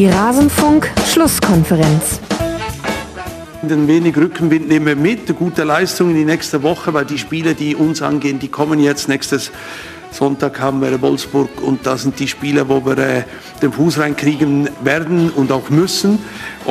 Die Rasenfunk-Schlusskonferenz. Ein wenig Rückenwind nehmen wir mit, gute Leistung in die nächste Woche, weil die Spiele, die uns angehen, die kommen jetzt. Nächstes Sonntag haben wir Wolfsburg und das sind die Spiele, wo wir äh, den Fuß reinkriegen werden und auch müssen.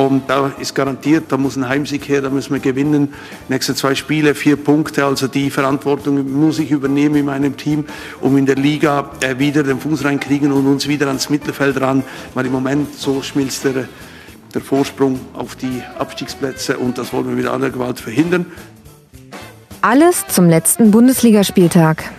Und da ist garantiert, da muss ein Heimsieg her, da müssen wir gewinnen. Nächste zwei Spiele, vier Punkte. Also die Verantwortung muss ich übernehmen in meinem Team, um in der Liga äh, wieder den Fuß reinkriegen und uns wieder ans Mittelfeld ran. Weil im Moment so schmilzt der, der Vorsprung auf die Abstiegsplätze und das wollen wir mit aller Gewalt verhindern. Alles zum letzten Bundesligaspieltag.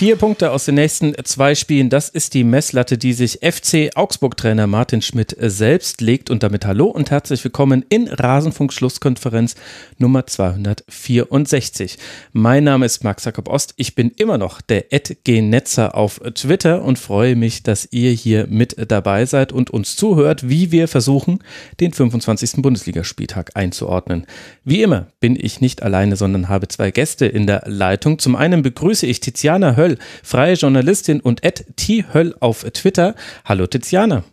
Vier Punkte aus den nächsten zwei Spielen, das ist die Messlatte, die sich FC Augsburg-Trainer Martin Schmidt selbst legt. Und damit hallo und herzlich willkommen in Rasenfunk Schlusskonferenz Nummer 264. Mein Name ist Max Jakob Ost. Ich bin immer noch der Ed Netzer auf Twitter und freue mich, dass ihr hier mit dabei seid und uns zuhört, wie wir versuchen, den 25. Bundesligaspieltag einzuordnen. Wie immer bin ich nicht alleine, sondern habe zwei Gäste in der Leitung. Zum einen begrüße ich Tiziana Höll Höll, freie Journalistin und at Höll auf Twitter. Hallo Tiziana.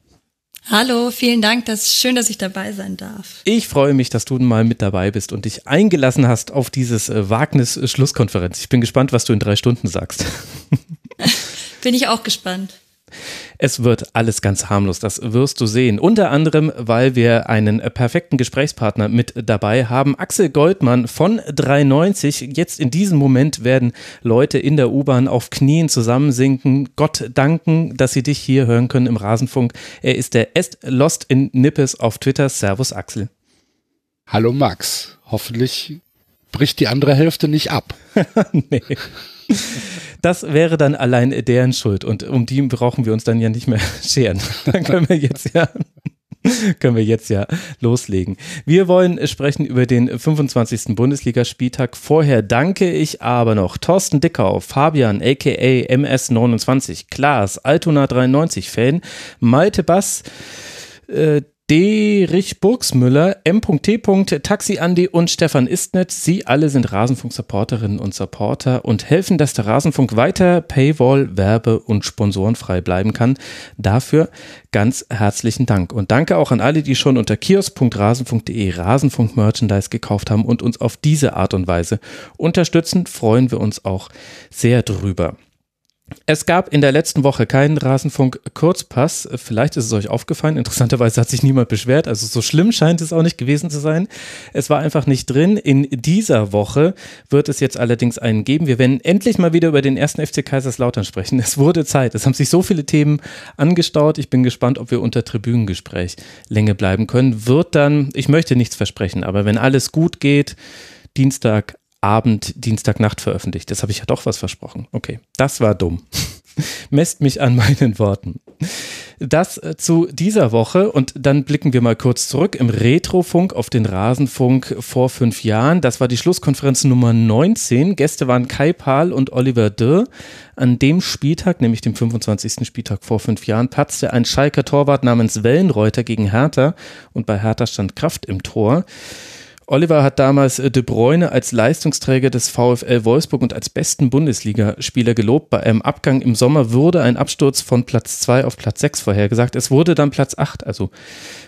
Hallo, vielen Dank. Das ist schön, dass ich dabei sein darf. Ich freue mich, dass du mal mit dabei bist und dich eingelassen hast auf dieses äh, Wagnis-Schlusskonferenz. Ich bin gespannt, was du in drei Stunden sagst. bin ich auch gespannt. Es wird alles ganz harmlos, das wirst du sehen. Unter anderem, weil wir einen perfekten Gesprächspartner mit dabei haben. Axel Goldmann von 390. Jetzt in diesem Moment werden Leute in der U-Bahn auf Knien zusammensinken, Gott danken, dass sie dich hier hören können im Rasenfunk. Er ist der Est Lost in Nippes auf Twitter. Servus Axel. Hallo Max. Hoffentlich bricht die andere Hälfte nicht ab. nee. Das wäre dann allein deren Schuld und um die brauchen wir uns dann ja nicht mehr scheren. Dann können wir jetzt ja können wir jetzt ja loslegen. Wir wollen sprechen über den 25. Bundesligaspieltag. Vorher danke ich aber noch Thorsten Dickau, Fabian aka MS29, Klaas, Altona93 Fan, Malte Bass, äh, Derich Burgsmüller, M.T. Taxi Andi und Stefan Istnet. Sie alle sind Rasenfunk-Supporterinnen und Supporter und helfen, dass der Rasenfunk weiter Paywall, Werbe und sponsorenfrei bleiben kann. Dafür ganz herzlichen Dank. Und danke auch an alle, die schon unter kiosk.rasenfunk.de Rasenfunk-Merchandise gekauft haben und uns auf diese Art und Weise unterstützen. Freuen wir uns auch sehr drüber. Es gab in der letzten Woche keinen Rasenfunk-Kurzpass. Vielleicht ist es euch aufgefallen. Interessanterweise hat sich niemand beschwert. Also so schlimm scheint es auch nicht gewesen zu sein. Es war einfach nicht drin. In dieser Woche wird es jetzt allerdings einen geben. Wir werden endlich mal wieder über den ersten FC Kaiserslautern sprechen. Es wurde Zeit. Es haben sich so viele Themen angestaut. Ich bin gespannt, ob wir unter Tribünengespräch Länge bleiben können. Wird dann, ich möchte nichts versprechen, aber wenn alles gut geht, Dienstag Abend, Dienstagnacht veröffentlicht. Das habe ich ja doch was versprochen. Okay, das war dumm. Messt mich an meinen Worten. Das äh, zu dieser Woche und dann blicken wir mal kurz zurück im Retrofunk auf den Rasenfunk vor fünf Jahren. Das war die Schlusskonferenz Nummer 19. Gäste waren Kai Pahl und Oliver Dürr. An dem Spieltag, nämlich dem 25. Spieltag vor fünf Jahren, platzte ein Schalker Torwart namens Wellenreuter gegen Hertha und bei Hertha stand Kraft im Tor. Oliver hat damals äh, De Bruyne als Leistungsträger des VfL Wolfsburg und als besten Bundesligaspieler gelobt. Bei einem Abgang im Sommer wurde ein Absturz von Platz 2 auf Platz 6 vorhergesagt. Es wurde dann Platz 8. Also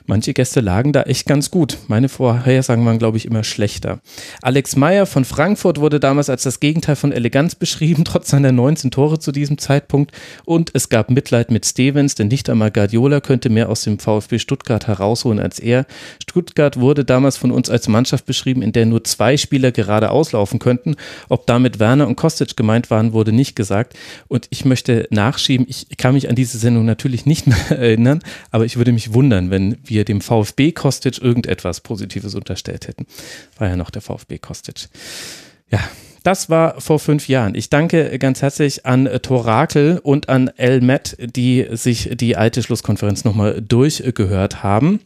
manche Gäste lagen da echt ganz gut. Meine Vorhersagen waren, glaube ich, immer schlechter. Alex Meyer von Frankfurt wurde damals als das Gegenteil von Eleganz beschrieben, trotz seiner 19 Tore zu diesem Zeitpunkt. Und es gab Mitleid mit Stevens, denn nicht einmal Guardiola könnte mehr aus dem VfB Stuttgart herausholen als er. Stuttgart wurde damals von uns als Mannschaft Mannschaft beschrieben, in der nur zwei Spieler gerade auslaufen könnten. Ob damit Werner und Kostic gemeint waren, wurde nicht gesagt. Und ich möchte nachschieben, ich kann mich an diese Sendung natürlich nicht mehr erinnern, aber ich würde mich wundern, wenn wir dem VfB Kostic irgendetwas Positives unterstellt hätten. War ja noch der VfB Kostic. Ja, das war vor fünf Jahren. Ich danke ganz herzlich an Torakel und an Elmet, die sich die alte Schlusskonferenz nochmal durchgehört haben.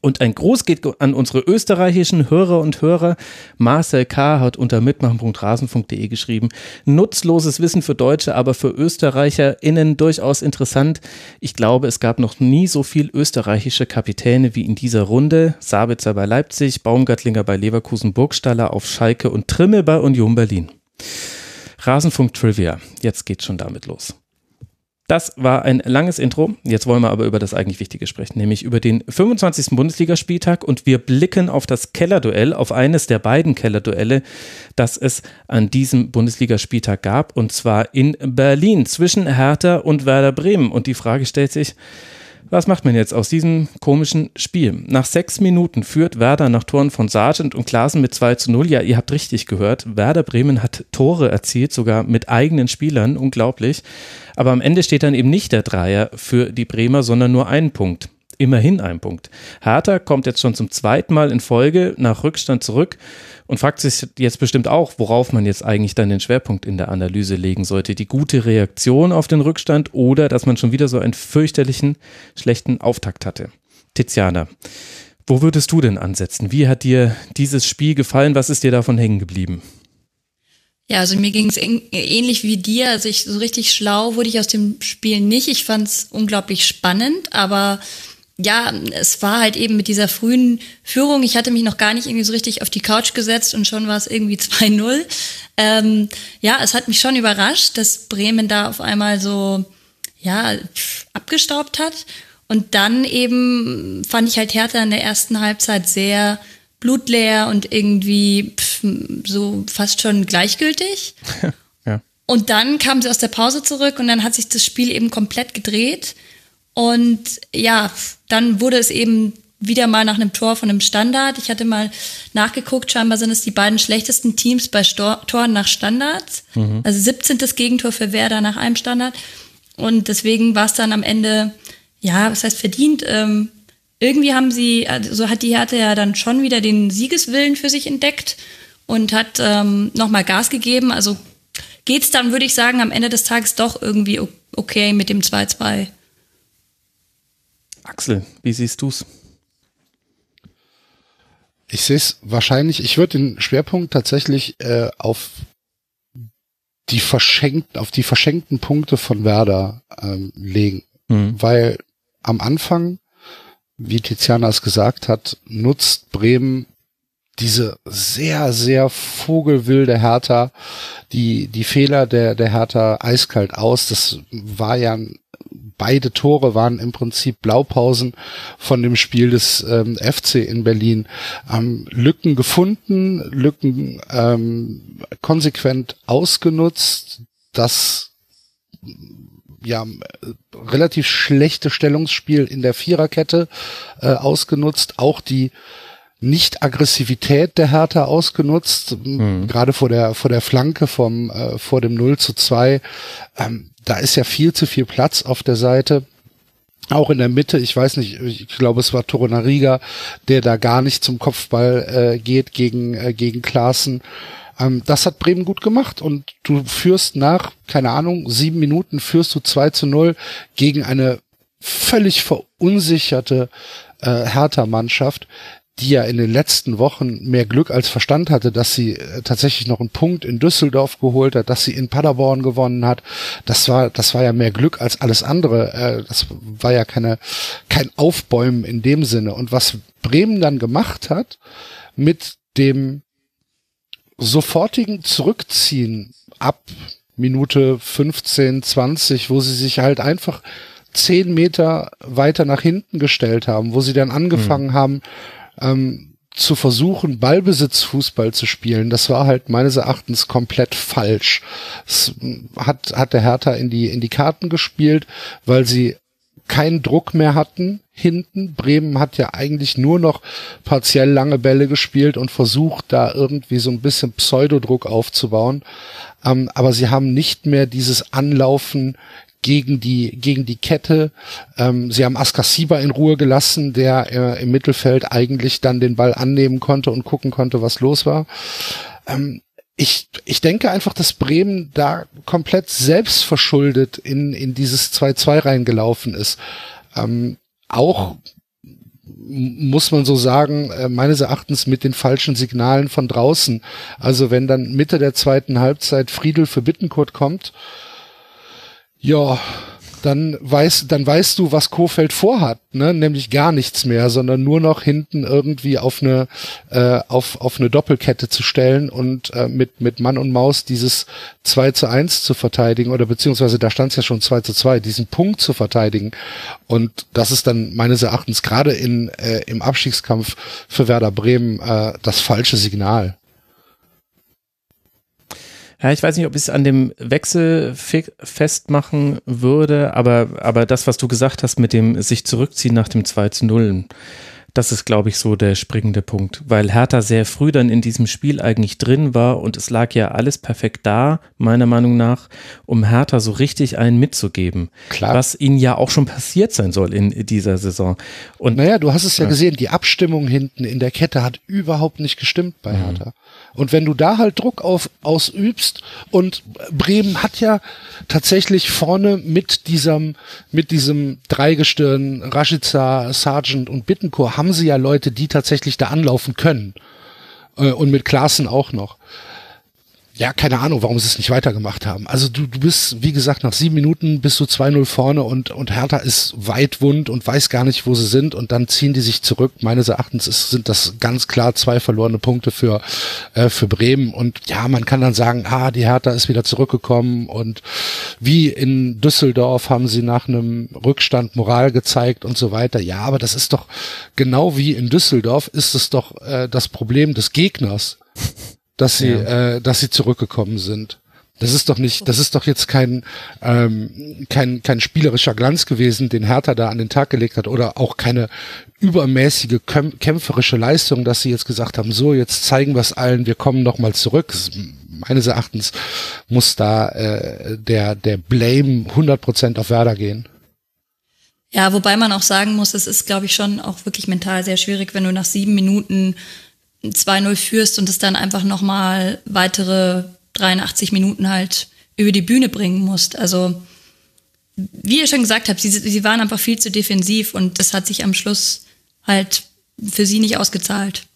Und ein Gruß geht an unsere österreichischen Hörer und Hörer. Marcel K. hat unter mitmachen.rasen.de geschrieben, nutzloses Wissen für Deutsche, aber für ÖsterreicherInnen durchaus interessant. Ich glaube, es gab noch nie so viel österreichische Kapitäne wie in dieser Runde. Sabitzer bei Leipzig, Baumgartlinger bei Leverkusen, Burgstaller auf Schalke und Trimmel bei Union Berlin. Rasenfunk Trivia. Jetzt geht's schon damit los. Das war ein langes Intro. Jetzt wollen wir aber über das eigentlich Wichtige sprechen, nämlich über den 25. Bundesligaspieltag und wir blicken auf das Kellerduell, auf eines der beiden Kellerduelle, das es an diesem Bundesligaspieltag gab und zwar in Berlin zwischen Hertha und Werder Bremen. Und die Frage stellt sich, was macht man jetzt aus diesem komischen Spiel? Nach sechs Minuten führt Werder nach Toren von Sargent und Klaasen mit 2 zu 0. Ja, ihr habt richtig gehört. Werder Bremen hat Tore erzielt, sogar mit eigenen Spielern. Unglaublich. Aber am Ende steht dann eben nicht der Dreier für die Bremer, sondern nur ein Punkt. Immerhin ein Punkt. Hertha kommt jetzt schon zum zweiten Mal in Folge nach Rückstand zurück und fragt sich jetzt bestimmt auch, worauf man jetzt eigentlich dann den Schwerpunkt in der Analyse legen sollte. Die gute Reaktion auf den Rückstand oder dass man schon wieder so einen fürchterlichen, schlechten Auftakt hatte. Tiziana, wo würdest du denn ansetzen? Wie hat dir dieses Spiel gefallen? Was ist dir davon hängen geblieben? Ja, also mir ging es ähnlich wie dir. Also ich so richtig schlau wurde ich aus dem Spiel nicht. Ich fand es unglaublich spannend, aber ja, es war halt eben mit dieser frühen Führung. Ich hatte mich noch gar nicht irgendwie so richtig auf die Couch gesetzt und schon war es irgendwie 2-0. Ähm, ja, es hat mich schon überrascht, dass Bremen da auf einmal so, ja, abgestaubt hat. Und dann eben fand ich halt Hertha in der ersten Halbzeit sehr blutleer und irgendwie pff, so fast schon gleichgültig. ja. Und dann kam sie aus der Pause zurück und dann hat sich das Spiel eben komplett gedreht. Und ja, dann wurde es eben wieder mal nach einem Tor von einem Standard. Ich hatte mal nachgeguckt, scheinbar sind es die beiden schlechtesten Teams bei Stor Toren nach Standards. Mhm. Also 17. Gegentor für Werder nach einem Standard. Und deswegen war es dann am Ende, ja, was heißt verdient? Ähm, irgendwie haben sie, also hat die Härte ja dann schon wieder den Siegeswillen für sich entdeckt und hat ähm, nochmal Gas gegeben. Also geht's dann, würde ich sagen, am Ende des Tages doch irgendwie okay mit dem 2-2. Axel, wie siehst du's? Ich sehe es wahrscheinlich, ich würde den Schwerpunkt tatsächlich äh, auf die verschenkten, auf die verschenkten Punkte von Werder ähm, legen. Mhm. Weil am Anfang, wie Tiziana es gesagt hat, nutzt Bremen diese sehr, sehr vogelwilde Hertha, die, die Fehler der, der Hertha eiskalt aus. Das war ja ein beide Tore waren im Prinzip Blaupausen von dem Spiel des ähm, FC in Berlin. Ähm, Lücken gefunden, Lücken ähm, konsequent ausgenutzt, das ja relativ schlechte Stellungsspiel in der Viererkette äh, ausgenutzt, auch die nicht-Aggressivität der Hertha ausgenutzt, mhm. gerade vor der vor der Flanke vom äh, vor dem 0 zu 2. Ähm, da ist ja viel zu viel Platz auf der Seite. Auch in der Mitte, ich weiß nicht, ich glaube, es war Torunariga, der da gar nicht zum Kopfball äh, geht gegen, äh, gegen Klaassen. Ähm, das hat Bremen gut gemacht und du führst nach, keine Ahnung, sieben Minuten führst du 2 zu 0 gegen eine völlig verunsicherte äh, Hertha-Mannschaft, die ja in den letzten Wochen mehr Glück als Verstand hatte, dass sie äh, tatsächlich noch einen Punkt in Düsseldorf geholt hat, dass sie in Paderborn gewonnen hat. Das war, das war ja mehr Glück als alles andere. Äh, das war ja keine, kein Aufbäumen in dem Sinne. Und was Bremen dann gemacht hat mit dem sofortigen Zurückziehen ab Minute 15, 20, wo sie sich halt einfach zehn Meter weiter nach hinten gestellt haben, wo sie dann angefangen mhm. haben, ähm, zu versuchen, Ballbesitzfußball zu spielen, das war halt meines Erachtens komplett falsch. Es hat, hat der Hertha in die, in die Karten gespielt, weil sie keinen Druck mehr hatten hinten. Bremen hat ja eigentlich nur noch partiell lange Bälle gespielt und versucht, da irgendwie so ein bisschen Pseudodruck aufzubauen. Ähm, aber sie haben nicht mehr dieses Anlaufen gegen die, gegen die Kette. Ähm, sie haben Askasiba in Ruhe gelassen, der äh, im Mittelfeld eigentlich dann den Ball annehmen konnte und gucken konnte, was los war. Ähm, ich, ich denke einfach, dass Bremen da komplett selbstverschuldet in, in dieses 2-2 reingelaufen ist. Ähm, auch muss man so sagen, äh, meines Erachtens mit den falschen Signalen von draußen. Also wenn dann Mitte der zweiten Halbzeit Friedel für Bittenkurt kommt, ja, dann weißt, dann weißt du, was Kofeld vorhat, ne? nämlich gar nichts mehr, sondern nur noch hinten irgendwie auf eine, äh, auf, auf eine Doppelkette zu stellen und äh, mit, mit Mann und Maus dieses 2 zu 1 zu verteidigen oder beziehungsweise da stand es ja schon 2 zu 2, diesen Punkt zu verteidigen. Und das ist dann meines Erachtens gerade in, äh, im Abstiegskampf für Werder Bremen äh, das falsche Signal. Ja, ich weiß nicht, ob ich es an dem Wechsel festmachen würde, aber, aber das, was du gesagt hast mit dem sich zurückziehen nach dem 2 zu 0, das ist, glaube ich, so der springende Punkt, weil Hertha sehr früh dann in diesem Spiel eigentlich drin war und es lag ja alles perfekt da, meiner Meinung nach, um Hertha so richtig einen mitzugeben. Klar. Was ihnen ja auch schon passiert sein soll in dieser Saison. Und naja, du hast es ja, ja. gesehen, die Abstimmung hinten in der Kette hat überhaupt nicht gestimmt bei mhm. Hertha. Und wenn du da halt Druck auf, ausübst und Bremen hat ja tatsächlich vorne mit diesem, mit diesem Dreigestirn, Rashica, Sargent und Bittencourt haben sie ja Leute, die tatsächlich da anlaufen können. Äh, und mit Klaassen auch noch ja, keine Ahnung, warum sie es nicht weitergemacht haben. Also du, du bist, wie gesagt, nach sieben Minuten bist du 2-0 vorne und, und Hertha ist weit wund und weiß gar nicht, wo sie sind und dann ziehen die sich zurück. Meines Erachtens ist, sind das ganz klar zwei verlorene Punkte für, äh, für Bremen und ja, man kann dann sagen, ah, die Hertha ist wieder zurückgekommen und wie in Düsseldorf haben sie nach einem Rückstand Moral gezeigt und so weiter. Ja, aber das ist doch genau wie in Düsseldorf ist es doch äh, das Problem des Gegners dass sie, ja. äh, dass sie zurückgekommen sind. Das ist doch nicht, das ist doch jetzt kein, ähm, kein, kein spielerischer Glanz gewesen, den Hertha da an den Tag gelegt hat oder auch keine übermäßige kämpferische Leistung, dass sie jetzt gesagt haben, so, jetzt zeigen wir es allen, wir kommen noch mal zurück. Meines Erachtens muss da äh, der, der Blame 100% auf Werder gehen. Ja, wobei man auch sagen muss, es ist, glaube ich, schon auch wirklich mental sehr schwierig, wenn du nach sieben Minuten 2-0 führst und es dann einfach nochmal weitere 83 Minuten halt über die Bühne bringen musst. Also, wie ihr schon gesagt habt, sie, sie waren einfach viel zu defensiv und das hat sich am Schluss halt für sie nicht ausgezahlt.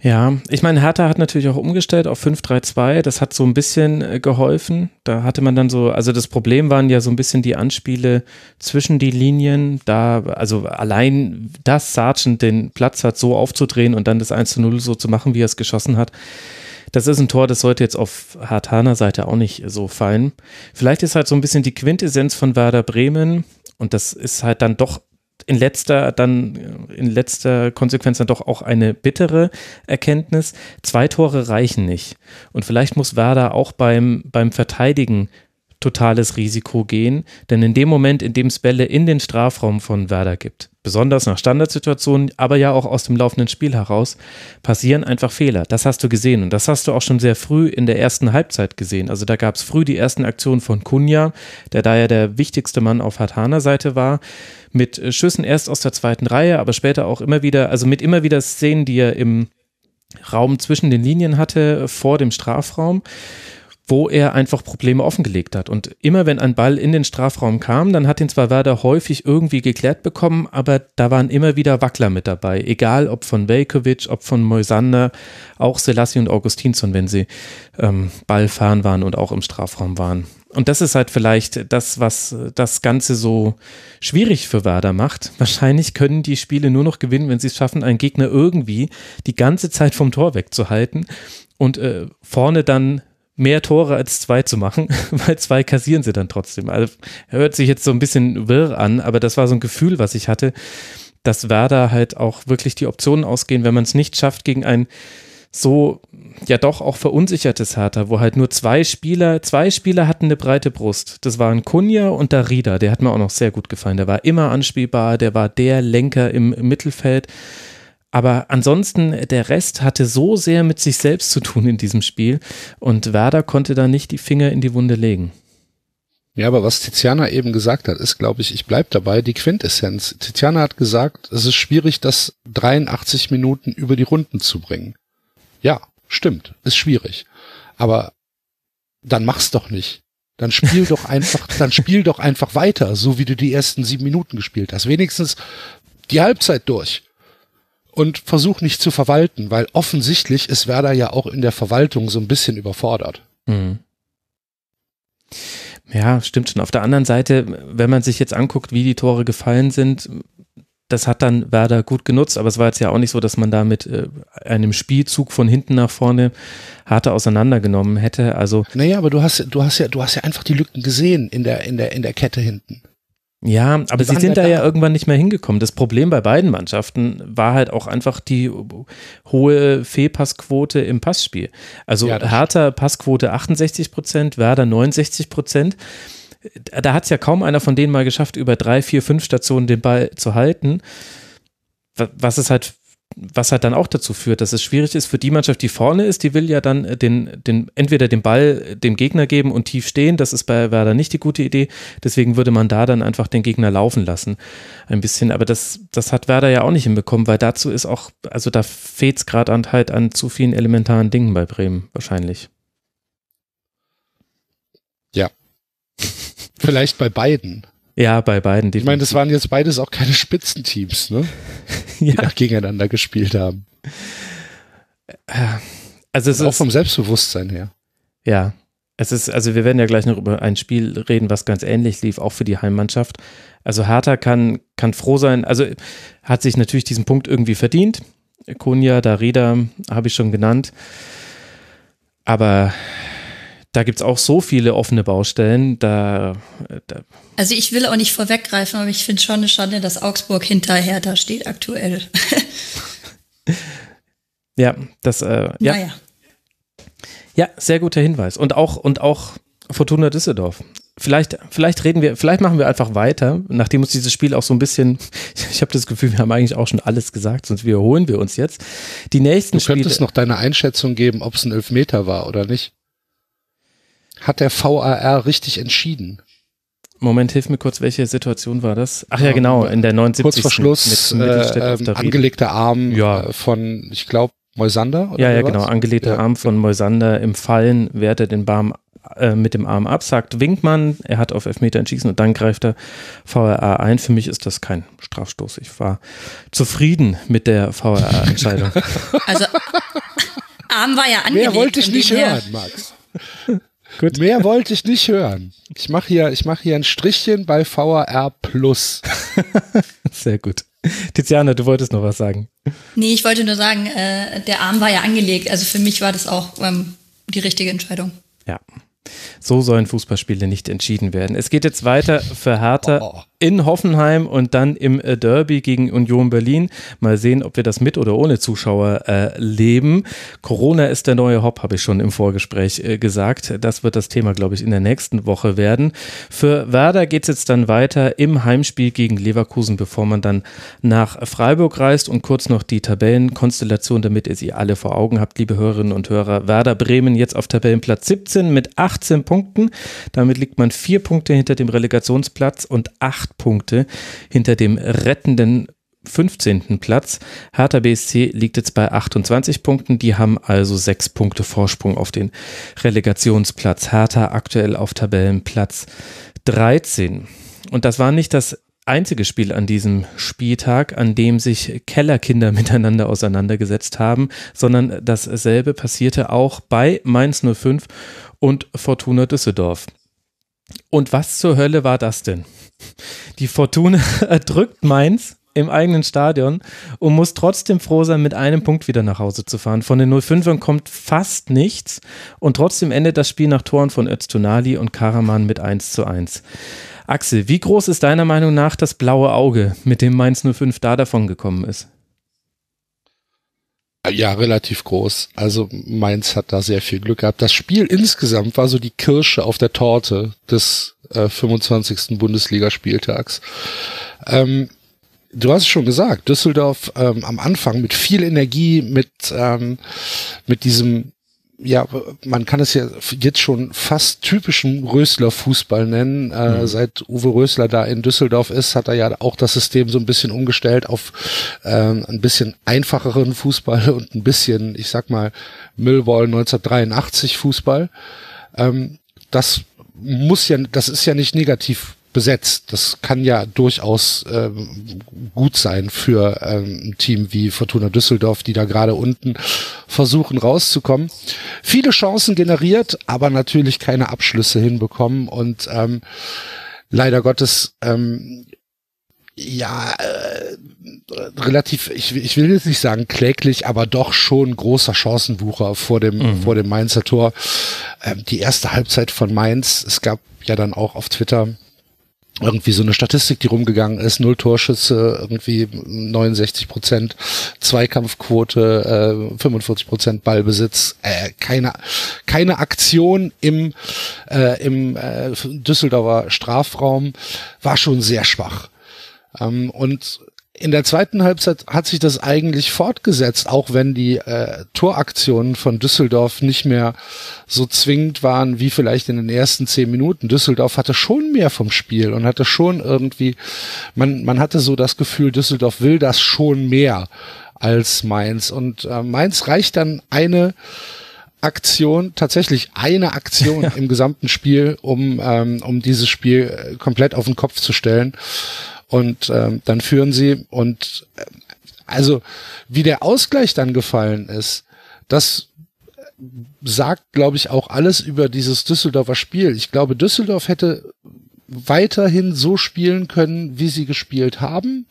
Ja, ich meine, Hertha hat natürlich auch umgestellt auf 5-3-2. Das hat so ein bisschen äh, geholfen. Da hatte man dann so, also das Problem waren ja so ein bisschen die Anspiele zwischen die Linien. Da, also allein, dass Sargent den Platz hat, so aufzudrehen und dann das 1-0 so zu machen, wie er es geschossen hat. Das ist ein Tor, das sollte jetzt auf Hartaner Seite auch nicht so fallen. Vielleicht ist halt so ein bisschen die Quintessenz von Werder Bremen und das ist halt dann doch in letzter, dann in letzter Konsequenz dann doch auch eine bittere Erkenntnis. Zwei Tore reichen nicht. Und vielleicht muss Werder auch beim, beim Verteidigen totales Risiko gehen, denn in dem Moment, in dem es Bälle in den Strafraum von Werder gibt, besonders nach Standardsituationen, aber ja auch aus dem laufenden Spiel heraus, passieren einfach Fehler. Das hast du gesehen und das hast du auch schon sehr früh in der ersten Halbzeit gesehen. Also da gab es früh die ersten Aktionen von Kunja, der da ja der wichtigste Mann auf Hatana Seite war, mit Schüssen erst aus der zweiten Reihe, aber später auch immer wieder, also mit immer wieder Szenen, die er im Raum zwischen den Linien hatte, vor dem Strafraum wo er einfach Probleme offengelegt hat. Und immer wenn ein Ball in den Strafraum kam, dann hat ihn zwar Werder häufig irgendwie geklärt bekommen, aber da waren immer wieder Wackler mit dabei. Egal ob von Velkovic, ob von Moisander, auch Selassie und Augustinsson, wenn sie ähm, Ballfahren waren und auch im Strafraum waren. Und das ist halt vielleicht das, was das Ganze so schwierig für Werder macht. Wahrscheinlich können die Spiele nur noch gewinnen, wenn sie es schaffen, einen Gegner irgendwie die ganze Zeit vom Tor wegzuhalten und äh, vorne dann mehr Tore als zwei zu machen, weil zwei kassieren sie dann trotzdem. Also hört sich jetzt so ein bisschen wirr an, aber das war so ein Gefühl, was ich hatte, dass Werder halt auch wirklich die Optionen ausgehen, wenn man es nicht schafft gegen ein so ja doch auch verunsichertes Hertha, wo halt nur zwei Spieler, zwei Spieler hatten eine breite Brust. Das waren Kunja und Darida, der hat mir auch noch sehr gut gefallen. Der war immer anspielbar, der war der Lenker im, im Mittelfeld. Aber ansonsten, der Rest hatte so sehr mit sich selbst zu tun in diesem Spiel und Werder konnte da nicht die Finger in die Wunde legen. Ja, aber was Tiziana eben gesagt hat, ist, glaube ich, ich bleib dabei, die Quintessenz. Tiziana hat gesagt, es ist schwierig, das 83 Minuten über die Runden zu bringen. Ja, stimmt, ist schwierig. Aber dann mach's doch nicht. Dann spiel doch einfach, dann spiel doch einfach weiter, so wie du die ersten sieben Minuten gespielt hast. Wenigstens die Halbzeit durch und versuch nicht zu verwalten, weil offensichtlich ist Werder ja auch in der Verwaltung so ein bisschen überfordert. Mhm. Ja, stimmt schon. Auf der anderen Seite, wenn man sich jetzt anguckt, wie die Tore gefallen sind, das hat dann Werder gut genutzt, aber es war jetzt ja auch nicht so, dass man da mit äh, einem Spielzug von hinten nach vorne harte auseinandergenommen hätte. Also naja, aber du hast, du hast ja, du hast ja einfach die Lücken gesehen in der in der in der Kette hinten. Ja, aber sie sind da, ja irgendwann nicht mehr hingekommen. Das Problem bei beiden Mannschaften war halt auch einfach die hohe Fehlpassquote im Passspiel. Also ja, Hertha Passquote 68 Prozent, Werder 69 Prozent da hat es ja kaum einer von denen mal geschafft, über drei, vier, fünf Stationen den Ball zu halten. Was es halt, was halt dann auch dazu führt, dass es schwierig ist für die Mannschaft, die vorne ist, die will ja dann den, den, entweder den Ball dem Gegner geben und tief stehen. Das ist bei Werder nicht die gute Idee. Deswegen würde man da dann einfach den Gegner laufen lassen. Ein bisschen. Aber das, das hat Werder ja auch nicht hinbekommen, weil dazu ist auch, also da fehlt es gerade an, halt an zu vielen elementaren Dingen bei Bremen, wahrscheinlich. Ja, Vielleicht bei beiden. Ja, bei beiden. Ich meine, das waren jetzt beides auch keine Spitzenteams, ne? Die ja. gegeneinander gespielt haben. Also es auch vom Selbstbewusstsein her. Ja. Es ist, also wir werden ja gleich noch über ein Spiel reden, was ganz ähnlich lief, auch für die Heimmannschaft. Also Hertha kann, kann froh sein, also hat sich natürlich diesen Punkt irgendwie verdient. Kunja, Darida habe ich schon genannt. Aber da gibt es auch so viele offene Baustellen. Da, da also ich will auch nicht vorweggreifen, aber ich finde schon eine Schande, dass Augsburg hinter Hertha steht aktuell. ja, das, äh, ja. Naja. Ja, sehr guter Hinweis. Und auch, und auch Fortuna Düsseldorf. Vielleicht, vielleicht reden wir, vielleicht machen wir einfach weiter, nachdem uns dieses Spiel auch so ein bisschen, ich habe das Gefühl, wir haben eigentlich auch schon alles gesagt, sonst wiederholen wir uns jetzt. Die nächsten Spiele. Du könntest Spiele, noch deine Einschätzung geben, ob es ein Elfmeter war oder nicht hat der VAR richtig entschieden. Moment, hilf mir kurz, welche Situation war das? Ach ja, genau, in der 79. Kurz vor Schluss, mit, äh, äh, angelegter Arm ja. äh, von, ich glaube, Moisander? ja, ja, genau, angelegter ja. Arm von Moisander im Fallen, wehrt er den Barm äh, mit dem Arm ab, sagt Winkmann, er hat auf Elfmeter entschießen und dann greift der VAR ein. Für mich ist das kein Strafstoß. Ich war zufrieden mit der VAR-Entscheidung. also, Arm war ja angelegt. Mehr wollte ich nicht hören, Max. Gut. Mehr wollte ich nicht hören. Ich mache hier, ich mache hier ein Strichchen bei VAR Plus. Sehr gut. Tiziana, du wolltest noch was sagen. Nee, ich wollte nur sagen, äh, der Arm war ja angelegt. Also für mich war das auch ähm, die richtige Entscheidung. Ja. So sollen Fußballspiele nicht entschieden werden. Es geht jetzt weiter für Hertha oh. In Hoffenheim und dann im äh, Derby gegen Union Berlin. Mal sehen, ob wir das mit oder ohne Zuschauer äh, leben. Corona ist der neue Hop, habe ich schon im Vorgespräch äh, gesagt. Das wird das Thema, glaube ich, in der nächsten Woche werden. Für Werder geht es jetzt dann weiter im Heimspiel gegen Leverkusen, bevor man dann nach Freiburg reist und kurz noch die Tabellenkonstellation, damit ihr sie alle vor Augen habt, liebe Hörerinnen und Hörer. Werder Bremen jetzt auf Tabellenplatz 17 mit 18 Punkten. Damit liegt man vier Punkte hinter dem Relegationsplatz und acht Punkte hinter dem rettenden 15. Platz. Hertha BSC liegt jetzt bei 28 Punkten. Die haben also sechs Punkte Vorsprung auf den Relegationsplatz. Hertha aktuell auf Tabellenplatz 13. Und das war nicht das einzige Spiel an diesem Spieltag, an dem sich Kellerkinder miteinander auseinandergesetzt haben, sondern dasselbe passierte auch bei Mainz 05 und Fortuna Düsseldorf. Und was zur Hölle war das denn? Die Fortuna erdrückt Mainz im eigenen Stadion und muss trotzdem froh sein, mit einem Punkt wieder nach Hause zu fahren. Von den 05ern kommt fast nichts und trotzdem endet das Spiel nach Toren von Öztunali und Karaman mit 1 zu 1. Axel, wie groß ist deiner Meinung nach das blaue Auge, mit dem Mainz 05 da davon gekommen ist? Ja, relativ groß. Also Mainz hat da sehr viel Glück gehabt. Das Spiel insgesamt war so die Kirsche auf der Torte des äh, 25. Bundesligaspieltags. Ähm, du hast es schon gesagt, Düsseldorf ähm, am Anfang mit viel Energie, mit, ähm, mit diesem ja, man kann es ja jetzt schon fast typischen Rösler-Fußball nennen. Äh, mhm. Seit Uwe Rösler da in Düsseldorf ist, hat er ja auch das System so ein bisschen umgestellt auf äh, ein bisschen einfacheren Fußball und ein bisschen, ich sag mal, Millwall 1983 Fußball. Ähm, das muss ja, das ist ja nicht negativ besetzt. Das kann ja durchaus ähm, gut sein für ähm, ein Team wie Fortuna Düsseldorf, die da gerade unten versuchen rauszukommen. Viele Chancen generiert, aber natürlich keine Abschlüsse hinbekommen und ähm, leider Gottes ähm, ja, äh, relativ, ich, ich will jetzt nicht sagen kläglich, aber doch schon großer Chancenwucher vor dem, mhm. vor dem Mainzer Tor. Ähm, die erste Halbzeit von Mainz, es gab ja dann auch auf Twitter irgendwie so eine Statistik, die rumgegangen ist, null Torschüsse, irgendwie 69 Prozent Zweikampfquote, äh, 45 Prozent Ballbesitz, äh, keine, keine Aktion im, äh, im äh, Düsseldorfer Strafraum, war schon sehr schwach. Ähm, und in der zweiten Halbzeit hat sich das eigentlich fortgesetzt, auch wenn die äh, Toraktionen von Düsseldorf nicht mehr so zwingend waren wie vielleicht in den ersten zehn Minuten. Düsseldorf hatte schon mehr vom Spiel und hatte schon irgendwie, man, man hatte so das Gefühl, Düsseldorf will das schon mehr als Mainz. Und äh, Mainz reicht dann eine Aktion, tatsächlich eine Aktion ja. im gesamten Spiel, um, ähm, um dieses Spiel äh, komplett auf den Kopf zu stellen. Und ähm, dann führen sie und äh, also wie der Ausgleich dann gefallen ist, das sagt, glaube ich, auch alles über dieses Düsseldorfer Spiel. Ich glaube, Düsseldorf hätte weiterhin so spielen können, wie sie gespielt haben,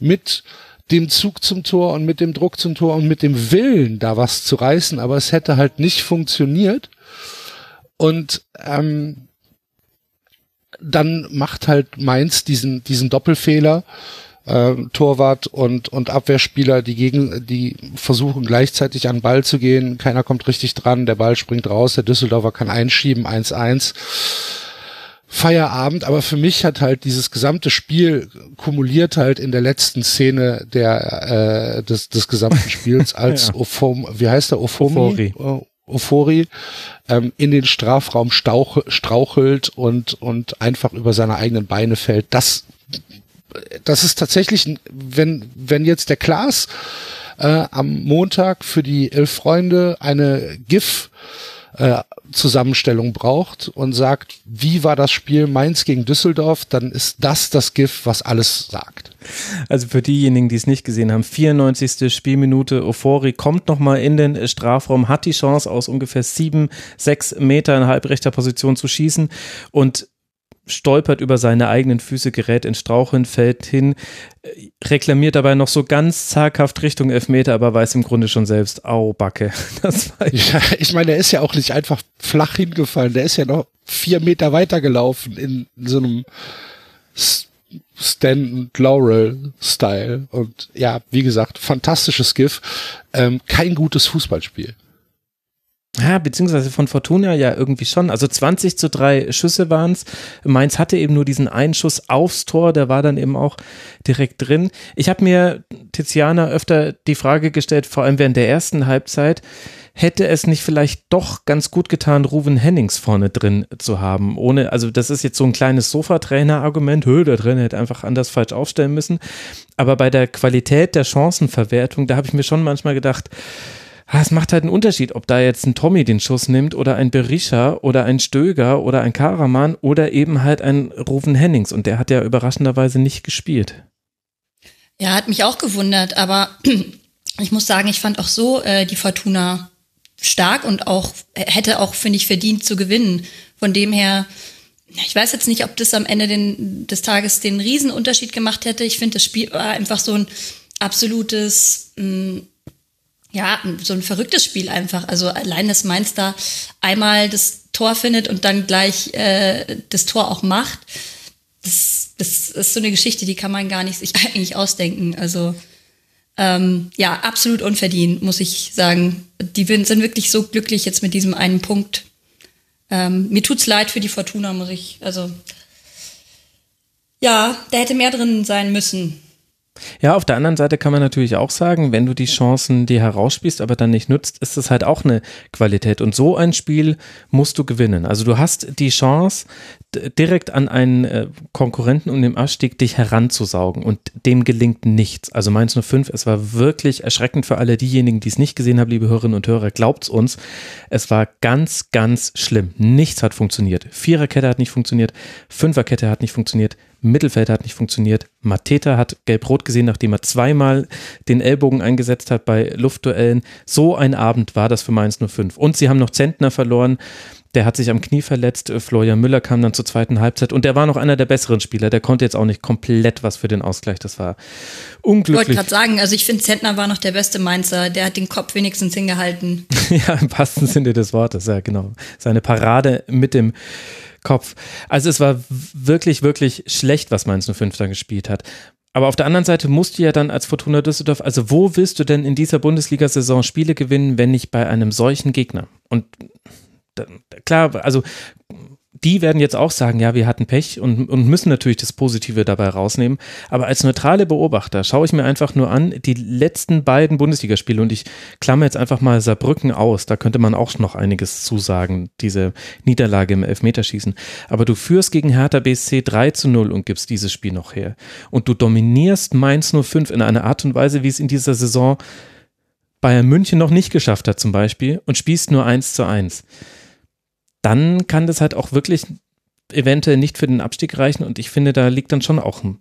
mit dem Zug zum Tor und mit dem Druck zum Tor und mit dem Willen, da was zu reißen, aber es hätte halt nicht funktioniert. Und ähm, dann macht halt Mainz diesen, diesen Doppelfehler. Äh, Torwart und, und Abwehrspieler, die gegen, die versuchen gleichzeitig an den Ball zu gehen. Keiner kommt richtig dran, der Ball springt raus, der Düsseldorfer kann einschieben, 1-1. Feierabend, aber für mich hat halt dieses gesamte Spiel kumuliert halt in der letzten Szene der äh, des, des gesamten Spiels als ja. Ophom, wie heißt der Ophomi? Ophori. Ofori ähm, in den Strafraum stauch, strauchelt und, und einfach über seine eigenen Beine fällt. Das, das ist tatsächlich, wenn, wenn jetzt der Klaas äh, am Montag für die Elf Freunde eine GIF äh, Zusammenstellung braucht und sagt, wie war das Spiel Mainz gegen Düsseldorf, dann ist das das GIF, was alles sagt. Also für diejenigen, die es nicht gesehen haben, 94. Spielminute, Ofori kommt nochmal in den Strafraum, hat die Chance aus ungefähr sieben, sechs Meter in halbrechter Position zu schießen und stolpert über seine eigenen Füße, gerät in Straucheln, fällt hin, reklamiert dabei noch so ganz zaghaft Richtung Elfmeter, aber weiß im Grunde schon selbst, au, Backe. Das war ja, ich meine, der ist ja auch nicht einfach flach hingefallen, der ist ja noch vier Meter weiter gelaufen in so einem Stan Laurel Style. Und ja, wie gesagt, fantastisches GIF. Ähm, kein gutes Fußballspiel. Ja, beziehungsweise von Fortuna ja irgendwie schon. Also 20 zu drei Schüsse waren es. Mainz hatte eben nur diesen einen Schuss aufs Tor, der war dann eben auch direkt drin. Ich habe mir, Tiziana, öfter die Frage gestellt, vor allem während der ersten Halbzeit, hätte es nicht vielleicht doch ganz gut getan, Ruven Hennings vorne drin zu haben. Ohne, also das ist jetzt so ein kleines Sofatrainer-Argument, der Trainer hätte einfach anders falsch aufstellen müssen. Aber bei der Qualität der Chancenverwertung, da habe ich mir schon manchmal gedacht, es macht halt einen Unterschied, ob da jetzt ein Tommy den Schuss nimmt oder ein Berisha oder ein Stöger oder ein Karaman oder eben halt ein Ruven Hennings und der hat ja überraschenderweise nicht gespielt. Ja, hat mich auch gewundert, aber ich muss sagen, ich fand auch so äh, die Fortuna stark und auch hätte auch, finde ich, verdient zu gewinnen. Von dem her, ich weiß jetzt nicht, ob das am Ende den, des Tages den Riesenunterschied gemacht hätte. Ich finde, das Spiel war einfach so ein absolutes mh, mm, ja, so ein verrücktes Spiel einfach. Also allein, dass Mainz da einmal das Tor findet und dann gleich äh, das Tor auch macht, das, das ist so eine Geschichte, die kann man gar nicht sich eigentlich ausdenken. Also ähm, ja, absolut unverdient, muss ich sagen. Die sind wirklich so glücklich jetzt mit diesem einen Punkt. Ähm, mir tut's leid für die Fortuna, muss ich. Also ja, da hätte mehr drin sein müssen. Ja, auf der anderen Seite kann man natürlich auch sagen, wenn du die Chancen dir herausspielst, aber dann nicht nutzt, ist das halt auch eine Qualität. Und so ein Spiel musst du gewinnen. Also du hast die Chance, direkt an einen äh, Konkurrenten um den Abstieg dich heranzusaugen und dem gelingt nichts. Also Mainz 05, es war wirklich erschreckend für alle diejenigen, die es nicht gesehen haben, liebe Hörerinnen und Hörer, glaubt's uns. Es war ganz, ganz schlimm. Nichts hat funktioniert. Viererkette hat nicht funktioniert, Fünferkette hat nicht funktioniert, Mittelfeld hat nicht funktioniert. Mateta hat gelb-rot gesehen, nachdem er zweimal den Ellbogen eingesetzt hat bei Luftduellen. So ein Abend war das für Mainz 05. Und sie haben noch Zentner verloren. Der hat sich am Knie verletzt. Florian Müller kam dann zur zweiten Halbzeit und der war noch einer der besseren Spieler. Der konnte jetzt auch nicht komplett was für den Ausgleich. Das war unglücklich. Ich wollte gerade sagen, also ich finde, Zentner war noch der beste Mainzer. Der hat den Kopf wenigstens hingehalten. ja, im wahrsten Sinne des Wortes. Ja, genau. Seine Parade mit dem Kopf. Also es war wirklich, wirklich schlecht, was Mainz 05 da gespielt hat. Aber auf der anderen Seite musst du ja dann als Fortuna Düsseldorf, also wo willst du denn in dieser Bundesliga-Saison Spiele gewinnen, wenn nicht bei einem solchen Gegner? Und klar, also die werden jetzt auch sagen, ja, wir hatten Pech und, und müssen natürlich das Positive dabei rausnehmen. Aber als neutrale Beobachter schaue ich mir einfach nur an, die letzten beiden Bundesligaspiele und ich klammer jetzt einfach mal Saarbrücken aus. Da könnte man auch noch einiges zusagen, diese Niederlage im Elfmeterschießen. Aber du führst gegen Hertha BSC 3 zu 0 und gibst dieses Spiel noch her. Und du dominierst Mainz 05 in einer Art und Weise, wie es in dieser Saison Bayern München noch nicht geschafft hat zum Beispiel und spielst nur 1 zu 1 dann kann das halt auch wirklich eventuell nicht für den Abstieg reichen. Und ich finde, da liegt dann schon auch ein,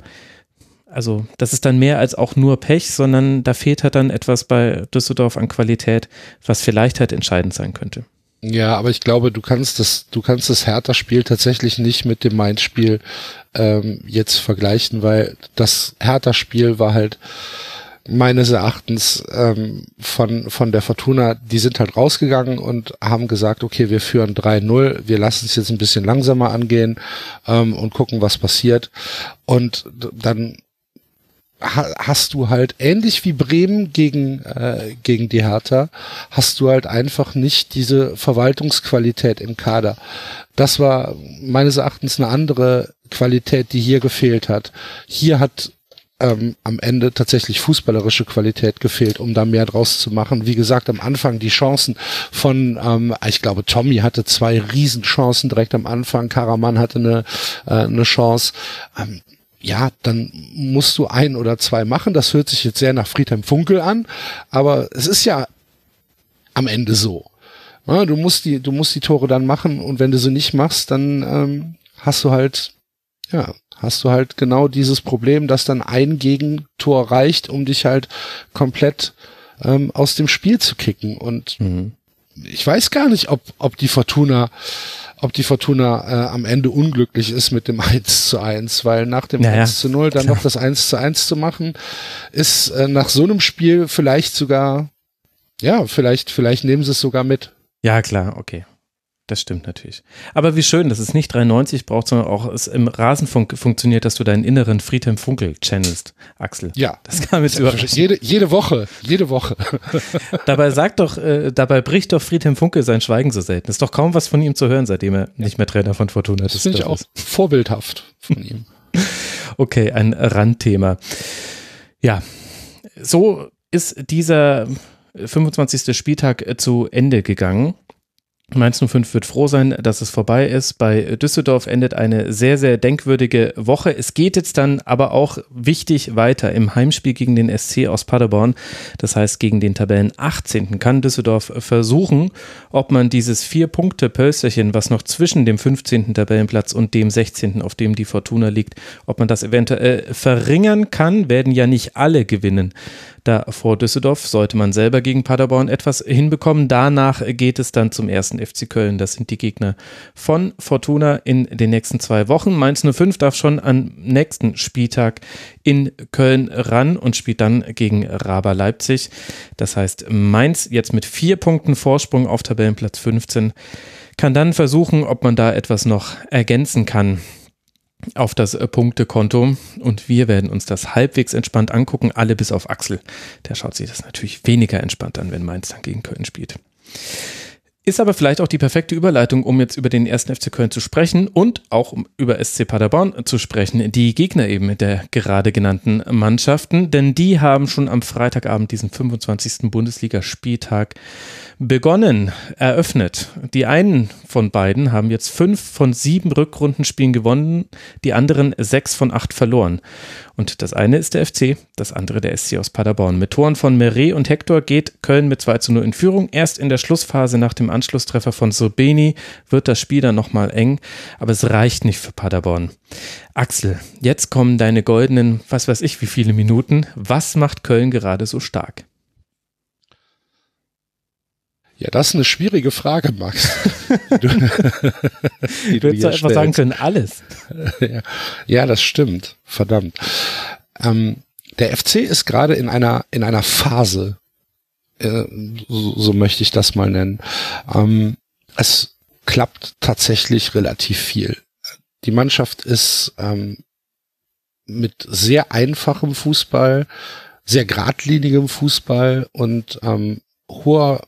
also das ist dann mehr als auch nur Pech, sondern da fehlt halt dann etwas bei Düsseldorf an Qualität, was vielleicht halt entscheidend sein könnte. Ja, aber ich glaube, du kannst das, du kannst das Hertha-Spiel tatsächlich nicht mit dem Mainz-Spiel ähm, jetzt vergleichen, weil das Hertha-Spiel war halt meines Erachtens ähm, von, von der Fortuna, die sind halt rausgegangen und haben gesagt, okay, wir führen 3-0, wir lassen es jetzt ein bisschen langsamer angehen ähm, und gucken, was passiert. Und dann hast du halt ähnlich wie Bremen gegen äh, gegen die Hertha hast du halt einfach nicht diese Verwaltungsqualität im Kader. Das war meines Erachtens eine andere Qualität, die hier gefehlt hat. Hier hat ähm, am Ende tatsächlich fußballerische Qualität gefehlt, um da mehr draus zu machen. Wie gesagt, am Anfang die Chancen von, ähm, ich glaube, Tommy hatte zwei Riesenchancen direkt am Anfang, Karaman hatte eine, äh, eine Chance. Ähm, ja, dann musst du ein oder zwei machen. Das hört sich jetzt sehr nach Friedhelm Funkel an, aber es ist ja am Ende so. Ja, du musst die, du musst die Tore dann machen und wenn du sie nicht machst, dann ähm, hast du halt ja hast du halt genau dieses Problem, dass dann ein Gegentor reicht, um dich halt komplett ähm, aus dem Spiel zu kicken. Und mhm. ich weiß gar nicht, ob, ob die Fortuna ob die Fortuna äh, am Ende unglücklich ist mit dem 1 zu 1, weil nach dem naja, 1 zu 0 dann klar. noch das 1 zu 1 zu machen, ist äh, nach so einem Spiel vielleicht sogar, ja, vielleicht, vielleicht nehmen sie es sogar mit. Ja, klar, okay. Das stimmt natürlich. Aber wie schön, dass es nicht 93 braucht, sondern auch es im Rasenfunk funktioniert, dass du deinen inneren Friedhelm Funkel channelst, Axel. Ja. Das kam jetzt überraschen. Jede, jede Woche, jede Woche. dabei sagt doch, äh, dabei bricht doch Friedhelm Funkel sein Schweigen so selten. Ist doch kaum was von ihm zu hören, seitdem er nicht mehr Trainer von Fortuna ist. Das finde ich auch vorbildhaft von ihm. okay, ein Randthema. Ja, so ist dieser 25. Spieltag zu Ende gegangen. Mainz 05 wird froh sein, dass es vorbei ist. Bei Düsseldorf endet eine sehr, sehr denkwürdige Woche. Es geht jetzt dann aber auch wichtig weiter im Heimspiel gegen den SC aus Paderborn. Das heißt, gegen den Tabellen 18. kann Düsseldorf versuchen, ob man dieses Vier-Punkte-Pölsterchen, was noch zwischen dem 15. Tabellenplatz und dem 16., auf dem die Fortuna liegt, ob man das eventuell verringern kann, werden ja nicht alle gewinnen da vor Düsseldorf sollte man selber gegen Paderborn etwas hinbekommen. Danach geht es dann zum ersten FC Köln. Das sind die Gegner von Fortuna in den nächsten zwei Wochen. Mainz 05 darf schon am nächsten Spieltag in Köln ran und spielt dann gegen Raber Leipzig. Das heißt, Mainz jetzt mit vier Punkten Vorsprung auf Tabellenplatz 15 kann dann versuchen, ob man da etwas noch ergänzen kann auf das äh, Punktekonto und wir werden uns das halbwegs entspannt angucken, alle bis auf Axel. Der schaut sich das natürlich weniger entspannt an, wenn Mainz dann gegen Köln spielt. Ist aber vielleicht auch die perfekte Überleitung, um jetzt über den ersten FC Köln zu sprechen und auch um über SC Paderborn zu sprechen, die Gegner eben der gerade genannten Mannschaften, denn die haben schon am Freitagabend diesen 25. Bundesligaspieltag begonnen, eröffnet. Die einen von beiden haben jetzt fünf von sieben Rückrundenspielen gewonnen, die anderen sechs von acht verloren. Und das eine ist der FC, das andere der SC aus Paderborn. Mit Toren von Meret und Hector geht Köln mit 2 zu 0 in Führung. Erst in der Schlussphase nach dem Anschlusstreffer von Sobeni wird das Spiel dann nochmal eng, aber es reicht nicht für Paderborn. Axel, jetzt kommen deine goldenen, was weiß ich, wie viele Minuten. Was macht Köln gerade so stark? Ja, das ist eine schwierige Frage, Max. du, du hättest doch einfach sagen können, alles. Ja, ja das stimmt. Verdammt. Ähm, der FC ist gerade in einer, in einer Phase, äh, so, so, möchte ich das mal nennen. Ähm, es klappt tatsächlich relativ viel. Die Mannschaft ist ähm, mit sehr einfachem Fußball, sehr geradlinigem Fußball und ähm, hoher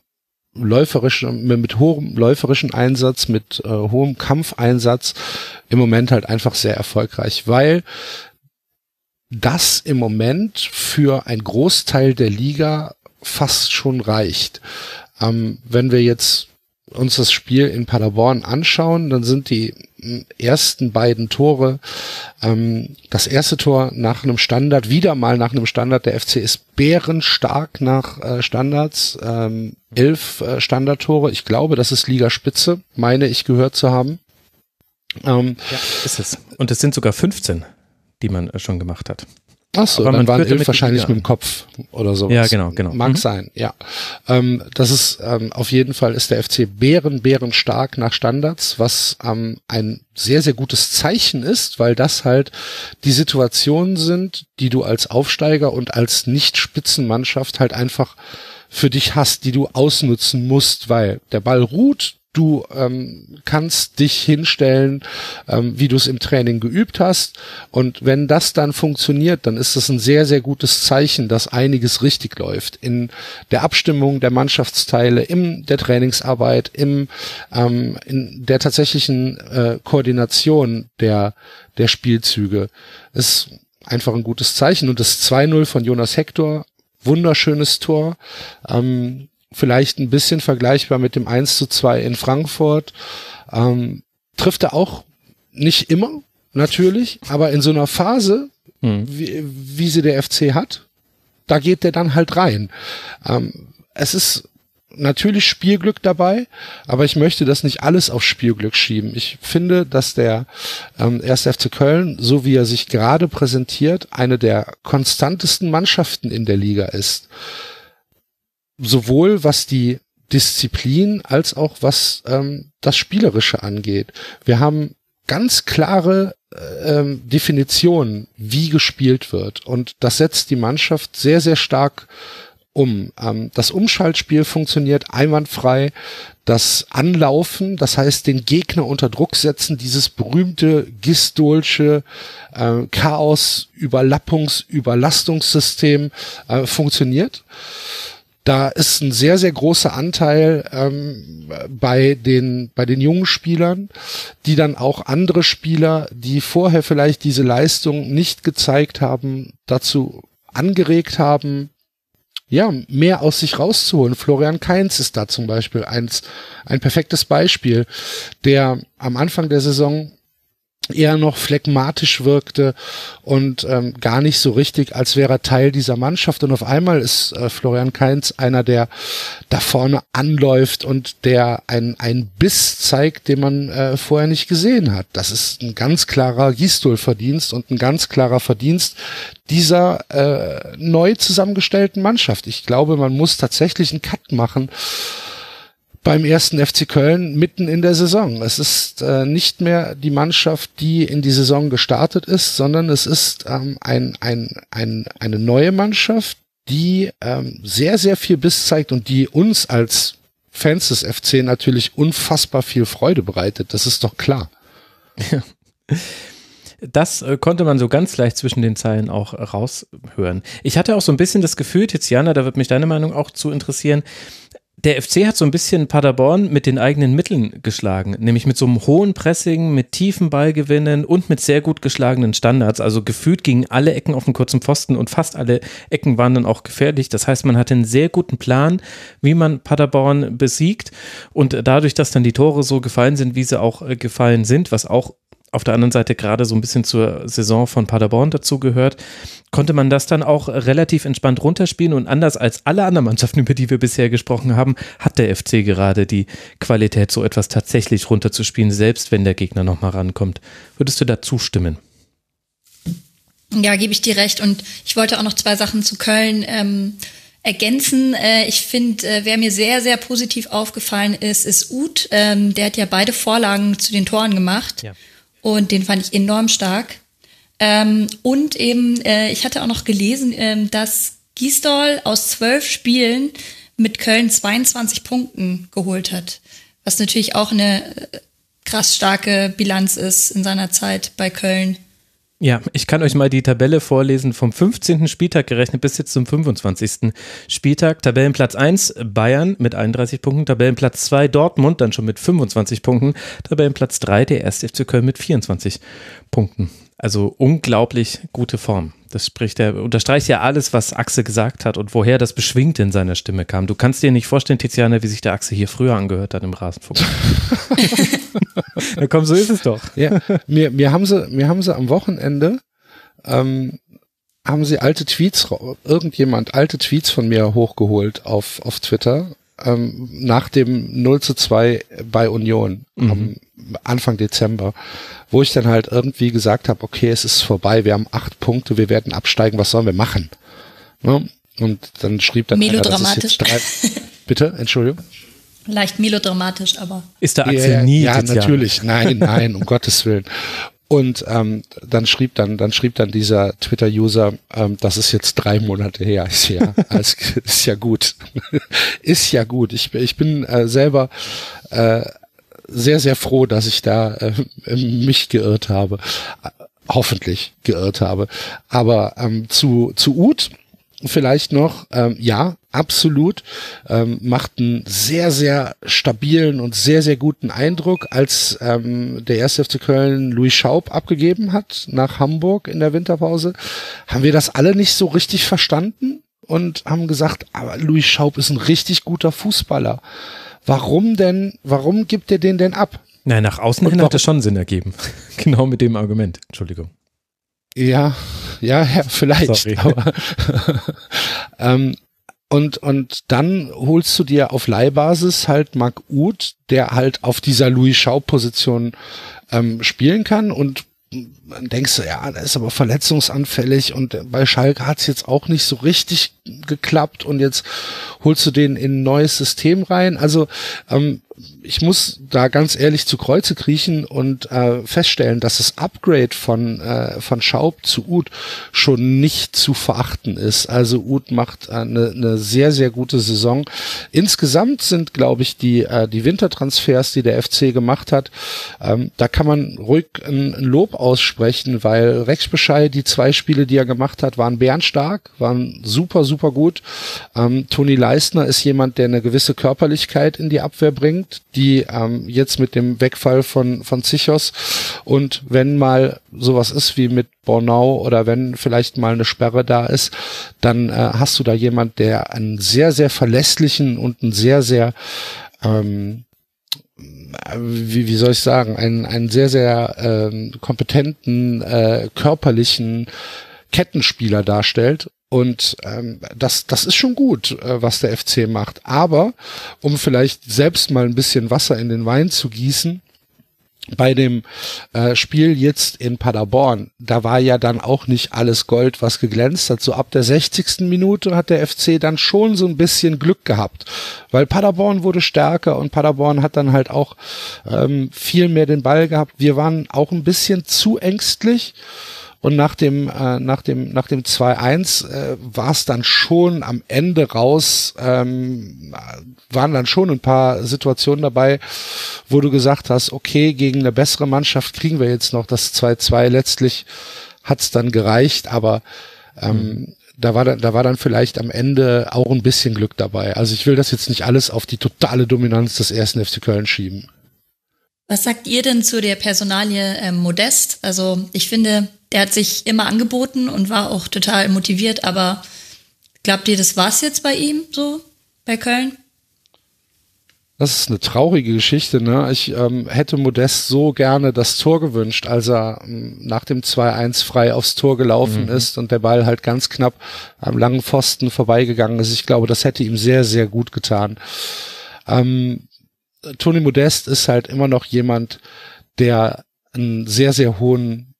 läuferischen, mit hohem läuferischen Einsatz, mit äh, hohem Kampfeinsatz im Moment halt einfach sehr erfolgreich, weil das im Moment für ein Großteil der Liga fast schon reicht. Ähm, wenn wir jetzt uns das Spiel in Paderborn anschauen, dann sind die ersten beiden Tore, ähm, das erste Tor nach einem Standard, wieder mal nach einem Standard, der FC ist bärenstark nach äh, Standards, ähm, elf äh, Standardtore, ich glaube, das ist Ligaspitze, meine ich gehört zu haben. Ähm, ja, ist es. Und es sind sogar 15, die man äh, schon gemacht hat. Ach so, Aber dann waren elf wahrscheinlich mit dem Kopf oder so. Ja, genau, genau. Mag mhm. sein, ja. Ähm, das ist ähm, auf jeden Fall ist der FC Bären, Bären stark nach Standards, was ähm, ein sehr, sehr gutes Zeichen ist, weil das halt die Situationen sind, die du als Aufsteiger und als Nicht-Spitzenmannschaft halt einfach für dich hast, die du ausnutzen musst, weil der Ball ruht, Du ähm, kannst dich hinstellen, ähm, wie du es im Training geübt hast. Und wenn das dann funktioniert, dann ist das ein sehr, sehr gutes Zeichen, dass einiges richtig läuft. In der Abstimmung der Mannschaftsteile, in der Trainingsarbeit, im, ähm, in der tatsächlichen äh, Koordination der, der Spielzüge. Ist einfach ein gutes Zeichen. Und das 2-0 von Jonas Hector, wunderschönes Tor. Ähm, vielleicht ein bisschen vergleichbar mit dem 1 zu 2 in Frankfurt. Ähm, trifft er auch nicht immer, natürlich, aber in so einer Phase, hm. wie, wie sie der FC hat, da geht der dann halt rein. Ähm, es ist natürlich Spielglück dabei, aber ich möchte das nicht alles auf Spielglück schieben. Ich finde, dass der ähm, 1. FC Köln, so wie er sich gerade präsentiert, eine der konstantesten Mannschaften in der Liga ist sowohl was die Disziplin als auch was ähm, das Spielerische angeht. Wir haben ganz klare äh, ähm, Definitionen, wie gespielt wird. Und das setzt die Mannschaft sehr, sehr stark um. Ähm, das Umschaltspiel funktioniert einwandfrei. Das Anlaufen, das heißt den Gegner unter Druck setzen, dieses berühmte Gistolsche äh, Chaos, Überlappungs, Überlastungssystem äh, funktioniert. Da ist ein sehr, sehr großer Anteil ähm, bei, den, bei den jungen Spielern, die dann auch andere Spieler, die vorher vielleicht diese Leistung nicht gezeigt haben, dazu angeregt haben, ja, mehr aus sich rauszuholen. Florian Kainz ist da zum Beispiel eins, ein perfektes Beispiel, der am Anfang der Saison eher noch phlegmatisch wirkte und ähm, gar nicht so richtig, als wäre er Teil dieser Mannschaft. Und auf einmal ist äh, Florian Kainz einer, der da vorne anläuft und der ein, ein Biss zeigt, den man äh, vorher nicht gesehen hat. Das ist ein ganz klarer Gistol-Verdienst und ein ganz klarer Verdienst dieser äh, neu zusammengestellten Mannschaft. Ich glaube, man muss tatsächlich einen Cut machen beim ersten FC Köln mitten in der Saison. Es ist äh, nicht mehr die Mannschaft, die in die Saison gestartet ist, sondern es ist ähm, ein, ein, ein, eine neue Mannschaft, die ähm, sehr, sehr viel Biss zeigt und die uns als Fans des FC natürlich unfassbar viel Freude bereitet. Das ist doch klar. Ja. Das äh, konnte man so ganz leicht zwischen den Zeilen auch raushören. Ich hatte auch so ein bisschen das Gefühl, Tiziana, da wird mich deine Meinung auch zu interessieren, der FC hat so ein bisschen Paderborn mit den eigenen Mitteln geschlagen, nämlich mit so einem hohen Pressing, mit tiefen Ballgewinnen und mit sehr gut geschlagenen Standards. Also gefühlt gingen alle Ecken auf den kurzen Pfosten und fast alle Ecken waren dann auch gefährlich. Das heißt, man hatte einen sehr guten Plan, wie man Paderborn besiegt. Und dadurch, dass dann die Tore so gefallen sind, wie sie auch äh, gefallen sind, was auch auf der anderen Seite gerade so ein bisschen zur Saison von Paderborn dazu gehört, konnte man das dann auch relativ entspannt runterspielen und anders als alle anderen Mannschaften, über die wir bisher gesprochen haben, hat der FC gerade die Qualität, so etwas tatsächlich runterzuspielen, selbst wenn der Gegner nochmal rankommt. Würdest du da zustimmen? Ja, gebe ich dir recht. Und ich wollte auch noch zwei Sachen zu Köln ähm, ergänzen. Äh, ich finde, äh, wer mir sehr, sehr positiv aufgefallen ist, ist Uth. Ähm, der hat ja beide Vorlagen zu den Toren gemacht. Ja. Und den fand ich enorm stark. Ähm, und eben, äh, ich hatte auch noch gelesen, ähm, dass Gisdol aus zwölf Spielen mit Köln 22 Punkten geholt hat. Was natürlich auch eine äh, krass starke Bilanz ist in seiner Zeit bei Köln. Ja, ich kann euch mal die Tabelle vorlesen vom 15. Spieltag gerechnet bis jetzt zum 25. Spieltag. Tabellenplatz 1 Bayern mit 31 Punkten, Tabellenplatz 2 Dortmund dann schon mit 25 Punkten, Tabellenplatz 3 der 1. FC Köln mit 24 Punkten. Also unglaublich gute Form. Das spricht er, unterstreicht ja alles, was Axel gesagt hat und woher das beschwingt in seiner Stimme kam. Du kannst dir nicht vorstellen, Tiziana, wie sich der Axel hier früher angehört hat im Rasenfunk. Na komm, so ist es doch. Ja, mir, mir haben sie, mir haben sie am Wochenende, ähm, haben sie alte Tweets, irgendjemand alte Tweets von mir hochgeholt auf, auf Twitter, ähm, nach dem 0 zu 2 bei Union mhm. am Anfang Dezember, wo ich dann halt irgendwie gesagt habe, okay, es ist vorbei, wir haben acht Punkte, wir werden absteigen, was sollen wir machen? Ne? Und dann schrieb dann Melodramatisch. Einer, bitte, Entschuldigung. Leicht melodramatisch, aber. Ist der Axel ja, nie? Ja, natürlich. Nein, nein, um Gottes Willen. Und ähm, dann schrieb dann, dann schrieb dann dieser Twitter-User, ähm, das ist jetzt drei Monate her. Ist ja, ist ja gut, ist ja gut. Ich, ich bin äh, selber äh, sehr, sehr froh, dass ich da äh, mich geirrt habe, äh, hoffentlich geirrt habe. Aber ähm, zu zu Ut vielleicht noch, ähm, ja, absolut, ähm, macht einen sehr, sehr stabilen und sehr, sehr guten Eindruck, als ähm, der erste FC Köln Louis Schaub abgegeben hat nach Hamburg in der Winterpause, haben wir das alle nicht so richtig verstanden und haben gesagt, aber Louis Schaub ist ein richtig guter Fußballer. Warum denn, warum gibt er den denn ab? Nein, nach außen hin hat es schon Sinn ergeben. genau mit dem Argument. Entschuldigung. Ja, ja, ja vielleicht. Aber, ähm, und, und dann holst du dir auf Leihbasis halt Marc Uth, der halt auf dieser Louis Schau-Position ähm, spielen kann und dann denkst du, ja, der ist aber verletzungsanfällig und bei Schalke hat's jetzt auch nicht so richtig geklappt und jetzt holst du den in ein neues System rein. Also ähm, ich muss da ganz ehrlich zu Kreuze kriechen und äh, feststellen, dass das Upgrade von, äh, von Schaub zu Uth schon nicht zu verachten ist. Also Uth macht eine, äh, eine sehr, sehr gute Saison. Insgesamt sind, glaube ich, die, äh, die Wintertransfers, die der FC gemacht hat, ähm, da kann man ruhig ein, ein Lob aussprechen, weil Rex Bescheid, die zwei Spiele, die er gemacht hat, waren bärenstark, waren super, super gut. Ähm, Toni Leistner ist jemand, der eine gewisse Körperlichkeit in die Abwehr bringt die ähm, jetzt mit dem Wegfall von, von Zichos und wenn mal sowas ist wie mit Bornau oder wenn vielleicht mal eine Sperre da ist, dann äh, hast du da jemand, der einen sehr, sehr verlässlichen und einen sehr, sehr ähm, wie, wie soll ich sagen, einen, einen sehr, sehr ähm, kompetenten, äh, körperlichen Kettenspieler darstellt und ähm, das, das ist schon gut, äh, was der FC macht. Aber um vielleicht selbst mal ein bisschen Wasser in den Wein zu gießen, bei dem äh, Spiel jetzt in Paderborn, da war ja dann auch nicht alles Gold, was geglänzt hat. So ab der 60. Minute hat der FC dann schon so ein bisschen Glück gehabt, weil Paderborn wurde stärker und Paderborn hat dann halt auch ähm, viel mehr den Ball gehabt. Wir waren auch ein bisschen zu ängstlich. Und nach dem, äh, nach dem, nach dem 2-1 äh, war es dann schon am Ende raus, ähm, waren dann schon ein paar Situationen dabei, wo du gesagt hast, okay, gegen eine bessere Mannschaft kriegen wir jetzt noch das 2-2. Letztlich hat's dann gereicht, aber ähm, mhm da war, dann, da war dann vielleicht am Ende auch ein bisschen Glück dabei. Also ich will das jetzt nicht alles auf die totale Dominanz des ersten FC Köln schieben. Was sagt ihr denn zu der Personalie ähm, Modest? Also ich finde, der hat sich immer angeboten und war auch total motiviert, aber glaubt ihr, das war's jetzt bei ihm so bei Köln? Das ist eine traurige Geschichte. Ne? Ich ähm, hätte Modest so gerne das Tor gewünscht, als er ähm, nach dem 2-1 frei aufs Tor gelaufen mhm. ist und der Ball halt ganz knapp am langen Pfosten vorbeigegangen ist. Ich glaube, das hätte ihm sehr, sehr gut getan. Ähm, Toni Modest ist halt immer noch jemand, der einen sehr, sehr hohen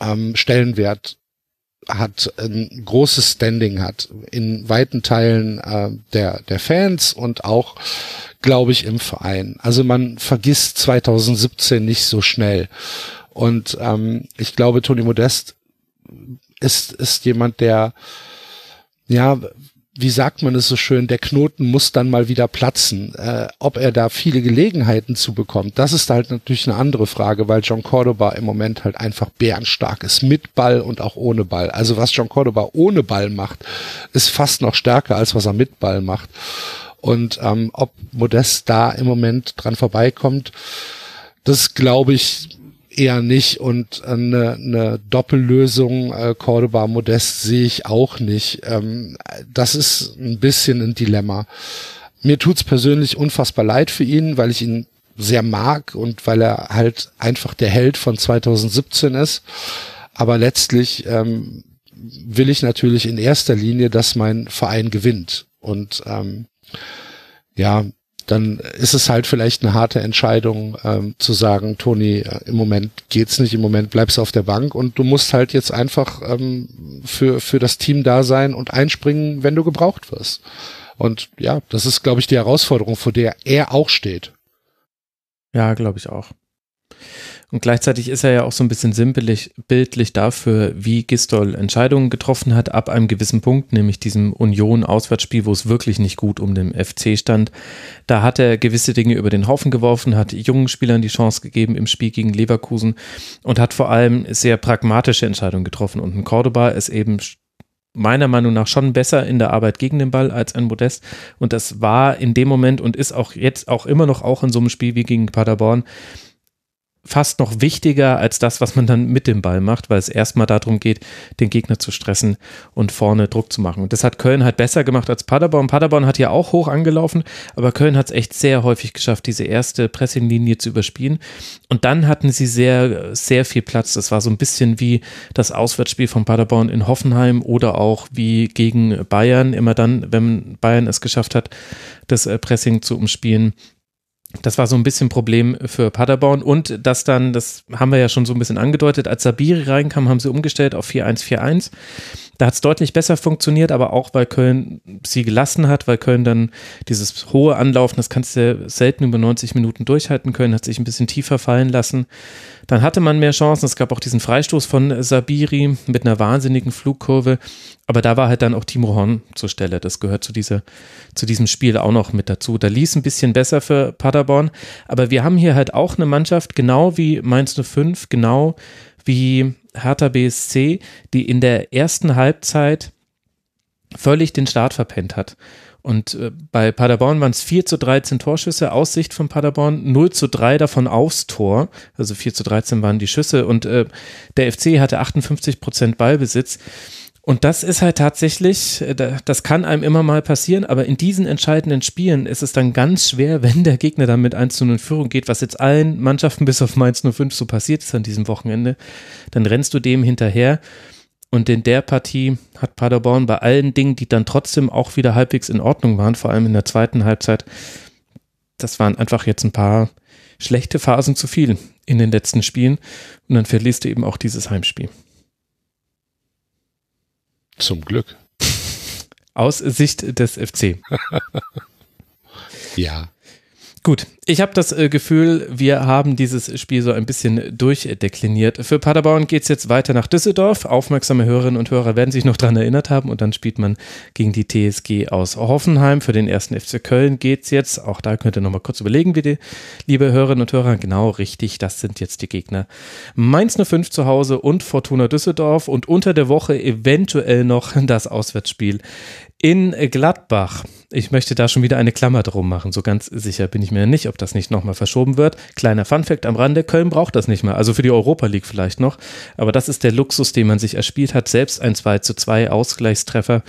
ähm, Stellenwert hat, ein großes Standing hat in weiten Teilen äh, der, der Fans und auch glaube ich, im Verein. Also man vergisst 2017 nicht so schnell. Und ähm, ich glaube, Toni Modest ist, ist jemand, der, ja, wie sagt man es so schön, der Knoten muss dann mal wieder platzen. Äh, ob er da viele Gelegenheiten zu bekommt, das ist halt natürlich eine andere Frage, weil John Cordoba im Moment halt einfach bärenstark ist, mit Ball und auch ohne Ball. Also was John Cordoba ohne Ball macht, ist fast noch stärker als was er mit Ball macht. Und ähm, ob Modest da im Moment dran vorbeikommt, das glaube ich eher nicht. Und eine, eine Doppellösung äh, Cordoba Modest sehe ich auch nicht. Ähm, das ist ein bisschen ein Dilemma. Mir tut's persönlich unfassbar leid für ihn, weil ich ihn sehr mag und weil er halt einfach der Held von 2017 ist. Aber letztlich ähm, will ich natürlich in erster Linie, dass mein Verein gewinnt. Und ähm, ja, dann ist es halt vielleicht eine harte Entscheidung ähm, zu sagen, Toni, äh, im Moment geht's nicht, im Moment bleibst du auf der Bank und du musst halt jetzt einfach ähm, für, für das Team da sein und einspringen, wenn du gebraucht wirst. Und ja, das ist, glaube ich, die Herausforderung, vor der er auch steht. Ja, glaube ich auch. Und gleichzeitig ist er ja auch so ein bisschen sinnbildlich bildlich dafür, wie Gistol Entscheidungen getroffen hat ab einem gewissen Punkt, nämlich diesem Union-Auswärtsspiel, wo es wirklich nicht gut um den FC stand. Da hat er gewisse Dinge über den Haufen geworfen, hat jungen Spielern die Chance gegeben im Spiel gegen Leverkusen und hat vor allem sehr pragmatische Entscheidungen getroffen. Und ein Cordoba ist eben meiner Meinung nach schon besser in der Arbeit gegen den Ball als ein Modest. Und das war in dem Moment und ist auch jetzt auch immer noch auch in so einem Spiel wie gegen Paderborn fast noch wichtiger als das, was man dann mit dem Ball macht, weil es erstmal darum geht, den Gegner zu stressen und vorne Druck zu machen. Und das hat Köln halt besser gemacht als Paderborn. Paderborn hat ja auch hoch angelaufen, aber Köln hat es echt sehr häufig geschafft, diese erste Pressinglinie zu überspielen. Und dann hatten sie sehr, sehr viel Platz. Das war so ein bisschen wie das Auswärtsspiel von Paderborn in Hoffenheim oder auch wie gegen Bayern. Immer dann, wenn Bayern es geschafft hat, das äh, Pressing zu umspielen, das war so ein bisschen Problem für Paderborn und das dann, das haben wir ja schon so ein bisschen angedeutet, als Sabiri reinkam, haben sie umgestellt auf 4-1-4-1. Da hat es deutlich besser funktioniert, aber auch weil Köln sie gelassen hat, weil Köln dann dieses hohe Anlaufen, das kannst du selten über 90 Minuten durchhalten. Köln hat sich ein bisschen tiefer fallen lassen. Dann hatte man mehr Chancen. Es gab auch diesen Freistoß von Sabiri mit einer wahnsinnigen Flugkurve. Aber da war halt dann auch Timo Horn zur Stelle. Das gehört zu, dieser, zu diesem Spiel auch noch mit dazu. Da ließ ein bisschen besser für Paderborn. Aber wir haben hier halt auch eine Mannschaft, genau wie Mainz 05, genau wie Hertha BSC, die in der ersten Halbzeit völlig den Start verpennt hat. Und äh, bei Paderborn waren es 4 zu 13 Torschüsse, Aussicht von Paderborn, 0 zu 3 davon aufs Tor. Also 4 zu 13 waren die Schüsse und äh, der FC hatte 58 Prozent Ballbesitz. Und das ist halt tatsächlich, äh, das kann einem immer mal passieren, aber in diesen entscheidenden Spielen ist es dann ganz schwer, wenn der Gegner dann mit 1 zu 0 in Führung geht, was jetzt allen Mannschaften bis auf Mainz 05 so passiert ist an diesem Wochenende, dann rennst du dem hinterher. Und in der Partie hat Paderborn bei allen Dingen, die dann trotzdem auch wieder halbwegs in Ordnung waren, vor allem in der zweiten Halbzeit, das waren einfach jetzt ein paar schlechte Phasen zu viel in den letzten Spielen. Und dann verlierst du eben auch dieses Heimspiel. Zum Glück. Aus Sicht des FC. ja. Gut, ich habe das äh, Gefühl, wir haben dieses Spiel so ein bisschen durchdekliniert. Für Paderborn geht es jetzt weiter nach Düsseldorf. Aufmerksame Hörerinnen und Hörer werden sich noch daran erinnert haben und dann spielt man gegen die TSG aus Hoffenheim. Für den ersten FC Köln geht es jetzt. Auch da könnt ihr nochmal kurz überlegen, wie die liebe Hörerinnen und Hörer. Genau richtig, das sind jetzt die Gegner. Mainz 05 zu Hause und Fortuna Düsseldorf und unter der Woche eventuell noch das Auswärtsspiel in Gladbach. Ich möchte da schon wieder eine Klammer drum machen. So ganz sicher bin ich mir nicht, ob das nicht nochmal verschoben wird. Kleiner Funfact am Rande, Köln braucht das nicht mehr. Also für die Europa League vielleicht noch. Aber das ist der Luxus, den man sich erspielt hat. Selbst ein 2 zu 2 Ausgleichstreffer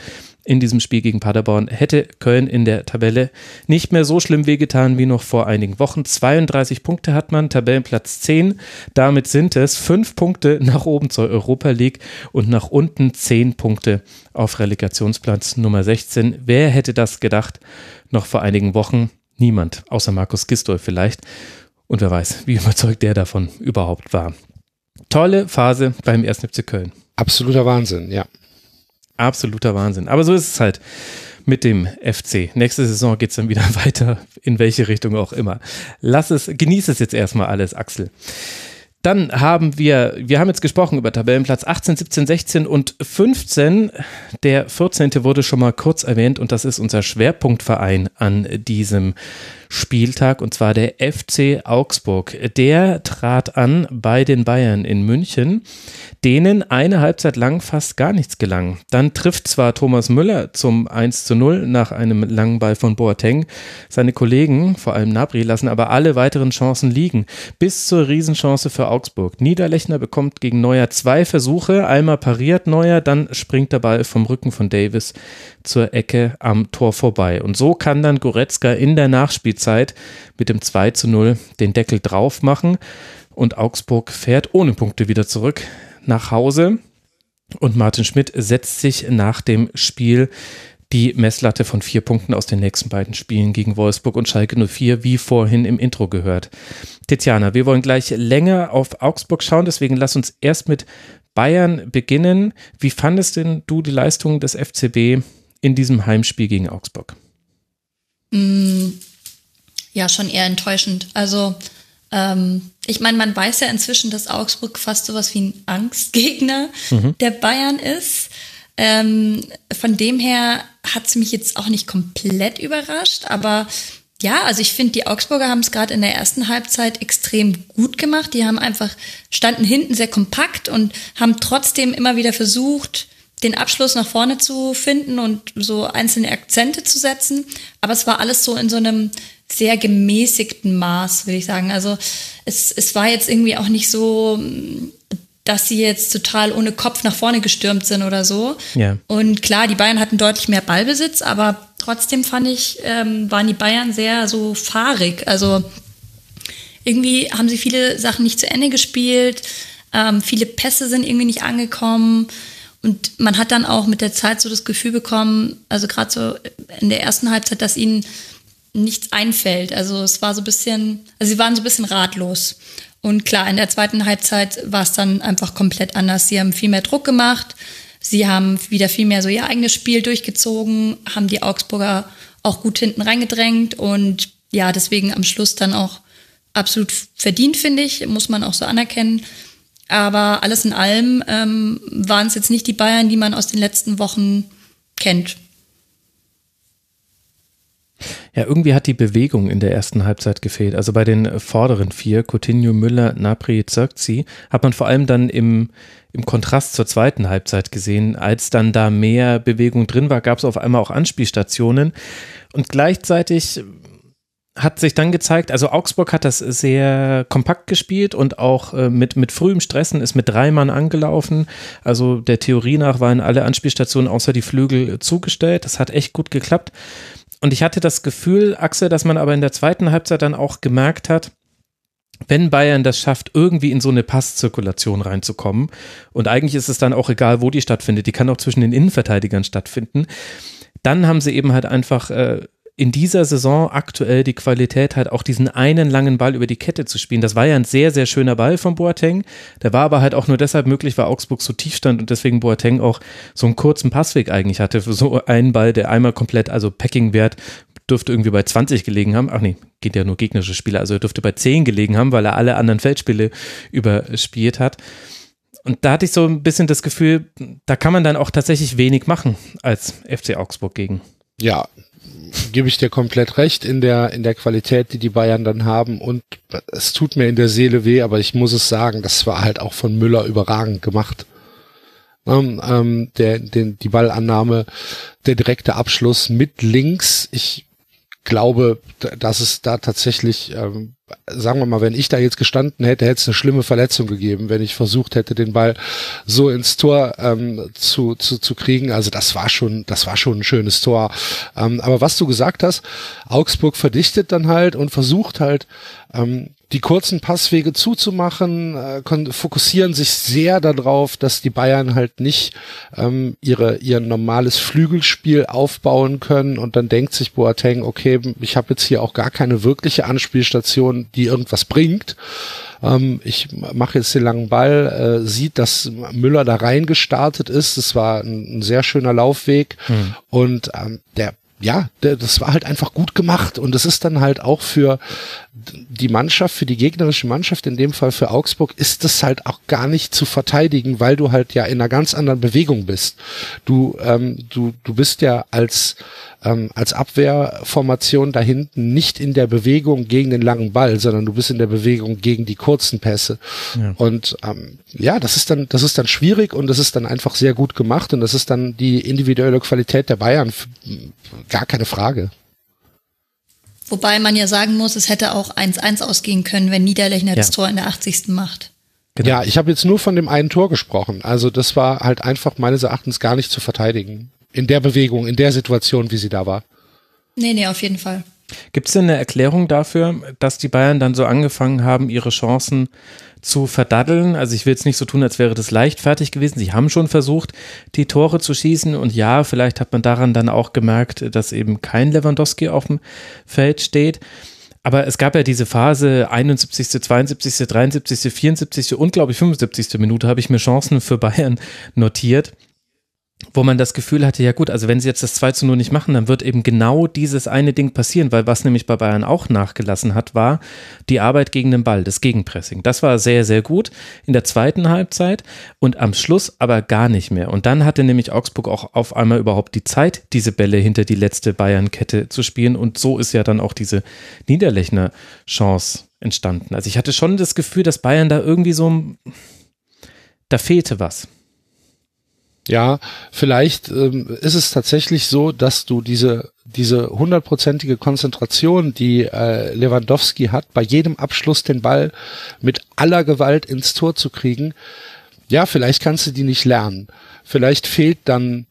in diesem Spiel gegen Paderborn hätte Köln in der Tabelle nicht mehr so schlimm wehgetan wie noch vor einigen Wochen. 32 Punkte hat man, Tabellenplatz 10. Damit sind es fünf Punkte nach oben zur Europa League und nach unten zehn Punkte auf Relegationsplatz Nummer 16. Wer hätte das gedacht? Noch vor einigen Wochen niemand, außer Markus Gistol vielleicht. Und wer weiß, wie überzeugt der davon überhaupt war. Tolle Phase beim 1. FC Köln. Absoluter Wahnsinn, ja. Absoluter Wahnsinn. Aber so ist es halt mit dem FC. Nächste Saison geht es dann wieder weiter, in welche Richtung auch immer. Lass es, genieß es jetzt erstmal alles, Axel. Dann haben wir, wir haben jetzt gesprochen über Tabellenplatz 18, 17, 16 und 15. Der 14. wurde schon mal kurz erwähnt und das ist unser Schwerpunktverein an diesem Spieltag und zwar der FC Augsburg. Der trat an bei den Bayern in München, denen eine Halbzeit lang fast gar nichts gelang. Dann trifft zwar Thomas Müller zum 1 zu 0 nach einem langen Ball von Boateng. Seine Kollegen, vor allem Nabri, lassen aber alle weiteren Chancen liegen. Bis zur Riesenchance für Augsburg. Niederlechner bekommt gegen Neuer zwei Versuche. Einmal pariert Neuer, dann springt der Ball vom Rücken von Davis zur Ecke am Tor vorbei. Und so kann dann Goretzka in der Nachspielzeit mit dem 2 zu 0 den Deckel drauf machen. Und Augsburg fährt ohne Punkte wieder zurück nach Hause. Und Martin Schmidt setzt sich nach dem Spiel die Messlatte von vier Punkten aus den nächsten beiden Spielen gegen Wolfsburg und Schalke 04, wie vorhin im Intro gehört. Tiziana, wir wollen gleich länger auf Augsburg schauen, deswegen lass uns erst mit Bayern beginnen. Wie fandest denn du die Leistung des FCB in diesem Heimspiel gegen Augsburg? Mm, ja, schon eher enttäuschend. Also, ähm, ich meine, man weiß ja inzwischen, dass Augsburg fast sowas wie ein Angstgegner mhm. der Bayern ist. Ähm, von dem her hat es mich jetzt auch nicht komplett überrascht, aber ja, also ich finde, die Augsburger haben es gerade in der ersten Halbzeit extrem gut gemacht. Die haben einfach, standen hinten sehr kompakt und haben trotzdem immer wieder versucht, den Abschluss nach vorne zu finden und so einzelne Akzente zu setzen. Aber es war alles so in so einem sehr gemäßigten Maß, würde ich sagen. Also es, es war jetzt irgendwie auch nicht so, dass sie jetzt total ohne Kopf nach vorne gestürmt sind oder so. Ja. Und klar, die Bayern hatten deutlich mehr Ballbesitz, aber trotzdem fand ich, ähm, waren die Bayern sehr so fahrig. Also irgendwie haben sie viele Sachen nicht zu Ende gespielt. Ähm, viele Pässe sind irgendwie nicht angekommen. Und man hat dann auch mit der Zeit so das Gefühl bekommen, also gerade so in der ersten Halbzeit, dass ihnen nichts einfällt. Also es war so ein bisschen, also sie waren so ein bisschen ratlos. Und klar, in der zweiten Halbzeit war es dann einfach komplett anders. Sie haben viel mehr Druck gemacht. Sie haben wieder viel mehr so ihr eigenes Spiel durchgezogen, haben die Augsburger auch gut hinten reingedrängt und ja, deswegen am Schluss dann auch absolut verdient, finde ich, muss man auch so anerkennen. Aber alles in allem ähm, waren es jetzt nicht die Bayern, die man aus den letzten Wochen kennt. Ja, irgendwie hat die Bewegung in der ersten Halbzeit gefehlt. Also bei den vorderen vier, Coutinho, Müller, Napri, Zirkzi, hat man vor allem dann im, im Kontrast zur zweiten Halbzeit gesehen. Als dann da mehr Bewegung drin war, gab es auf einmal auch Anspielstationen. Und gleichzeitig hat sich dann gezeigt, also Augsburg hat das sehr kompakt gespielt und auch äh, mit, mit frühem Stressen ist mit drei Mann angelaufen. Also der Theorie nach waren alle Anspielstationen außer die Flügel zugestellt. Das hat echt gut geklappt. Und ich hatte das Gefühl, Axel, dass man aber in der zweiten Halbzeit dann auch gemerkt hat, wenn Bayern das schafft, irgendwie in so eine Passzirkulation reinzukommen, und eigentlich ist es dann auch egal, wo die stattfindet, die kann auch zwischen den Innenverteidigern stattfinden, dann haben sie eben halt einfach äh, in dieser Saison aktuell die Qualität hat, auch diesen einen langen Ball über die Kette zu spielen. Das war ja ein sehr, sehr schöner Ball von Boateng. Der war aber halt auch nur deshalb möglich, weil Augsburg so tief stand und deswegen Boateng auch so einen kurzen Passweg eigentlich hatte für so einen Ball, der einmal komplett, also Packing-Wert dürfte irgendwie bei 20 gelegen haben. Ach nee, geht ja nur gegnerische Spieler. Also er dürfte bei 10 gelegen haben, weil er alle anderen Feldspiele überspielt hat. Und da hatte ich so ein bisschen das Gefühl, da kann man dann auch tatsächlich wenig machen als FC Augsburg gegen. Ja, gebe ich dir komplett recht in der, in der Qualität, die die Bayern dann haben. Und es tut mir in der Seele weh, aber ich muss es sagen, das war halt auch von Müller überragend gemacht. Ähm, ähm, der, den, die Ballannahme, der direkte Abschluss mit links. Ich glaube, dass es da tatsächlich, ähm, sagen wir mal, wenn ich da jetzt gestanden hätte, hätte es eine schlimme Verletzung gegeben, wenn ich versucht hätte, den Ball so ins Tor ähm, zu, zu, zu kriegen. Also das war schon, das war schon ein schönes Tor. Ähm, aber was du gesagt hast, Augsburg verdichtet dann halt und versucht halt ähm, die kurzen Passwege zuzumachen, äh, fokussieren sich sehr darauf, dass die Bayern halt nicht ähm, ihre ihr normales Flügelspiel aufbauen können und dann denkt sich Boateng, okay, ich habe jetzt hier auch gar keine wirkliche Anspielstation, die irgendwas bringt. Ähm, ich mache jetzt den langen Ball, äh, sieht, dass Müller da reingestartet ist. Es war ein, ein, sehr schöner Laufweg hm. und ähm, der ja, das war halt einfach gut gemacht und es ist dann halt auch für die Mannschaft, für die gegnerische Mannschaft, in dem Fall für Augsburg, ist das halt auch gar nicht zu verteidigen, weil du halt ja in einer ganz anderen Bewegung bist. Du, ähm, du, du bist ja als ähm, als Abwehrformation da hinten nicht in der Bewegung gegen den langen Ball, sondern du bist in der Bewegung gegen die kurzen Pässe. Ja. Und ähm, ja, das ist dann, das ist dann schwierig und das ist dann einfach sehr gut gemacht und das ist dann die individuelle Qualität der Bayern, gar keine Frage. Wobei man ja sagen muss, es hätte auch 1-1 ausgehen können, wenn Niederlechner ja. das Tor in der 80. macht. Genau. Ja, ich habe jetzt nur von dem einen Tor gesprochen. Also das war halt einfach meines Erachtens gar nicht zu verteidigen in der Bewegung, in der Situation, wie sie da war. Nee, nee, auf jeden Fall. Gibt es denn eine Erklärung dafür, dass die Bayern dann so angefangen haben, ihre Chancen zu verdaddeln? Also ich will jetzt nicht so tun, als wäre das leichtfertig gewesen. Sie haben schon versucht, die Tore zu schießen und ja, vielleicht hat man daran dann auch gemerkt, dass eben kein Lewandowski auf dem Feld steht. Aber es gab ja diese Phase 71., 72., 73., 74. und glaube ich 75. Minute habe ich mir Chancen für Bayern notiert wo man das Gefühl hatte, ja gut, also wenn sie jetzt das 2 zu 0 nicht machen, dann wird eben genau dieses eine Ding passieren, weil was nämlich bei Bayern auch nachgelassen hat, war die Arbeit gegen den Ball, das Gegenpressing. Das war sehr, sehr gut in der zweiten Halbzeit und am Schluss aber gar nicht mehr. Und dann hatte nämlich Augsburg auch auf einmal überhaupt die Zeit, diese Bälle hinter die letzte Bayern-Kette zu spielen und so ist ja dann auch diese Niederlechner Chance entstanden. Also ich hatte schon das Gefühl, dass Bayern da irgendwie so, da fehlte was. Ja, vielleicht ähm, ist es tatsächlich so, dass du diese diese hundertprozentige Konzentration, die äh, Lewandowski hat, bei jedem Abschluss den Ball mit aller Gewalt ins Tor zu kriegen, ja, vielleicht kannst du die nicht lernen. Vielleicht fehlt dann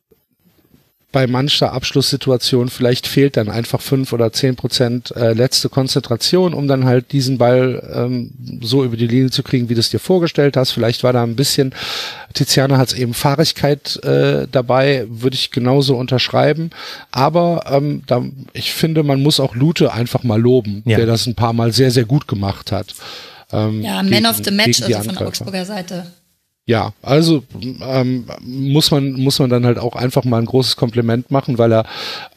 bei mancher Abschlusssituation vielleicht fehlt dann einfach fünf oder zehn Prozent äh, letzte Konzentration, um dann halt diesen Ball ähm, so über die Linie zu kriegen, wie du es dir vorgestellt hast. Vielleicht war da ein bisschen, Tiziana hat es eben Fahrigkeit äh, dabei, würde ich genauso unterschreiben. Aber ähm, da, ich finde, man muss auch Lute einfach mal loben, ja. der das ein paar Mal sehr, sehr gut gemacht hat. Ähm, ja, Man gegen, of the Match, also von der Augsburger Seite ja, also ähm, muss man muss man dann halt auch einfach mal ein großes Kompliment machen, weil er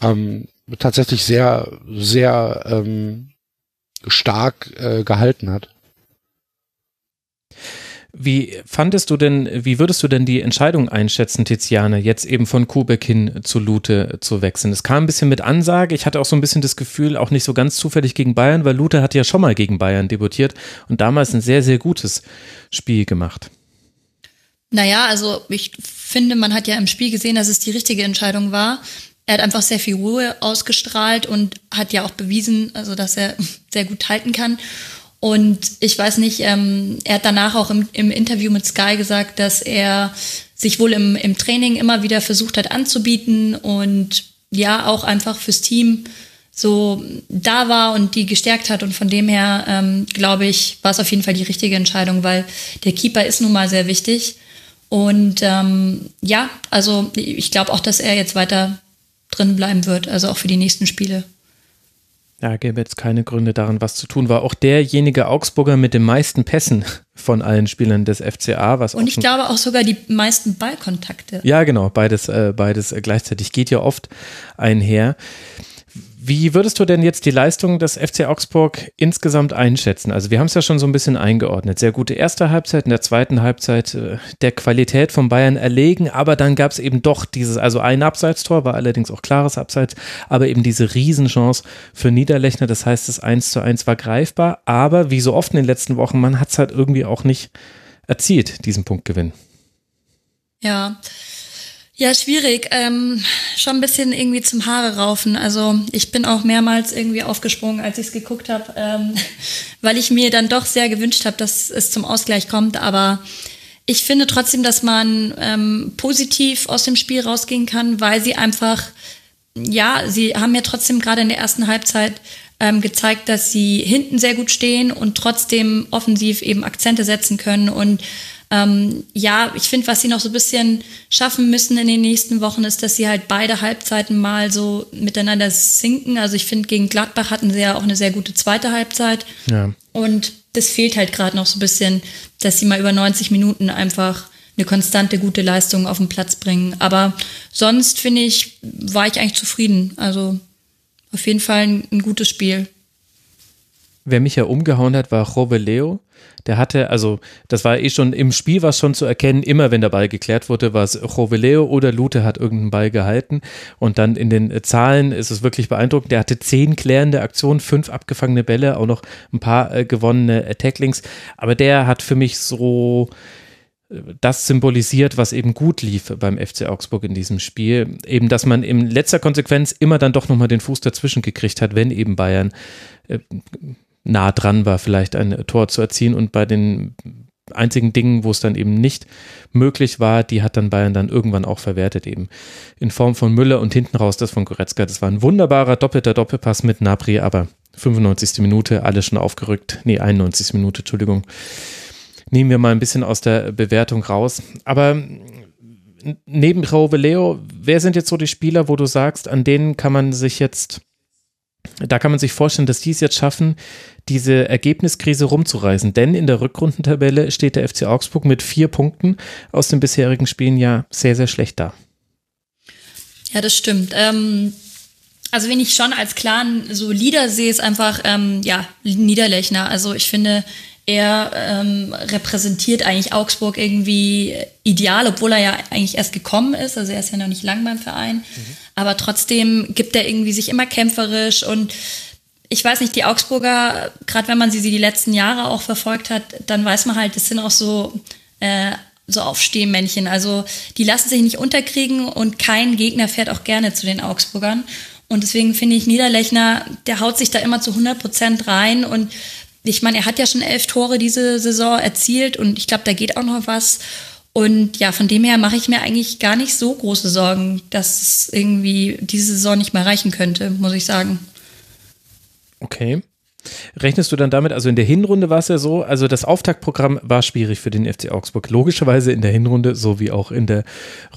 ähm, tatsächlich sehr sehr ähm, stark äh, gehalten hat. Wie fandest du denn, wie würdest du denn die Entscheidung einschätzen, Tiziane, jetzt eben von Kubek hin zu Lute zu wechseln? Es kam ein bisschen mit Ansage. Ich hatte auch so ein bisschen das Gefühl, auch nicht so ganz zufällig gegen Bayern, weil Lute hat ja schon mal gegen Bayern debütiert und damals ein sehr, sehr gutes Spiel gemacht. Naja, also ich finde, man hat ja im Spiel gesehen, dass es die richtige Entscheidung war. Er hat einfach sehr viel Ruhe ausgestrahlt und hat ja auch bewiesen, also dass er sehr gut halten kann. Und ich weiß nicht, ähm, er hat danach auch im, im Interview mit Sky gesagt, dass er sich wohl im, im Training immer wieder versucht hat anzubieten und ja auch einfach fürs Team so da war und die gestärkt hat. Und von dem her, ähm, glaube ich, war es auf jeden Fall die richtige Entscheidung, weil der Keeper ist nun mal sehr wichtig. Und ähm, ja, also ich glaube auch, dass er jetzt weiter drin bleiben wird, also auch für die nächsten Spiele. Ja, gäbe jetzt keine Gründe daran, was zu tun. War auch derjenige Augsburger mit den meisten Pässen von allen Spielern des FCA. Was Und ich glaube auch sogar die meisten Ballkontakte. Ja, genau, beides, äh, beides gleichzeitig geht ja oft einher. Wie würdest du denn jetzt die Leistung des FC Augsburg insgesamt einschätzen? Also wir haben es ja schon so ein bisschen eingeordnet. Sehr gute erste Halbzeit, in der zweiten Halbzeit äh, der Qualität von Bayern erlegen, aber dann gab es eben doch dieses, also ein Abseitstor, war allerdings auch klares Abseits, aber eben diese Riesenchance für Niederlechner. Das heißt, das 1 zu 1 war greifbar, aber wie so oft in den letzten Wochen, man hat es halt irgendwie auch nicht erzielt, diesen Punktgewinn. Ja, ja, schwierig. Ähm, schon ein bisschen irgendwie zum Haare raufen. Also ich bin auch mehrmals irgendwie aufgesprungen, als ich es geguckt habe, ähm, weil ich mir dann doch sehr gewünscht habe, dass es zum Ausgleich kommt. Aber ich finde trotzdem, dass man ähm, positiv aus dem Spiel rausgehen kann, weil sie einfach, ja, sie haben ja trotzdem gerade in der ersten Halbzeit ähm, gezeigt, dass sie hinten sehr gut stehen und trotzdem offensiv eben Akzente setzen können und ähm, ja, ich finde, was sie noch so ein bisschen schaffen müssen in den nächsten Wochen, ist, dass sie halt beide Halbzeiten mal so miteinander sinken. Also ich finde, gegen Gladbach hatten sie ja auch eine sehr gute zweite Halbzeit. Ja. Und das fehlt halt gerade noch so ein bisschen, dass sie mal über 90 Minuten einfach eine konstante gute Leistung auf den Platz bringen. Aber sonst finde ich, war ich eigentlich zufrieden. Also auf jeden Fall ein, ein gutes Spiel. Wer mich ja umgehauen hat, war Robe Leo. Der hatte, also das war eh schon im Spiel was schon zu erkennen, immer wenn der Ball geklärt wurde, war es Roveleo oder Lute hat irgendeinen Ball gehalten. Und dann in den Zahlen ist es wirklich beeindruckend. Der hatte zehn klärende Aktionen, fünf abgefangene Bälle, auch noch ein paar äh, gewonnene äh, Tacklings. Aber der hat für mich so äh, das symbolisiert, was eben gut lief beim FC Augsburg in diesem Spiel. Eben, dass man in letzter Konsequenz immer dann doch nochmal den Fuß dazwischen gekriegt hat, wenn eben Bayern äh, nah dran war, vielleicht ein Tor zu erzielen. Und bei den einzigen Dingen, wo es dann eben nicht möglich war, die hat dann Bayern dann irgendwann auch verwertet, eben in Form von Müller und hinten raus das von Goretzka. Das war ein wunderbarer doppelter Doppelpass mit Napri, aber 95. Minute, alle schon aufgerückt. Nee, 91. Minute, Entschuldigung. Nehmen wir mal ein bisschen aus der Bewertung raus. Aber neben Rove Leo, wer sind jetzt so die Spieler, wo du sagst, an denen kann man sich jetzt da kann man sich vorstellen, dass die es jetzt schaffen, diese Ergebniskrise rumzureißen. Denn in der Rückrundentabelle steht der FC Augsburg mit vier Punkten aus den bisherigen Spielen ja sehr, sehr schlecht da. Ja, das stimmt. Ähm, also wenn ich schon als klaren Solider sehe, ist einfach, ähm, ja, Niederlechner. Also ich finde, er ähm, repräsentiert eigentlich Augsburg irgendwie ideal, obwohl er ja eigentlich erst gekommen ist. Also er ist ja noch nicht lang beim Verein. Mhm. Aber trotzdem gibt er irgendwie sich immer kämpferisch und ich weiß nicht, die Augsburger, gerade wenn man sie, sie die letzten Jahre auch verfolgt hat, dann weiß man halt, das sind auch so, äh, so Aufstehmännchen. Also die lassen sich nicht unterkriegen und kein Gegner fährt auch gerne zu den Augsburgern. Und deswegen finde ich Niederlechner, der haut sich da immer zu 100 Prozent rein und ich meine, er hat ja schon elf Tore diese Saison erzielt und ich glaube, da geht auch noch was. Und ja, von dem her mache ich mir eigentlich gar nicht so große Sorgen, dass es irgendwie diese Saison nicht mehr reichen könnte, muss ich sagen. Okay. Rechnest du dann damit, also in der Hinrunde war es ja so, also das Auftaktprogramm war schwierig für den FC Augsburg, logischerweise in der Hinrunde sowie auch in der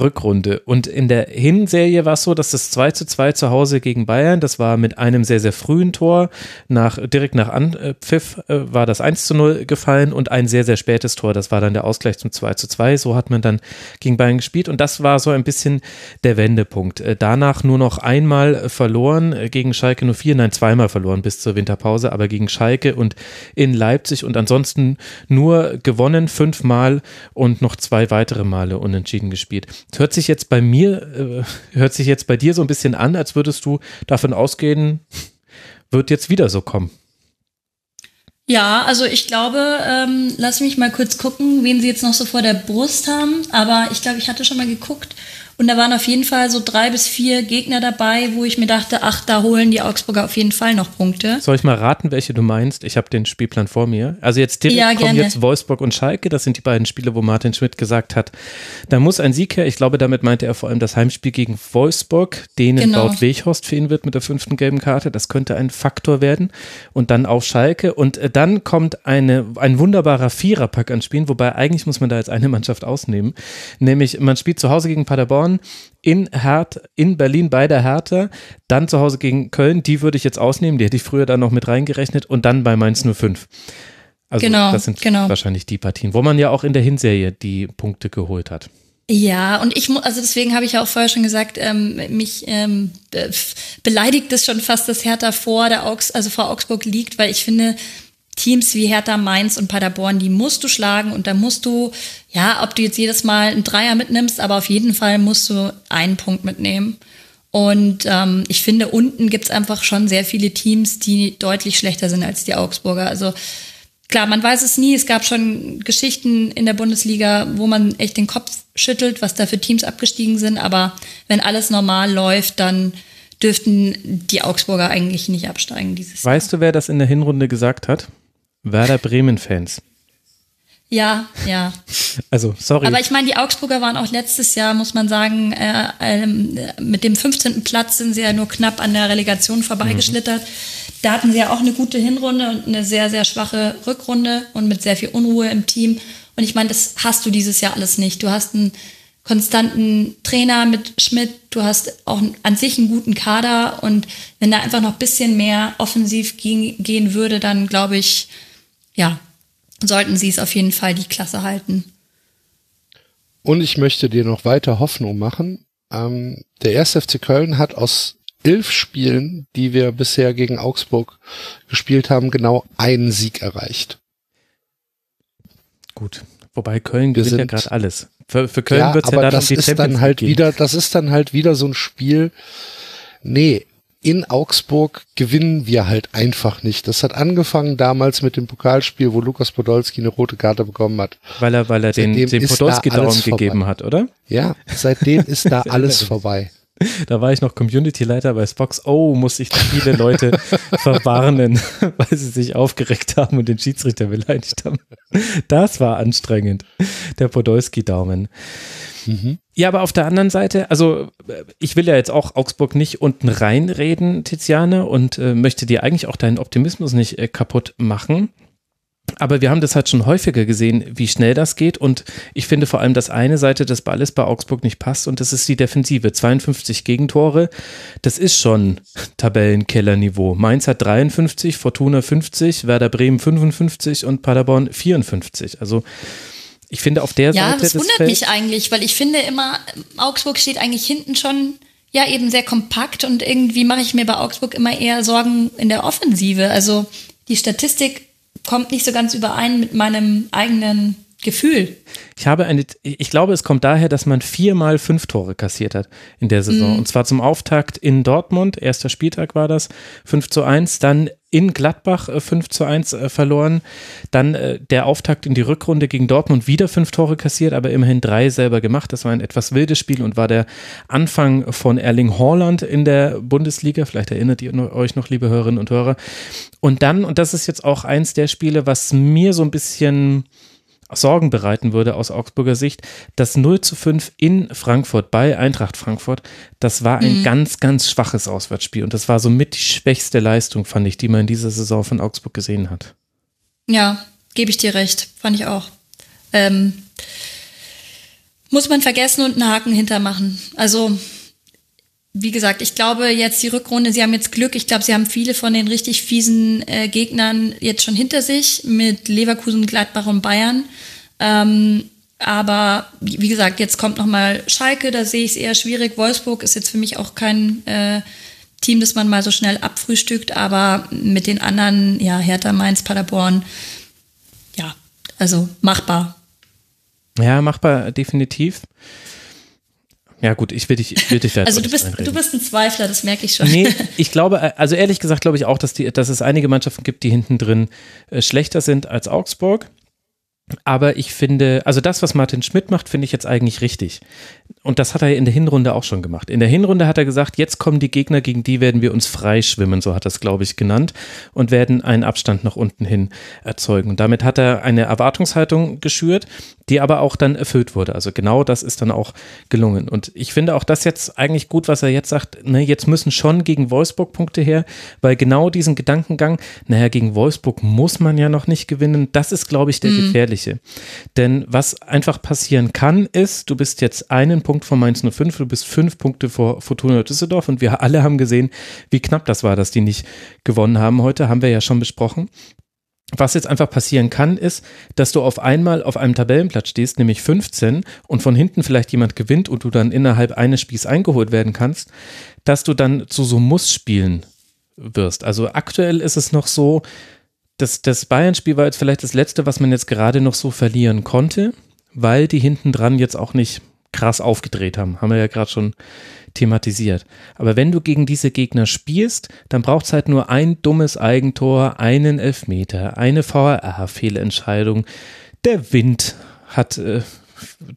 Rückrunde. Und in der Hinserie war es so, dass das 2 zu 2 zu Hause gegen Bayern, das war mit einem sehr, sehr frühen Tor, nach, direkt nach Anpfiff äh, war das 1 zu 0 gefallen und ein sehr, sehr spätes Tor, das war dann der Ausgleich zum 2 zu 2. So hat man dann gegen Bayern gespielt und das war so ein bisschen der Wendepunkt. Äh, danach nur noch einmal verloren äh, gegen Schalke 04, nein, zweimal verloren bis zur Winterpause aber gegen Schalke und in Leipzig und ansonsten nur gewonnen fünfmal und noch zwei weitere Male unentschieden gespielt. Das hört sich jetzt bei mir, äh, hört sich jetzt bei dir so ein bisschen an, als würdest du davon ausgehen, wird jetzt wieder so kommen. Ja, also ich glaube, ähm, lass mich mal kurz gucken, wen sie jetzt noch so vor der Brust haben. Aber ich glaube, ich hatte schon mal geguckt und da waren auf jeden Fall so drei bis vier Gegner dabei, wo ich mir dachte, ach, da holen die Augsburger auf jeden Fall noch Punkte. Soll ich mal raten, welche du meinst? Ich habe den Spielplan vor mir. Also jetzt direkt ja, kommen jetzt Wolfsburg und Schalke. Das sind die beiden Spiele, wo Martin Schmidt gesagt hat, da muss ein Sieg her. Ich glaube, damit meinte er vor allem das Heimspiel gegen Wolfsburg, denen genau. laut Weghorst fehlen wird mit der fünften gelben Karte. Das könnte ein Faktor werden. Und dann auf Schalke. Und äh, dann kommt eine, ein wunderbarer Viererpack an Spielen, wobei eigentlich muss man da jetzt eine Mannschaft ausnehmen. Nämlich man spielt zu Hause gegen Paderborn Paderborn, in Hert, in Berlin bei der Hertha, dann zu Hause gegen Köln, die würde ich jetzt ausnehmen, die hätte ich früher dann noch mit reingerechnet und dann bei Mainz 05. Also Genau, das sind genau. wahrscheinlich die Partien, wo man ja auch in der Hinserie die Punkte geholt hat. Ja, und ich muss, also deswegen habe ich ja auch vorher schon gesagt, ähm, mich ähm, be beleidigt es schon fast, dass Hertha vor der Augs, also vor Augsburg liegt, weil ich finde, Teams wie Hertha, Mainz und Paderborn, die musst du schlagen und da musst du, ja, ob du jetzt jedes Mal einen Dreier mitnimmst, aber auf jeden Fall musst du einen Punkt mitnehmen. Und ähm, ich finde, unten gibt's einfach schon sehr viele Teams, die deutlich schlechter sind als die Augsburger. Also klar, man weiß es nie. Es gab schon Geschichten in der Bundesliga, wo man echt den Kopf schüttelt, was da für Teams abgestiegen sind. Aber wenn alles normal läuft, dann dürften die Augsburger eigentlich nicht absteigen dieses Weißt du, wer das in der Hinrunde gesagt hat? Werder Bremen-Fans. Ja, ja. Also, sorry. Aber ich meine, die Augsburger waren auch letztes Jahr, muss man sagen, äh, ähm, mit dem 15. Platz sind sie ja nur knapp an der Relegation vorbeigeschlittert. Da hatten sie ja auch eine gute Hinrunde und eine sehr, sehr schwache Rückrunde und mit sehr viel Unruhe im Team. Und ich meine, das hast du dieses Jahr alles nicht. Du hast einen konstanten Trainer mit Schmidt, du hast auch an sich einen guten Kader und wenn da einfach noch ein bisschen mehr offensiv gehen würde, dann glaube ich, ja, sollten sie es auf jeden Fall die Klasse halten. Und ich möchte dir noch weiter Hoffnung machen. Ähm, der 1. FC Köln hat aus elf Spielen, die wir bisher gegen Augsburg gespielt haben, genau einen Sieg erreicht. Gut. Wobei Köln Wir gewinnt ja gerade alles. Für, für Köln ja, wird es ja aber dann um das die ist Champions dann halt gehen. wieder, das ist dann halt wieder so ein Spiel. Nee, in Augsburg gewinnen wir halt einfach nicht. Das hat angefangen damals mit dem Pokalspiel, wo Lukas Podolski eine rote Karte bekommen hat. Weil er, weil er den, Seitdem den ist da vorbei. gegeben hat, oder? Ja, seitdem ist da alles vorbei. Da war ich noch Community-Leiter bei Spox. Oh, muss ich viele Leute verwarnen, weil sie sich aufgeregt haben und den Schiedsrichter beleidigt haben. Das war anstrengend. Der Podolski-Daumen. Ja, aber auf der anderen Seite, also äh, ich will ja jetzt auch Augsburg nicht unten reinreden, Tiziane, und äh, möchte dir eigentlich auch deinen Optimismus nicht äh, kaputt machen. Aber wir haben das halt schon häufiger gesehen, wie schnell das geht. Und ich finde vor allem, dass eine Seite des Balles bei Augsburg nicht passt und das ist die Defensive. 52 Gegentore, das ist schon Tabellenkellerniveau. Mainz hat 53, Fortuna 50, Werder Bremen 55 und Paderborn 54. Also ich finde auf der Ja, Seite das des wundert Felds, mich eigentlich, weil ich finde immer, Augsburg steht eigentlich hinten schon ja eben sehr kompakt und irgendwie mache ich mir bei Augsburg immer eher Sorgen in der Offensive. Also die Statistik kommt nicht so ganz überein mit meinem eigenen Gefühl. Ich habe eine, ich glaube, es kommt daher, dass man viermal fünf Tore kassiert hat in der Saison. Und zwar zum Auftakt in Dortmund, erster Spieltag war das, 5 zu 1, dann in Gladbach äh, 5 zu 1 äh, verloren, dann äh, der Auftakt in die Rückrunde gegen Dortmund wieder fünf Tore kassiert, aber immerhin drei selber gemacht. Das war ein etwas wildes Spiel und war der Anfang von Erling Haaland in der Bundesliga. Vielleicht erinnert ihr euch noch, liebe Hörerinnen und Hörer. Und dann, und das ist jetzt auch eins der Spiele, was mir so ein bisschen Sorgen bereiten würde aus Augsburger Sicht. Das 0 zu 5 in Frankfurt bei Eintracht Frankfurt, das war ein ganz, ganz schwaches Auswärtsspiel und das war somit die schwächste Leistung, fand ich, die man in dieser Saison von Augsburg gesehen hat. Ja, gebe ich dir recht, fand ich auch. Ähm, muss man vergessen und einen Haken hintermachen. Also wie gesagt, ich glaube jetzt die Rückrunde, sie haben jetzt Glück. Ich glaube, sie haben viele von den richtig fiesen äh, Gegnern jetzt schon hinter sich mit Leverkusen, Gladbach und Bayern. Ähm, aber wie gesagt, jetzt kommt noch mal Schalke, da sehe ich es eher schwierig. Wolfsburg ist jetzt für mich auch kein äh, Team, das man mal so schnell abfrühstückt. Aber mit den anderen, ja, Hertha, Mainz, Paderborn, ja, also machbar. Ja, machbar, definitiv. Ja gut, ich will dich, ich will dich da jetzt Also du bist, du bist ein Zweifler, das merke ich schon. Nee, ich glaube, also ehrlich gesagt glaube ich auch, dass, die, dass es einige Mannschaften gibt, die hinten drin äh, schlechter sind als Augsburg. Aber ich finde, also das, was Martin Schmidt macht, finde ich jetzt eigentlich richtig. Und das hat er in der Hinrunde auch schon gemacht. In der Hinrunde hat er gesagt, jetzt kommen die Gegner, gegen die werden wir uns freischwimmen, so hat er es, glaube ich, genannt, und werden einen Abstand nach unten hin erzeugen. Und damit hat er eine Erwartungshaltung geschürt, die aber auch dann erfüllt wurde. Also genau das ist dann auch gelungen. Und ich finde auch das jetzt eigentlich gut, was er jetzt sagt, ne, jetzt müssen schon gegen Wolfsburg Punkte her, weil genau diesen Gedankengang, naja, gegen Wolfsburg muss man ja noch nicht gewinnen, das ist, glaube ich, der gefährliche Gefährliche. Denn was einfach passieren kann, ist, du bist jetzt einen Punkt vor Mainz 05, du bist fünf Punkte vor Fortuna Düsseldorf und wir alle haben gesehen, wie knapp das war, dass die nicht gewonnen haben heute, haben wir ja schon besprochen. Was jetzt einfach passieren kann, ist, dass du auf einmal auf einem Tabellenplatz stehst, nämlich 15, und von hinten vielleicht jemand gewinnt und du dann innerhalb eines Spiels eingeholt werden kannst, dass du dann zu so Muss-Spielen wirst. Also aktuell ist es noch so, dass das Bayern-Spiel war jetzt vielleicht das letzte, was man jetzt gerade noch so verlieren konnte, weil die hinten dran jetzt auch nicht krass aufgedreht haben. Haben wir ja gerade schon thematisiert. Aber wenn du gegen diese Gegner spielst, dann braucht es halt nur ein dummes Eigentor, einen Elfmeter, eine VAR-Fehlentscheidung. Der Wind hat äh,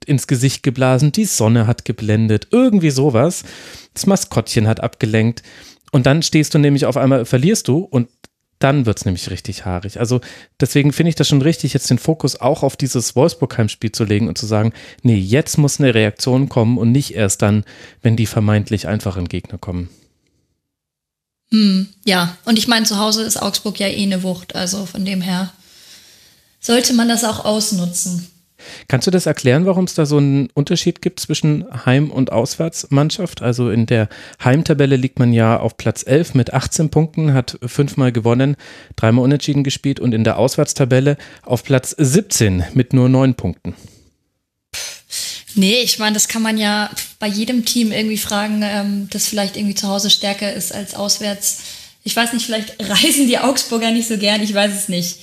ins Gesicht geblasen, die Sonne hat geblendet, irgendwie sowas. Das Maskottchen hat abgelenkt. Und dann stehst du nämlich auf einmal, verlierst du und dann wird es nämlich richtig haarig. Also deswegen finde ich das schon richtig, jetzt den Fokus auch auf dieses Wolfsburg-Heimspiel zu legen und zu sagen, nee, jetzt muss eine Reaktion kommen und nicht erst dann, wenn die vermeintlich einfachen Gegner kommen. Hm, ja, und ich meine, zu Hause ist Augsburg ja eh eine Wucht, also von dem her sollte man das auch ausnutzen. Kannst du das erklären, warum es da so einen Unterschied gibt zwischen Heim- und Auswärtsmannschaft? Also in der Heimtabelle liegt man ja auf Platz 11 mit 18 Punkten, hat fünfmal gewonnen, dreimal unentschieden gespielt und in der Auswärtstabelle auf Platz 17 mit nur neun Punkten. Nee, ich meine, das kann man ja bei jedem Team irgendwie fragen, ähm, das vielleicht irgendwie zu Hause stärker ist als auswärts. Ich weiß nicht, vielleicht reisen die Augsburger nicht so gern, ich weiß es nicht.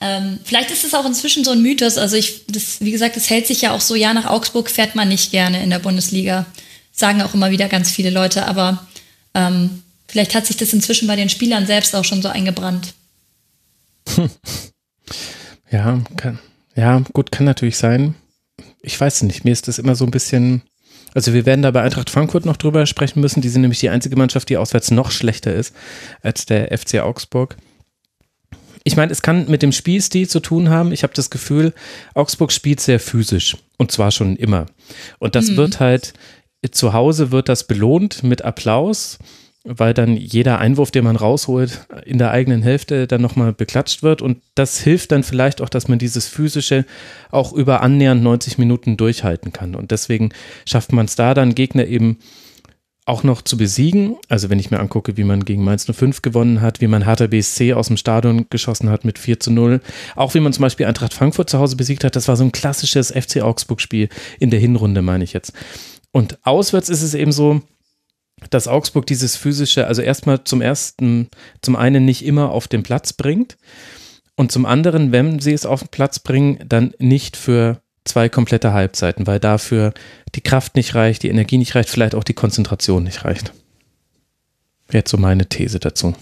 Ähm, vielleicht ist es auch inzwischen so ein Mythos. Also ich, das, wie gesagt, es hält sich ja auch so, ja, nach Augsburg fährt man nicht gerne in der Bundesliga. Sagen auch immer wieder ganz viele Leute, aber ähm, vielleicht hat sich das inzwischen bei den Spielern selbst auch schon so eingebrannt. Ja, kann, ja, gut, kann natürlich sein. Ich weiß nicht, mir ist das immer so ein bisschen, also wir werden da bei Eintracht Frankfurt noch drüber sprechen müssen. Die sind nämlich die einzige Mannschaft, die auswärts noch schlechter ist als der FC Augsburg ich meine, es kann mit dem Spielstil zu tun haben. Ich habe das Gefühl, Augsburg spielt sehr physisch und zwar schon immer. Und das mhm. wird halt zu Hause wird das belohnt mit Applaus, weil dann jeder Einwurf, den man rausholt, in der eigenen Hälfte dann nochmal beklatscht wird. Und das hilft dann vielleicht auch, dass man dieses physische auch über annähernd 90 Minuten durchhalten kann. Und deswegen schafft man es da dann Gegner eben auch noch zu besiegen. Also wenn ich mir angucke, wie man gegen Mainz 05 gewonnen hat, wie man Hertha BSC aus dem Stadion geschossen hat mit 4 zu 0. Auch wie man zum Beispiel Eintracht Frankfurt zu Hause besiegt hat. Das war so ein klassisches FC Augsburg-Spiel in der Hinrunde, meine ich jetzt. Und auswärts ist es eben so, dass Augsburg dieses physische, also erstmal zum ersten, zum einen nicht immer auf den Platz bringt und zum anderen, wenn sie es auf den Platz bringen, dann nicht für zwei komplette Halbzeiten, weil dafür die Kraft nicht reicht, die Energie nicht reicht, vielleicht auch die Konzentration nicht reicht. Jetzt so meine These dazu.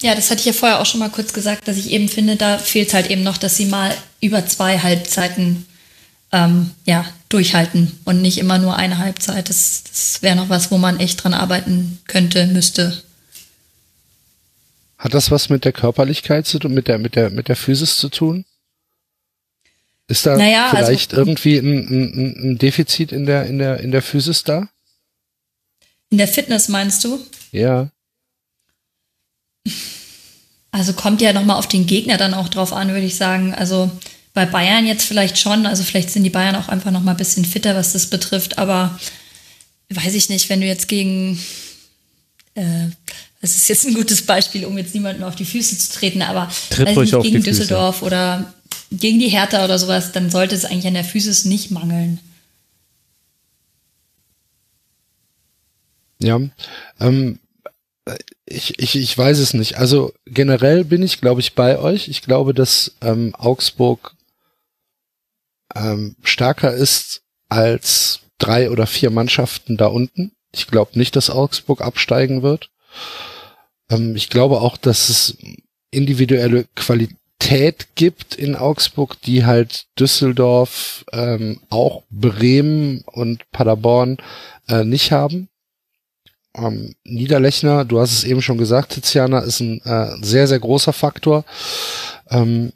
Ja, das hatte ich ja vorher auch schon mal kurz gesagt, dass ich eben finde, da fehlt halt eben noch, dass sie mal über zwei Halbzeiten ähm, ja, durchhalten und nicht immer nur eine Halbzeit. Das, das wäre noch was, wo man echt dran arbeiten könnte, müsste. Hat das was mit der Körperlichkeit zu tun, mit der, mit der, mit der Physis zu tun? Ist da naja, also vielleicht also, irgendwie ein, ein, ein, Defizit in der, in der, in der Physis da? In der Fitness meinst du? Ja. Also kommt ja nochmal auf den Gegner dann auch drauf an, würde ich sagen. Also bei Bayern jetzt vielleicht schon. Also vielleicht sind die Bayern auch einfach nochmal ein bisschen fitter, was das betrifft. Aber weiß ich nicht, wenn du jetzt gegen, äh, das ist jetzt ein gutes Beispiel, um jetzt niemanden auf die Füße zu treten, aber Tritt ruhig nicht, gegen Düsseldorf Füße. oder gegen die Hertha oder sowas, dann sollte es eigentlich an der Physis nicht mangeln. Ja, ähm, ich, ich, ich weiß es nicht. Also generell bin ich, glaube ich, bei euch. Ich glaube, dass ähm, Augsburg ähm, stärker ist als drei oder vier Mannschaften da unten. Ich glaube nicht, dass Augsburg absteigen wird. Ähm, ich glaube auch, dass es individuelle Qualität Qualität gibt in Augsburg, die halt Düsseldorf, ähm, auch Bremen und Paderborn äh, nicht haben. Ähm, Niederlechner, du hast es eben schon gesagt, Tiziana, ist ein äh, sehr, sehr großer Faktor. Ähm,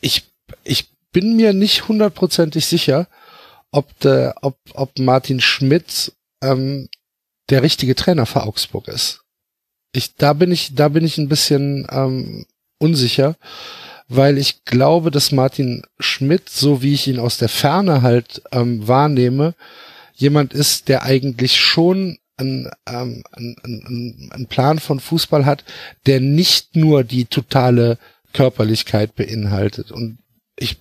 ich, ich bin mir nicht hundertprozentig sicher, ob, der, ob, ob Martin Schmidt ähm, der richtige Trainer für Augsburg ist. Ich, da bin ich, da bin ich ein bisschen ähm, unsicher. weil ich glaube, dass Martin Schmidt, so wie ich ihn aus der Ferne halt ähm, wahrnehme, jemand ist, der eigentlich schon einen, ähm, einen, einen Plan von Fußball hat, der nicht nur die totale Körperlichkeit beinhaltet. Und ich,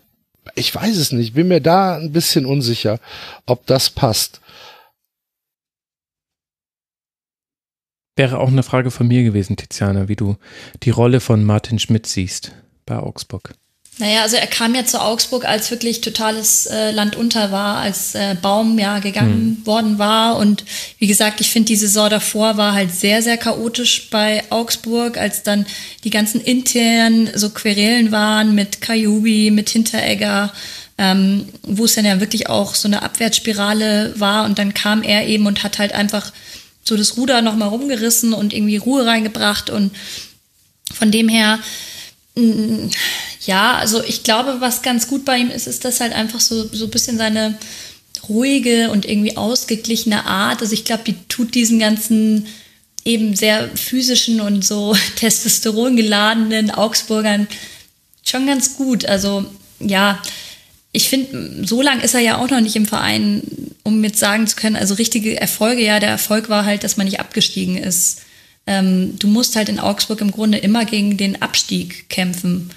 ich weiß es nicht, bin mir da ein bisschen unsicher, ob das passt. Wäre auch eine Frage von mir gewesen, Tiziana, wie du die Rolle von Martin Schmidt siehst bei Augsburg. Naja, also er kam ja zu Augsburg, als wirklich totales äh, Land unter war, als äh, Baum ja gegangen hm. worden war. Und wie gesagt, ich finde, die Saison davor war halt sehr, sehr chaotisch bei Augsburg, als dann die ganzen internen so Querelen waren mit Kajubi, mit Hinteregger, ähm, wo es dann ja wirklich auch so eine Abwärtsspirale war. Und dann kam er eben und hat halt einfach so das Ruder nochmal rumgerissen und irgendwie Ruhe reingebracht. Und von dem her, mm, ja, also ich glaube, was ganz gut bei ihm ist, ist das halt einfach so, so ein bisschen seine ruhige und irgendwie ausgeglichene Art. Also ich glaube, die tut diesen ganzen eben sehr physischen und so Testosteron geladenen Augsburgern schon ganz gut. Also ja, ich finde, so lang ist er ja auch noch nicht im Verein, um jetzt sagen zu können, also richtige Erfolge, ja, der Erfolg war halt, dass man nicht abgestiegen ist. Ähm, du musst halt in Augsburg im Grunde immer gegen den Abstieg kämpfen.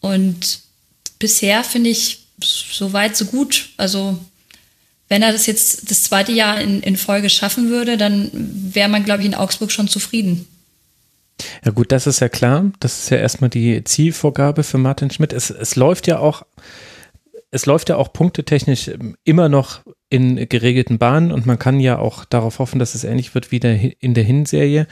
Und bisher finde ich so weit, so gut. Also wenn er das jetzt das zweite Jahr in, in Folge schaffen würde, dann wäre man, glaube ich, in Augsburg schon zufrieden. Ja gut, das ist ja klar. Das ist ja erstmal die Zielvorgabe für Martin Schmidt. Es, es läuft ja auch es läuft ja auch punktetechnisch ähm, immer noch in geregelten Bahnen und man kann ja auch darauf hoffen, dass es ähnlich wird wie in der Hinserie.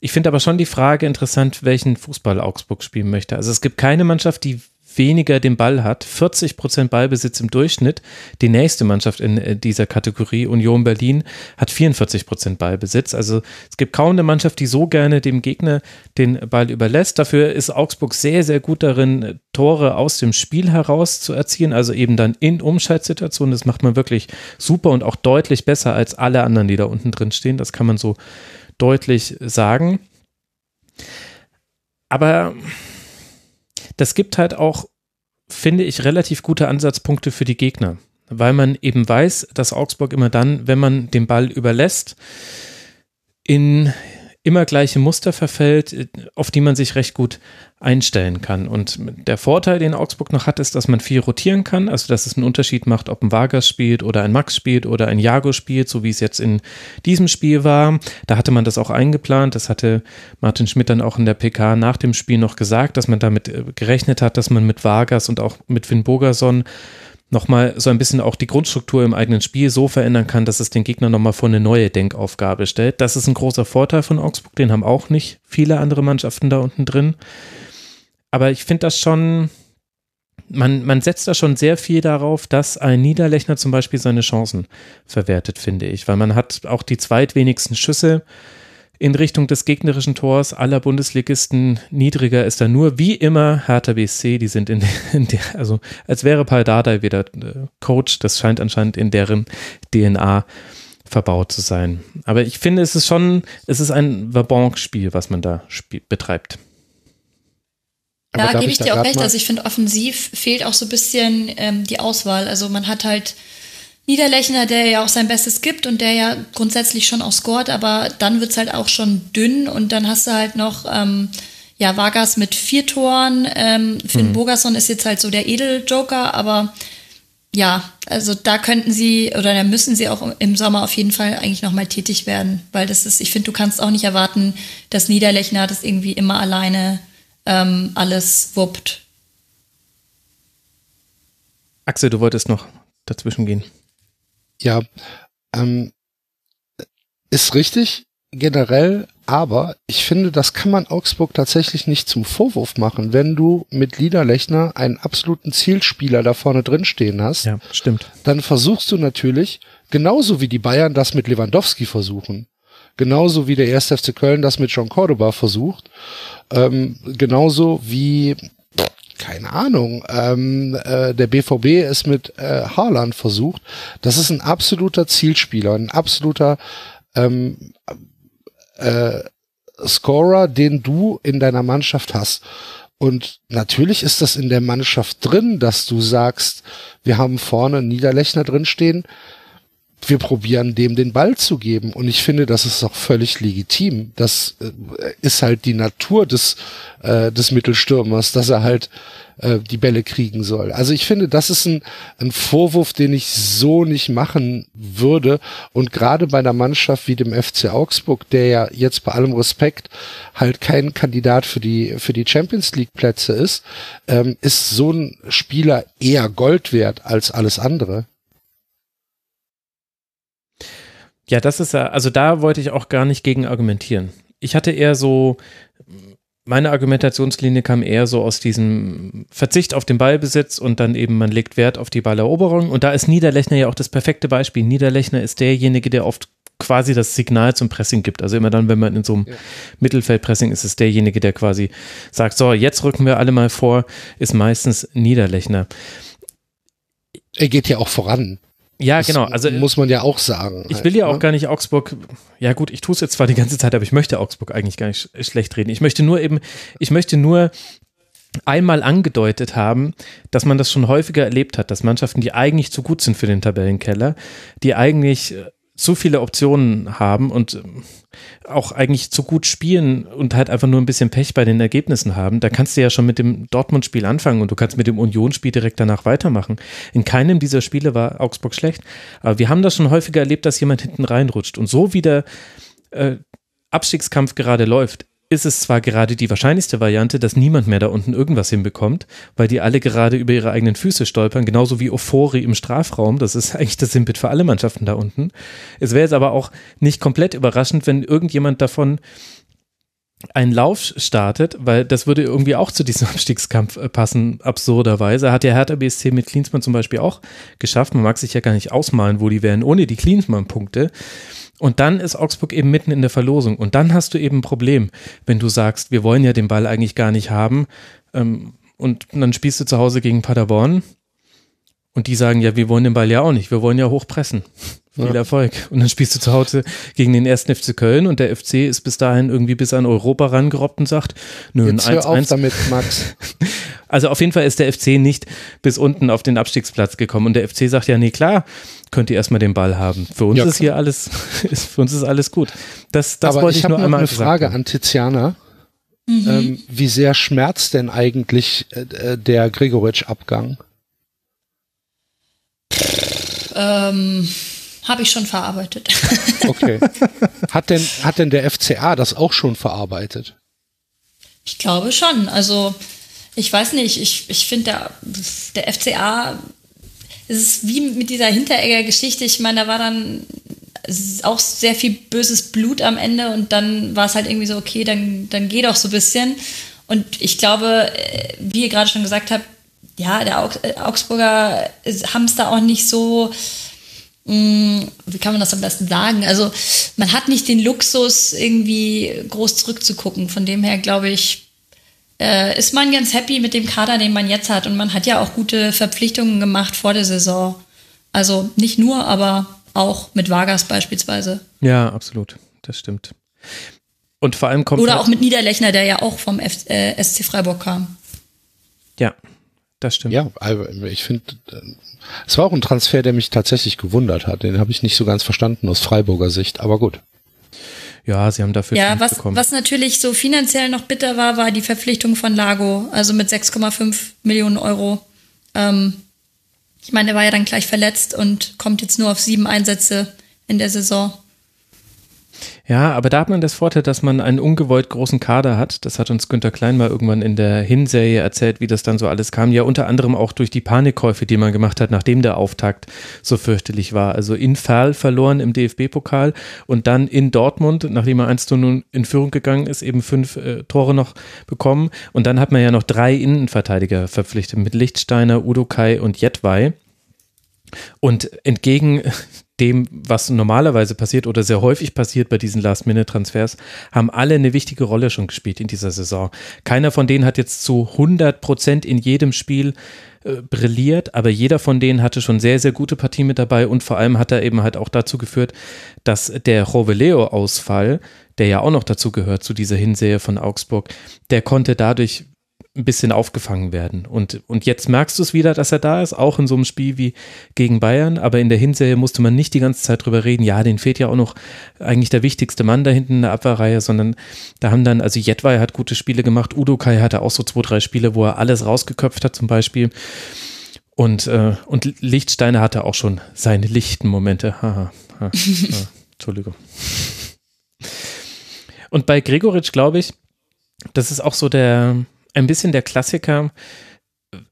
Ich finde aber schon die Frage interessant, welchen Fußball Augsburg spielen möchte. Also es gibt keine Mannschaft, die weniger den Ball hat, 40 Prozent Ballbesitz im Durchschnitt. Die nächste Mannschaft in äh, dieser Kategorie, Union Berlin, hat 44 Prozent Ballbesitz. Also es gibt kaum eine Mannschaft, die so gerne dem Gegner den Ball überlässt. Dafür ist Augsburg sehr, sehr gut darin, Tore aus dem Spiel heraus zu erzielen, also eben dann in Umschaltsituationen. Das macht man wirklich super und auch deutlich besser als alle anderen, die da unten drin stehen. Das kann man so deutlich sagen. Aber das gibt halt auch, finde ich, relativ gute Ansatzpunkte für die Gegner, weil man eben weiß, dass Augsburg immer dann, wenn man den Ball überlässt, in immer gleiche Muster verfällt, auf die man sich recht gut einstellen kann. Und der Vorteil, den Augsburg noch hat, ist, dass man viel rotieren kann, also dass es einen Unterschied macht, ob ein Vargas spielt oder ein Max spielt oder ein Jago spielt, so wie es jetzt in diesem Spiel war. Da hatte man das auch eingeplant, das hatte Martin Schmidt dann auch in der PK nach dem Spiel noch gesagt, dass man damit äh, gerechnet hat, dass man mit Vargas und auch mit Finn Bogerson nochmal so ein bisschen auch die Grundstruktur im eigenen Spiel so verändern kann, dass es den Gegner nochmal vor eine neue Denkaufgabe stellt. Das ist ein großer Vorteil von Augsburg, den haben auch nicht viele andere Mannschaften da unten drin. Aber ich finde das schon, man, man setzt da schon sehr viel darauf, dass ein Niederlechner zum Beispiel seine Chancen verwertet, finde ich, weil man hat auch die zweitwenigsten Schüsse in Richtung des gegnerischen Tors aller Bundesligisten. Niedriger ist da nur, wie immer, Hertha BSC. Die sind in, in der, also als wäre Paul Dardai wieder äh, Coach. Das scheint anscheinend in deren DNA verbaut zu sein. Aber ich finde, es ist schon, es ist ein Vabonk-Spiel, was man da betreibt. Ja, gebe ich, ich dir auch recht. Also ich finde, offensiv fehlt auch so ein bisschen ähm, die Auswahl. Also man hat halt Niederlechner, der ja auch sein Bestes gibt und der ja grundsätzlich schon auch scoret, aber dann wird's halt auch schon dünn und dann hast du halt noch ähm, ja Vargas mit vier Toren. Ähm, Finn mhm. Bogerson ist jetzt halt so der Edeljoker, aber ja, also da könnten sie oder da müssen sie auch im Sommer auf jeden Fall eigentlich nochmal tätig werden, weil das ist, ich finde, du kannst auch nicht erwarten, dass Niederlechner das irgendwie immer alleine ähm, alles wuppt. Axel, du wolltest noch dazwischen gehen. Ja, ähm, ist richtig generell, aber ich finde, das kann man Augsburg tatsächlich nicht zum Vorwurf machen, wenn du mit Liederlechner einen absoluten Zielspieler da vorne drin stehen hast. Ja, stimmt. Dann versuchst du natürlich, genauso wie die Bayern das mit Lewandowski versuchen, genauso wie der 1. FC Köln das mit John Cordoba versucht, ähm, genauso wie keine Ahnung, ähm, äh, der BVB es mit äh, Haaland versucht. Das ist ein absoluter Zielspieler, ein absoluter ähm, äh, Scorer, den du in deiner Mannschaft hast. Und natürlich ist das in der Mannschaft drin, dass du sagst, wir haben vorne Niederlechner drinstehen, wir probieren dem den Ball zu geben. Und ich finde, das ist auch völlig legitim. Das äh, ist halt die Natur des, äh, des Mittelstürmers, dass er halt äh, die Bälle kriegen soll. Also ich finde, das ist ein, ein Vorwurf, den ich so nicht machen würde. Und gerade bei einer Mannschaft wie dem FC Augsburg, der ja jetzt bei allem Respekt halt kein Kandidat für die, für die Champions League Plätze ist, ähm, ist so ein Spieler eher Gold wert als alles andere. Ja, das ist ja, also da wollte ich auch gar nicht gegen argumentieren. Ich hatte eher so, meine Argumentationslinie kam eher so aus diesem Verzicht auf den Ballbesitz und dann eben man legt Wert auf die Balleroberung. Und da ist Niederlechner ja auch das perfekte Beispiel. Niederlechner ist derjenige, der oft quasi das Signal zum Pressing gibt. Also immer dann, wenn man in so einem ja. Mittelfeldpressing ist, ist derjenige, der quasi sagt, so, jetzt rücken wir alle mal vor, ist meistens Niederlechner. Er geht ja auch voran. Ja, das genau. Also muss man ja auch sagen. Ich will ja halt, auch ne? gar nicht Augsburg. Ja gut, ich tue es jetzt zwar die ganze Zeit, aber ich möchte Augsburg eigentlich gar nicht schlecht reden. Ich möchte nur eben, ich möchte nur einmal angedeutet haben, dass man das schon häufiger erlebt hat, dass Mannschaften, die eigentlich zu gut sind für den Tabellenkeller, die eigentlich äh, so viele Optionen haben und ähm, auch eigentlich zu gut spielen und halt einfach nur ein bisschen Pech bei den Ergebnissen haben, da kannst du ja schon mit dem Dortmund-Spiel anfangen und du kannst mit dem Union-Spiel direkt danach weitermachen. In keinem dieser Spiele war Augsburg schlecht, aber wir haben das schon häufiger erlebt, dass jemand hinten reinrutscht und so wie der äh, Abstiegskampf gerade läuft, ist es zwar gerade die wahrscheinlichste Variante, dass niemand mehr da unten irgendwas hinbekommt, weil die alle gerade über ihre eigenen Füße stolpern, genauso wie Euphorie im Strafraum. Das ist eigentlich das Sinnbild für alle Mannschaften da unten. Es wäre jetzt aber auch nicht komplett überraschend, wenn irgendjemand davon einen Lauf startet, weil das würde irgendwie auch zu diesem Abstiegskampf äh, passen, absurderweise. Hat ja Hertha BSC mit Klinsmann zum Beispiel auch geschafft. Man mag sich ja gar nicht ausmalen, wo die wären ohne die Klinsmann-Punkte. Und dann ist Augsburg eben mitten in der Verlosung. Und dann hast du eben ein Problem, wenn du sagst, wir wollen ja den Ball eigentlich gar nicht haben. Ähm, und dann spielst du zu Hause gegen Paderborn. Und die sagen, ja, wir wollen den Ball ja auch nicht. Wir wollen ja hochpressen. Viel ja. Erfolg. Und dann spielst du zu Hause gegen den ersten FC Köln und der FC ist bis dahin irgendwie bis an Europa rangerobbt und sagt, nö, Jetzt ein 1 -1. damit, Max. Also auf jeden Fall ist der FC nicht bis unten auf den Abstiegsplatz gekommen und der FC sagt ja, nee, klar, könnt ihr erstmal den Ball haben. Für uns ja, ist hier alles, ist, für uns ist alles gut. Das, das Aber wollte ich, ich nur einmal eine Frage an Tiziana. Mhm. Ähm, wie sehr schmerzt denn eigentlich äh, äh der Gregoritsch-Abgang? Ähm, habe ich schon verarbeitet. okay. Hat denn, hat denn der FCA das auch schon verarbeitet? Ich glaube schon. Also, ich weiß nicht, ich, ich finde, der, der FCA es ist wie mit dieser Hinteregger-Geschichte. Ich meine, da war dann auch sehr viel böses Blut am Ende und dann war es halt irgendwie so, okay, dann, dann geh doch so ein bisschen. Und ich glaube, äh, wie ihr gerade schon gesagt habt, ja, der äh, Augsburger haben es da auch nicht so, mh, hm, wie kann man das am besten sagen? Also man hat nicht den Luxus, irgendwie groß zurückzugucken. Von dem her glaube ich, äh, ist man ganz happy mit dem Kader, den man jetzt hat. Und man hat ja auch gute Verpflichtungen gemacht vor der Saison. Also nicht nur, aber auch mit Vargas beispielsweise. Ja, absolut. Das stimmt. Und vor allem kommt. Oder halt auch mit Niederlechner, der ja auch vom F äh, SC Freiburg kam. Ja, das stimmt. Ja, also ich finde, es war auch ein Transfer, der mich tatsächlich gewundert hat. Den habe ich nicht so ganz verstanden aus Freiburger Sicht, aber gut. Ja, sie haben dafür ja, was, bekommen. was natürlich so finanziell noch bitter war, war die Verpflichtung von Lago, also mit 6,5 Millionen Euro. Ähm, ich meine, er war ja dann gleich verletzt und kommt jetzt nur auf sieben Einsätze in der Saison. Ja, aber da hat man das Vorteil, dass man einen ungewollt großen Kader hat. Das hat uns Günter Klein mal irgendwann in der Hinserie erzählt, wie das dann so alles kam. Ja, unter anderem auch durch die Panikkäufe, die man gemacht hat, nachdem der Auftakt so fürchterlich war. Also in Ferl verloren im DFB-Pokal und dann in Dortmund, nachdem er 1 zu 0 in Führung gegangen ist, eben fünf äh, Tore noch bekommen. Und dann hat man ja noch drei Innenverteidiger verpflichtet mit Lichtsteiner, Udo Kai und Jetwei. Und entgegen dem, was normalerweise passiert oder sehr häufig passiert bei diesen Last-Minute-Transfers, haben alle eine wichtige Rolle schon gespielt in dieser Saison. Keiner von denen hat jetzt zu 100 Prozent in jedem Spiel äh, brilliert, aber jeder von denen hatte schon sehr, sehr gute Partien mit dabei und vor allem hat er eben halt auch dazu geführt, dass der Roveleo-Ausfall, der ja auch noch dazu gehört, zu dieser Hinsehe von Augsburg, der konnte dadurch ein bisschen aufgefangen werden. Und, und jetzt merkst du es wieder, dass er da ist, auch in so einem Spiel wie gegen Bayern. Aber in der Hinserie musste man nicht die ganze Zeit drüber reden, ja, den fehlt ja auch noch eigentlich der wichtigste Mann da hinten in der Abwehrreihe, sondern da haben dann, also Jetwei hat gute Spiele gemacht, Udo Kai hatte auch so zwei, drei Spiele, wo er alles rausgeköpft hat zum Beispiel. Und, äh, und Lichtsteiner hatte auch schon seine lichten Momente. Haha, ha, ha, Entschuldigung. Und bei Gregoritsch glaube ich, das ist auch so der, ein bisschen der Klassiker.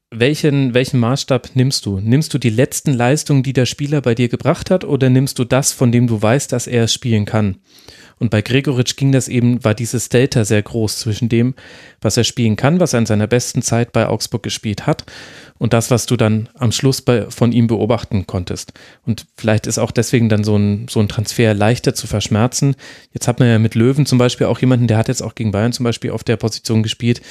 Welchen, welchen Maßstab nimmst du? Nimmst du die letzten Leistungen, die der Spieler bei dir gebracht hat, oder nimmst du das, von dem du weißt, dass er spielen kann? Und bei Gregoritsch ging das eben, war dieses Delta sehr groß zwischen dem, was er spielen kann, was er in seiner besten Zeit bei Augsburg gespielt hat und das, was du dann am Schluss bei, von ihm beobachten konntest. Und vielleicht ist auch deswegen dann so ein, so ein Transfer leichter zu verschmerzen. Jetzt hat man ja mit Löwen zum Beispiel auch jemanden, der hat jetzt auch gegen Bayern zum Beispiel auf der Position gespielt.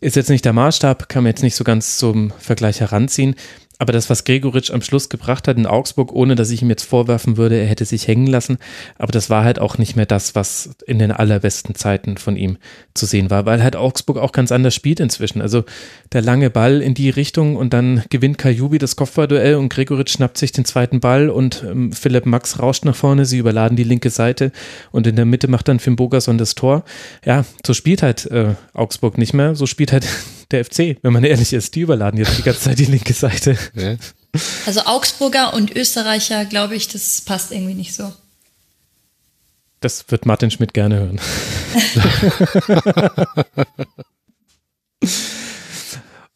Ist jetzt nicht der Maßstab, kann man jetzt nicht so ganz zum Vergleich heranziehen. Aber das, was Gregoritsch am Schluss gebracht hat in Augsburg, ohne dass ich ihm jetzt vorwerfen würde, er hätte sich hängen lassen, aber das war halt auch nicht mehr das, was in den allerbesten Zeiten von ihm zu sehen war, weil halt Augsburg auch ganz anders spielt inzwischen. Also der lange Ball in die Richtung und dann gewinnt Kajubi das Kopfballduell und Gregoritsch schnappt sich den zweiten Ball und ähm, Philipp Max rauscht nach vorne, sie überladen die linke Seite und in der Mitte macht dann Finn Bogerson das Tor. Ja, so spielt halt äh, Augsburg nicht mehr, so spielt halt der FC, wenn man ehrlich ist. Die überladen jetzt die ganze Zeit die linke Seite. Ja. Also Augsburger und Österreicher, glaube ich, das passt irgendwie nicht so. Das wird Martin Schmidt gerne hören.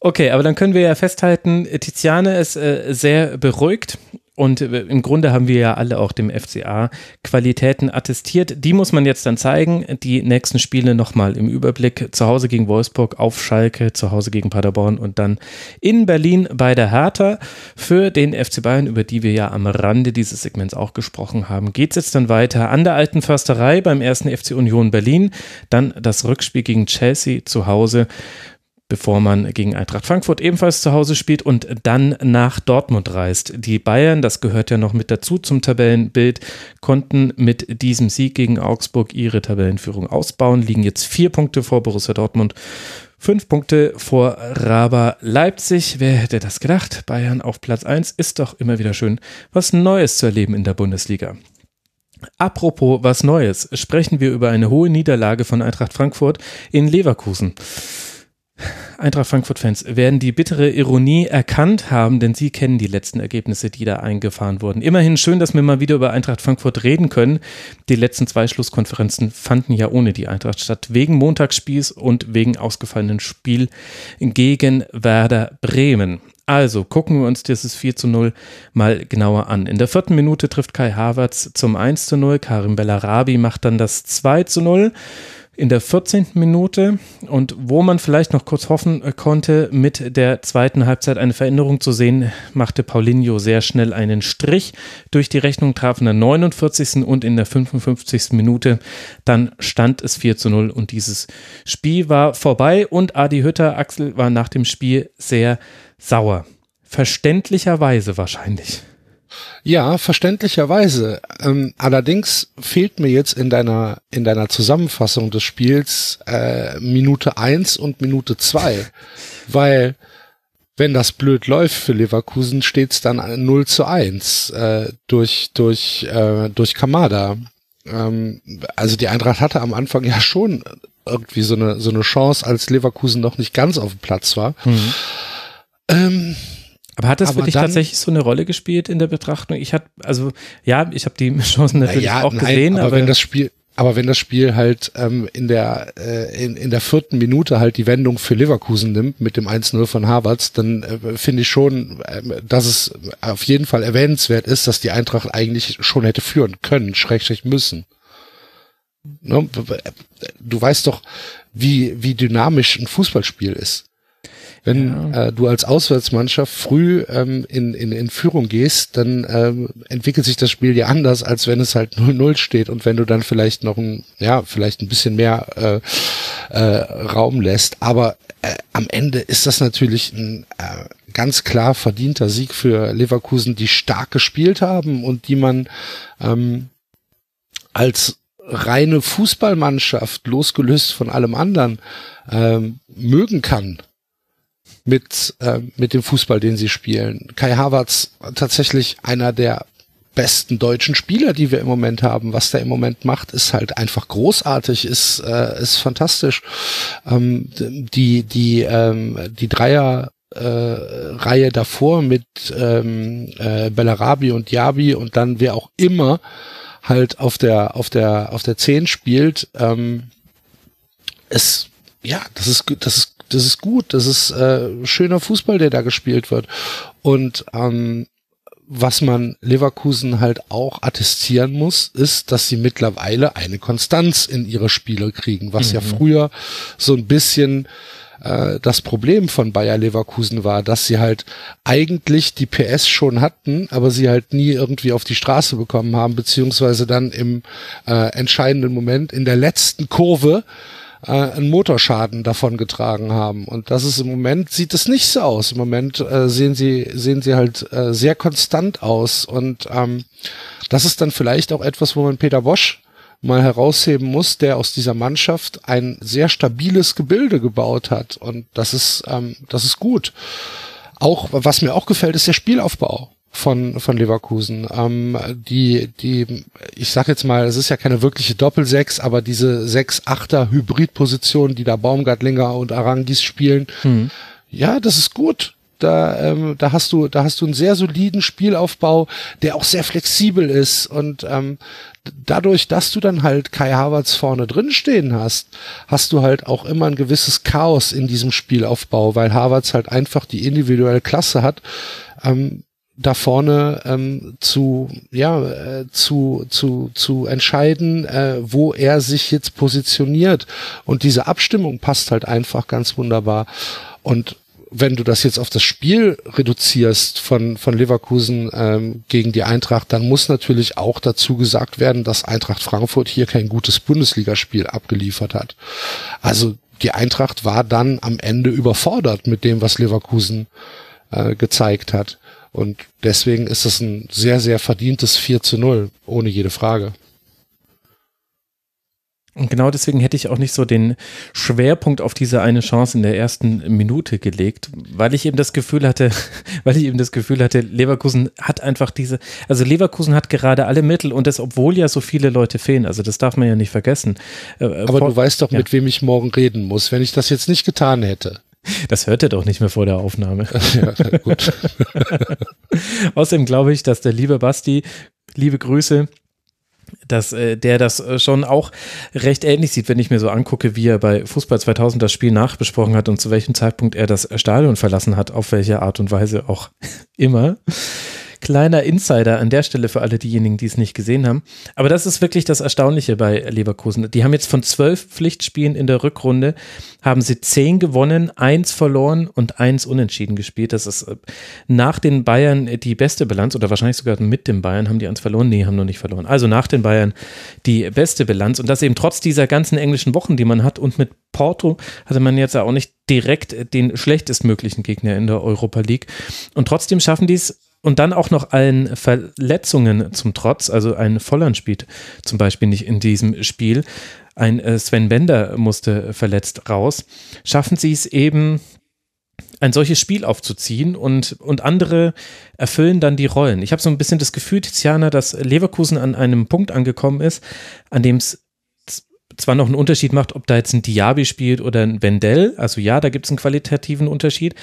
okay, aber dann können wir ja festhalten, Tiziane ist äh, sehr beruhigt und äh, im Grunde haben wir ja alle auch dem FCA Qualitäten attestiert. Die muss man jetzt dann zeigen. Die nächsten Spiele nochmal im Überblick. Zu Hause gegen Wolfsburg, auf Schalke, zu Hause gegen Paderborn und dann in Berlin bei der Hertha. Für den FC Bayern, über die wir ja am Rande dieses Segments auch gesprochen haben, geht es jetzt dann weiter an der Alten Försterei beim ersten FC Union Berlin. Dann das Rückspiel gegen Chelsea zu Hause bevor man gegen Eintracht Frankfurt ebenfalls zu Hause spielt und dann nach Dortmund reist. Die Bayern, das gehört ja noch mit dazu zum Tabellenbild, konnten mit diesem Sieg gegen Augsburg ihre Tabellenführung ausbauen, liegen jetzt vier Punkte vor Borussia Dortmund. Fünf Punkte vor Raba Leipzig. Wer hätte das gedacht? Bayern auf Platz 1 ist doch immer wieder schön, was Neues zu erleben in der Bundesliga. Apropos was Neues, sprechen wir über eine hohe Niederlage von Eintracht Frankfurt in Leverkusen. Eintracht Frankfurt-Fans werden die bittere Ironie erkannt haben, denn sie kennen die letzten Ergebnisse, die da eingefahren wurden. Immerhin schön, dass wir mal wieder über Eintracht Frankfurt reden können. Die letzten zwei Schlusskonferenzen fanden ja ohne die Eintracht statt, wegen Montagsspiels und wegen ausgefallenen Spiel gegen Werder Bremen. Also gucken wir uns dieses 4 zu 0 mal genauer an. In der vierten Minute trifft Kai Havertz zum 1 zu 0, Karim Bellarabi macht dann das 2 zu 0 in der 14. Minute und wo man vielleicht noch kurz hoffen äh, konnte, mit der zweiten Halbzeit eine Veränderung zu sehen, machte Paulinho sehr schnell einen Strich durch die Rechnung, traf in der 49. und in der 55. Minute. Dann stand es 4 zu 0 und dieses Spiel war vorbei und Adi Hütter, Axel, war nach dem Spiel sehr sauer. Verständlicherweise wahrscheinlich. Ja, verständlicherweise. Ähm, allerdings fehlt mir jetzt in deiner in deiner Zusammenfassung des Spiels äh, Minute eins und Minute zwei, weil wenn das blöd läuft für Leverkusen, steht's dann 0 zu 1 äh, durch durch äh, durch Kamada. Ähm, also die Eintracht hatte am Anfang ja schon irgendwie so eine so eine Chance, als Leverkusen noch nicht ganz auf dem Platz war. Mhm. Ähm, aber hat das aber für dich dann, tatsächlich so eine Rolle gespielt in der Betrachtung? Ich hatte, also ja, ich habe die Chancen natürlich ja, auch gesehen, aber, aber wenn das Spiel, aber wenn das Spiel halt ähm, in der äh, in, in der vierten Minute halt die Wendung für Leverkusen nimmt mit dem 1-0 von Harvards, dann äh, finde ich schon, äh, dass es auf jeden Fall erwähnenswert ist, dass die Eintracht eigentlich schon hätte führen können, schrägstrich müssen. Ne? Du weißt doch, wie wie dynamisch ein Fußballspiel ist. Wenn ja. äh, du als Auswärtsmannschaft früh ähm, in, in, in Führung gehst, dann ähm, entwickelt sich das Spiel ja anders, als wenn es halt 0-0 steht und wenn du dann vielleicht noch ein, ja, vielleicht ein bisschen mehr äh, äh, Raum lässt. Aber äh, am Ende ist das natürlich ein äh, ganz klar verdienter Sieg für Leverkusen, die stark gespielt haben und die man ähm, als reine Fußballmannschaft, losgelöst von allem anderen, ähm, mögen kann mit, äh, mit dem Fußball, den sie spielen. Kai Havertz tatsächlich einer der besten deutschen Spieler, die wir im Moment haben. Was der im Moment macht, ist halt einfach großartig, ist, äh, ist fantastisch. Ähm, die, die, ähm, die Dreier äh, Reihe davor mit ähm, äh, Bellarabi und Diaby und dann wer auch immer halt auf der auf der auf der 10 spielt, ähm, es ja, das ist das ist das ist gut, das ist äh, schöner Fußball, der da gespielt wird und ähm, was man Leverkusen halt auch attestieren muss, ist, dass sie mittlerweile eine Konstanz in ihre Spiele kriegen, was mhm. ja früher so ein bisschen äh, das Problem von Bayer Leverkusen war, dass sie halt eigentlich die PS schon hatten, aber sie halt nie irgendwie auf die Straße bekommen haben, beziehungsweise dann im äh, entscheidenden Moment in der letzten Kurve äh, einen Motorschaden davon getragen haben. Und das ist im Moment, sieht es nicht so aus. Im Moment äh, sehen sie, sehen sie halt äh, sehr konstant aus. Und ähm, das ist dann vielleicht auch etwas, wo man Peter Bosch mal herausheben muss, der aus dieser Mannschaft ein sehr stabiles Gebilde gebaut hat. Und das ist, ähm, das ist gut. Auch, was mir auch gefällt, ist der Spielaufbau von, von Leverkusen. Ähm, die, die, ich sag jetzt mal, es ist ja keine wirkliche Doppelsechs, aber diese Sechs-Achter-Hybrid-Position, die da Baumgartlinger und Arangis spielen, mhm. ja, das ist gut. Da, ähm, da hast du, da hast du einen sehr soliden Spielaufbau, der auch sehr flexibel ist und ähm, dadurch, dass du dann halt Kai Havertz vorne drin stehen hast, hast du halt auch immer ein gewisses Chaos in diesem Spielaufbau, weil Havertz halt einfach die individuelle Klasse hat, ähm, da vorne ähm, zu ja äh, zu zu zu entscheiden, äh, wo er sich jetzt positioniert und diese Abstimmung passt halt einfach ganz wunderbar und wenn du das jetzt auf das Spiel reduzierst von, von Leverkusen ähm, gegen die Eintracht, dann muss natürlich auch dazu gesagt werden, dass Eintracht Frankfurt hier kein gutes Bundesligaspiel abgeliefert hat. Also die Eintracht war dann am Ende überfordert mit dem, was Leverkusen äh, gezeigt hat. Und deswegen ist es ein sehr, sehr verdientes 4 zu 0, ohne jede Frage. Und genau deswegen hätte ich auch nicht so den Schwerpunkt auf diese eine Chance in der ersten Minute gelegt, weil ich eben das Gefühl hatte, weil ich eben das Gefühl hatte, Leverkusen hat einfach diese, also Leverkusen hat gerade alle Mittel und das, obwohl ja so viele Leute fehlen, also das darf man ja nicht vergessen. Äh, Aber Vor, du weißt doch, ja. mit wem ich morgen reden muss, wenn ich das jetzt nicht getan hätte. Das hört er doch nicht mehr vor der Aufnahme. Ja, gut. Außerdem glaube ich, dass der liebe Basti, liebe Grüße, dass äh, der das äh, schon auch recht ähnlich sieht, wenn ich mir so angucke, wie er bei Fußball 2000 das Spiel nachbesprochen hat und zu welchem Zeitpunkt er das Stadion verlassen hat, auf welche Art und Weise auch immer. Kleiner Insider an der Stelle für alle diejenigen, die es nicht gesehen haben. Aber das ist wirklich das Erstaunliche bei Leverkusen. Die haben jetzt von zwölf Pflichtspielen in der Rückrunde, haben sie zehn gewonnen, eins verloren und eins unentschieden gespielt. Das ist äh, nach den Bayern die beste Bilanz oder wahrscheinlich sogar mit den Bayern haben die eins verloren. Nee, haben noch nicht verloren. Also nach den Bayern die beste Bilanz und das eben trotz dieser ganzen englischen Wochen, die man hat und mit Porto hatte man jetzt auch nicht direkt den schlechtestmöglichen Gegner in der Europa League. Und trotzdem schaffen die es und dann auch noch allen Verletzungen zum Trotz, also ein Volland spielt zum Beispiel nicht in diesem Spiel, ein äh, Sven Bender musste verletzt raus, schaffen sie es eben, ein solches Spiel aufzuziehen und, und andere erfüllen dann die Rollen. Ich habe so ein bisschen das Gefühl, Tiziana, dass Leverkusen an einem Punkt angekommen ist, an dem es zwar noch einen Unterschied macht, ob da jetzt ein Diaby spielt oder ein Wendell, also ja, da gibt es einen qualitativen Unterschied,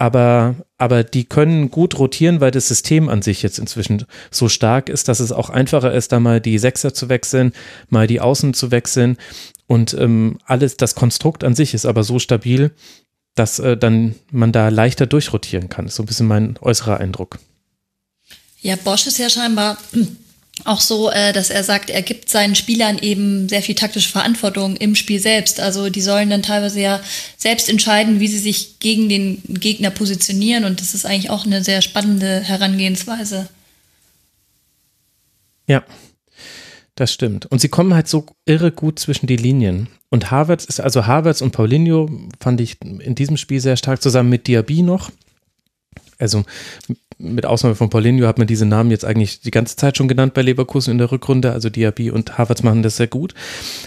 aber, aber die können gut rotieren, weil das System an sich jetzt inzwischen so stark ist, dass es auch einfacher ist, da mal die Sechser zu wechseln, mal die Außen zu wechseln und ähm, alles, das Konstrukt an sich ist aber so stabil, dass äh, dann man da leichter durchrotieren kann. Das ist so ein bisschen mein äußerer Eindruck. Ja, Bosch ist ja scheinbar auch so, äh, dass er sagt, er gibt seinen Spielern eben sehr viel taktische Verantwortung im Spiel selbst. Also die sollen dann teilweise ja selbst entscheiden, wie sie sich gegen den Gegner positionieren. Und das ist eigentlich auch eine sehr spannende Herangehensweise. Ja, das stimmt. Und sie kommen halt so irre gut zwischen die Linien. Und Harvards ist, also Harvards und Paulinho fand ich in diesem Spiel sehr stark zusammen mit Diaby noch Also mit Ausnahme von Paulinho hat man diese Namen jetzt eigentlich die ganze Zeit schon genannt bei Leverkusen in der Rückrunde. Also Diaby und Havertz machen das sehr gut.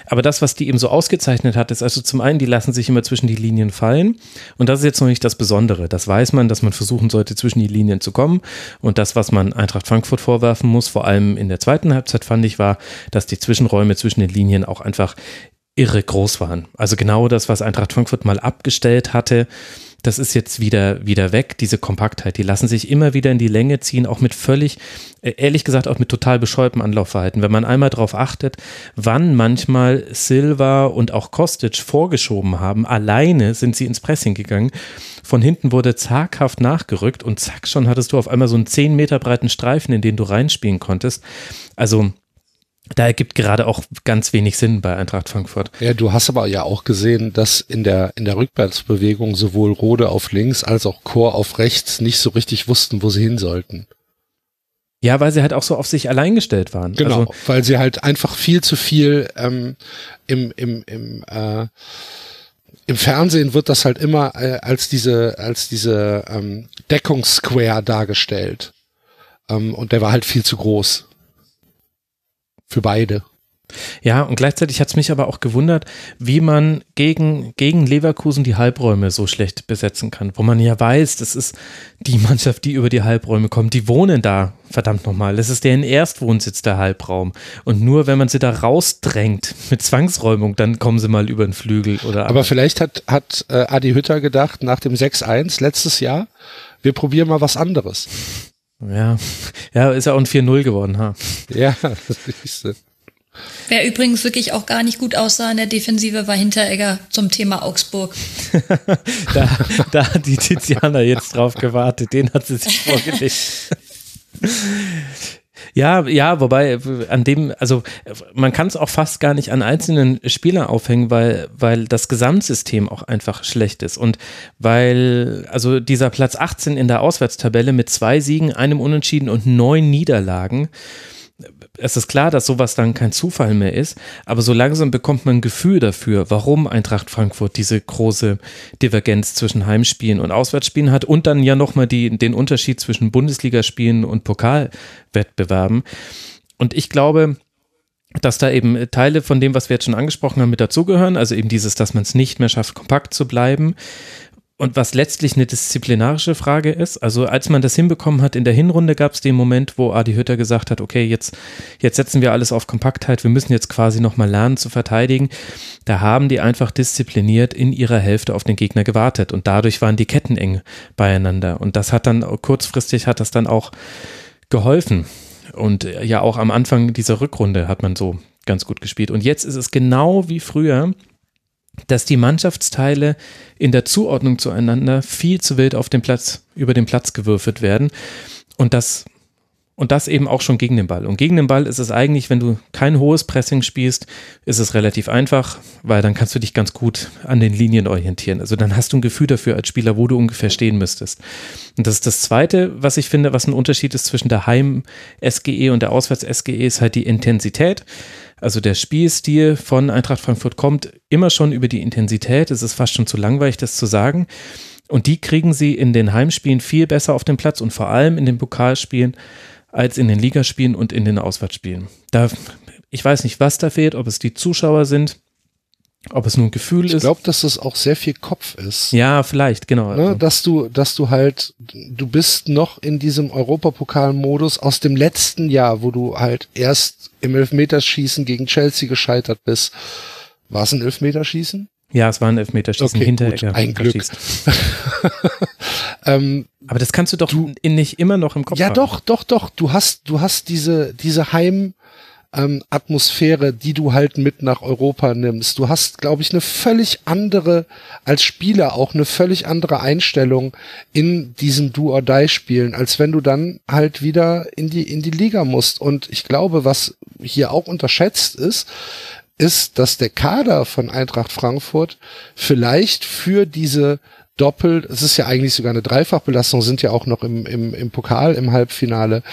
Aber das, was die eben so ausgezeichnet hat, ist also zum einen, die lassen sich immer zwischen die Linien fallen. Und das ist jetzt noch nicht das Besondere. Das weiß man, dass man versuchen sollte, zwischen die Linien zu kommen. Und das, was man Eintracht Frankfurt vorwerfen muss, vor allem in der zweiten Halbzeit, fand ich, war, dass die Zwischenräume zwischen den Linien auch einfach irre groß waren. Also genau das, was Eintracht Frankfurt mal abgestellt hatte, das ist jetzt wieder, wieder weg, diese Kompaktheit. Die lassen sich immer wieder in die Länge ziehen, auch mit völlig, äh, ehrlich gesagt, auch mit total bescheuertem Anlaufverhalten. Wenn man einmal darauf achtet, wann manchmal Silva und auch Kostic vorgeschoben haben, alleine sind sie ins Pressing gegangen. Von hinten wurde zaghaft nachgerückt und zack, schon hattest du auf einmal so einen zehn Meter breiten Streifen, in den du reinspielen konntest. Also, da ergibt gerade auch ganz wenig Sinn bei Eintracht Frankfurt. Ja, du hast aber ja auch gesehen, dass in der, in der Rückwärtsbewegung sowohl Rode auf links als auch Chor auf rechts nicht so richtig wussten, wo sie hin sollten. Ja, weil sie halt auch so auf sich allein gestellt waren. Genau, also, weil sie halt einfach viel zu viel ähm, im, im, im, äh, im Fernsehen wird das halt immer äh, als diese, als diese ähm, Deckungssquare dargestellt. Ähm, und der war halt viel zu groß für beide. Ja, und gleichzeitig hat es mich aber auch gewundert, wie man gegen, gegen Leverkusen die Halbräume so schlecht besetzen kann, wo man ja weiß, das ist die Mannschaft, die über die Halbräume kommt, die wohnen da, verdammt nochmal. Das ist deren Erstwohnsitz, der Halbraum. Und nur wenn man sie da rausdrängt mit Zwangsräumung, dann kommen sie mal über den Flügel oder. Aber vielleicht hat, hat äh, Adi Hütter gedacht, nach dem 6-1 letztes Jahr, wir probieren mal was anderes. Ja, ja, ist ja auch ein 4-0 geworden, ha. Ja, das ist Wer übrigens wirklich auch gar nicht gut aussah in der Defensive, war Hinteregger zum Thema Augsburg. da, da hat die Tiziana jetzt drauf gewartet, den hat sie sich vorgelegt. Ja, ja, wobei an dem, also man kann es auch fast gar nicht an einzelnen Spielern aufhängen, weil, weil das Gesamtsystem auch einfach schlecht ist. Und weil, also dieser Platz 18 in der Auswärtstabelle mit zwei Siegen, einem Unentschieden und neun Niederlagen, es ist klar, dass sowas dann kein Zufall mehr ist, aber so langsam bekommt man ein Gefühl dafür, warum Eintracht Frankfurt diese große Divergenz zwischen Heimspielen und Auswärtsspielen hat und dann ja nochmal den Unterschied zwischen Bundesligaspielen und Pokalwettbewerben. Und ich glaube, dass da eben Teile von dem, was wir jetzt schon angesprochen haben, mit dazugehören. Also eben dieses, dass man es nicht mehr schafft, kompakt zu bleiben. Und was letztlich eine disziplinarische Frage ist, also als man das hinbekommen hat in der Hinrunde, gab es den Moment, wo Adi Hütter gesagt hat, okay, jetzt, jetzt setzen wir alles auf Kompaktheit, wir müssen jetzt quasi nochmal lernen zu verteidigen. Da haben die einfach diszipliniert in ihrer Hälfte auf den Gegner gewartet und dadurch waren die Ketten eng beieinander. Und das hat dann kurzfristig hat das dann auch geholfen. Und ja, auch am Anfang dieser Rückrunde hat man so ganz gut gespielt. Und jetzt ist es genau wie früher dass die Mannschaftsteile in der Zuordnung zueinander viel zu wild auf den Platz, über den Platz gewürfelt werden. Und das, und das eben auch schon gegen den Ball. Und gegen den Ball ist es eigentlich, wenn du kein hohes Pressing spielst, ist es relativ einfach, weil dann kannst du dich ganz gut an den Linien orientieren. Also dann hast du ein Gefühl dafür als Spieler, wo du ungefähr stehen müsstest. Und das ist das Zweite, was ich finde, was ein Unterschied ist zwischen der Heim-SGE und der Auswärts-SGE, ist halt die Intensität. Also der Spielstil von Eintracht Frankfurt kommt immer schon über die Intensität. Es ist fast schon zu langweilig, das zu sagen. Und die kriegen sie in den Heimspielen viel besser auf den Platz und vor allem in den Pokalspielen als in den Ligaspielen und in den Auswärtsspielen. Da, ich weiß nicht, was da fehlt, ob es die Zuschauer sind, ob es nur ein Gefühl ich ist. Ich glaube, dass es auch sehr viel Kopf ist. Ja, vielleicht, genau. Ne, dass du, dass du halt, du bist noch in diesem Europapokal-Modus aus dem letzten Jahr, wo du halt erst im Elfmeterschießen gegen Chelsea gescheitert bist. War es ein Elfmeterschießen? Ja, es war ein Elfmeterschießen okay, hinter gut, ein Glück. ähm, Aber das kannst du doch du, nicht immer noch im Kopf ja, haben. Ja, doch, doch, doch. Du hast, du hast diese, diese Heim, ähm, Atmosphäre, die du halt mit nach Europa nimmst. Du hast, glaube ich, eine völlig andere, als Spieler auch eine völlig andere Einstellung in diesen Do-or-Die-Spielen, als wenn du dann halt wieder in die, in die Liga musst. Und ich glaube, was hier auch unterschätzt ist, ist, dass der Kader von Eintracht Frankfurt vielleicht für diese doppelt, es ist ja eigentlich sogar eine Dreifachbelastung, sind ja auch noch im, im, im Pokal im Halbfinale,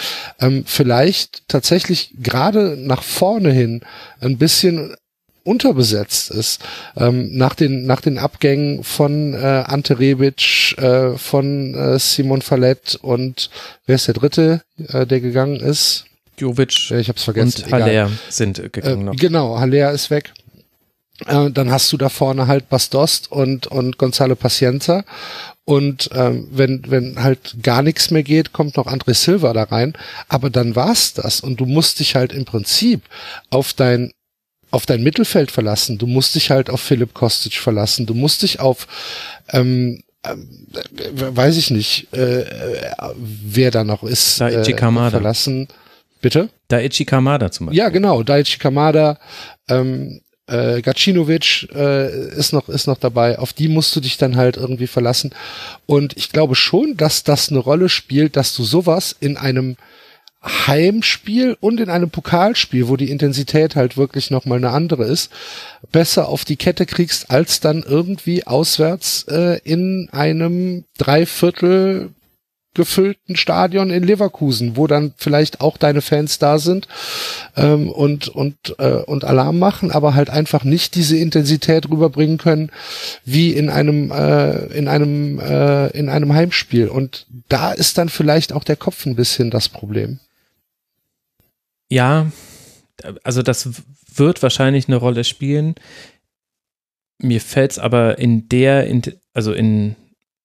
ähm, vielleicht tatsächlich gerade nach vorne hin ein bisschen unterbesetzt ist. Ähm, nach den nach den Abgängen von äh, Ante Rebic, äh, von äh, Simon Fallett und wer ist der dritte, äh, der gegangen ist? Jovic ich hab's vergessen. und Haller sind gegangen äh, noch. Genau, Haller ist weg. Äh, dann hast du da vorne halt Bastost und und Gonzalo Pacienza und ähm, wenn wenn halt gar nichts mehr geht, kommt noch André Silva da rein. Aber dann war's das und du musst dich halt im Prinzip auf dein auf dein Mittelfeld verlassen. Du musst dich halt auf Philipp Kostic verlassen. Du musst dich auf ähm, äh, weiß ich nicht, äh, äh, wer da noch ist, Daichi äh, Kamada. verlassen. Bitte? Daichi Kamada zum Beispiel. Ja, genau. Daichi Kamada, ähm, äh, Gacinovic äh, ist noch ist noch dabei. Auf die musst du dich dann halt irgendwie verlassen. Und ich glaube schon, dass das eine Rolle spielt, dass du sowas in einem Heimspiel und in einem Pokalspiel, wo die Intensität halt wirklich nochmal eine andere ist, besser auf die Kette kriegst, als dann irgendwie auswärts äh, in einem Dreiviertel gefüllten Stadion in Leverkusen, wo dann vielleicht auch deine Fans da sind ähm, und und äh, und Alarm machen, aber halt einfach nicht diese Intensität rüberbringen können wie in einem äh, in einem äh, in einem Heimspiel und da ist dann vielleicht auch der Kopf ein bisschen das Problem. Ja, also das wird wahrscheinlich eine Rolle spielen. Mir fällt es aber in der, also in,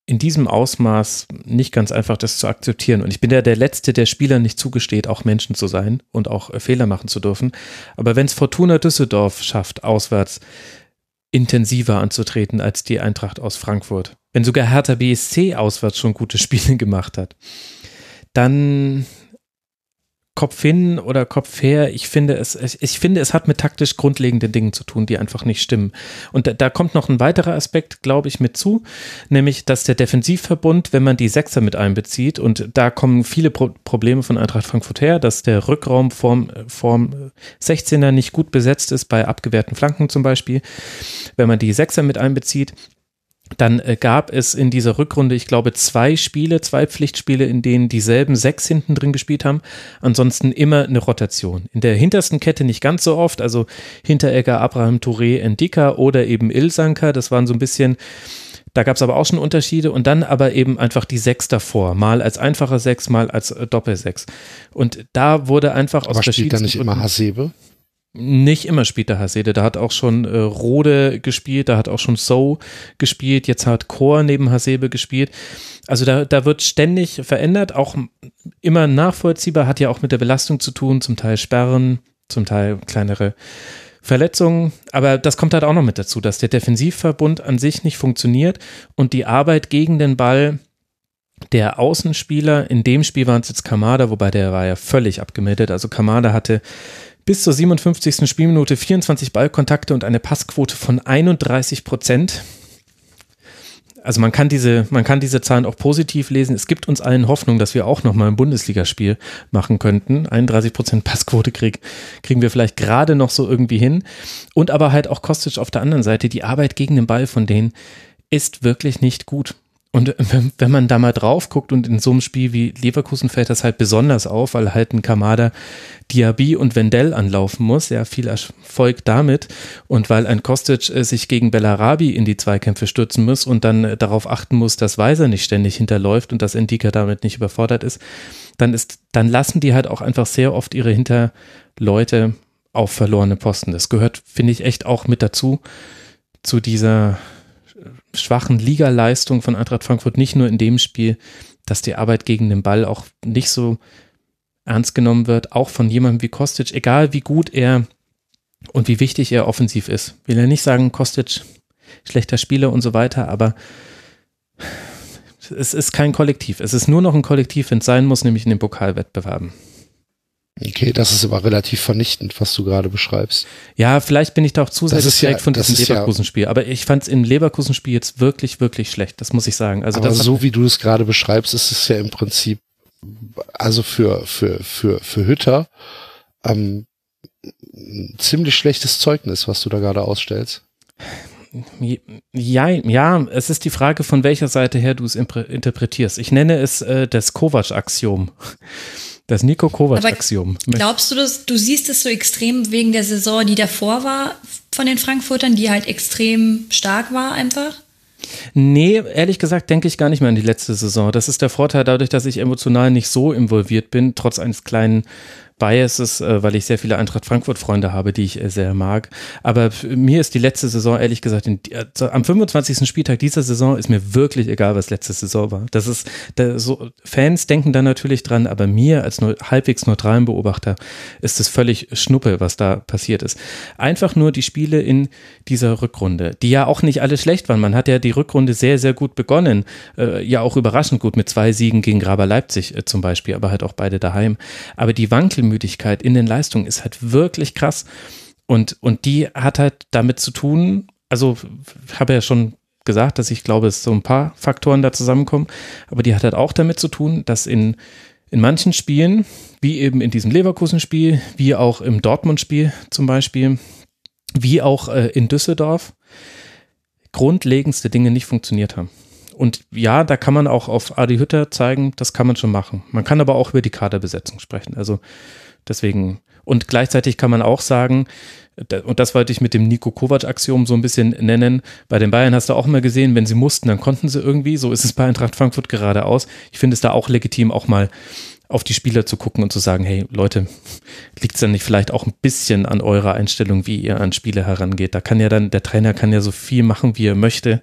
in diesem Ausmaß nicht ganz einfach, das zu akzeptieren. Und ich bin ja der Letzte, der Spieler nicht zugesteht, auch Menschen zu sein und auch äh, Fehler machen zu dürfen. Aber wenn es Fortuna Düsseldorf schafft, auswärts intensiver anzutreten als die Eintracht aus Frankfurt, wenn sogar Hertha BSC auswärts schon gute Spiele gemacht hat, dann Kopf hin oder Kopf her, ich finde es, ich finde, es hat mit taktisch grundlegenden Dingen zu tun, die einfach nicht stimmen. Und da, da kommt noch ein weiterer Aspekt, glaube ich, mit zu, nämlich, dass der Defensivverbund, wenn man die Sechser mit einbezieht, und da kommen viele Pro Probleme von Eintracht Frankfurt her, dass der Rückraum vorm, vorm 16er nicht gut besetzt ist, bei abgewehrten Flanken zum Beispiel. Wenn man die Sechser mit einbezieht, dann äh, gab es in dieser Rückrunde, ich glaube, zwei Spiele, zwei Pflichtspiele, in denen dieselben sechs hinten drin gespielt haben. Ansonsten immer eine Rotation. In der hintersten Kette nicht ganz so oft, also Hinteregger, Abraham Touré, Endika oder eben Ilsanker. Das waren so ein bisschen, da gab es aber auch schon Unterschiede und dann aber eben einfach die sechs davor, mal als einfacher Sechs, mal als äh, Doppelsechs. Und da wurde einfach aus Aber spielt da nicht immer Hasebe? Nicht immer spielt der Hasede. Da hat auch schon äh, Rode gespielt, da hat auch schon So gespielt, jetzt hat Chor neben Hasebe gespielt. Also da, da wird ständig verändert, auch immer nachvollziehbar, hat ja auch mit der Belastung zu tun, zum Teil Sperren, zum Teil kleinere Verletzungen. Aber das kommt halt auch noch mit dazu, dass der Defensivverbund an sich nicht funktioniert und die Arbeit gegen den Ball der Außenspieler, in dem Spiel waren es jetzt Kamada, wobei der war ja völlig abgemeldet. Also Kamada hatte bis zur 57. Spielminute 24 Ballkontakte und eine Passquote von 31 Prozent. Also man kann diese, man kann diese Zahlen auch positiv lesen. Es gibt uns allen Hoffnung, dass wir auch nochmal ein Bundesligaspiel machen könnten. 31 Prozent Passquote krieg, kriegen wir vielleicht gerade noch so irgendwie hin. Und aber halt auch Kostic auf der anderen Seite. Die Arbeit gegen den Ball von denen ist wirklich nicht gut. Und wenn, man da mal drauf guckt und in so einem Spiel wie Leverkusen fällt das halt besonders auf, weil halt ein Kamada Diaby und Wendell anlaufen muss. Ja, viel Erfolg damit. Und weil ein Kostic äh, sich gegen Bellarabi in die Zweikämpfe stürzen muss und dann äh, darauf achten muss, dass Weiser nicht ständig hinterläuft und dass Endika damit nicht überfordert ist, dann ist, dann lassen die halt auch einfach sehr oft ihre Hinterleute auf verlorene Posten. Das gehört, finde ich, echt auch mit dazu, zu dieser schwachen Ligaleistung von Eintracht Frankfurt, nicht nur in dem Spiel, dass die Arbeit gegen den Ball auch nicht so ernst genommen wird, auch von jemandem wie Kostic, egal wie gut er und wie wichtig er offensiv ist. Will ja nicht sagen, Kostic schlechter Spieler und so weiter, aber es ist kein Kollektiv. Es ist nur noch ein Kollektiv, wenn es sein muss, nämlich in den Pokalwettbewerben. Okay, das ist aber relativ vernichtend, was du gerade beschreibst. Ja, vielleicht bin ich da auch zu sehr Das ist geprägt ja- von diesem ja- Leverkusen-Spiel, aber ich fand es im Leverkusen-Spiel jetzt wirklich, wirklich schlecht. Das muss ich sagen. Also aber so wie du es gerade beschreibst, ist es ja im Prinzip, also für, für, für, für Hütter, ähm, ein ziemlich schlechtes Zeugnis, was du da gerade ausstellst. Ja, ja, es ist die Frage, von welcher Seite her du es interpretierst. Ich nenne es äh, das Kovac-Axiom. Das Nico Kovac-Axiom. Glaubst du das, du siehst es so extrem wegen der Saison, die davor war von den Frankfurtern, die halt extrem stark war einfach? Nee, ehrlich gesagt denke ich gar nicht mehr an die letzte Saison. Das ist der Vorteil dadurch, dass ich emotional nicht so involviert bin, trotz eines kleinen Biases, äh, weil ich sehr viele Eintracht Frankfurt-Freunde habe, die ich äh, sehr mag. Aber mir ist die letzte Saison, ehrlich gesagt, in, also am 25. Spieltag dieser Saison ist mir wirklich egal, was letzte Saison war. Das ist, da, so, Fans denken da natürlich dran, aber mir als nur, halbwegs neutralen Beobachter ist es völlig Schnuppe, was da passiert ist. Einfach nur die Spiele in dieser Rückrunde, die ja auch nicht alle schlecht waren. Man hat ja die Rückrunde sehr, sehr gut begonnen. Äh, ja, auch überraschend gut mit zwei Siegen gegen Graber Leipzig äh, zum Beispiel, aber halt auch beide daheim. Aber die Wankel Wechselmüdigkeit in den Leistungen ist halt wirklich krass. Und, und die hat halt damit zu tun, also habe ja schon gesagt, dass ich glaube, es so ein paar Faktoren da zusammenkommen, aber die hat halt auch damit zu tun, dass in, in manchen Spielen, wie eben in diesem Leverkusen-Spiel, wie auch im Dortmund-Spiel zum Beispiel, wie auch äh, in Düsseldorf, grundlegendste Dinge nicht funktioniert haben. Und ja, da kann man auch auf Adi Hütter zeigen, das kann man schon machen. Man kann aber auch über die Kaderbesetzung sprechen. Also Deswegen, und gleichzeitig kann man auch sagen, und das wollte ich mit dem Nico Kovac-Axiom so ein bisschen nennen. Bei den Bayern hast du auch immer gesehen, wenn sie mussten, dann konnten sie irgendwie. So ist es bei Eintracht Frankfurt geradeaus. Ich finde es da auch legitim, auch mal auf die Spieler zu gucken und zu sagen, hey Leute, liegt es dann nicht vielleicht auch ein bisschen an eurer Einstellung, wie ihr an Spiele herangeht? Da kann ja dann, der Trainer kann ja so viel machen, wie er möchte.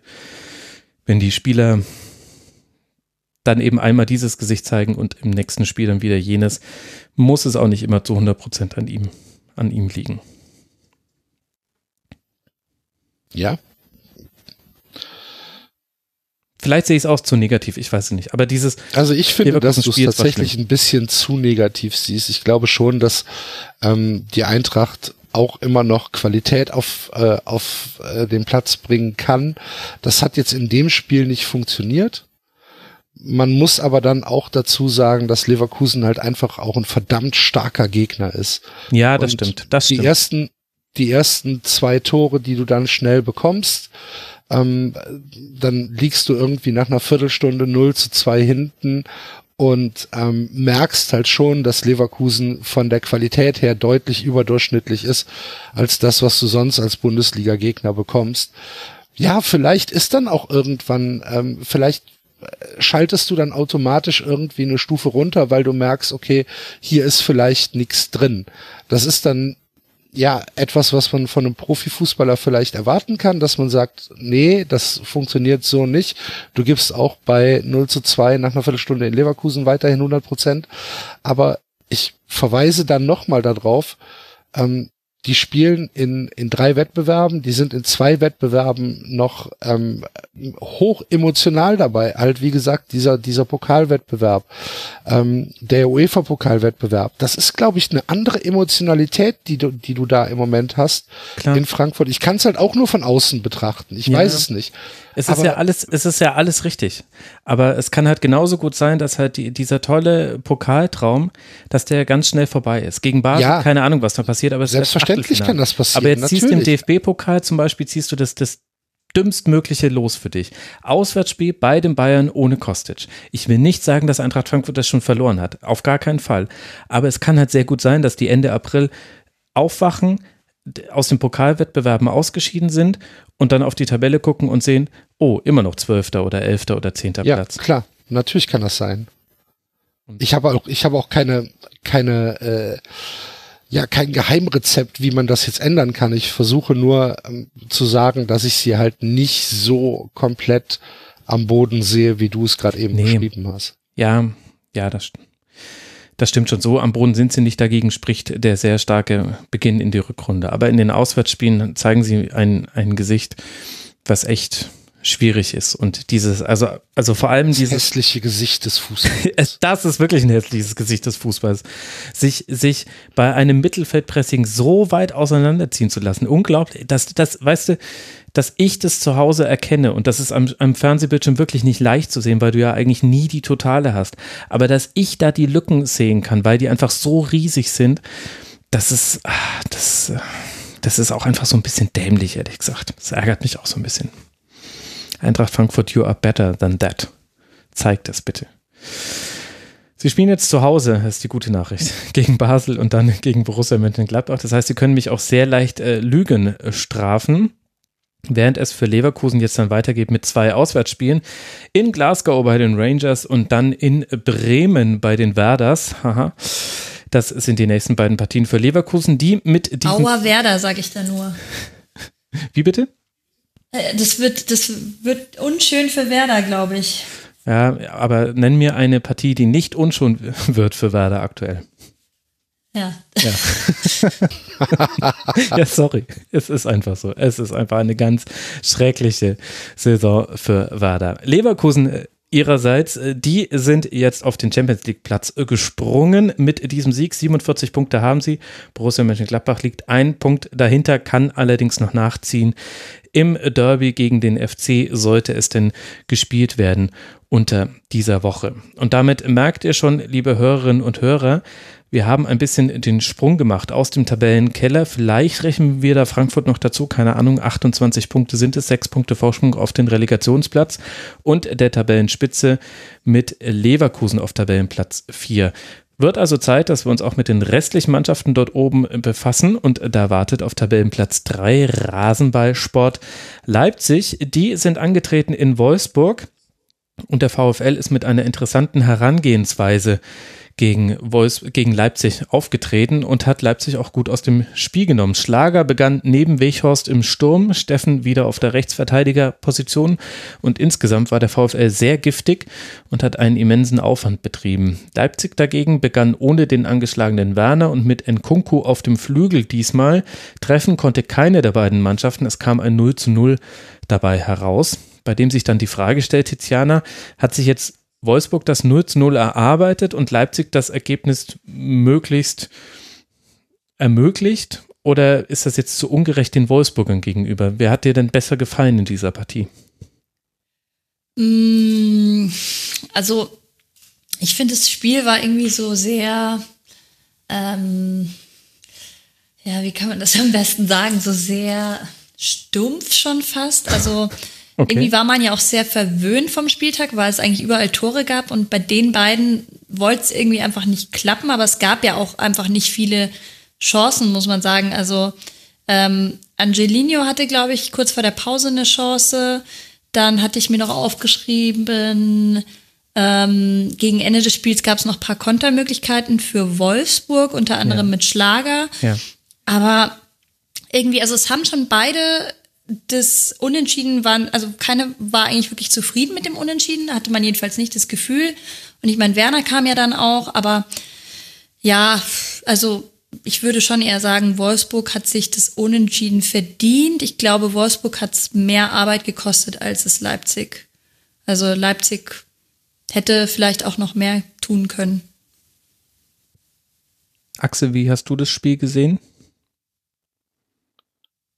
Wenn die Spieler dann eben einmal dieses Gesicht zeigen und im nächsten Spiel dann wieder jenes, muss es auch nicht immer zu 100 Prozent an ihm, an ihm liegen. Ja. Vielleicht sehe ich es auch zu negativ, ich weiß es nicht. Aber dieses. Also ich finde, dass du es tatsächlich ein bisschen zu negativ siehst. Ich glaube schon, dass ähm, die Eintracht auch immer noch Qualität auf, äh, auf äh, den Platz bringen kann. Das hat jetzt in dem Spiel nicht funktioniert. Man muss aber dann auch dazu sagen, dass Leverkusen halt einfach auch ein verdammt starker Gegner ist. Ja, das Und stimmt. Das die stimmt. ersten, die ersten zwei Tore, die du dann schnell bekommst, ähm, dann liegst du irgendwie nach einer Viertelstunde 0 zu 2 hinten und ähm, merkst halt schon, dass Leverkusen von der Qualität her deutlich überdurchschnittlich ist als das, was du sonst als Bundesliga-Gegner bekommst. Ja, vielleicht ist dann auch irgendwann, ähm, vielleicht schaltest du dann automatisch irgendwie eine Stufe runter, weil du merkst, okay, hier ist vielleicht nichts drin. Das ist dann ja etwas, was man von einem Profifußballer vielleicht erwarten kann, dass man sagt, nee, das funktioniert so nicht. Du gibst auch bei 0 zu 2 nach einer Viertelstunde in Leverkusen weiterhin 100 Prozent. Aber ich verweise dann nochmal darauf, ähm, die spielen in, in drei Wettbewerben, die sind in zwei Wettbewerben noch ähm, hoch emotional dabei. Halt, wie gesagt, dieser, dieser Pokalwettbewerb, ähm, der UEFA-Pokalwettbewerb, das ist, glaube ich, eine andere Emotionalität, die du, die du da im Moment hast Klar. in Frankfurt. Ich kann es halt auch nur von außen betrachten. Ich ja. weiß es nicht. Es ist ja alles, es ist ja alles richtig. Aber es kann halt genauso gut sein, dass halt die, dieser tolle Pokaltraum, dass der ganz schnell vorbei ist. Gegen Basel, ja, keine Ahnung, was da passiert, aber es selbstverständlich kann das passieren. Aber jetzt natürlich. ziehst du im DFB-Pokal zum Beispiel, ziehst du das, das dümmstmögliche Los für dich. Auswärtsspiel bei den Bayern ohne Kostic. Ich will nicht sagen, dass Eintracht Frankfurt das schon verloren hat. Auf gar keinen Fall. Aber es kann halt sehr gut sein, dass die Ende April aufwachen, aus den Pokalwettbewerben ausgeschieden sind und dann auf die Tabelle gucken und sehen, oh, immer noch Zwölfter oder Elfter oder Zehnter ja, Platz. klar, natürlich kann das sein. Ich habe auch, ich habe auch keine, keine, äh, ja, kein Geheimrezept, wie man das jetzt ändern kann. Ich versuche nur ähm, zu sagen, dass ich sie halt nicht so komplett am Boden sehe, wie du es gerade eben nee. beschrieben hast. Ja, ja, das stimmt. Das stimmt schon so. Am Boden sind sie nicht dagegen, spricht der sehr starke Beginn in die Rückrunde. Aber in den Auswärtsspielen zeigen sie ein, ein Gesicht, was echt schwierig ist. Und dieses, also, also vor allem dieses. hässliche Gesicht des Fußballs. das ist wirklich ein hässliches Gesicht des Fußballs. Sich, sich bei einem Mittelfeldpressing so weit auseinanderziehen zu lassen. Unglaublich. Das, das, weißt du, dass ich das zu Hause erkenne und das ist am, am Fernsehbildschirm wirklich nicht leicht zu sehen, weil du ja eigentlich nie die Totale hast. Aber dass ich da die Lücken sehen kann, weil die einfach so riesig sind, das ist, ah, das, das ist auch einfach so ein bisschen dämlich, ehrlich gesagt. Das ärgert mich auch so ein bisschen. Eintracht Frankfurt, you are better than that. Zeigt das bitte. Sie spielen jetzt zu Hause, das ist die gute Nachricht, gegen Basel und dann gegen Borussia Mönchengladbach. Das heißt, Sie können mich auch sehr leicht äh, Lügen äh, strafen. Während es für Leverkusen jetzt dann weitergeht mit zwei Auswärtsspielen in Glasgow bei den Rangers und dann in Bremen bei den Werders. Haha. Das sind die nächsten beiden Partien für Leverkusen, die mit diesem. Auer Werder, sage ich da nur. Wie bitte? Äh, das wird, das wird unschön für Werder, glaube ich. Ja, aber nenn mir eine Partie, die nicht unschön wird für Werder aktuell. Ja. Ja. ja, sorry. Es ist einfach so. Es ist einfach eine ganz schreckliche Saison für Werder. Leverkusen äh, ihrerseits, äh, die sind jetzt auf den Champions League Platz gesprungen mit diesem Sieg. 47 Punkte haben sie. Borussia Mönchengladbach liegt ein Punkt dahinter, kann allerdings noch nachziehen. Im Derby gegen den FC sollte es denn gespielt werden unter dieser Woche. Und damit merkt ihr schon, liebe Hörerinnen und Hörer, wir haben ein bisschen den Sprung gemacht aus dem Tabellenkeller. Vielleicht rechnen wir da Frankfurt noch dazu. Keine Ahnung. 28 Punkte sind es. Sechs Punkte Vorsprung auf den Relegationsplatz und der Tabellenspitze mit Leverkusen auf Tabellenplatz 4. Wird also Zeit, dass wir uns auch mit den restlichen Mannschaften dort oben befassen und da wartet auf Tabellenplatz 3 Rasenballsport Leipzig. Die sind angetreten in Wolfsburg und der VfL ist mit einer interessanten Herangehensweise gegen, Wolfs gegen Leipzig aufgetreten und hat Leipzig auch gut aus dem Spiel genommen. Schlager begann neben Weghorst im Sturm, Steffen wieder auf der Rechtsverteidigerposition und insgesamt war der VfL sehr giftig und hat einen immensen Aufwand betrieben. Leipzig dagegen begann ohne den angeschlagenen Werner und mit Nkunku auf dem Flügel diesmal. Treffen konnte keine der beiden Mannschaften. Es kam ein 0 zu 0 dabei heraus bei dem sich dann die Frage stellt, Tiziana, hat sich jetzt Wolfsburg das 0 zu 0 erarbeitet und Leipzig das Ergebnis möglichst ermöglicht? Oder ist das jetzt zu ungerecht den Wolfsburgern gegenüber? Wer hat dir denn besser gefallen in dieser Partie? Mm, also, ich finde, das Spiel war irgendwie so sehr, ähm, ja, wie kann man das am besten sagen, so sehr stumpf schon fast. Also, Okay. Irgendwie war man ja auch sehr verwöhnt vom Spieltag, weil es eigentlich überall Tore gab und bei den beiden wollte es irgendwie einfach nicht klappen, aber es gab ja auch einfach nicht viele Chancen, muss man sagen. Also ähm, Angelino hatte, glaube ich, kurz vor der Pause eine Chance. Dann hatte ich mir noch aufgeschrieben, ähm, gegen Ende des Spiels gab es noch paar Kontermöglichkeiten für Wolfsburg, unter anderem ja. mit Schlager. Ja. Aber irgendwie, also es haben schon beide das Unentschieden waren, also keine war eigentlich wirklich zufrieden mit dem Unentschieden, hatte man jedenfalls nicht das Gefühl. Und ich meine, Werner kam ja dann auch, aber ja, also ich würde schon eher sagen, Wolfsburg hat sich das Unentschieden verdient. Ich glaube, Wolfsburg hat es mehr Arbeit gekostet als es Leipzig. Also Leipzig hätte vielleicht auch noch mehr tun können. Axel, wie hast du das Spiel gesehen?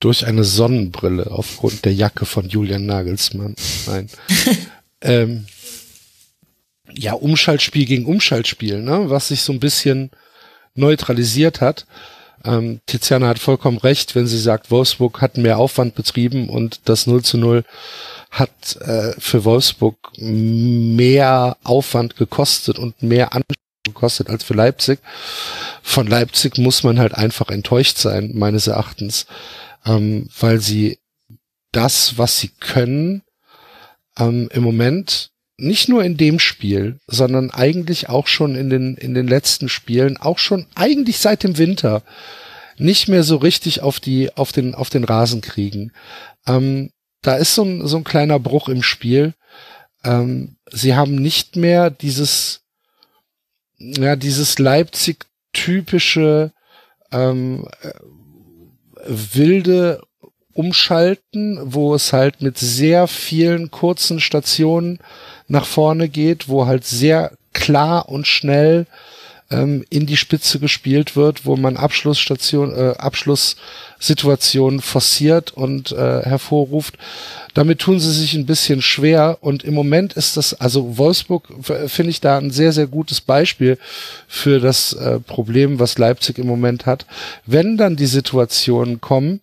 Durch eine Sonnenbrille aufgrund der Jacke von Julian Nagelsmann. Nein. ähm, ja, Umschaltspiel gegen Umschaltspiel, ne? was sich so ein bisschen neutralisiert hat. Ähm, Tiziana hat vollkommen recht, wenn sie sagt, Wolfsburg hat mehr Aufwand betrieben und das 0 zu 0 hat äh, für Wolfsburg mehr Aufwand gekostet und mehr Anspruch gekostet als für Leipzig. Von Leipzig muss man halt einfach enttäuscht sein, meines Erachtens ähm, weil sie das, was sie können, ähm, im Moment nicht nur in dem Spiel, sondern eigentlich auch schon in den, in den letzten Spielen, auch schon eigentlich seit dem Winter, nicht mehr so richtig auf die, auf den, auf den Rasen kriegen. Ähm, da ist so ein, so ein kleiner Bruch im Spiel. Ähm, sie haben nicht mehr dieses, ja, dieses Leipzig typische, ähm, wilde Umschalten, wo es halt mit sehr vielen kurzen Stationen nach vorne geht, wo halt sehr klar und schnell ähm, in die Spitze gespielt wird, wo man Abschlussstation, äh, Abschlusssituationen forciert und äh, hervorruft. Damit tun sie sich ein bisschen schwer und im Moment ist das, also Wolfsburg finde ich da ein sehr, sehr gutes Beispiel für das äh, Problem, was Leipzig im Moment hat. Wenn dann die Situationen kommen,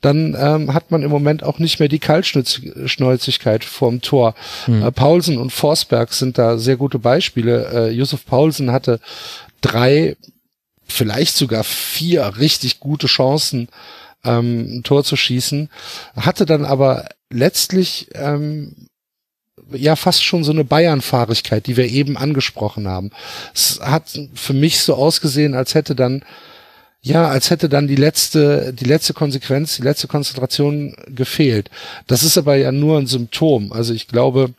dann ähm, hat man im Moment auch nicht mehr die Kaltschnäuzigkeit vorm Tor. Hm. Äh, Paulsen und Forsberg sind da sehr gute Beispiele. Äh, Josef Paulsen hatte drei, vielleicht sogar vier richtig gute Chancen, ähm, ein Tor zu schießen, hatte dann aber letztlich ähm, ja fast schon so eine Bayern-Fahrigkeit, die wir eben angesprochen haben. Es hat für mich so ausgesehen, als hätte dann ja, als hätte dann die letzte, die letzte Konsequenz, die letzte Konzentration gefehlt. Das ist aber ja nur ein Symptom. Also ich glaube,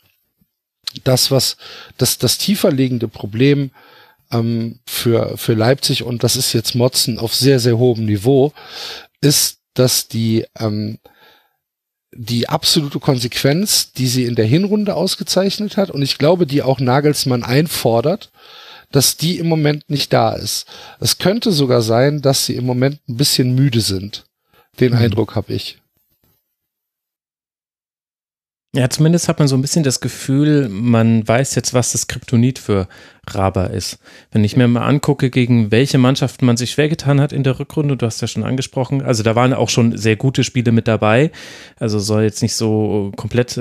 das, was, das, das tiefer liegende Problem ähm, für, für Leipzig, und das ist jetzt Motzen auf sehr, sehr hohem Niveau, ist, dass die, ähm, die absolute Konsequenz, die sie in der Hinrunde ausgezeichnet hat, und ich glaube, die auch Nagelsmann einfordert, dass die im Moment nicht da ist. Es könnte sogar sein, dass sie im Moment ein bisschen müde sind. Den mhm. Eindruck habe ich. Ja, zumindest hat man so ein bisschen das Gefühl, man weiß jetzt, was das Kryptonit für Raba ist. Wenn ich mir mal angucke, gegen welche Mannschaften man sich schwer getan hat in der Rückrunde, du hast ja schon angesprochen, also da waren auch schon sehr gute Spiele mit dabei. Also soll jetzt nicht so komplett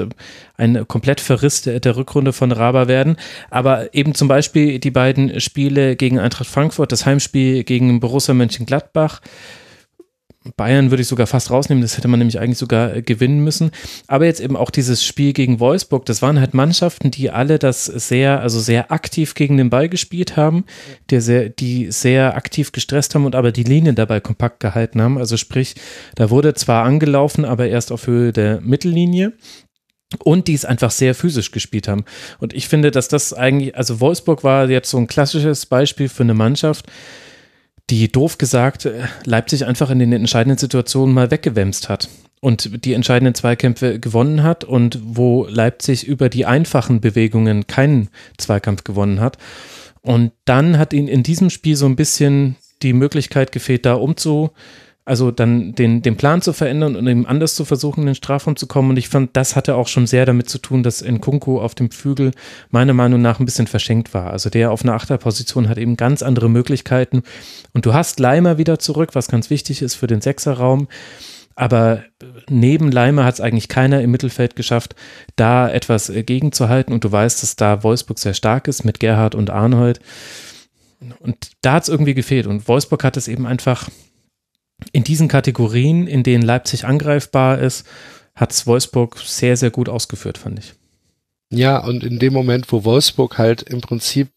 ein komplett Verriss der, Rückrunde von Raba werden. Aber eben zum Beispiel die beiden Spiele gegen Eintracht Frankfurt, das Heimspiel gegen Borussia Mönchengladbach. Bayern würde ich sogar fast rausnehmen, das hätte man nämlich eigentlich sogar äh, gewinnen müssen. Aber jetzt eben auch dieses Spiel gegen Wolfsburg, das waren halt Mannschaften, die alle das sehr, also sehr aktiv gegen den Ball gespielt haben, die sehr, die sehr aktiv gestresst haben und aber die Linien dabei kompakt gehalten haben. Also sprich, da wurde zwar angelaufen, aber erst auf Höhe der Mittellinie und die es einfach sehr physisch gespielt haben. Und ich finde, dass das eigentlich, also Wolfsburg war jetzt so ein klassisches Beispiel für eine Mannschaft, die doof gesagt äh, Leipzig einfach in den entscheidenden Situationen mal weggewämst hat und die entscheidenden Zweikämpfe gewonnen hat und wo Leipzig über die einfachen Bewegungen keinen Zweikampf gewonnen hat. Und dann hat ihn in diesem Spiel so ein bisschen die Möglichkeit gefehlt, da umzu, also dann den, den Plan zu verändern und eben anders zu versuchen, in den Strafraum zu kommen. Und ich fand, das hatte auch schon sehr damit zu tun, dass Nkunku auf dem Flügel meiner Meinung nach ein bisschen verschenkt war. Also der auf einer Achterposition hat eben ganz andere Möglichkeiten. Und du hast Leimer wieder zurück, was ganz wichtig ist für den Sechserraum. Aber neben Leimer hat es eigentlich keiner im Mittelfeld geschafft, da etwas gegenzuhalten. Und du weißt, dass da Wolfsburg sehr stark ist mit Gerhard und Arnold. Und da hat es irgendwie gefehlt. Und Wolfsburg hat es eben einfach in diesen Kategorien, in denen Leipzig angreifbar ist, hat es Wolfsburg sehr, sehr gut ausgeführt, fand ich. Ja, und in dem Moment, wo Wolfsburg halt im Prinzip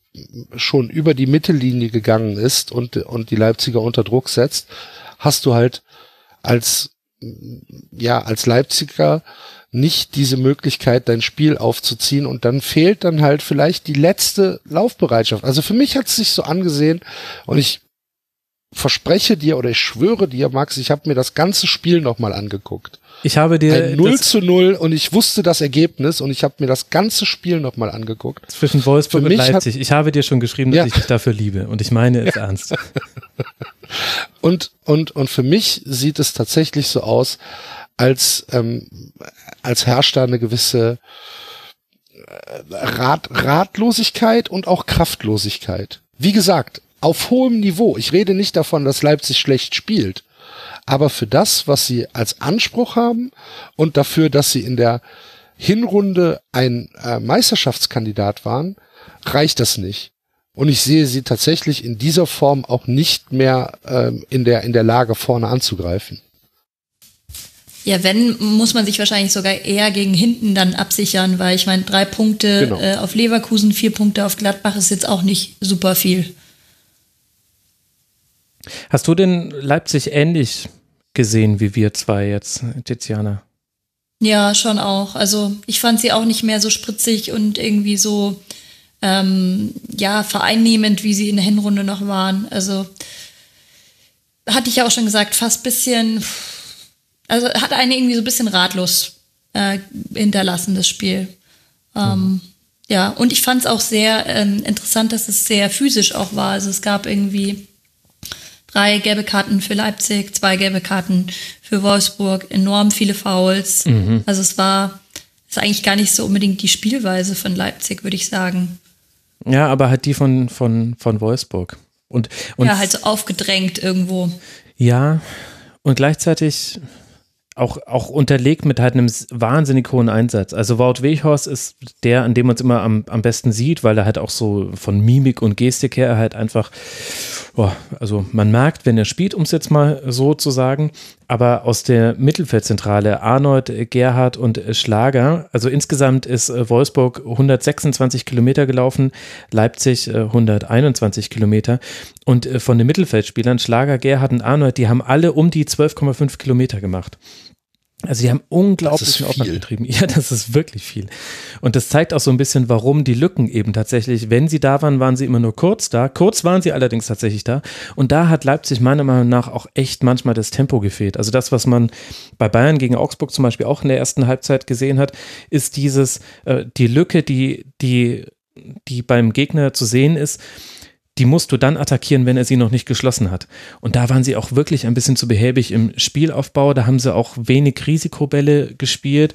schon über die Mittellinie gegangen ist und, und die Leipziger unter Druck setzt, hast du halt als, ja, als Leipziger nicht diese Möglichkeit, dein Spiel aufzuziehen und dann fehlt dann halt vielleicht die letzte Laufbereitschaft. Also für mich hat es sich so angesehen und ich verspreche dir oder ich schwöre dir, Max, ich habe mir das ganze Spiel nochmal angeguckt. Ich habe dir Ein 0 zu 0 und ich wusste das Ergebnis und ich habe mir das ganze Spiel nochmal angeguckt. Zwischen Wolfsburg und Leipzig. ich habe dir schon geschrieben, dass ja. ich dich dafür liebe und ich meine es ja. ernst. und, und, und für mich sieht es tatsächlich so aus, als, ähm, als herrscht da eine gewisse äh, Rat, Ratlosigkeit und auch Kraftlosigkeit. Wie gesagt, auf hohem Niveau. Ich rede nicht davon, dass Leipzig schlecht spielt. Aber für das, was sie als Anspruch haben und dafür, dass sie in der Hinrunde ein äh, Meisterschaftskandidat waren, reicht das nicht. Und ich sehe sie tatsächlich in dieser Form auch nicht mehr ähm, in, der, in der Lage, vorne anzugreifen. Ja, wenn, muss man sich wahrscheinlich sogar eher gegen hinten dann absichern, weil ich meine, drei Punkte genau. äh, auf Leverkusen, vier Punkte auf Gladbach ist jetzt auch nicht super viel. Hast du denn Leipzig ähnlich gesehen wie wir zwei jetzt, Tiziana? Ja, schon auch. Also ich fand sie auch nicht mehr so spritzig und irgendwie so ähm, ja vereinnehmend, wie sie in der Hinrunde noch waren. Also hatte ich ja auch schon gesagt, fast bisschen, also hat einen irgendwie so ein bisschen ratlos äh, hinterlassen, das Spiel. Ähm, mhm. Ja, und ich fand es auch sehr ähm, interessant, dass es sehr physisch auch war. Also es gab irgendwie drei gelbe Karten für Leipzig, zwei gelbe Karten für Wolfsburg, enorm viele Fouls. Mhm. Also es war, ist eigentlich gar nicht so unbedingt die Spielweise von Leipzig, würde ich sagen. Ja, aber halt die von, von, von Wolfsburg. Und, und ja, halt so aufgedrängt irgendwo. Ja, und gleichzeitig, auch, auch unterlegt mit halt einem wahnsinnig hohen Einsatz. Also Wout Weghorst ist der, an dem man es immer am, am besten sieht, weil er halt auch so von Mimik und Gestik her halt einfach, boah, also man merkt, wenn er spielt, um es jetzt mal so zu sagen, aber aus der Mittelfeldzentrale Arnold, Gerhard und Schlager, also insgesamt ist äh, Wolfsburg 126 Kilometer gelaufen, Leipzig 121 äh, Kilometer und äh, von den Mittelfeldspielern Schlager, Gerhard und Arnold, die haben alle um die 12,5 Kilometer gemacht. Also die haben unglaublichen Aufwand betrieben. Ja, das ist wirklich viel. Und das zeigt auch so ein bisschen, warum die Lücken eben tatsächlich, wenn sie da waren, waren sie immer nur kurz da. Kurz waren sie allerdings tatsächlich da. Und da hat Leipzig meiner Meinung nach auch echt manchmal das Tempo gefehlt. Also das, was man bei Bayern gegen Augsburg zum Beispiel auch in der ersten Halbzeit gesehen hat, ist dieses, äh, die Lücke, die, die, die beim Gegner zu sehen ist, die musst du dann attackieren, wenn er sie noch nicht geschlossen hat. Und da waren sie auch wirklich ein bisschen zu behäbig im Spielaufbau. Da haben sie auch wenig Risikobälle gespielt.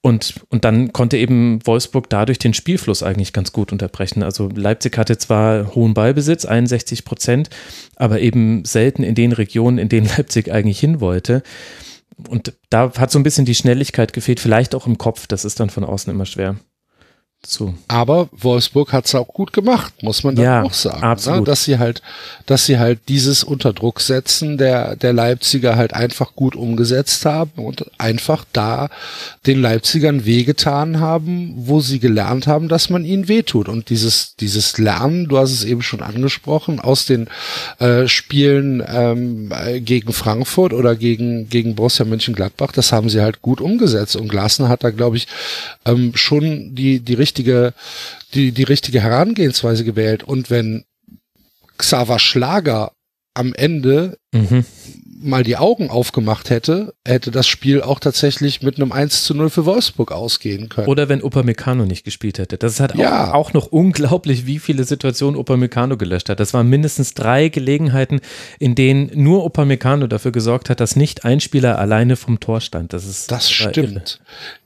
Und, und dann konnte eben Wolfsburg dadurch den Spielfluss eigentlich ganz gut unterbrechen. Also Leipzig hatte zwar hohen Ballbesitz, 61 Prozent, aber eben selten in den Regionen, in denen Leipzig eigentlich hin wollte. Und da hat so ein bisschen die Schnelligkeit gefehlt, vielleicht auch im Kopf. Das ist dann von außen immer schwer zu. Aber Wolfsburg hat es auch gut gemacht, muss man dann ja, auch sagen. Ne? Absolut. Ne? Dass sie halt, dass sie halt dieses Unterdruck setzen der, der Leipziger halt einfach gut umgesetzt haben und einfach da den Leipzigern wehgetan haben, wo sie gelernt haben, dass man ihnen wehtut. Und dieses, dieses Lernen, du hast es eben schon angesprochen, aus den äh, Spielen ähm, gegen Frankfurt oder gegen, gegen Borussia Mönchengladbach, das haben sie halt gut umgesetzt. Und Glasner hat da, glaube ich, ähm, schon die, die richtige richtige, die, die richtige Herangehensweise gewählt. Und wenn Xaver Schlager am Ende mhm. mal die Augen aufgemacht hätte, hätte das Spiel auch tatsächlich mit einem 1 zu 0 für Wolfsburg ausgehen können. Oder wenn Upamecano nicht gespielt hätte. Das ist halt ja. auch, auch, noch unglaublich, wie viele Situationen Upamecano gelöscht hat. Das waren mindestens drei Gelegenheiten, in denen nur Upamecano dafür gesorgt hat, dass nicht ein Spieler alleine vom Tor stand. Das ist Das stimmt. Irre.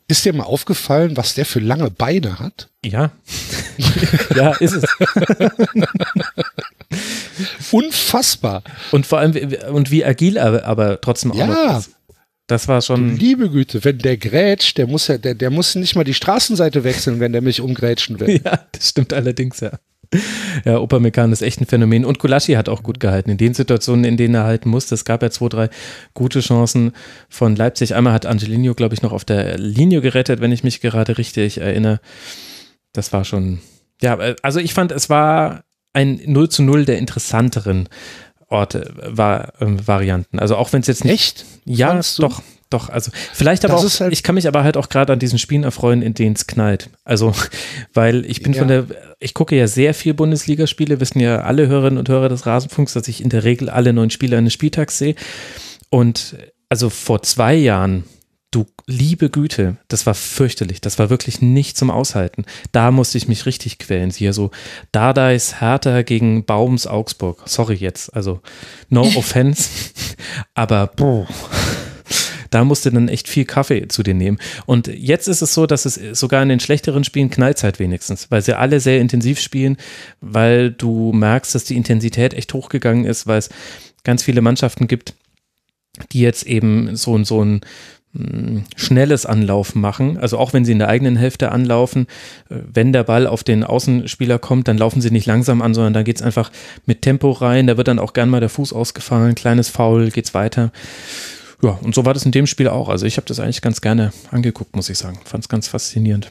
Ist dir mal aufgefallen, was der für lange Beine hat? Ja. ja, ist es. Unfassbar. Und vor allem, und wie agil aber, aber trotzdem auch ja. ist. Das war schon. Liebe Güte, wenn der grätscht, der muss ja, der, der muss nicht mal die Straßenseite wechseln, wenn der mich umgrätschen will. Ja, das stimmt allerdings, ja. Ja, Upamecano ist echt ein Phänomen. Und Gulaschi hat auch gut gehalten. In den Situationen, in denen er halten musste, es gab ja zwei, drei gute Chancen von Leipzig. Einmal hat Angelino, glaube ich, noch auf der Linie gerettet, wenn ich mich gerade richtig erinnere. Das war schon, ja, also ich fand, es war ein 0 zu 0 der interessanteren Orte, war, äh, Varianten. Also auch wenn es jetzt nicht. Echt? Ja, doch. Doch, also vielleicht aber auch, halt ich kann mich aber halt auch gerade an diesen Spielen erfreuen, in denen es knallt. Also, weil ich bin ja. von der, ich gucke ja sehr viel Bundesligaspiele, wissen ja alle Hörerinnen und Hörer des Rasenfunks, dass ich in der Regel alle neun Spiele eines Spieltags sehe. Und also vor zwei Jahren, du liebe Güte, das war fürchterlich, das war wirklich nicht zum Aushalten. Da musste ich mich richtig quälen. Hier so Dardais Hertha gegen Baums Augsburg. Sorry jetzt, also no offense, aber boah da musst du dann echt viel Kaffee zu dir nehmen. Und jetzt ist es so, dass es sogar in den schlechteren Spielen knallt halt wenigstens, weil sie alle sehr intensiv spielen, weil du merkst, dass die Intensität echt hochgegangen ist, weil es ganz viele Mannschaften gibt, die jetzt eben so, so ein hm, schnelles Anlaufen machen. Also auch wenn sie in der eigenen Hälfte anlaufen, äh, wenn der Ball auf den Außenspieler kommt, dann laufen sie nicht langsam an, sondern da geht es einfach mit Tempo rein. Da wird dann auch gern mal der Fuß ausgefallen, kleines Foul, geht's weiter. Ja, und so war das in dem Spiel auch. Also ich habe das eigentlich ganz gerne angeguckt, muss ich sagen. Fand es ganz faszinierend.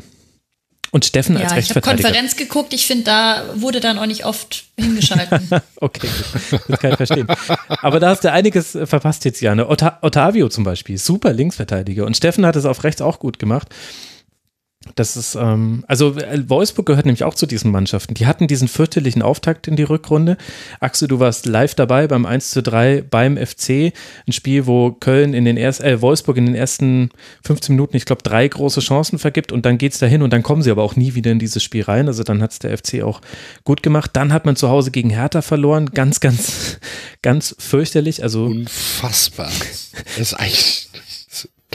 Und Steffen ja, als Rechtsverteidiger. Ich habe Konferenz geguckt, ich finde, da wurde dann auch nicht oft hingeschalten. okay, das kann ich verstehen. Aber da hast du einiges verpasst jetzt, Jane. Ottavio zum Beispiel, super Linksverteidiger. Und Steffen hat es auf rechts auch gut gemacht. Das ist, ähm, also äh, Wolfsburg gehört nämlich auch zu diesen Mannschaften. Die hatten diesen fürchterlichen Auftakt in die Rückrunde. Axel, du warst live dabei beim 1 zu 3 beim FC. Ein Spiel, wo Köln in den ersten, äh, Wolfsburg in den ersten 15 Minuten, ich glaube, drei große Chancen vergibt und dann geht's dahin und dann kommen sie aber auch nie wieder in dieses Spiel rein. Also dann hat's der FC auch gut gemacht. Dann hat man zu Hause gegen Hertha verloren. Ganz, ganz, ganz fürchterlich. Also unfassbar. Das ist eigentlich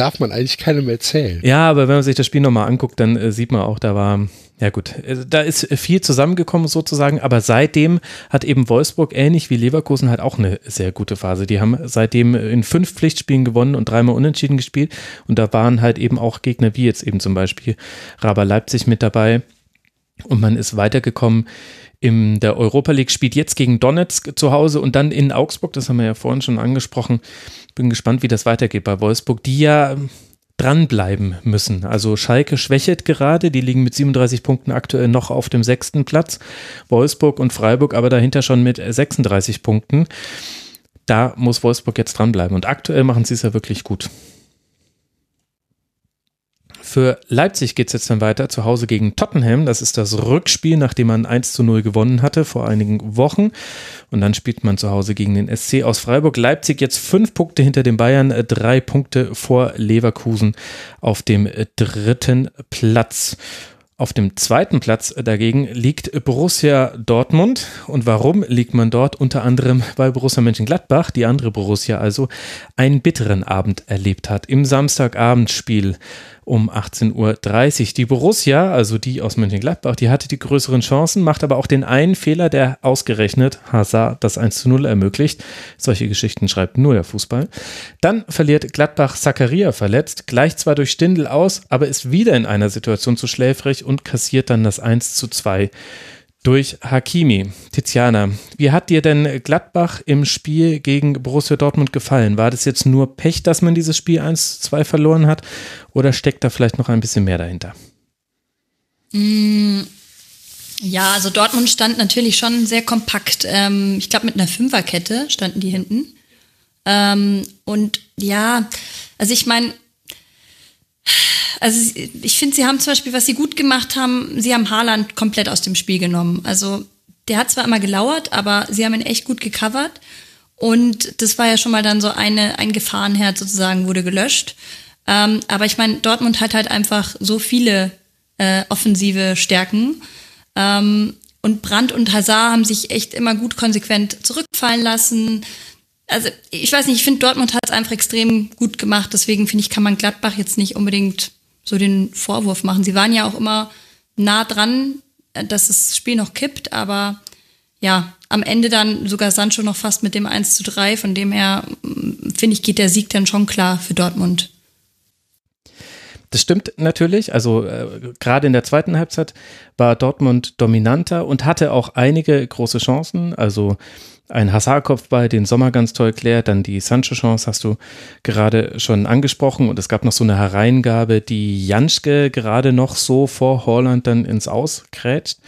darf man eigentlich keinem erzählen. Ja, aber wenn man sich das Spiel nochmal anguckt, dann äh, sieht man auch, da war, Ja gut, äh, da ist viel zusammengekommen sozusagen, aber seitdem hat eben Wolfsburg ähnlich wie Leverkusen halt auch eine sehr gute Phase. Die haben seitdem in fünf Pflichtspielen gewonnen und dreimal unentschieden gespielt und da waren halt eben auch Gegner wie jetzt eben zum Beispiel Raber Leipzig mit dabei und man ist weitergekommen in der Europa League, spielt jetzt gegen Donetsk zu Hause und dann in Augsburg, das haben wir ja vorhin schon angesprochen. Bin gespannt, wie das weitergeht bei Wolfsburg, die ja dranbleiben müssen. Also Schalke schwächelt gerade, die liegen mit 37 Punkten aktuell noch auf dem sechsten Platz. Wolfsburg und Freiburg aber dahinter schon mit 36 Punkten. Da muss Wolfsburg jetzt dranbleiben. Und aktuell machen sie es ja wirklich gut. Für Leipzig geht es jetzt dann weiter zu Hause gegen Tottenham. Das ist das Rückspiel, nachdem man 1 zu 0 gewonnen hatte vor einigen Wochen. Und dann spielt man zu Hause gegen den SC aus Freiburg. Leipzig jetzt fünf Punkte hinter den Bayern, drei Punkte vor Leverkusen auf dem dritten Platz. Auf dem zweiten Platz dagegen liegt Borussia Dortmund. Und warum liegt man dort? Unter anderem, weil Borussia Mönchengladbach, die andere Borussia also, einen bitteren Abend erlebt hat. Im Samstagabendspiel um 18.30 Uhr. Die Borussia, also die aus Mönchengladbach, die hatte die größeren Chancen, macht aber auch den einen Fehler, der ausgerechnet Hazard das 1 zu 0 ermöglicht. Solche Geschichten schreibt nur der Fußball. Dann verliert Gladbach Zakaria verletzt, gleicht zwar durch Stindel aus, aber ist wieder in einer Situation zu schläfrig und kassiert dann das 1 zu 2 durch Hakimi. Tiziana, wie hat dir denn Gladbach im Spiel gegen Borussia Dortmund gefallen? War das jetzt nur Pech, dass man dieses Spiel 1-2 verloren hat oder steckt da vielleicht noch ein bisschen mehr dahinter? Mm, ja, also Dortmund stand natürlich schon sehr kompakt. Ähm, ich glaube, mit einer Fünferkette standen die hinten. Ähm, und ja, also ich meine, also ich finde, sie haben zum Beispiel, was sie gut gemacht haben, sie haben Haaland komplett aus dem Spiel genommen. Also der hat zwar immer gelauert, aber sie haben ihn echt gut gecovert. Und das war ja schon mal dann so eine, ein Gefahrenherd sozusagen wurde gelöscht. Ähm, aber ich meine, Dortmund hat halt einfach so viele äh, offensive Stärken. Ähm, und Brandt und Hazard haben sich echt immer gut konsequent zurückfallen lassen. Also ich weiß nicht, ich finde, Dortmund hat es einfach extrem gut gemacht. Deswegen finde ich, kann man Gladbach jetzt nicht unbedingt so den Vorwurf machen. Sie waren ja auch immer nah dran, äh, dass das Spiel noch kippt, aber ja, am Ende dann sogar Sancho noch fast mit dem 1 zu 3. Von dem her, mm, finde ich, geht der Sieg dann schon klar für Dortmund. Das stimmt natürlich. Also äh, gerade in der zweiten Halbzeit war Dortmund dominanter und hatte auch einige große Chancen. Also ein Hazard-Kopfball, den Sommer ganz toll klärt, dann die Sancho-Chance hast du gerade schon angesprochen und es gab noch so eine Hereingabe, die Janschke gerade noch so vor Holland dann ins Aus krätscht.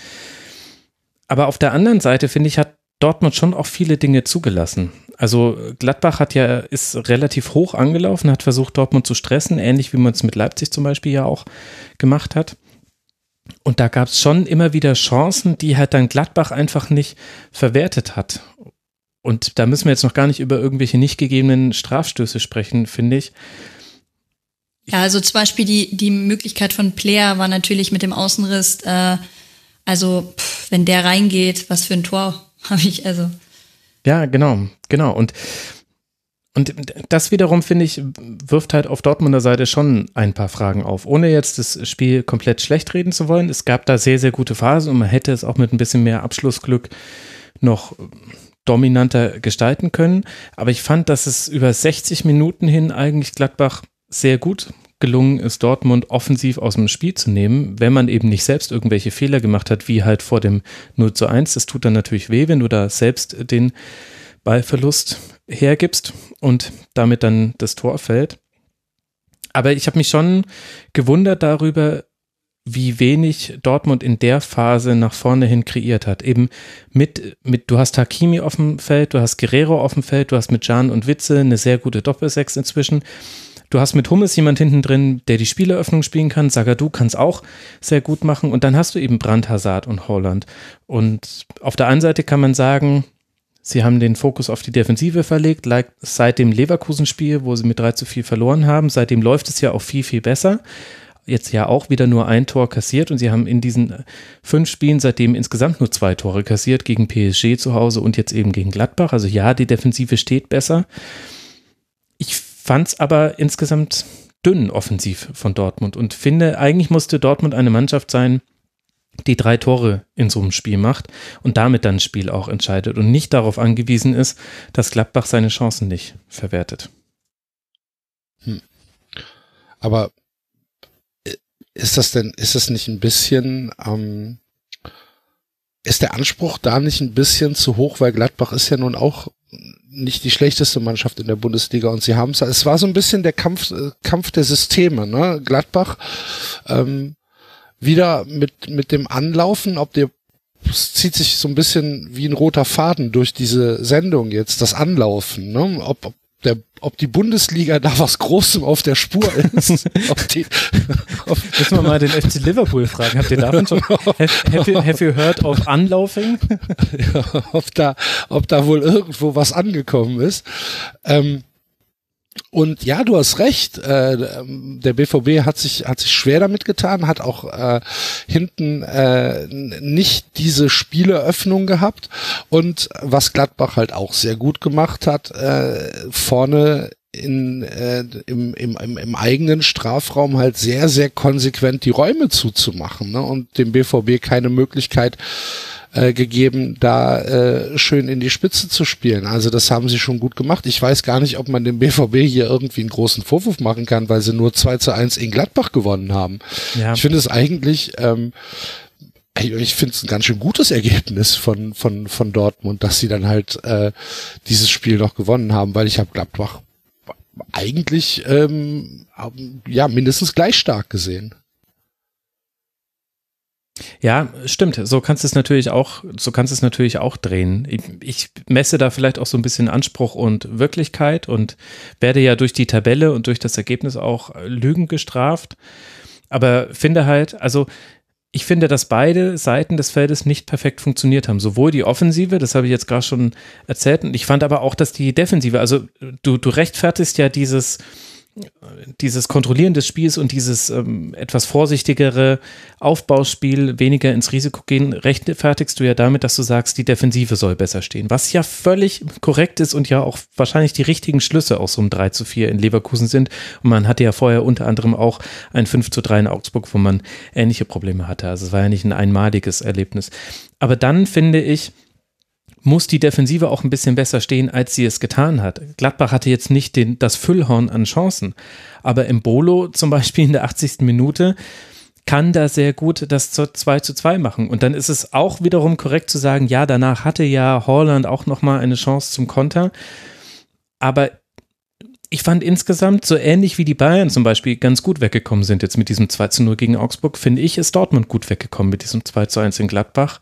Aber auf der anderen Seite, finde ich, hat Dortmund schon auch viele Dinge zugelassen. Also Gladbach hat ja, ist relativ hoch angelaufen, hat versucht, Dortmund zu stressen, ähnlich wie man es mit Leipzig zum Beispiel ja auch gemacht hat. Und da gab es schon immer wieder Chancen, die halt dann Gladbach einfach nicht verwertet hat. Und da müssen wir jetzt noch gar nicht über irgendwelche nicht gegebenen Strafstöße sprechen, finde ich. Ja, also zum Beispiel die, die Möglichkeit von Player war natürlich mit dem Außenriss, äh, also pff, wenn der reingeht, was für ein Tor habe ich, also. Ja, genau, genau. Und, und das wiederum, finde ich, wirft halt auf Dortmunder Seite schon ein paar Fragen auf. Ohne jetzt das Spiel komplett schlecht reden zu wollen. Es gab da sehr, sehr gute Phasen und man hätte es auch mit ein bisschen mehr Abschlussglück noch dominanter gestalten können. Aber ich fand, dass es über 60 Minuten hin eigentlich Gladbach sehr gut gelungen ist, Dortmund offensiv aus dem Spiel zu nehmen, wenn man eben nicht selbst irgendwelche Fehler gemacht hat, wie halt vor dem 0 zu 1. Das tut dann natürlich weh, wenn du da selbst den Ballverlust hergibst und damit dann das Tor fällt. Aber ich habe mich schon gewundert darüber, wie wenig Dortmund in der Phase nach vorne hin kreiert hat. Eben mit, mit, du hast Hakimi auf dem Feld, du hast Guerrero auf dem Feld, du hast mit Jan und Witze eine sehr gute Doppelsechs inzwischen. Du hast mit Hummels jemand hinten drin, der die Spieleröffnung spielen kann. Sagadu kann es auch sehr gut machen. Und dann hast du eben Brand, Hazard und Holland. Und auf der einen Seite kann man sagen, sie haben den Fokus auf die Defensive verlegt, seit dem Leverkusen-Spiel, wo sie mit 3 zu 4 verloren haben. Seitdem läuft es ja auch viel, viel besser jetzt ja auch wieder nur ein Tor kassiert und sie haben in diesen fünf Spielen seitdem insgesamt nur zwei Tore kassiert, gegen PSG zu Hause und jetzt eben gegen Gladbach. Also ja, die Defensive steht besser. Ich fand es aber insgesamt dünn offensiv von Dortmund und finde, eigentlich musste Dortmund eine Mannschaft sein, die drei Tore in so einem Spiel macht und damit dann ein Spiel auch entscheidet und nicht darauf angewiesen ist, dass Gladbach seine Chancen nicht verwertet. Hm. Aber äh, ist das denn, ist das nicht ein bisschen, ähm, ist der Anspruch da nicht ein bisschen zu hoch, weil Gladbach ist ja nun auch nicht die schlechteste Mannschaft in der Bundesliga und sie haben es, es war so ein bisschen der Kampf, äh, Kampf der Systeme, ne? Gladbach ähm, wieder mit, mit dem Anlaufen, ob der es zieht sich so ein bisschen wie ein roter Faden durch diese Sendung jetzt, das Anlaufen, ne? ob, ob der, ob die Bundesliga da was Großem auf der Spur ist. ob die, ob Müssen wir mal den FC Liverpool fragen. Habt ihr davon schon, have, have, you, have you heard of unlaufing? ja, ob da, ob da wohl irgendwo was angekommen ist. Ähm, und ja, du hast recht. Äh, der BVB hat sich hat sich schwer damit getan, hat auch äh, hinten äh, nicht diese Spieleröffnung gehabt. Und was Gladbach halt auch sehr gut gemacht hat, äh, vorne in, äh, im, im, im, eigenen Strafraum halt sehr, sehr konsequent die Räume zuzumachen ne? und dem BVB keine Möglichkeit äh, gegeben, da äh, schön in die Spitze zu spielen. Also das haben sie schon gut gemacht. Ich weiß gar nicht, ob man dem BVB hier irgendwie einen großen Vorwurf machen kann, weil sie nur 2 zu 1 in Gladbach gewonnen haben. Ja. Ich finde es eigentlich, ähm, ich finde es ein ganz schön gutes Ergebnis von, von, von Dortmund, dass sie dann halt äh, dieses Spiel noch gewonnen haben, weil ich habe Gladbach eigentlich ähm, ja mindestens gleich stark gesehen. Ja, stimmt. So kannst du es natürlich auch, so kannst es natürlich auch drehen. Ich, messe da vielleicht auch so ein bisschen Anspruch und Wirklichkeit und werde ja durch die Tabelle und durch das Ergebnis auch Lügen gestraft. Aber finde halt, also ich finde, dass beide Seiten des Feldes nicht perfekt funktioniert haben. Sowohl die Offensive, das habe ich jetzt gerade schon erzählt, und ich fand aber auch, dass die Defensive, also du, du rechtfertigst ja dieses, dieses Kontrollieren des Spiels und dieses ähm, etwas vorsichtigere Aufbauspiel, weniger ins Risiko gehen, rechtfertigst du ja damit, dass du sagst, die Defensive soll besser stehen. Was ja völlig korrekt ist und ja auch wahrscheinlich die richtigen Schlüsse aus so einem 3 zu 4 in Leverkusen sind. Und man hatte ja vorher unter anderem auch ein 5 zu 3 in Augsburg, wo man ähnliche Probleme hatte. Also es war ja nicht ein einmaliges Erlebnis. Aber dann finde ich, muss die Defensive auch ein bisschen besser stehen, als sie es getan hat. Gladbach hatte jetzt nicht den, das Füllhorn an Chancen, aber im Bolo zum Beispiel in der 80. Minute kann da sehr gut das 2 zu 2 machen. Und dann ist es auch wiederum korrekt zu sagen, ja, danach hatte ja Holland auch nochmal eine Chance zum Konter. Aber ich fand insgesamt, so ähnlich wie die Bayern zum Beispiel ganz gut weggekommen sind jetzt mit diesem 2 zu 0 gegen Augsburg, finde ich, ist Dortmund gut weggekommen mit diesem 2 zu 1 in Gladbach.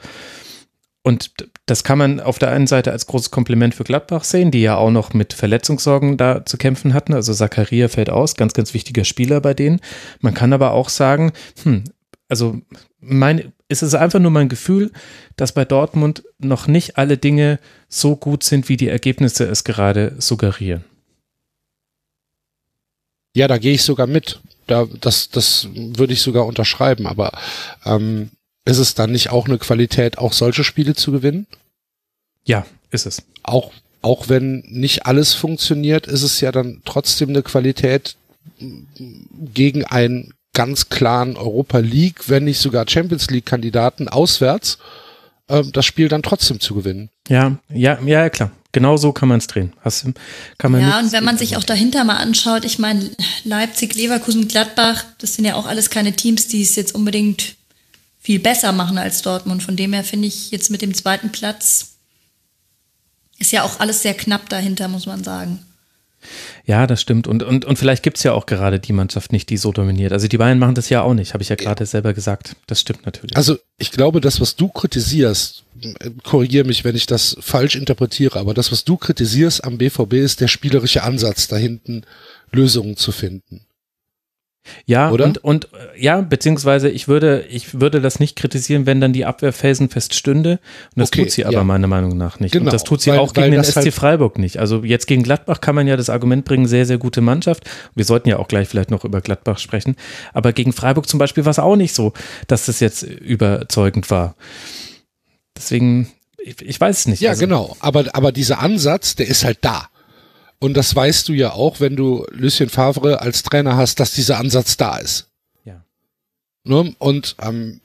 Und das kann man auf der einen Seite als großes Kompliment für Gladbach sehen, die ja auch noch mit Verletzungssorgen da zu kämpfen hatten. Also Zakaria fällt aus, ganz, ganz wichtiger Spieler bei denen. Man kann aber auch sagen, hm, also mein, es ist einfach nur mein Gefühl, dass bei Dortmund noch nicht alle Dinge so gut sind, wie die Ergebnisse es gerade suggerieren. Ja, da gehe ich sogar mit. Da, das, das würde ich sogar unterschreiben. Aber ähm, ist es dann nicht auch eine Qualität, auch solche Spiele zu gewinnen? Ja, ist es. Auch, auch wenn nicht alles funktioniert, ist es ja dann trotzdem eine Qualität gegen einen ganz klaren Europa League, wenn nicht sogar Champions League Kandidaten auswärts, äh, das Spiel dann trotzdem zu gewinnen. Ja, ja, ja, klar. Genau so kann man es drehen. Hast, kann man ja, und wenn man sich auch dahinter mal anschaut, ich meine, Leipzig, Leverkusen, Gladbach, das sind ja auch alles keine Teams, die es jetzt unbedingt viel besser machen als Dortmund. Von dem her finde ich jetzt mit dem zweiten Platz ist ja auch alles sehr knapp dahinter, muss man sagen. Ja, das stimmt. Und, und, und vielleicht gibt es ja auch gerade die Mannschaft nicht, die so dominiert. Also die Bayern machen das ja auch nicht, habe ich ja gerade selber gesagt. Das stimmt natürlich. Also ich glaube, das, was du kritisierst, korrigiere mich, wenn ich das falsch interpretiere, aber das, was du kritisierst am BVB, ist der spielerische Ansatz, da hinten Lösungen zu finden. Ja, Oder? und, und ja, beziehungsweise ich würde, ich würde das nicht kritisieren, wenn dann die Abwehr felsenfest stünde. Und das okay, tut sie aber ja. meiner Meinung nach nicht. Genau, und das tut sie weil, auch gegen den SC halt Freiburg nicht. Also jetzt gegen Gladbach kann man ja das Argument bringen, sehr, sehr gute Mannschaft. Wir sollten ja auch gleich vielleicht noch über Gladbach sprechen. Aber gegen Freiburg zum Beispiel war es auch nicht so, dass das jetzt überzeugend war. Deswegen, ich, ich weiß es nicht. Ja, also, genau. Aber, aber dieser Ansatz, der ist halt da. Und das weißt du ja auch, wenn du Lucien Favre als Trainer hast, dass dieser Ansatz da ist. Ja. Ne? Und ähm,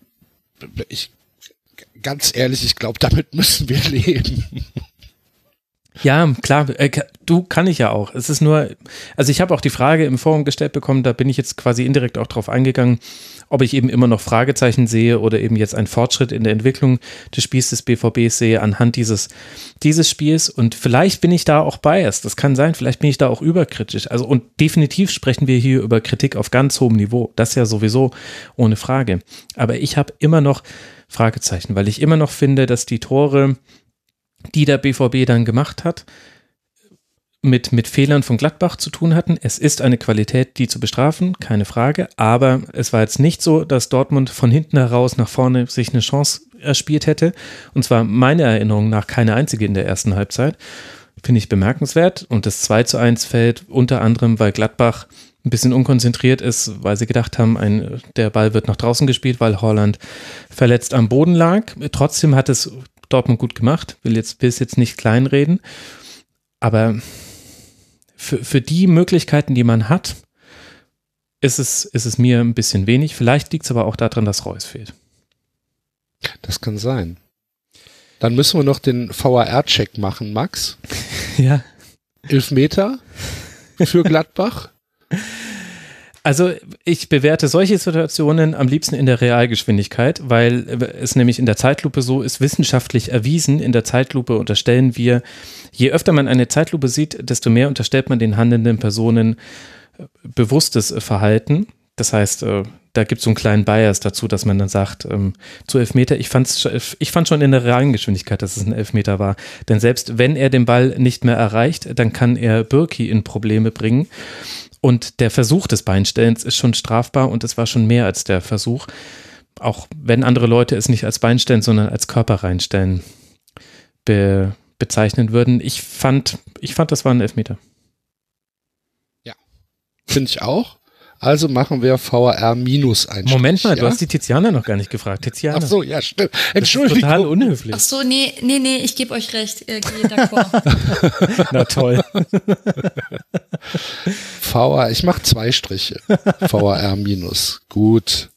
ich, ganz ehrlich, ich glaube, damit müssen wir leben. Ja, klar, äh, du kann ich ja auch. Es ist nur, also ich habe auch die Frage im Forum gestellt bekommen, da bin ich jetzt quasi indirekt auch drauf eingegangen, ob ich eben immer noch Fragezeichen sehe oder eben jetzt einen Fortschritt in der Entwicklung des Spiels des BVBs sehe anhand dieses, dieses Spiels. Und vielleicht bin ich da auch biased. Das kann sein. Vielleicht bin ich da auch überkritisch. Also, und definitiv sprechen wir hier über Kritik auf ganz hohem Niveau. Das ja sowieso ohne Frage. Aber ich habe immer noch Fragezeichen, weil ich immer noch finde, dass die Tore, die der BVB dann gemacht hat, mit, mit Fehlern von Gladbach zu tun hatten. Es ist eine Qualität, die zu bestrafen, keine Frage. Aber es war jetzt nicht so, dass Dortmund von hinten heraus nach vorne sich eine Chance erspielt hätte. Und zwar meiner Erinnerung nach keine einzige in der ersten Halbzeit. Finde ich bemerkenswert. Und das 2 zu 1 fällt unter anderem, weil Gladbach ein bisschen unkonzentriert ist, weil sie gedacht haben, ein, der Ball wird nach draußen gespielt, weil Holland verletzt am Boden lag. Trotzdem hat es Dortmund gut gemacht, will jetzt, es jetzt nicht kleinreden. Aber für, für die Möglichkeiten, die man hat, ist es, ist es mir ein bisschen wenig. Vielleicht liegt es aber auch daran, dass Reus fehlt. Das kann sein. Dann müssen wir noch den VAR-Check machen, Max. ja. Elf Meter für Gladbach. Also ich bewerte solche Situationen am liebsten in der Realgeschwindigkeit, weil es nämlich in der Zeitlupe so ist, wissenschaftlich erwiesen. In der Zeitlupe unterstellen wir, je öfter man eine Zeitlupe sieht, desto mehr unterstellt man den handelnden Personen äh, bewusstes Verhalten. Das heißt, äh, da gibt es so einen kleinen Bias dazu, dass man dann sagt, ähm, zu Elfmeter, ich, fand's, ich fand schon in der realen Geschwindigkeit, dass es ein Elfmeter war. Denn selbst wenn er den Ball nicht mehr erreicht, dann kann er Birki in Probleme bringen. Und der Versuch des Beinstellens ist schon strafbar und es war schon mehr als der Versuch. Auch wenn andere Leute es nicht als Beinstellen, sondern als Körper reinstellen be bezeichnen würden. Ich fand, ich fand, das war ein Elfmeter. Ja. Finde ich auch. Also machen wir VAR minus ein. Moment mal, ja? du hast die Tiziana noch gar nicht gefragt. Tiziana. Ach so, ja, stimmt. Entschuldigung. total unhöflich. Ach so, nee, nee, nee, ich gebe euch recht. Äh. Na toll. VAR, ich mache zwei Striche. VAR minus. Gut.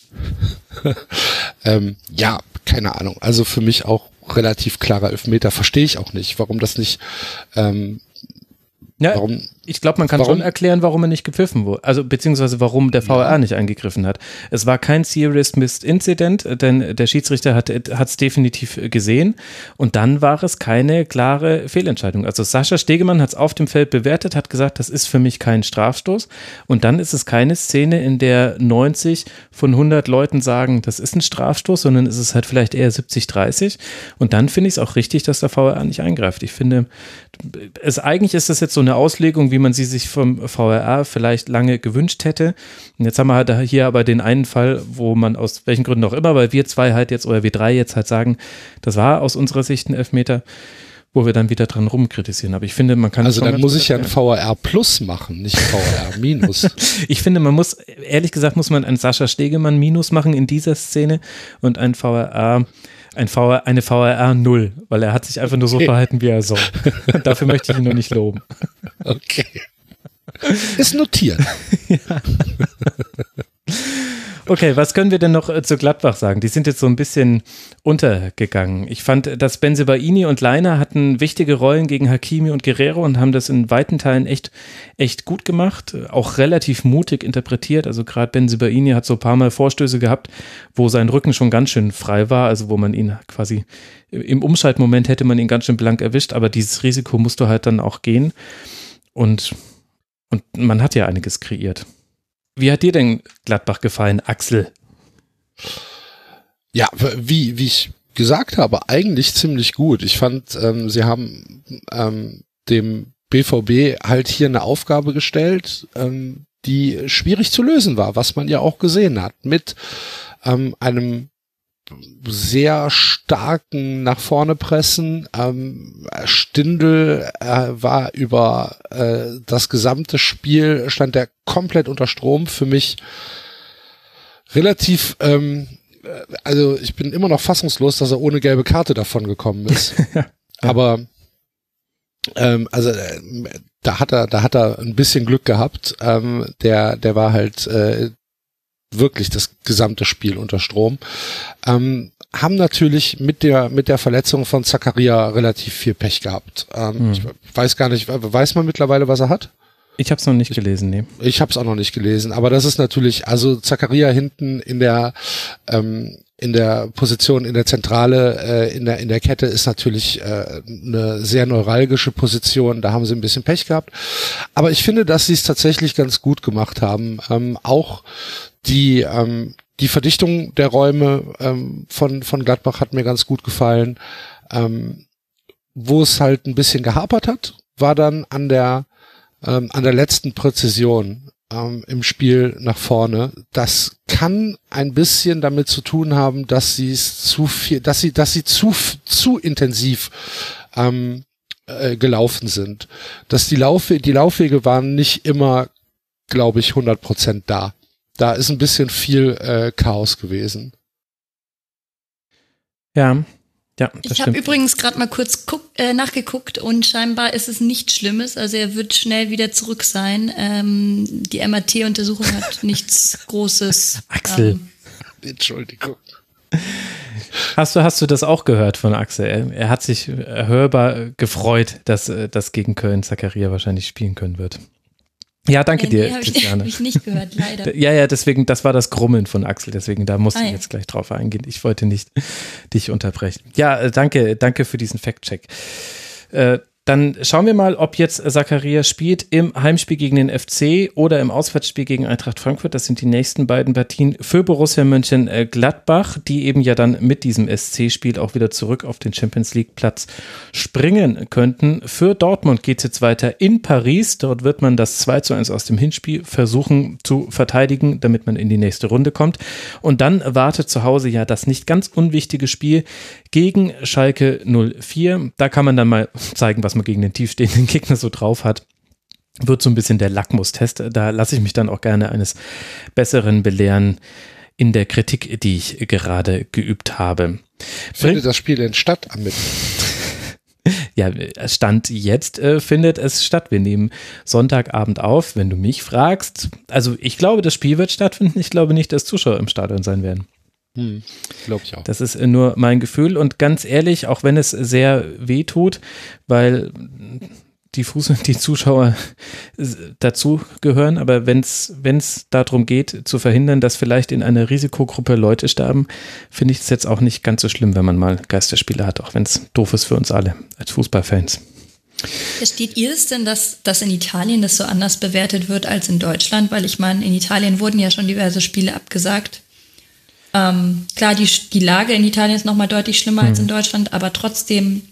ähm, ja, keine Ahnung. Also für mich auch relativ klarer Elfmeter. Verstehe ich auch nicht, warum das nicht ähm, ja, warum, ich glaube, man kann warum? schon erklären, warum er nicht gepfiffen wurde. Also beziehungsweise warum der VAR ja. nicht eingegriffen hat. Es war kein Serious Missed Incident, denn der Schiedsrichter hat es definitiv gesehen. Und dann war es keine klare Fehlentscheidung. Also Sascha Stegemann hat es auf dem Feld bewertet, hat gesagt, das ist für mich kein Strafstoß. Und dann ist es keine Szene, in der 90 von 100 Leuten sagen, das ist ein Strafstoß, sondern ist es halt vielleicht eher 70, 30. Und dann finde ich es auch richtig, dass der VAR nicht eingreift. Ich finde, es eigentlich ist das jetzt so eine Auslegung, wie man sie sich vom VRR vielleicht lange gewünscht hätte. Und jetzt haben wir halt hier aber den einen Fall, wo man aus welchen Gründen auch immer, weil wir zwei halt jetzt oder wir drei jetzt halt sagen, das war aus unserer Sicht ein Elfmeter, wo wir dann wieder dran rumkritisieren. Aber ich finde, man kann. Also dann muss ich ja ein VRR Plus machen, nicht VRR Minus. ich finde, man muss, ehrlich gesagt, muss man ein Sascha Stegemann Minus machen in dieser Szene und ein VRR ein VR, eine VRR 0, weil er hat sich einfach nur so okay. verhalten, wie er soll. Dafür möchte ich ihn nur nicht loben. Okay. Ist notiert. ja. Okay, was können wir denn noch äh, zu Gladbach sagen? Die sind jetzt so ein bisschen untergegangen. Ich fand, dass Benzebaini und Leiner hatten wichtige Rollen gegen Hakimi und Guerrero und haben das in weiten Teilen echt, echt gut gemacht. Auch relativ mutig interpretiert. Also gerade Benzebaini hat so ein paar Mal Vorstöße gehabt, wo sein Rücken schon ganz schön frei war. Also wo man ihn quasi im Umschaltmoment hätte man ihn ganz schön blank erwischt. Aber dieses Risiko musst du halt dann auch gehen. Und, und man hat ja einiges kreiert. Wie hat dir denn Gladbach gefallen, Axel? Ja, wie, wie ich gesagt habe, eigentlich ziemlich gut. Ich fand, ähm, sie haben ähm, dem BVB halt hier eine Aufgabe gestellt, ähm, die schwierig zu lösen war, was man ja auch gesehen hat, mit ähm, einem sehr starken nach vorne pressen. Ähm, Stindel äh, war über äh, das gesamte Spiel, stand er komplett unter Strom. Für mich relativ, ähm, äh, also ich bin immer noch fassungslos, dass er ohne gelbe Karte davon gekommen ist. ja. Aber ähm, also äh, da hat er, da hat er ein bisschen Glück gehabt. Ähm, der, der war halt äh, wirklich das gesamte Spiel unter Strom. Ähm, haben natürlich mit der mit der Verletzung von Zakaria relativ viel Pech gehabt. Ähm, hm. Ich weiß gar nicht, weiß man mittlerweile, was er hat? Ich habe es noch nicht gelesen, nee. Ich habe es auch noch nicht gelesen, aber das ist natürlich, also Zakaria hinten in der ähm, in der Position in der Zentrale äh, in der in der Kette ist natürlich äh, eine sehr neuralgische Position. Da haben sie ein bisschen Pech gehabt, aber ich finde, dass sie es tatsächlich ganz gut gemacht haben. Ähm, auch die ähm, die Verdichtung der Räume ähm, von von Gladbach hat mir ganz gut gefallen. Ähm, wo es halt ein bisschen gehapert hat, war dann an der ähm, an der letzten Präzision ähm, im Spiel nach vorne. Das kann ein bisschen damit zu tun haben, dass sie es zu viel, dass sie, dass sie zu zu intensiv ähm, äh, gelaufen sind. Dass die Laufe, die Laufwege waren nicht immer, glaube ich, 100 Prozent da. Da ist ein bisschen viel äh, Chaos gewesen. Ja, ja, ich habe übrigens gerade mal kurz guck, äh, nachgeguckt und scheinbar ist es nichts Schlimmes. Also er wird schnell wieder zurück sein. Ähm, die MRT-Untersuchung hat nichts Großes. Axel. Ähm, Entschuldigung. Hast du, hast du das auch gehört von Axel? Er, er hat sich hörbar gefreut, dass äh, das gegen Köln Zakaria wahrscheinlich spielen können wird. Ja, danke ja, dir, nee, hab Christiane. Habe ich nicht gehört, leider. Ja, ja, deswegen, das war das Grummeln von Axel, deswegen, da musste ah, ich ja. jetzt gleich drauf eingehen. Ich wollte nicht dich unterbrechen. Ja, äh, danke, danke für diesen Fact-Check. Äh, dann schauen wir mal, ob jetzt Zakaria spielt im Heimspiel gegen den FC oder im Auswärtsspiel gegen Eintracht Frankfurt. Das sind die nächsten beiden Partien für Borussia Mönchengladbach, die eben ja dann mit diesem SC-Spiel auch wieder zurück auf den Champions League-Platz springen könnten. Für Dortmund geht es jetzt weiter in Paris. Dort wird man das 2 zu 1 aus dem Hinspiel versuchen zu verteidigen, damit man in die nächste Runde kommt. Und dann wartet zu Hause ja das nicht ganz unwichtige Spiel gegen Schalke 04. Da kann man dann mal zeigen, was man gegen den tiefstehenden Gegner so drauf hat wird so ein bisschen der Lackmustest. Da lasse ich mich dann auch gerne eines Besseren belehren in der Kritik, die ich gerade geübt habe. Findet das Spiel denn statt am Mittwoch? Ja, Stand jetzt äh, findet es statt. Wir nehmen Sonntagabend auf, wenn du mich fragst. Also ich glaube, das Spiel wird stattfinden. Ich glaube nicht, dass Zuschauer im Stadion sein werden. Hm, Glaube ich auch. Das ist nur mein Gefühl und ganz ehrlich, auch wenn es sehr weh tut, weil die Fuß die Zuschauer dazu gehören, aber wenn es darum geht, zu verhindern, dass vielleicht in einer Risikogruppe Leute sterben, finde ich es jetzt auch nicht ganz so schlimm, wenn man mal Geisterspiele hat, auch wenn es doof ist für uns alle als Fußballfans. Versteht ihr es denn, dass, dass in Italien das so anders bewertet wird als in Deutschland? Weil ich meine, in Italien wurden ja schon diverse Spiele abgesagt. Ähm, klar, die, die Lage in Italien ist nochmal deutlich schlimmer mhm. als in mhm. Deutschland, aber trotzdem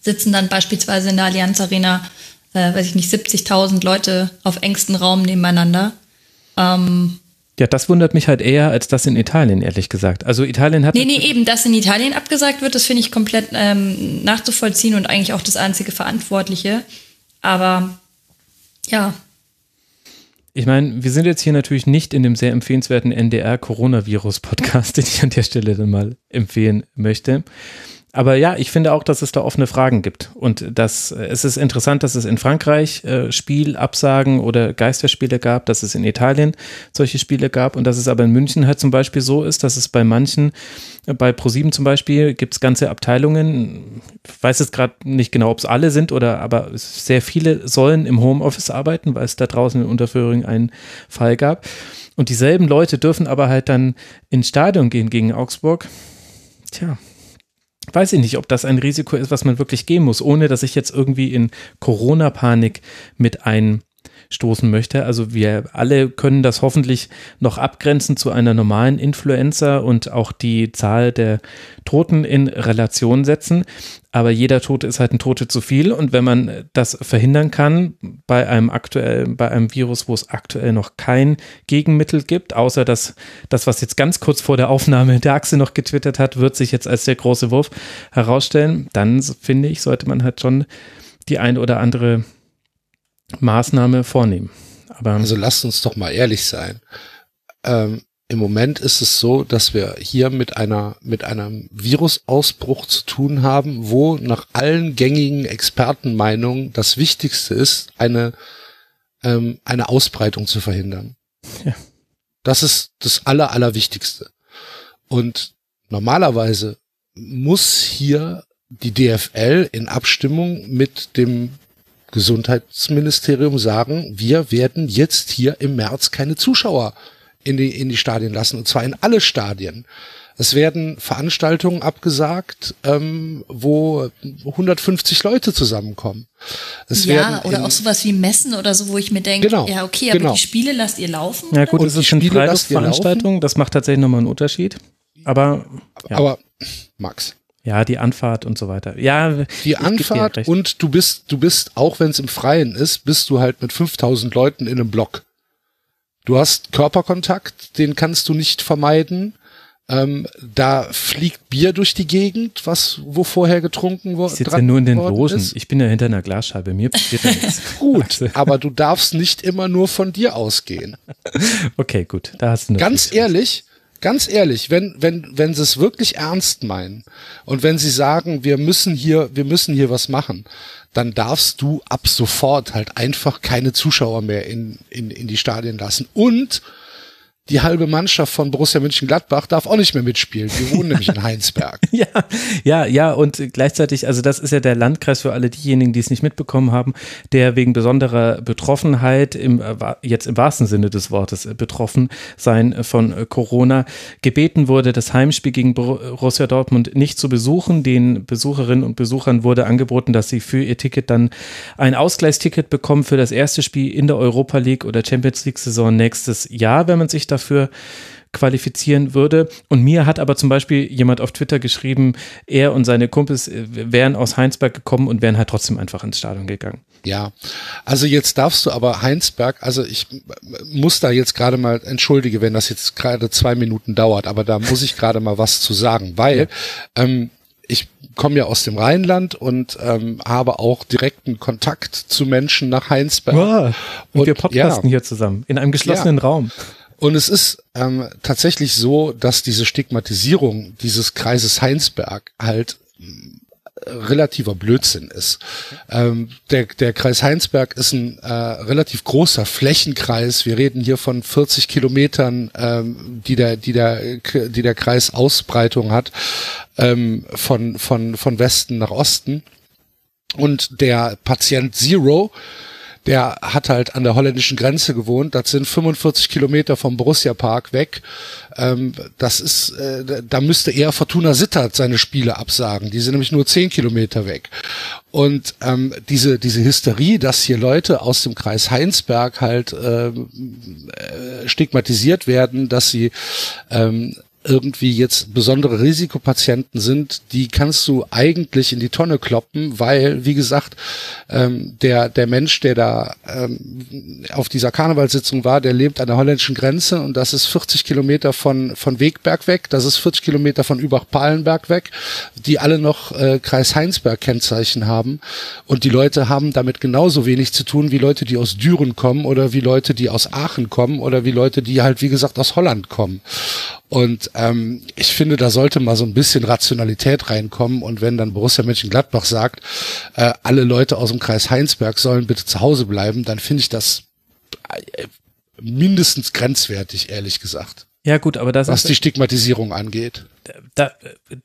sitzen dann beispielsweise in der Allianz Arena, äh, weiß ich nicht, 70.000 Leute auf engstem Raum nebeneinander. Ähm, ja, das wundert mich halt eher als das in Italien, ehrlich gesagt. Also Italien hat. Nee, nee, eben, dass in Italien abgesagt wird, das finde ich komplett ähm, nachzuvollziehen und eigentlich auch das einzige Verantwortliche. Aber ja, ich meine, wir sind jetzt hier natürlich nicht in dem sehr empfehlenswerten NDR-Coronavirus-Podcast, den ich an der Stelle dann mal empfehlen möchte. Aber ja, ich finde auch, dass es da offene Fragen gibt. Und dass es ist interessant, dass es in Frankreich äh, Spielabsagen oder Geisterspiele gab, dass es in Italien solche Spiele gab und dass es aber in München halt zum Beispiel so ist, dass es bei manchen, äh, bei ProSieben zum Beispiel, gibt es ganze Abteilungen. Ich weiß jetzt gerade nicht genau, ob es alle sind oder aber sehr viele sollen im Homeoffice arbeiten, weil es da draußen in Unterföhring einen Fall gab. Und dieselben Leute dürfen aber halt dann ins Stadion gehen gegen Augsburg. Tja, weiß ich nicht, ob das ein Risiko ist, was man wirklich gehen muss, ohne dass ich jetzt irgendwie in Corona-Panik mit ein stoßen möchte. Also wir alle können das hoffentlich noch abgrenzen zu einer normalen Influenza und auch die Zahl der Toten in Relation setzen. Aber jeder Tote ist halt ein Tote zu viel. Und wenn man das verhindern kann bei einem aktuell, bei einem Virus, wo es aktuell noch kein Gegenmittel gibt, außer dass das, was jetzt ganz kurz vor der Aufnahme der Achse noch getwittert hat, wird sich jetzt als der große Wurf herausstellen, dann finde ich, sollte man halt schon die eine oder andere Maßnahme vornehmen. Aber also lasst uns doch mal ehrlich sein. Ähm, Im Moment ist es so, dass wir hier mit einer mit einem Virusausbruch zu tun haben, wo nach allen gängigen Expertenmeinungen das Wichtigste ist, eine ähm, eine Ausbreitung zu verhindern. Ja. Das ist das Aller, Allerwichtigste. Und normalerweise muss hier die DFL in Abstimmung mit dem Gesundheitsministerium sagen, wir werden jetzt hier im März keine Zuschauer in die, in die Stadien lassen, und zwar in alle Stadien. Es werden Veranstaltungen abgesagt, ähm, wo 150 Leute zusammenkommen. Es ja, oder auch sowas wie Messen oder so, wo ich mir denke, Genau, ja, okay, aber genau. die Spiele lasst ihr laufen? Ja gut, Und es die ist ihr Freiluftveranstaltung, das macht tatsächlich nochmal einen Unterschied. Aber ja, Aber Max, ja, die Anfahrt und so weiter. Ja, die Anfahrt und du bist, du bist, auch wenn es im Freien ist, bist du halt mit 5000 Leuten in einem Block. Du hast Körperkontakt, den kannst du nicht vermeiden. Ähm, da fliegt Bier durch die Gegend, was wo vorher getrunken wurde. Ich sitze ja nur in den Logen. Ich bin ja hinter einer Glasscheibe. Mir passiert ja nichts. Gut, aber du darfst nicht immer nur von dir ausgehen. Okay, gut. Da hast du Ganz ehrlich, ganz ehrlich, wenn, wenn, wenn sie es wirklich ernst meinen und wenn sie sagen, wir müssen hier, wir müssen hier was machen, dann darfst du ab sofort halt einfach keine Zuschauer mehr in, in, in die Stadien lassen. Und die halbe Mannschaft von Borussia Mönchengladbach darf auch nicht mehr mitspielen. Wir wohnen nämlich in Heinsberg. Ja, ja, ja, und gleichzeitig, also das ist ja der Landkreis für alle diejenigen, die es nicht mitbekommen haben, der wegen besonderer Betroffenheit, im, äh, jetzt im wahrsten Sinne des Wortes äh, betroffen sein äh, von Corona, gebeten wurde, das Heimspiel gegen Borussia Dortmund nicht zu besuchen. Den Besucherinnen und Besuchern wurde angeboten, dass sie für ihr Ticket dann ein Ausgleichsticket bekommen für das erste Spiel in der Europa League oder Champions League Saison nächstes Jahr, wenn man sich dafür qualifizieren würde. Und mir hat aber zum Beispiel jemand auf Twitter geschrieben, er und seine Kumpels äh, wären aus Heinsberg gekommen und wären halt trotzdem einfach ins Stadion gegangen. Ja, also jetzt darfst du aber Heinsberg, also ich muss da jetzt gerade mal, entschuldige, wenn das jetzt gerade zwei Minuten dauert, aber da muss ich gerade mal was zu sagen, weil ähm, ich komme ja aus dem Rheinland und ähm, habe auch direkten Kontakt zu Menschen nach Heinsberg. und, Und wir podcasten ja. hier zusammen in einem geschlossenen Ja. Raum. Und es ist ähm, tatsächlich so, dass diese Stigmatisierung dieses Kreises Heinsberg halt mh, relativer Blödsinn ist. Ähm, der, der Kreis Heinsberg ist ein äh, relativ großer Flächenkreis. Wir reden hier von 40 Kilometern, ähm, die der, die der, die der Kreis Ausbreitung hat, ähm, von, von, von Westen nach Osten. Und der Patient Zero, der hat halt an der holländischen Grenze gewohnt. Das sind 45 Kilometer vom Borussia Park weg. Ähm, das ist, äh, da müsste eher Fortuna Sittard seine Spiele absagen. Die sind nämlich nur 10 Kilometer weg. Und ähm, diese diese Hysterie, dass hier Leute aus dem Kreis Heinsberg halt ähm, äh, stigmatisiert werden, dass sie ähm, irgendwie jetzt besondere Risikopatienten sind, die kannst du eigentlich in die Tonne kloppen, weil, wie gesagt, ähm, der, der Mensch, der da ähm, auf dieser Karnevalssitzung war, der lebt an der holländischen Grenze und das ist 40 Kilometer von, von Wegberg weg, das ist 40 Kilometer von Übach-Palenberg weg, die alle noch äh, Kreis Heinsberg-Kennzeichen haben und die Leute haben damit genauso wenig zu tun wie Leute, die aus Düren kommen oder wie Leute, die aus Aachen kommen oder wie Leute, die halt, wie gesagt, aus Holland kommen. Und ähm, ich finde, da sollte mal so ein bisschen Rationalität reinkommen. Und wenn dann Borussia Mönchengladbach sagt, äh, alle Leute aus dem Kreis Heinsberg sollen bitte zu Hause bleiben, dann finde ich das äh, mindestens grenzwertig, ehrlich gesagt, Ja gut, aber das was ist die Stigmatisierung angeht. da,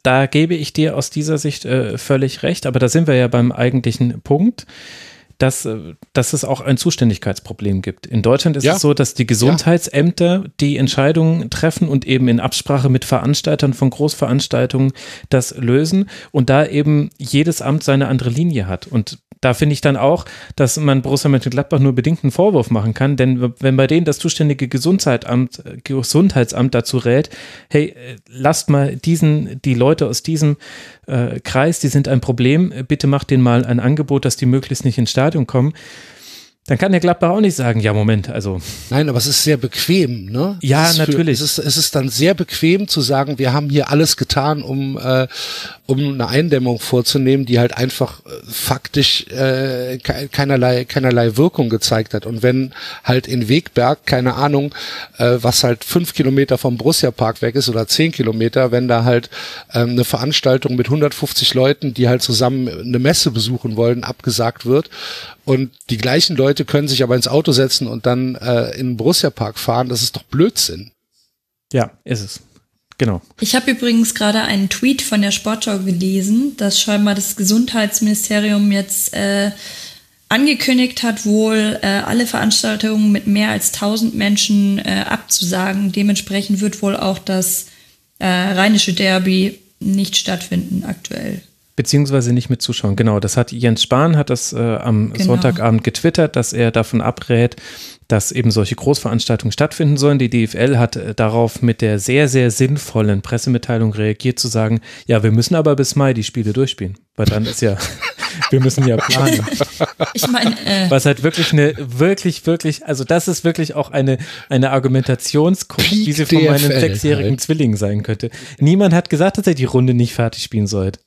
da gebe ich dir aus dieser Sicht äh, völlig recht, aber da sind wir ja beim eigentlichen Punkt, dass, äh, dass es auch ein Zuständigkeitsproblem gibt. In Deutschland ist Ja. es so, dass die Gesundheitsämter die Entscheidungen treffen und eben in Absprache mit Veranstaltern von Großveranstaltungen das lösen und da eben jedes Amt seine andere Linie hat. Und da finde ich dann auch, dass man Borussia Mönchengladbach nur bedingt einen Vorwurf machen kann, denn wenn bei denen das zuständige Gesundheitsamt, äh, Gesundheitsamt dazu rät, hey, äh, lasst mal diesen, die Leute aus diesem äh, Kreis, die sind ein Problem, äh, bitte macht denen mal ein Angebot, dass die möglichst nicht ins Stadion kommen, dann kann der Gladbach auch nicht sagen, ja Moment, also Nein, aber es ist sehr bequem, ne? Ja, es natürlich. es, ist, es ist dann sehr bequem zu sagen, wir haben hier alles getan, um, äh, um eine Eindämmung vorzunehmen, die halt einfach äh, faktisch äh, ke- keinerlei, keinerlei Wirkung gezeigt hat. Und wenn halt in Wegberg, keine Ahnung, äh, was halt fünf Kilometer vom Borussia Park weg ist oder zehn Kilometer, wenn da halt ähm, eine Veranstaltung mit 150 Leuten, die halt zusammen eine Messe besuchen wollen, abgesagt wird und die gleichen Leute können sich aber ins Auto setzen und dann äh, in den Borussia-Park fahren. Das ist doch Blödsinn. Ja, ist es. Genau. Ich habe übrigens gerade einen Tweet von der Sportschau gelesen, dass scheinbar das Gesundheitsministerium jetzt äh, angekündigt hat, wohl äh, alle Veranstaltungen mit mehr als 1000 Menschen äh, abzusagen. Dementsprechend wird wohl auch das äh, rheinische Derby nicht stattfinden aktuell. Beziehungsweise nicht mit Zuschauern, genau. Das hat Jens Spahn hat das äh, am genau. Sonntagabend getwittert, dass er davon abrät, dass eben solche Großveranstaltungen stattfinden sollen. Die DFL hat äh, darauf mit der sehr, sehr sinnvollen Pressemitteilung reagiert, zu sagen, ja, wir müssen aber bis Mai die Spiele durchspielen, weil dann ist ja, wir müssen ja planen. Ich meine, äh, was halt wirklich eine, wirklich, wirklich, also das ist wirklich auch eine, eine Argumentationskunst, wie sie von meinen sechsjährigen halt. Zwillingen sein könnte. Niemand hat gesagt, dass er die Runde nicht fertig spielen sollte.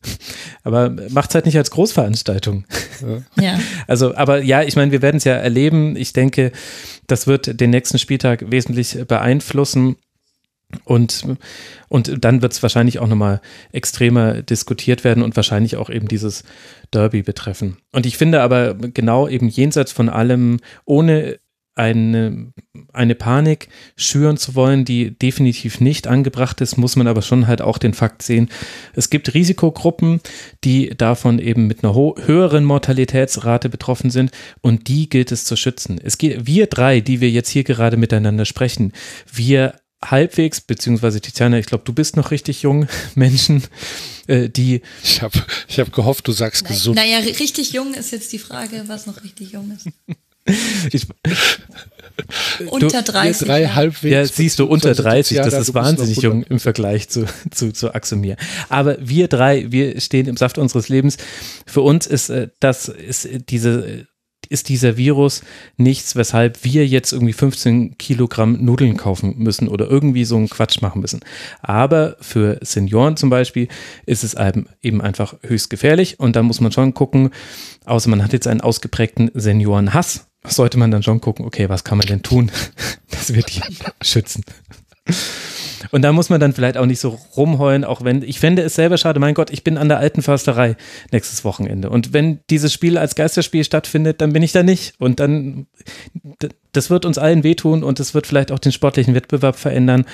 Aber macht's halt nicht als Großveranstaltung. Ja. Also, aber ja, ich meine, wir werden es ja erleben. Ich denke, das wird den nächsten Spieltag wesentlich beeinflussen. Und, und dann wird es wahrscheinlich auch nochmal extremer diskutiert werden und wahrscheinlich auch eben dieses Derby betreffen. Und ich finde aber genau eben jenseits von allem, ohne eine, eine Panik schüren zu wollen, die definitiv nicht angebracht ist, muss man aber schon halt auch den Fakt sehen. Es gibt Risikogruppen, die davon eben mit einer höheren Mortalitätsrate betroffen sind und die gilt es zu schützen. Es geht, wir drei, die wir jetzt hier gerade miteinander sprechen, wir halbwegs, beziehungsweise Tiziana, ich glaube, du bist noch richtig jung, Menschen, äh, die. Ich habe ich hab gehofft, du sagst Na, gesund. Naja, richtig jung ist jetzt die Frage, was noch richtig jung ist. Ich, unter 30. Wir drei ja. halbwegs. Ja, siehst du, unter 30, Ja, das da, ist wahnsinnig jung im Vergleich zu, zu, zu Axel mir. Aber wir drei, wir stehen im Saft unseres Lebens. Für uns ist äh, das, ist diese, ist dieser Virus nichts, weshalb wir jetzt irgendwie 15 Kilogramm Nudeln kaufen müssen oder irgendwie so einen Quatsch machen müssen. Aber für Senioren zum Beispiel ist es eben einfach höchst gefährlich und da muss man schon gucken, außer man hat jetzt einen ausgeprägten Seniorenhass, sollte man dann schon gucken, okay, was kann man denn tun, dass wir die schützen. Und da muss man dann vielleicht auch nicht so rumheulen, auch wenn, ich fände es selber schade, mein Gott, ich bin an der alten Försterei nächstes Wochenende. Und wenn dieses Spiel als Geisterspiel stattfindet, dann bin ich da nicht. Und dann, das wird uns allen wehtun und es wird vielleicht auch den sportlichen Wettbewerb verändern.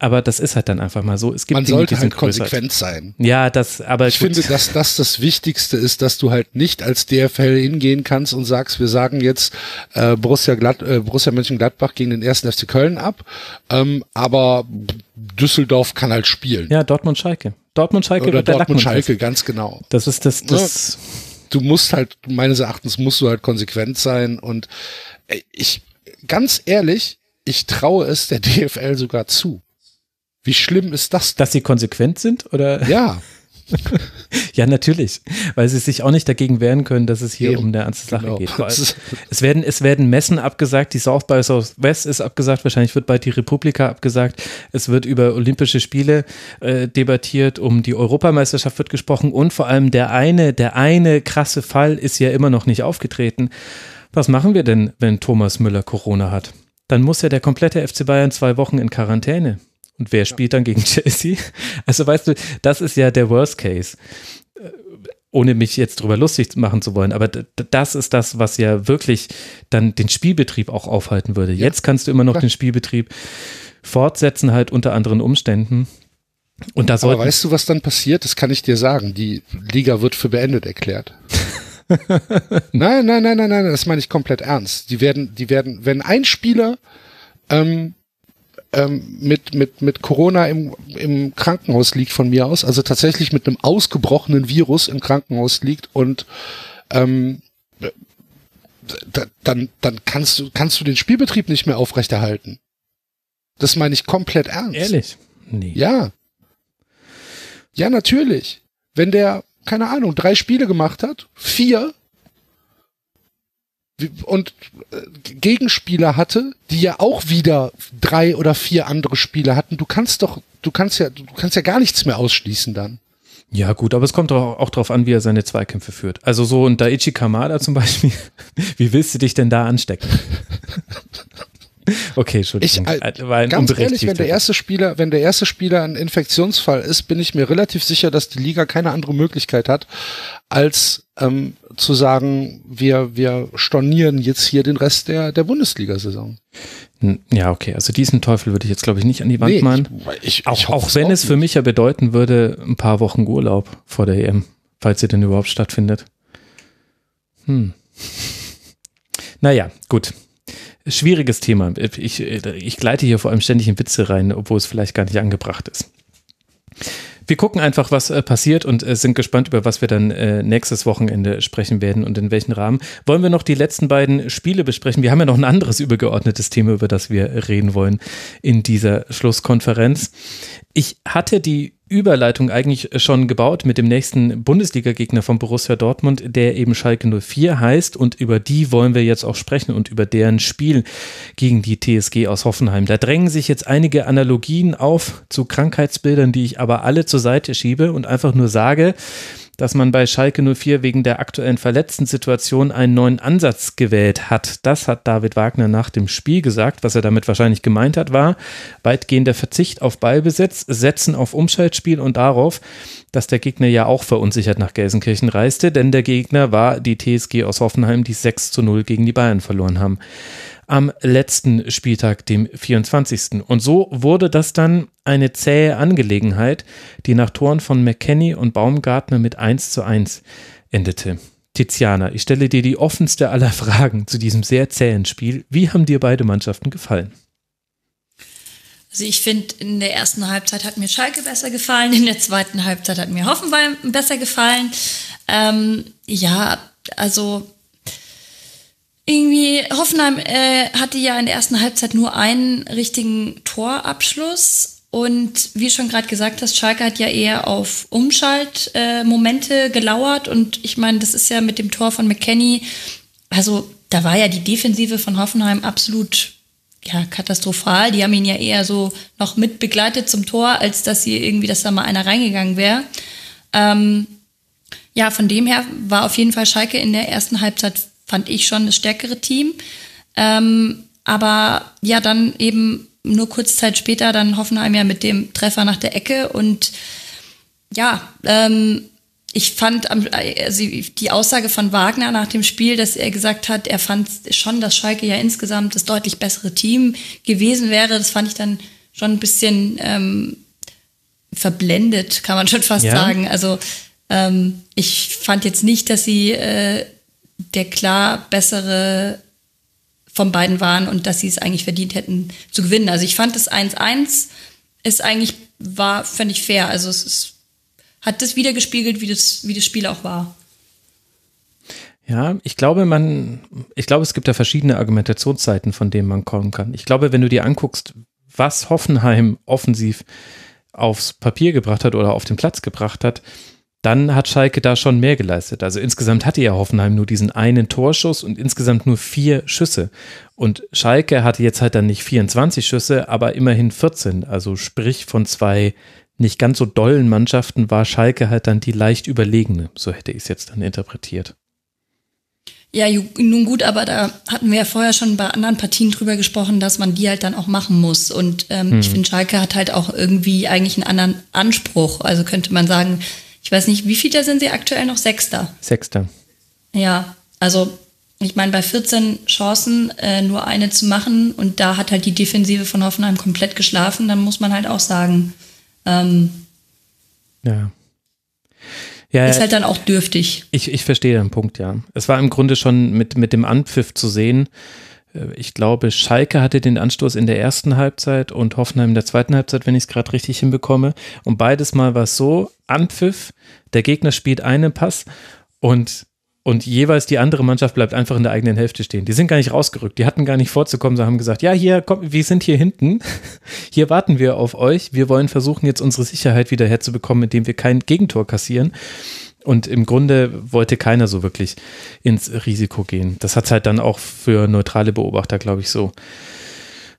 Aber das ist halt dann einfach mal so. Es gibt Man Dinge, sollte halt konsequent sein. Ja, das, aber Ich gut. finde, dass das das Wichtigste ist, dass du halt nicht als DFL hingehen kannst und sagst, wir sagen jetzt äh, Borussia, Glatt, äh, Borussia Mönchengladbach gegen den ersten FC Köln ab, ähm, aber Düsseldorf kann halt spielen. ja, Dortmund-Schalke. Dortmund-Schalke Oder Dortmund-Schalke, ganz genau. Das ist das, das, du musst halt, meines Erachtens musst du halt konsequent sein und äh, ich, ganz ehrlich, ich traue es der DFL sogar zu. Wie schlimm ist das? dass sie konsequent sind oder? Ja, Ja, natürlich, weil sie sich auch nicht dagegen wehren können, dass es hier Eben, um eine ernste Sache genau. geht. Es werden, es werden Messen abgesagt, die South by Southwest ist abgesagt, wahrscheinlich wird bald die Republika abgesagt. Es wird über Olympische Spiele äh, debattiert, um die Europameisterschaft wird gesprochen und vor allem der eine, der eine krasse Fall ist ja immer noch nicht aufgetreten. Was machen wir denn, wenn Thomas Müller Corona hat? Dann muss ja der komplette FC Bayern zwei Wochen in Quarantäne. Und wer spielt dann gegen Chelsea? Also weißt du, das ist ja der Worst Case Äh, ohne mich jetzt drüber lustig machen zu wollen, aber das ist das, was ja wirklich dann den Spielbetrieb auch aufhalten würde. Jetzt kannst du immer noch den Spielbetrieb fortsetzen, halt unter anderen Umständen. Und da aber weißt du, was dann passiert? Das kann ich dir sagen. Die Liga wird für beendet erklärt. nein, nein, nein, nein, nein, das meine ich komplett ernst. Die werden, die werden, wenn ein Spieler ähm, ähm, mit, mit, mit Corona im, im Krankenhaus liegt von mir aus, also tatsächlich mit einem ausgebrochenen Virus im Krankenhaus liegt und ähm, da, dann, dann kannst du, kannst du den Spielbetrieb nicht mehr aufrechterhalten. Das meine ich komplett ernst. ehrlich, nee. Ja. Ja, natürlich. Wenn der, keine Ahnung, drei Spiele gemacht hat, vier, und äh, Gegenspieler hatte, die ja auch wieder drei oder vier andere Spiele hatten, du kannst doch, du kannst ja, du kannst ja gar nichts mehr ausschließen dann. Ja, gut, aber es kommt doch auch darauf an, wie er seine Zweikämpfe führt. Also so ein Daichi Kamada zum Beispiel, wie willst du dich denn da anstecken? Okay, Ich, Entschuldigung. äh, war ein ganz ehrlich, wenn der erste Spieler, wenn der erste Spieler ein Infektionsfall ist, bin ich mir relativ sicher, dass die Liga keine andere Möglichkeit hat, als ähm, zu sagen, wir, wir stornieren jetzt hier den Rest der, der Bundesliga-Saison. Ja, okay. Also diesen Teufel würde ich jetzt, glaube ich, nicht an die Wand Nee, malen. ich- ich- auch ich auch wenn es es auch für nicht. mich ja bedeuten würde, ein paar Wochen Urlaub vor der EM, falls sie denn überhaupt stattfindet. Hm. Naja, gut. Schwieriges Thema. Ich, ich gleite hier vor allem ständig in Witze rein, obwohl es vielleicht gar nicht angebracht ist. Wir gucken einfach, was äh, passiert und äh, sind gespannt, über was wir dann äh, nächstes Wochenende sprechen werden und in welchen Rahmen. Wollen wir noch die letzten beiden Spiele besprechen? Wir haben ja noch ein anderes übergeordnetes Thema, über das wir reden wollen in dieser Schlusskonferenz. Ich hatte die Überleitung eigentlich schon gebaut mit dem nächsten Bundesliga-Gegner von Borussia Dortmund, der eben Schalke 04 heißt und über die wollen wir jetzt auch sprechen und über deren Spiel gegen die TSG aus Hoffenheim. Da drängen sich jetzt einige Analogien auf zu Krankheitsbildern, die ich aber alle zur Seite schiebe und einfach nur sage, dass man bei Schalke 04 wegen der aktuellen verletzten Situation einen neuen Ansatz gewählt hat. Das hat David Wagner nach dem Spiel gesagt. Was er damit wahrscheinlich gemeint hat, war weitgehender Verzicht auf Ballbesitz, Setzen auf Umschaltspiel und darauf, dass der Gegner ja auch verunsichert nach Gelsenkirchen reiste, denn der Gegner war die TSG aus Hoffenheim, die 6 zu 0 gegen die Bayern verloren haben am letzten Spieltag, dem 24. Und so wurde das dann eine zähe Angelegenheit, die nach Toren von McKenny und Baumgartner mit 1 zu 1 endete. Tiziana, ich stelle dir die offenste aller Fragen zu diesem sehr zähen Spiel. Wie haben dir beide Mannschaften gefallen? Also ich finde, in der ersten Halbzeit hat mir Schalke besser gefallen, in der zweiten Halbzeit hat mir Hoffenheim besser gefallen. Ähm, ja, also irgendwie, Hoffenheim äh, hatte ja in der ersten Halbzeit nur einen richtigen Torabschluss. Und wie schon gerade gesagt hast, Schalke hat ja eher auf Umschaltmomente äh, gelauert. Und ich meine, das ist ja mit dem Tor von McKenny, also da war ja die Defensive von Hoffenheim absolut ja, katastrophal. Die haben ihn ja eher so noch mit begleitet zum Tor, als dass sie irgendwie, dass da mal einer reingegangen wäre. Ähm, ja, von dem her war auf jeden Fall Schalke in der ersten Halbzeit, fand ich schon das stärkere Team. Ähm, aber ja, dann eben nur kurz Zeit später dann Hoffenheim ja mit dem Treffer nach der Ecke und ja, ähm, ich fand also die Aussage von Wagner nach dem Spiel, dass er gesagt hat, er fand schon, dass Schalke ja insgesamt das deutlich bessere Team gewesen wäre. Das fand ich dann schon ein bisschen ähm, verblendet, kann man schon fast Ja. sagen. Also ähm, ich fand jetzt nicht, dass sie äh, der klar bessere von beiden waren und dass sie es eigentlich verdient hätten zu gewinnen. Also ich fand das 1-1 ist eigentlich, war, fand ich fair. Also es ist, hat das wieder gespiegelt, wie das, wie das Spiel auch war. Ja, ich glaube, man, ich glaube, es gibt da verschiedene Argumentationsseiten, von denen man kommen kann. Ich glaube, wenn du dir anguckst, was Hoffenheim offensiv aufs Papier gebracht hat oder auf den Platz gebracht hat, dann hat Schalke da schon mehr geleistet. Also insgesamt hatte ja Hoffenheim nur diesen einen Torschuss und insgesamt nur vier Schüsse. Und Schalke hatte jetzt halt dann nicht 24 Schüsse, aber immerhin 14. Also sprich von zwei nicht ganz so dollen Mannschaften war Schalke halt dann die leicht überlegene. So hätte ich es jetzt dann interpretiert. Ja, nun gut, aber da hatten wir ja vorher schon bei anderen Partien drüber gesprochen, dass man die halt dann auch machen muss. Und ähm, ich finde, Schalke hat halt auch irgendwie eigentlich einen anderen Anspruch. Also könnte man sagen, ich weiß nicht, wie viel da sind sie aktuell noch? Sechster. Sechster. Ja, also ich meine, bei 14 Chancen äh, nur eine zu machen und da hat halt die Defensive von Hoffenheim komplett geschlafen, dann muss man halt auch sagen, ähm, Ja. Ja, ist halt dann auch dürftig. ich, ich verstehe den Punkt, ja. Es war im Grunde schon mit, mit dem Anpfiff zu sehen. Äh, Ich glaube, Schalke hatte den Anstoß in der ersten Halbzeit und Hoffenheim in der zweiten Halbzeit, wenn ich es gerade richtig hinbekomme. Und beides Mal war es so, Anpfiff, der Gegner spielt einen Pass und, und jeweils die andere Mannschaft bleibt einfach in der eigenen Hälfte stehen. Die sind gar nicht rausgerückt, die hatten gar nicht vorzukommen, sie haben gesagt, ja, hier, komm, wir sind hier hinten, hier warten wir auf euch, wir wollen versuchen, jetzt unsere Sicherheit wieder herzubekommen, indem wir kein Gegentor kassieren. Und im Grunde wollte keiner so wirklich ins Risiko gehen. Das hat halt dann auch für neutrale Beobachter, glaube ich, so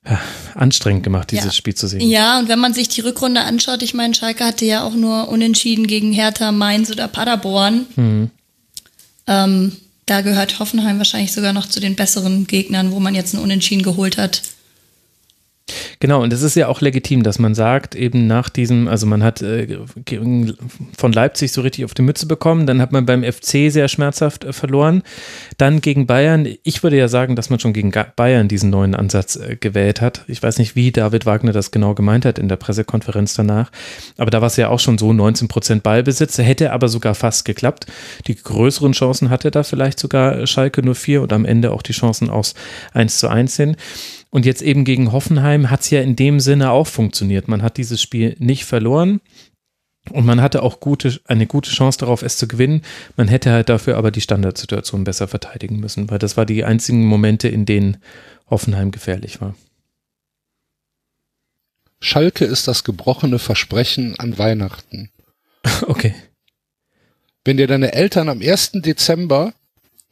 ja, anstrengend gemacht, dieses Ja. Spiel zu sehen. Ja, und wenn man sich die Rückrunde anschaut, ich meine, Schalke hatte ja auch nur unentschieden gegen Hertha, Mainz oder Paderborn. Ähm, da gehört Hoffenheim wahrscheinlich sogar noch zu den besseren Gegnern, wo man jetzt einen Unentschieden geholt hat. Genau, und es ist ja auch legitim, dass man sagt, eben nach diesem, also man hat äh, von Leipzig so richtig auf die Mütze bekommen, dann hat man beim FC sehr schmerzhaft äh, verloren, dann gegen Bayern. Ich würde ja sagen, dass man schon gegen Bayern diesen neuen Ansatz äh, gewählt hat. Ich weiß nicht, wie David Wagner das genau gemeint hat in der Pressekonferenz danach, aber da war es ja auch schon so 19 Prozent Ballbesitz, hätte aber sogar fast geklappt. Die größeren Chancen hatte da vielleicht sogar Schalke nur vier und am Ende auch die Chancen aus 1 zu 1 hin. Und jetzt eben gegen Hoffenheim hat es ja in dem Sinne auch funktioniert. Man hat dieses Spiel nicht verloren. Und man hatte auch gute, eine gute Chance darauf, es zu gewinnen. Man hätte halt dafür aber die Standardsituation besser verteidigen müssen, weil das war die einzigen Momente, in denen Hoffenheim gefährlich war. Schalke ist das gebrochene Versprechen an Weihnachten. Okay. Wenn dir deine Eltern am 1. Dezember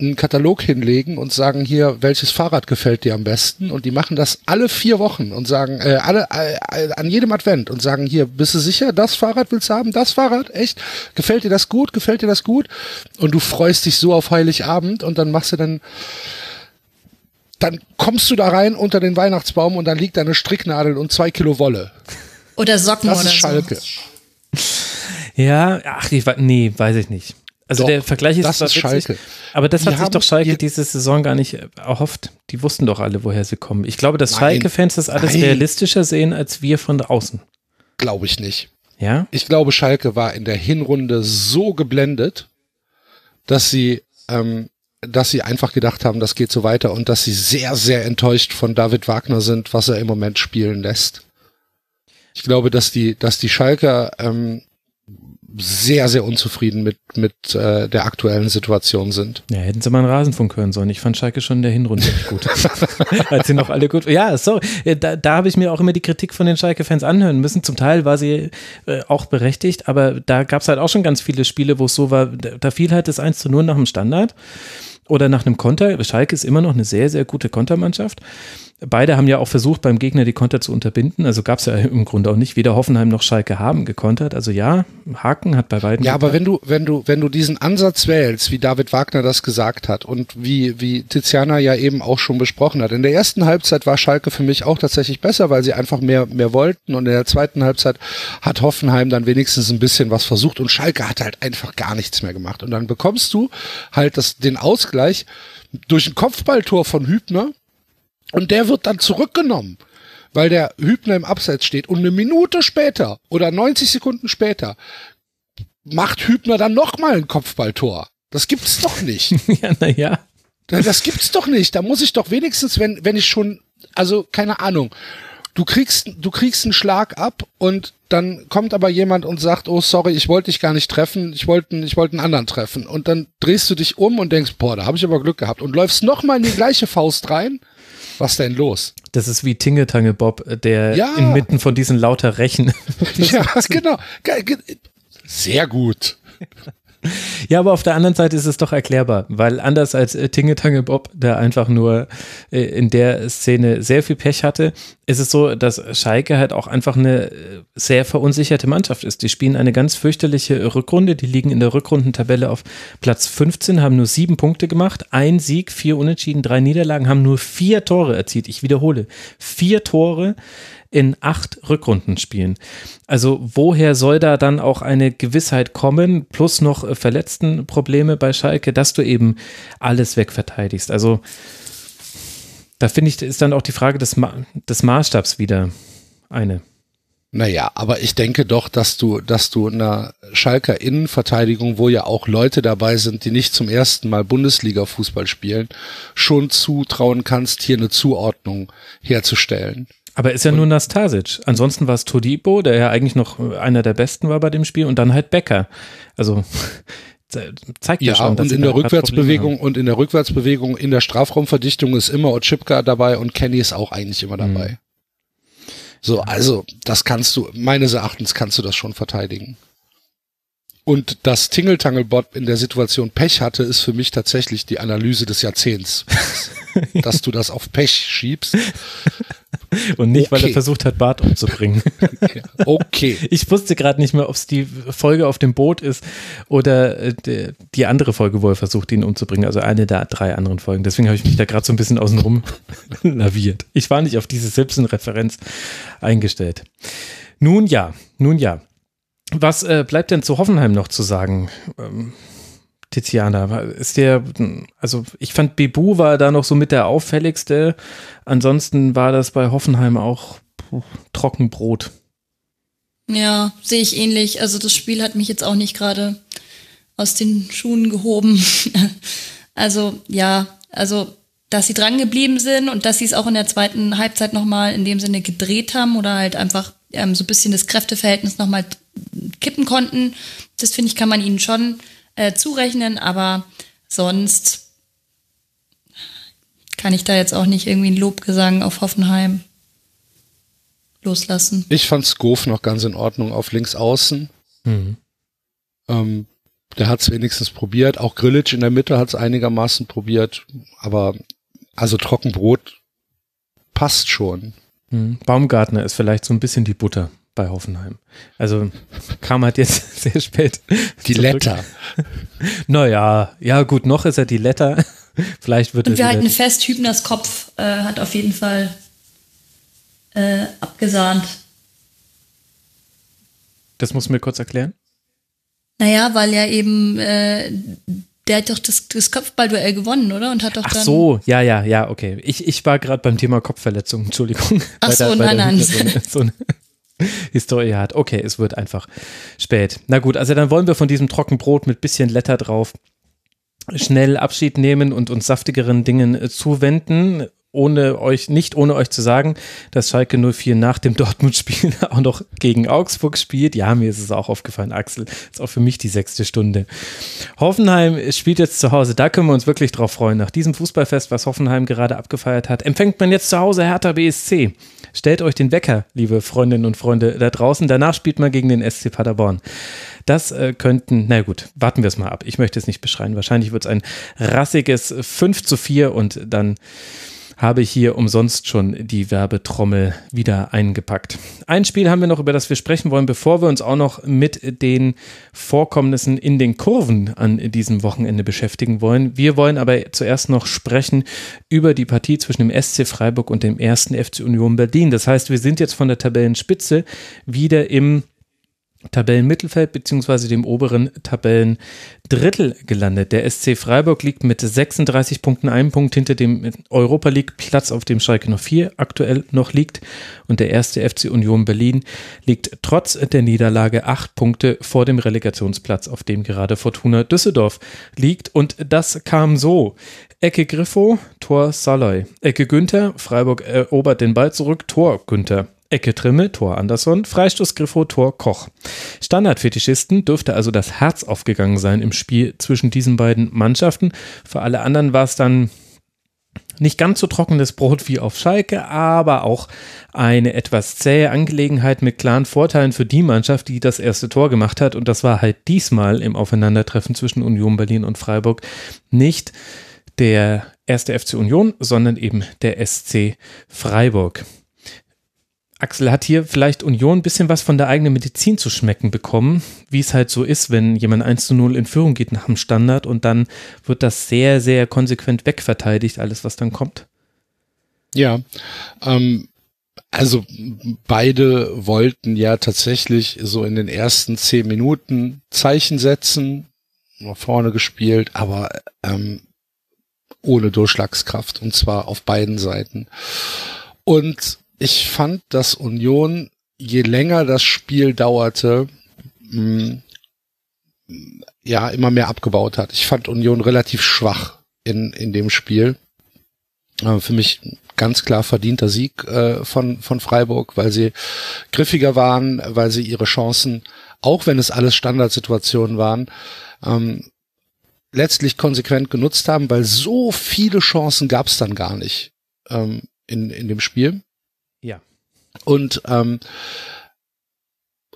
einen Katalog hinlegen und sagen hier, welches Fahrrad gefällt dir am besten und die machen das alle vier Wochen und sagen, äh, alle äh, an jedem Advent und sagen hier, bist du sicher, das Fahrrad willst du haben, das Fahrrad, echt? Gefällt dir das gut, gefällt dir das gut? Und du freust dich so auf Heiligabend und dann machst du dann dann kommst du da rein unter den Weihnachtsbaum und dann liegt da eine Stricknadel und zwei Kilo Wolle. Oder Socken Das oder ist Schalke. so. Ja, ach, ich, nee, weiß ich nicht. Also Doch, der Vergleich ist das ist Schalke. aber das Die hat sich doch Schalke die- diese Saison gar nicht erhofft. Die wussten doch alle, woher sie kommen. Ich glaube, dass. Schalke-Fans das alles Nein. realistischer sehen als wir von außen. Glaube ich nicht. Ja? Ich glaube, Schalke war in der Hinrunde so geblendet, dass sie, ähm, dass sie einfach gedacht haben, das geht so weiter und dass sie sehr, sehr enttäuscht von David Wagner sind, was er im Moment spielen lässt. Ich glaube, dass die, dass die Schalker ähm, sehr, sehr unzufrieden mit, mit äh, der aktuellen Situation sind. Ja, hätten sie mal einen Rasenfunk hören sollen. Ich fand Schalke schon in der Hinrunde nicht gut. Als sie noch alle gut. Ja, sorry. Ja, Da, da habe ich mir auch immer die Kritik von den Schalke-Fans anhören müssen. Zum Teil war sie äh, auch berechtigt, aber da gab es halt auch schon ganz viele Spiele, wo es so war, da, da fiel halt das 1 zu 0 nach dem Standard oder nach einem Konter. Schalke ist immer noch eine sehr, sehr gute Kontermannschaft. Beide haben ja auch versucht, beim Gegner die Konter zu unterbinden. Also gab es ja im Grunde auch nicht. Weder Hoffenheim noch Schalke haben gekontert. Also ja, Haken hat bei beiden. Ja, aber geklappt. wenn du, wenn du, wenn du diesen Ansatz wählst, wie David Wagner das gesagt hat und wie, wie Tiziana ja eben auch schon besprochen hat. In der ersten Halbzeit war Schalke für mich auch tatsächlich besser, weil sie einfach mehr, mehr wollten und in der zweiten Halbzeit hat Hoffenheim dann wenigstens ein bisschen was versucht und Schalke hat halt einfach gar nichts mehr gemacht. Und dann bekommst du halt das, den Ausgleich durch ein Kopfballtor von Hübner und der wird dann zurückgenommen weil der Hübner im Abseits steht und eine Minute später oder 90 Sekunden später macht Hübner dann nochmal ein Kopfballtor. Das gibt's doch nicht. ja, naja. Das gibt's doch nicht. Da muss ich doch wenigstens, wenn, wenn ich schon, also keine Ahnung, du kriegst, du kriegst einen Schlag ab und dann kommt aber jemand und sagt, oh sorry, ich wollte dich gar nicht treffen, ich wollte, ich wollte einen anderen treffen. Und dann drehst du dich um und denkst, boah, da habe ich aber Glück gehabt und läufst nochmal in die gleiche Faust rein. Was denn los? Das ist wie Tingeltange Bob, der Ja. inmitten von diesen lauter Rechen. ja, genau. Ge- ge- Sehr gut. Ja, aber auf der anderen Seite ist es doch erklärbar, weil anders als äh, Tingeltange Bob, der einfach nur äh, in der Szene sehr viel Pech hatte, ist es so, dass Schalke halt auch einfach eine äh, sehr verunsicherte Mannschaft ist. Die spielen eine ganz fürchterliche Rückrunde, die liegen in der Rückrundentabelle auf Platz 15, haben nur sieben Punkte gemacht, ein Sieg, vier Unentschieden, drei Niederlagen, haben nur vier Tore erzielt. Ich wiederhole, vier Tore in acht Rückrundenspielen. Also woher soll da dann auch eine Gewissheit kommen, plus noch äh, verletzten Probleme bei Schalke, dass du eben alles wegverteidigst? Also da finde ich, ist dann auch die Frage des, Ma des Maßstabs wieder eine. Naja, aber ich denke doch, dass du, dass du in einer Schalker Innenverteidigung, wo ja auch Leute dabei sind, die nicht zum ersten Mal Bundesliga-Fußball spielen, schon zutrauen kannst, hier eine Zuordnung herzustellen. Aber ist ja nur Nastasic. Ansonsten war es Todibo, der ja eigentlich noch einer der besten war bei dem Spiel, und dann halt Becker. Also ze- zeigt ja, Ja, schon, und in der Rückwärtsbewegung und in der Rückwärtsbewegung in der Strafraumverdichtung ist immer Otschipka dabei und Kenny ist auch eigentlich immer dabei. So, also, das kannst du, meines Erachtens kannst du das schon verteidigen. Und dass Tingeltangelbot in der Situation Pech hatte, ist für mich tatsächlich die Analyse des Jahrzehnts. dass du das auf Pech schiebst. Und nicht, weil er Okay. versucht hat, Bart umzubringen. Okay. Ich wusste gerade nicht mehr, ob es die Folge auf dem Boot ist oder äh, die andere Folge, wo er versucht, ihn umzubringen. Also eine der drei anderen Folgen. Deswegen habe ich mich da gerade so ein bisschen außenrum laviert. Ich war nicht auf diese Simpson-Referenz eingestellt. Nun ja, nun ja. Was äh, bleibt denn zu Hoffenheim noch zu sagen? Ähm, Tiziana, ist der, also ich fand Bebu war da noch so mit der auffälligste. Ansonsten war das bei Hoffenheim auch Trockenbrot. Ja, sehe ich ähnlich. Also das Spiel hat mich jetzt auch nicht gerade aus den Schuhen gehoben. also ja, also dass sie dran geblieben sind und dass sie es auch in der zweiten Halbzeit nochmal in dem Sinne gedreht haben oder halt einfach ähm, so ein bisschen das Kräfteverhältnis nochmal kippen konnten, das finde ich, kann man ihnen schon äh, zurechnen, aber sonst kann ich da jetzt auch nicht irgendwie ein Lobgesang auf Hoffenheim loslassen. Ich fand Skof noch ganz in Ordnung auf links außen. Mhm. Ähm, der hat es wenigstens probiert. Auch Grillitsch in der Mitte hat es einigermaßen probiert. Aber also Trockenbrot passt schon. Mhm. Baumgartner ist vielleicht so ein bisschen die Butter bei Hoffenheim. Also kam halt jetzt sehr spät. Die zurück. Letter. Naja, ja gut, noch ist er die Letter. Vielleicht wird Und wir halten fest, Hübners Kopf äh, hat auf jeden Fall äh, abgesahnt. Das muss mir kurz erklären. Naja, weil ja eben, äh, der hat doch das, das Kopfballduell gewonnen, oder? Und hat doch Ach dann. so, ja, ja, ja, okay. Ich, ich war gerade beim Thema Kopfverletzung, Entschuldigung. Ach so, nein, der nein. Hübner So eine, so eine Historie hat. Okay, es wird einfach spät. Na gut, also dann wollen wir von diesem Trockenbrot mit bisschen Letter drauf schnell Abschied nehmen und uns saftigeren Dingen zuwenden. Ohne euch, nicht ohne euch zu sagen, dass Schalke 04 nach dem Dortmund-Spiel auch noch gegen Augsburg spielt. Ja, mir ist es auch aufgefallen, Axel. Ist auch für mich die sechste Stunde. Hoffenheim spielt jetzt zu Hause. Da können wir uns wirklich drauf freuen. Nach diesem Fußballfest, was Hoffenheim gerade abgefeiert hat, empfängt man jetzt zu Hause Hertha BSC. Stellt euch den Wecker, liebe Freundinnen und Freunde da draußen. Danach spielt man gegen den SC Paderborn. Das äh, könnten, na gut, warten wir es mal ab. Ich möchte es nicht beschreien. Wahrscheinlich wird es ein rassiges 5 zu 4 und dann habe ich hier umsonst schon die Werbetrommel wieder eingepackt. Ein Spiel haben wir noch, über das wir sprechen wollen, bevor wir uns auch noch mit den Vorkommnissen in den Kurven an diesem Wochenende beschäftigen wollen. Wir wollen aber zuerst noch sprechen über die Partie zwischen dem SC Freiburg und dem ersten FC Union Berlin. Das heißt, wir sind jetzt von der Tabellenspitze wieder im Tabellenmittelfeld beziehungsweise dem oberen Tabellendrittel gelandet. Der SC Freiburg liegt mit 36 Punkten einen Punkt hinter dem Europa League Platz, auf dem Schalke 04 aktuell noch liegt. Und der erste FC Union Berlin liegt trotz der Niederlage acht Punkte vor dem Relegationsplatz, auf dem gerade Fortuna Düsseldorf liegt. Und das kam so. Ecke Griffo, Tor Saloy. Ecke Günther, Freiburg erobert den Ball zurück, Tor Günther. Ecke Trimme, Tor Andersson, Freistoß Griffo, Tor Koch. Standardfetischisten dürfte also das Herz aufgegangen sein im Spiel zwischen diesen beiden Mannschaften. Für alle anderen war es dann nicht ganz so trockenes Brot wie auf Schalke, aber auch eine etwas zähe Angelegenheit mit klaren Vorteilen für die Mannschaft, die das erste Tor gemacht hat. Und das war halt diesmal im Aufeinandertreffen zwischen Union Berlin und Freiburg nicht der erste FC Union, sondern eben der SC Freiburg. Axel hat hier vielleicht Union ein bisschen was von der eigenen Medizin zu schmecken bekommen, wie es halt so ist, wenn jemand 1 zu 0 in Führung geht nach dem Standard und dann wird das sehr, sehr konsequent wegverteidigt, alles was dann kommt. Ja, ähm, also beide wollten ja tatsächlich so in den ersten zehn Minuten Zeichen setzen, nach vorne gespielt, aber ähm, ohne Durchschlagskraft und zwar auf beiden Seiten. Und ich fand, dass Union, je länger das Spiel dauerte, mh, ja, immer mehr abgebaut hat. Ich fand Union relativ schwach in, in dem Spiel. Äh, für mich ganz klar verdienter Sieg äh, von, von Freiburg, weil sie griffiger waren, weil sie ihre Chancen, auch wenn es alles Standardsituationen waren, ähm, letztlich konsequent genutzt haben, weil so viele Chancen gab es dann gar nicht ähm, in, in dem Spiel. Und ähm,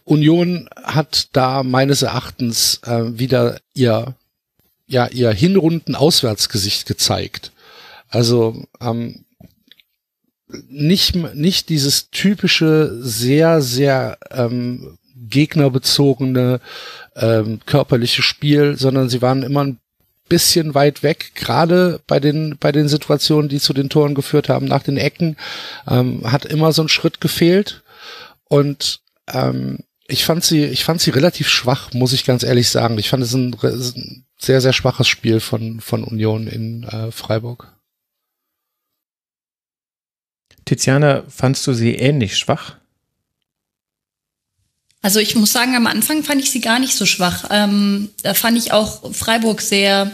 Union hat da meines Erachtens äh, wieder ihr ja ihr Hinrunden Auswärtsgesicht gezeigt. Also ähm, nicht, nicht dieses typische, sehr, sehr ähm, gegnerbezogene ähm, körperliche Spiel, sondern sie waren immer ein bisschen weit weg, gerade bei den bei den Situationen, die zu den Toren geführt haben, nach den Ecken, ähm, hat immer so ein Schritt gefehlt und ähm, ich fand sie, ich fand sie relativ schwach, muss ich ganz ehrlich sagen. Ich fand es ein, ein sehr, sehr schwaches Spiel von, von Union in äh, Freiburg. Tiziana, fandst du sie ähnlich schwach? Also ich muss sagen, am Anfang fand ich sie gar nicht so schwach. Ähm, da fand ich auch Freiburg sehr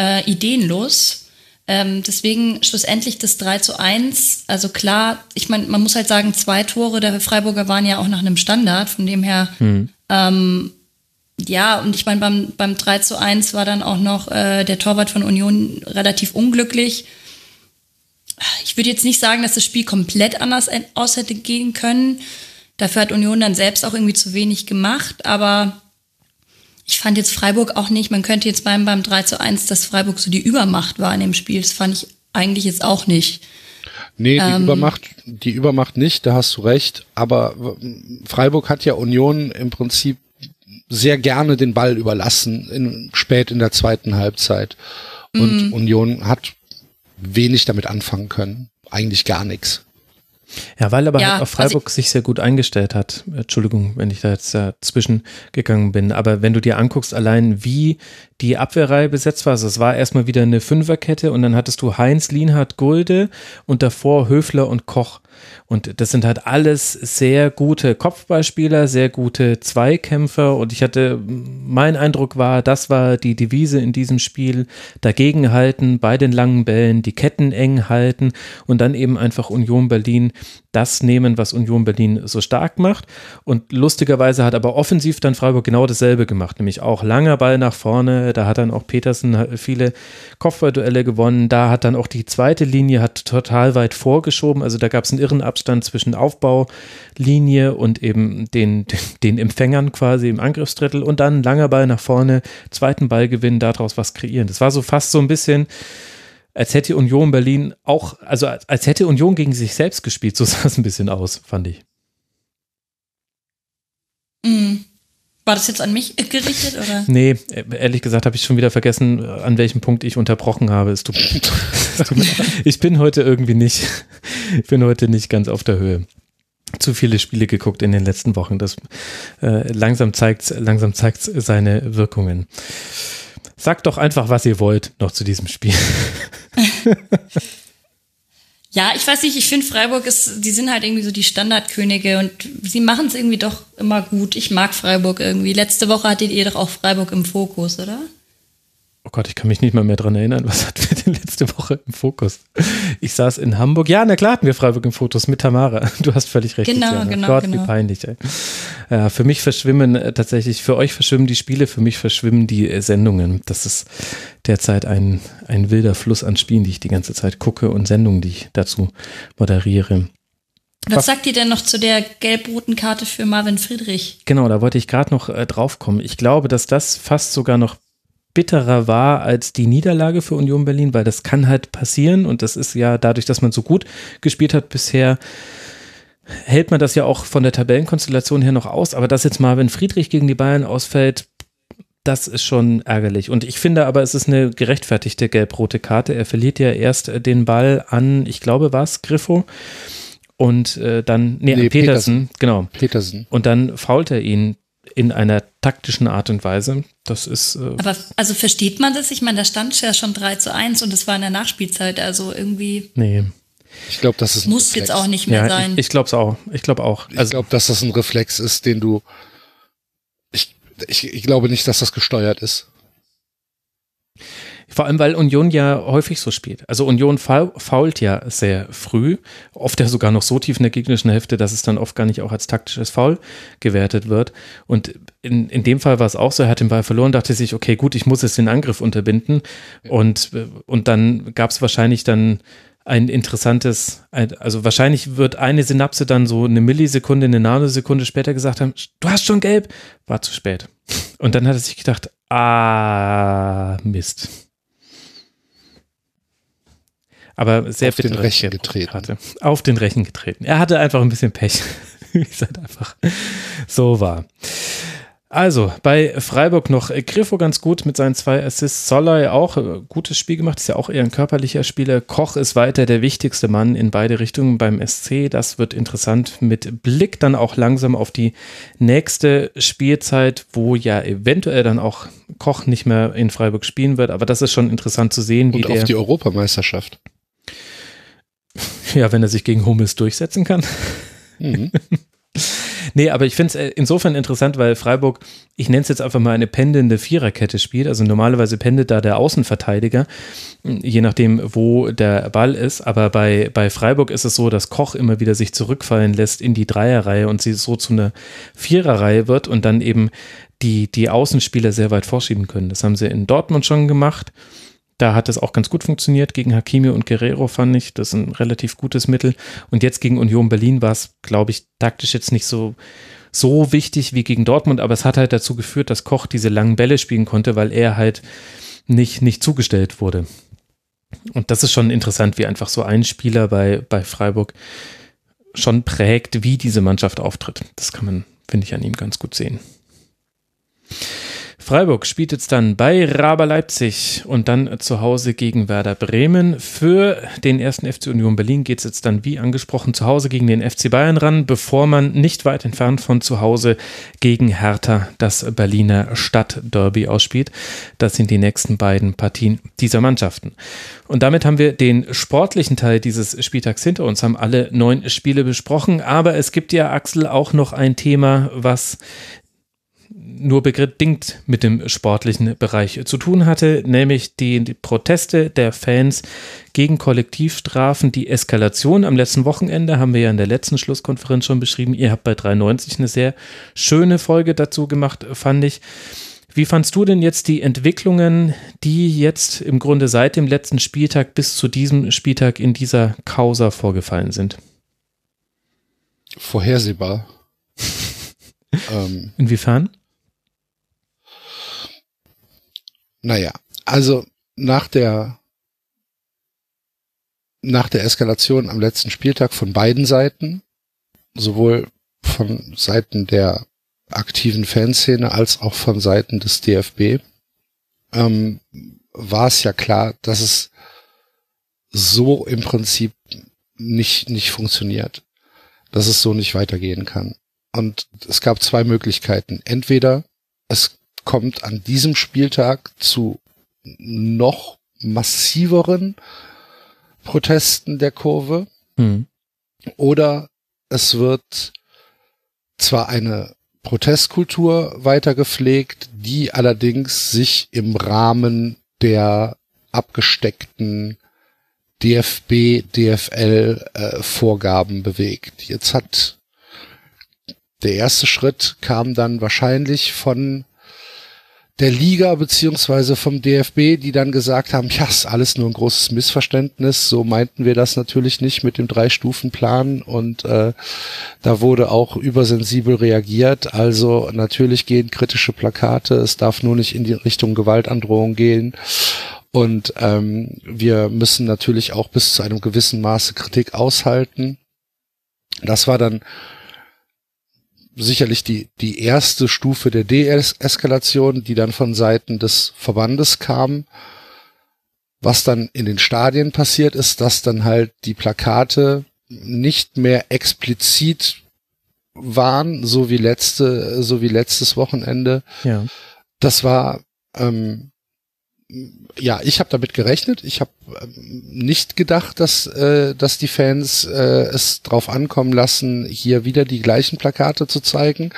äh, ideenlos. Ähm, deswegen schlussendlich das 3 zu 1. Also klar, ich meine, man muss halt sagen, zwei Tore der Freiburger waren ja auch nach einem Standard, von dem her, hm. ähm, ja, und ich meine, beim, beim 3 zu 1 war dann auch noch äh, der Torwart von Union relativ unglücklich. Ich würde jetzt nicht sagen, dass das Spiel komplett anders aus hätte gehen können. Dafür hat Union dann selbst auch irgendwie zu wenig gemacht, aber ich fand jetzt Freiburg auch nicht, man könnte jetzt beim, beim 3 zu 1, dass Freiburg so die Übermacht war in dem Spiel. Das fand ich eigentlich jetzt auch nicht. Nee, die ähm, Übermacht, die Übermacht nicht, da hast du recht. Aber Freiburg hat ja Union im Prinzip sehr gerne den Ball überlassen, in, spät in der zweiten Halbzeit. Und mhm. Union hat wenig damit anfangen können. Eigentlich gar nichts. Ja, weil aber ja, halt auch Freiburg also sich sehr gut eingestellt hat. Entschuldigung, wenn ich da jetzt dazwischen gegangen bin. Aber wenn du dir anguckst, allein wie die Abwehrreihe besetzt war, also es war erstmal wieder eine Fünferkette und dann hattest du Heinz, Lienhardt, Gulde und davor Höfler und Koch. Und das sind halt alles sehr gute Kopfballspieler, sehr gute Zweikämpfer. Und ich hatte, mein Eindruck war, das war die Devise in diesem Spiel. Dagegenhalten bei den langen Bällen, die Ketten eng halten und dann eben einfach Union Berlin das nehmen, was Union Berlin so stark macht. Und lustigerweise hat aber offensiv dann Freiburg genau dasselbe gemacht, nämlich auch langer Ball nach vorne. Da hat dann auch Petersen viele Kopfballduelle gewonnen. Da hat dann auch die zweite Linie hat total weit vorgeschoben. Also da gab es einen irren Abstand zwischen Aufbaulinie und eben den, den Empfängern quasi im Angriffsdrittel und dann langer Ball nach vorne, zweiten Ball gewinnen, daraus was kreieren. Das war so fast so ein bisschen als hätte Union Berlin auch, also als, als hätte Union gegen sich selbst gespielt, so sah es ein bisschen aus, fand ich. Mhm. War das jetzt an mich gerichtet oder? Nee, ehrlich gesagt habe ich schon wieder vergessen, an welchem Punkt ich unterbrochen habe. Es tut, es tut mir, ich bin heute irgendwie nicht, ich bin heute nicht ganz auf der Höhe. Zu viele Spiele geguckt in den letzten Wochen. Das äh, langsam zeigt, langsam zeigt seine Wirkungen. Sagt doch einfach, was ihr wollt noch zu diesem Spiel. ja, ich weiß nicht, ich finde Freiburg ist, die sind halt irgendwie so die Standardkönige und sie machen es irgendwie doch immer gut. Ich mag Freiburg irgendwie. Letzte Woche hattet ihr doch auch Freiburg im Fokus, oder? Oh Gott, ich kann mich nicht mal mehr dran erinnern, was hatten wir denn letzte Woche im Fokus? Ich saß in Hamburg. Ja, na klar hatten wir Freiburg im Fokus mit Tamara. Du hast völlig recht. Genau, Tiziana. genau. Gott, genau. wie peinlich. Ey. Ja, für mich verschwimmen äh, tatsächlich, für euch verschwimmen die Spiele, für mich verschwimmen die äh, Sendungen. Das ist derzeit ein, ein wilder Fluss an Spielen, die ich die ganze Zeit gucke und Sendungen, die ich dazu moderiere. Was, sagt ihr denn noch zu der gelb-roten Karte für Marvin Friedrich? Genau, da wollte ich gerade noch äh, drauf kommen. Ich glaube, dass das fast sogar noch bitterer war als die Niederlage für Union Berlin, weil das kann halt passieren und das ist ja dadurch, dass man so gut gespielt hat bisher, hält man das ja auch von der Tabellenkonstellation her noch aus. Aber dass jetzt Marvin Friedrich gegen die Bayern ausfällt, das ist schon ärgerlich. Und ich finde aber, es ist eine gerechtfertigte gelb-rote Karte. Er verliert ja erst den Ball an, ich glaube, war es Griffo. Und äh, dann, nee, nee Petersen, Petersen, genau. Petersen. Und dann fault er ihn in einer taktischen Art und Weise. Das ist. Äh Aber also versteht man das? Ich meine, da stand ja schon 3 zu 1 und es war in der Nachspielzeit, also irgendwie. Nee. Ich glaube, das ist muss Reflex. jetzt auch nicht mehr ja, sein. Ich, ich glaube es auch. Ich glaube auch. Also, ich glaube, dass das ein Reflex ist, den du. Ich, ich, ich glaube nicht, dass das gesteuert ist. Vor allem, weil Union ja häufig so spielt. Also Union fault ja sehr früh, oft ja sogar noch so tief in der gegnerischen Hälfte, dass es dann oft gar nicht auch als taktisches Foul gewertet wird. Und in, in dem Fall war es auch so, er hat den Ball verloren, dachte sich, okay, gut, ich muss jetzt den Angriff unterbinden. Und, und dann gab es wahrscheinlich dann ein interessantes, also wahrscheinlich wird eine Synapse dann so eine Millisekunde, eine Nanosekunde später gesagt haben, du hast schon gelb, war zu spät. Und dann hat er sich gedacht, ah, Mist. Aber sehr Auf den Rechen getreten. Karte. Auf den Rechen getreten. Er hatte einfach ein bisschen Pech. Wie es halt einfach so war. Also, bei Freiburg noch äh, Griffo ganz gut mit seinen zwei Assists. Solley auch äh, gutes Spiel gemacht, ist ja auch eher ein körperlicher Spieler. Koch ist weiter der wichtigste Mann in beide Richtungen beim SC. Das wird interessant mit Blick dann auch langsam auf die nächste Spielzeit, wo ja eventuell dann auch Koch nicht mehr in Freiburg spielen wird. Aber das ist schon interessant zu sehen, wie Und der, auf die Europameisterschaft. ja, wenn er sich gegen Hummels durchsetzen kann. Mhm. Nee, aber ich finde es insofern interessant, weil Freiburg, ich nenne es jetzt einfach mal eine pendelnde Viererkette spielt. Also normalerweise pendelt da der Außenverteidiger, je nachdem, wo der Ball ist. Aber bei, bei Freiburg ist es so, dass Koch immer wieder sich zurückfallen lässt in die Dreierreihe und sie so zu einer Viererreihe wird und dann eben die, die Außenspieler sehr weit vorschieben können. Das haben sie in Dortmund schon gemacht. Da hat es auch ganz gut funktioniert. Gegen Hakimi und Guerrero fand ich, das ist ein relativ gutes Mittel. Und jetzt gegen Union Berlin war es, glaube ich, taktisch jetzt nicht so, so wichtig wie gegen Dortmund, aber es hat halt dazu geführt, dass Koch diese langen Bälle spielen konnte, weil er halt nicht, nicht zugestellt wurde. Und das ist schon interessant, wie einfach so ein Spieler bei, bei Freiburg schon prägt, wie diese Mannschaft auftritt. Das kann man, finde ich, an ihm ganz gut sehen. Freiburg spielt jetzt dann bei Raber Leipzig und dann zu Hause gegen Werder Bremen. Für den ersten FC Union Berlin geht es jetzt dann, wie angesprochen, zu Hause gegen den FC Bayern ran, bevor man nicht weit entfernt von zu Hause gegen Hertha das Berliner Stadtderby ausspielt. Das sind die nächsten beiden Partien dieser Mannschaften. Und damit haben wir den sportlichen Teil dieses Spieltags hinter uns, haben alle neun Spiele besprochen. Aber es gibt ja, Axel, auch noch ein Thema, was nur bedingt mit dem sportlichen Bereich zu tun hatte, nämlich die, Proteste der Fans gegen Kollektivstrafen, die Eskalation am letzten Wochenende, haben wir ja in der letzten Schlusskonferenz schon beschrieben. Ihr habt bei 93 eine sehr schöne Folge dazu gemacht, fand ich. Wie fandst du denn jetzt die Entwicklungen, die jetzt im Grunde seit dem letzten Spieltag bis zu diesem Spieltag in dieser Causa vorgefallen sind? Vorhersehbar. ähm, Inwiefern? Naja, also nach der nach der Eskalation am letzten Spieltag von beiden Seiten, sowohl von Seiten der aktiven Fanszene als auch von Seiten des DFB, ähm, war es ja klar, dass es so im Prinzip nicht, nicht funktioniert, dass es so nicht weitergehen kann. Und es gab zwei Möglichkeiten. Entweder es kommt an diesem Spieltag zu noch massiveren Protesten der Kurve Hm. oder es wird zwar eine Protestkultur weiter gepflegt, die allerdings sich im Rahmen der abgesteckten DFB, DFL äh, Vorgaben bewegt. Jetzt hat der erste Schritt kam dann wahrscheinlich von der Liga beziehungsweise vom DFB, die dann gesagt haben, ja, ist alles nur ein großes Missverständnis. So meinten wir das natürlich nicht mit dem Drei-Stufen-Plan und äh, da wurde auch übersensibel reagiert. Also natürlich gehen kritische Plakate, es darf nur nicht in die Richtung Gewaltandrohung gehen. Und ähm, wir müssen natürlich auch bis zu einem gewissen Maße Kritik aushalten. Das war dann sicherlich die, die erste Stufe der Deeskalation, die dann von Seiten des Verbandes kam. Was dann in den Stadien passiert ist, dass dann halt die Plakate nicht mehr explizit waren, so wie letzte, so wie letztes Wochenende. Ja. Das war ähm, ja, ich habe damit gerechnet. Ich habe ähm, nicht gedacht, dass, äh, dass die Fans äh, es drauf ankommen lassen, hier wieder die gleichen Plakate zu zeigen,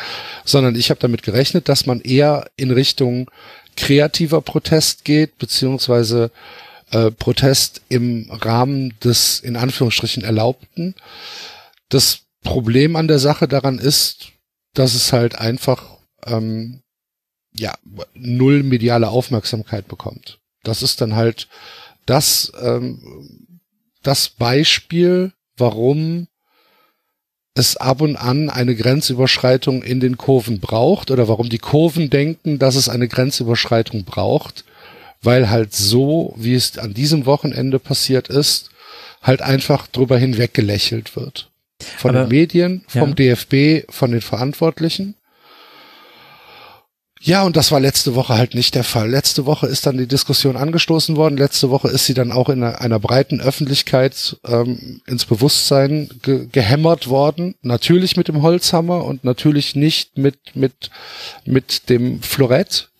sondern ich habe damit gerechnet, dass man eher in Richtung kreativer Protest geht, beziehungsweise äh, Protest im Rahmen des in Anführungsstrichen Erlaubten. Das Problem an der Sache daran ist, dass es halt einfach ähm, ja, null mediale Aufmerksamkeit bekommt. Das ist dann halt das, ähm, das Beispiel, warum es ab und an eine Grenzüberschreitung in den Kurven braucht oder warum die Kurven denken, dass es eine Grenzüberschreitung braucht, weil halt so, wie es an diesem Wochenende passiert ist, halt einfach drüber hinweg gelächelt wird. Von Aber- den Medien, vom ja. DFB, von den Verantwortlichen. Ja, und das war letzte Woche halt nicht der Fall. Letzte Woche ist dann die Diskussion angestoßen worden. Letzte Woche ist sie dann auch in einer, breiten Öffentlichkeit ähm, ins Bewusstsein ge gehämmert worden. Natürlich mit dem Holzhammer und natürlich nicht mit mit mit dem Florett,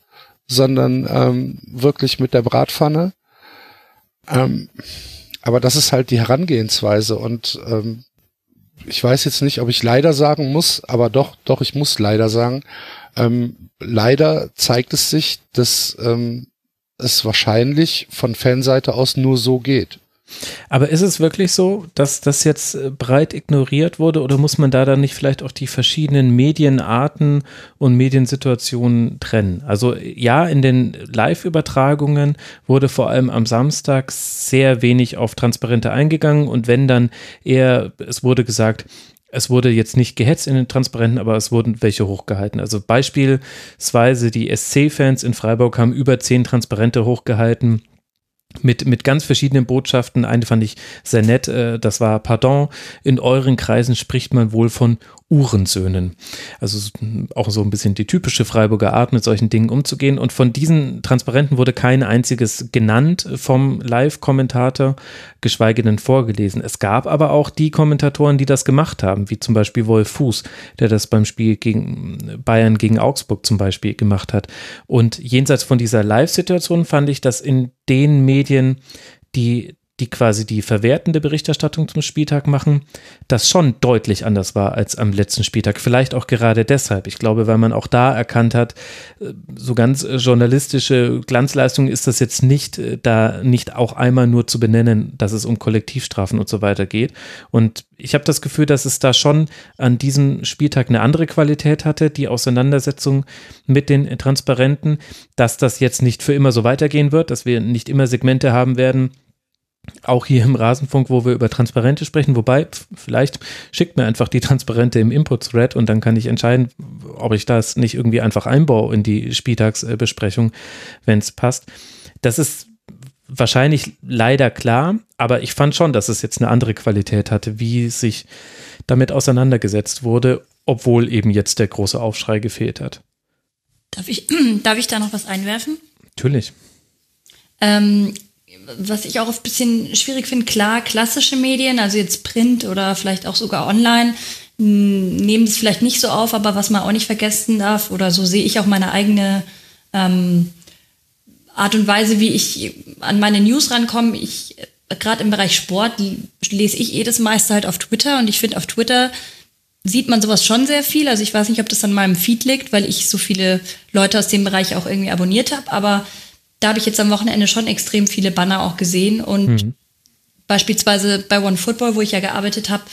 sondern ähm, wirklich mit der Bratpfanne. Ähm, aber das ist halt die Herangehensweise und ähm, ich weiß jetzt nicht, ob ich leider sagen muss, aber doch, doch, ich muss leider sagen, ähm, leider zeigt es sich, dass ähm, es wahrscheinlich von Fanseite aus nur so geht. Aber ist es wirklich so, dass das jetzt äh, breit ignoriert wurde oder muss man da dann nicht vielleicht auch die verschiedenen Medienarten und Mediensituationen trennen? Also ja, in den Live-Übertragungen wurde vor allem am Samstag sehr wenig auf Transparente eingegangen und wenn dann eher, es wurde gesagt, es wurde jetzt nicht gehetzt in den Transparenten, aber es wurden welche hochgehalten. Also beispielsweise die SC-Fans in Freiburg haben über zehn Transparente hochgehalten mit, mit ganz verschiedenen Botschaften. Eine fand ich sehr nett, äh, das war, pardon, in euren Kreisen spricht man wohl von Uhrensöhnen. Also auch so ein bisschen die typische Freiburger Art, mit solchen Dingen umzugehen. Und von diesen Transparenten wurde kein einziges genannt vom Live-Kommentator, geschweige denn vorgelesen. Es gab aber auch die Kommentatoren, die das gemacht haben, wie zum Beispiel Wolf Fuß, der das beim Spiel gegen Bayern gegen Augsburg zum Beispiel gemacht hat. Und jenseits von dieser Live-Situation fand ich, dass in den Medien, die die quasi die verwertende Berichterstattung zum Spieltag machen, das schon deutlich anders war als am letzten Spieltag. Vielleicht auch gerade deshalb. Ich glaube, weil man auch da erkannt hat, äh, so ganz äh, journalistische Glanzleistung ist das jetzt nicht, äh, da nicht auch einmal nur zu benennen, dass es um Kollektivstrafen und so weiter geht. Und ich habe das Gefühl, dass es da schon an diesem Spieltag eine andere Qualität hatte, die Auseinandersetzung mit den Transparenten, dass das jetzt nicht für immer so weitergehen wird, dass wir nicht immer Segmente haben werden, auch hier im Rasenfunk, wo wir über Transparente sprechen, wobei vielleicht schickt mir einfach die Transparente im Input-Thread und dann kann ich entscheiden, ob ich das nicht irgendwie einfach einbaue in die Spieltagsbesprechung, wenn es passt. Das ist wahrscheinlich leider klar, aber ich fand schon, dass es jetzt eine andere Qualität hatte, wie sich damit auseinandergesetzt wurde, obwohl eben jetzt der große Aufschrei gefehlt hat. Darf ich, darf ich da noch was einwerfen? Natürlich. Ähm, was ich auch ein bisschen schwierig finde, klar, klassische Medien, also jetzt Print oder vielleicht auch sogar online, m, nehmen es vielleicht nicht so auf, aber was man auch nicht vergessen darf, oder so sehe ich auch meine eigene ähm, Art und Weise, wie ich an meine News rankomme. Ich, gerade im Bereich Sport, lese ich eh das meiste halt auf Twitter und ich finde auf Twitter sieht man sowas schon sehr viel. Also ich weiß nicht, ob das an meinem Feed liegt, weil ich so viele Leute aus dem Bereich auch irgendwie abonniert habe, aber da habe ich jetzt am Wochenende schon extrem viele Banner auch gesehen und beispielsweise bei One Football, wo ich ja gearbeitet habe,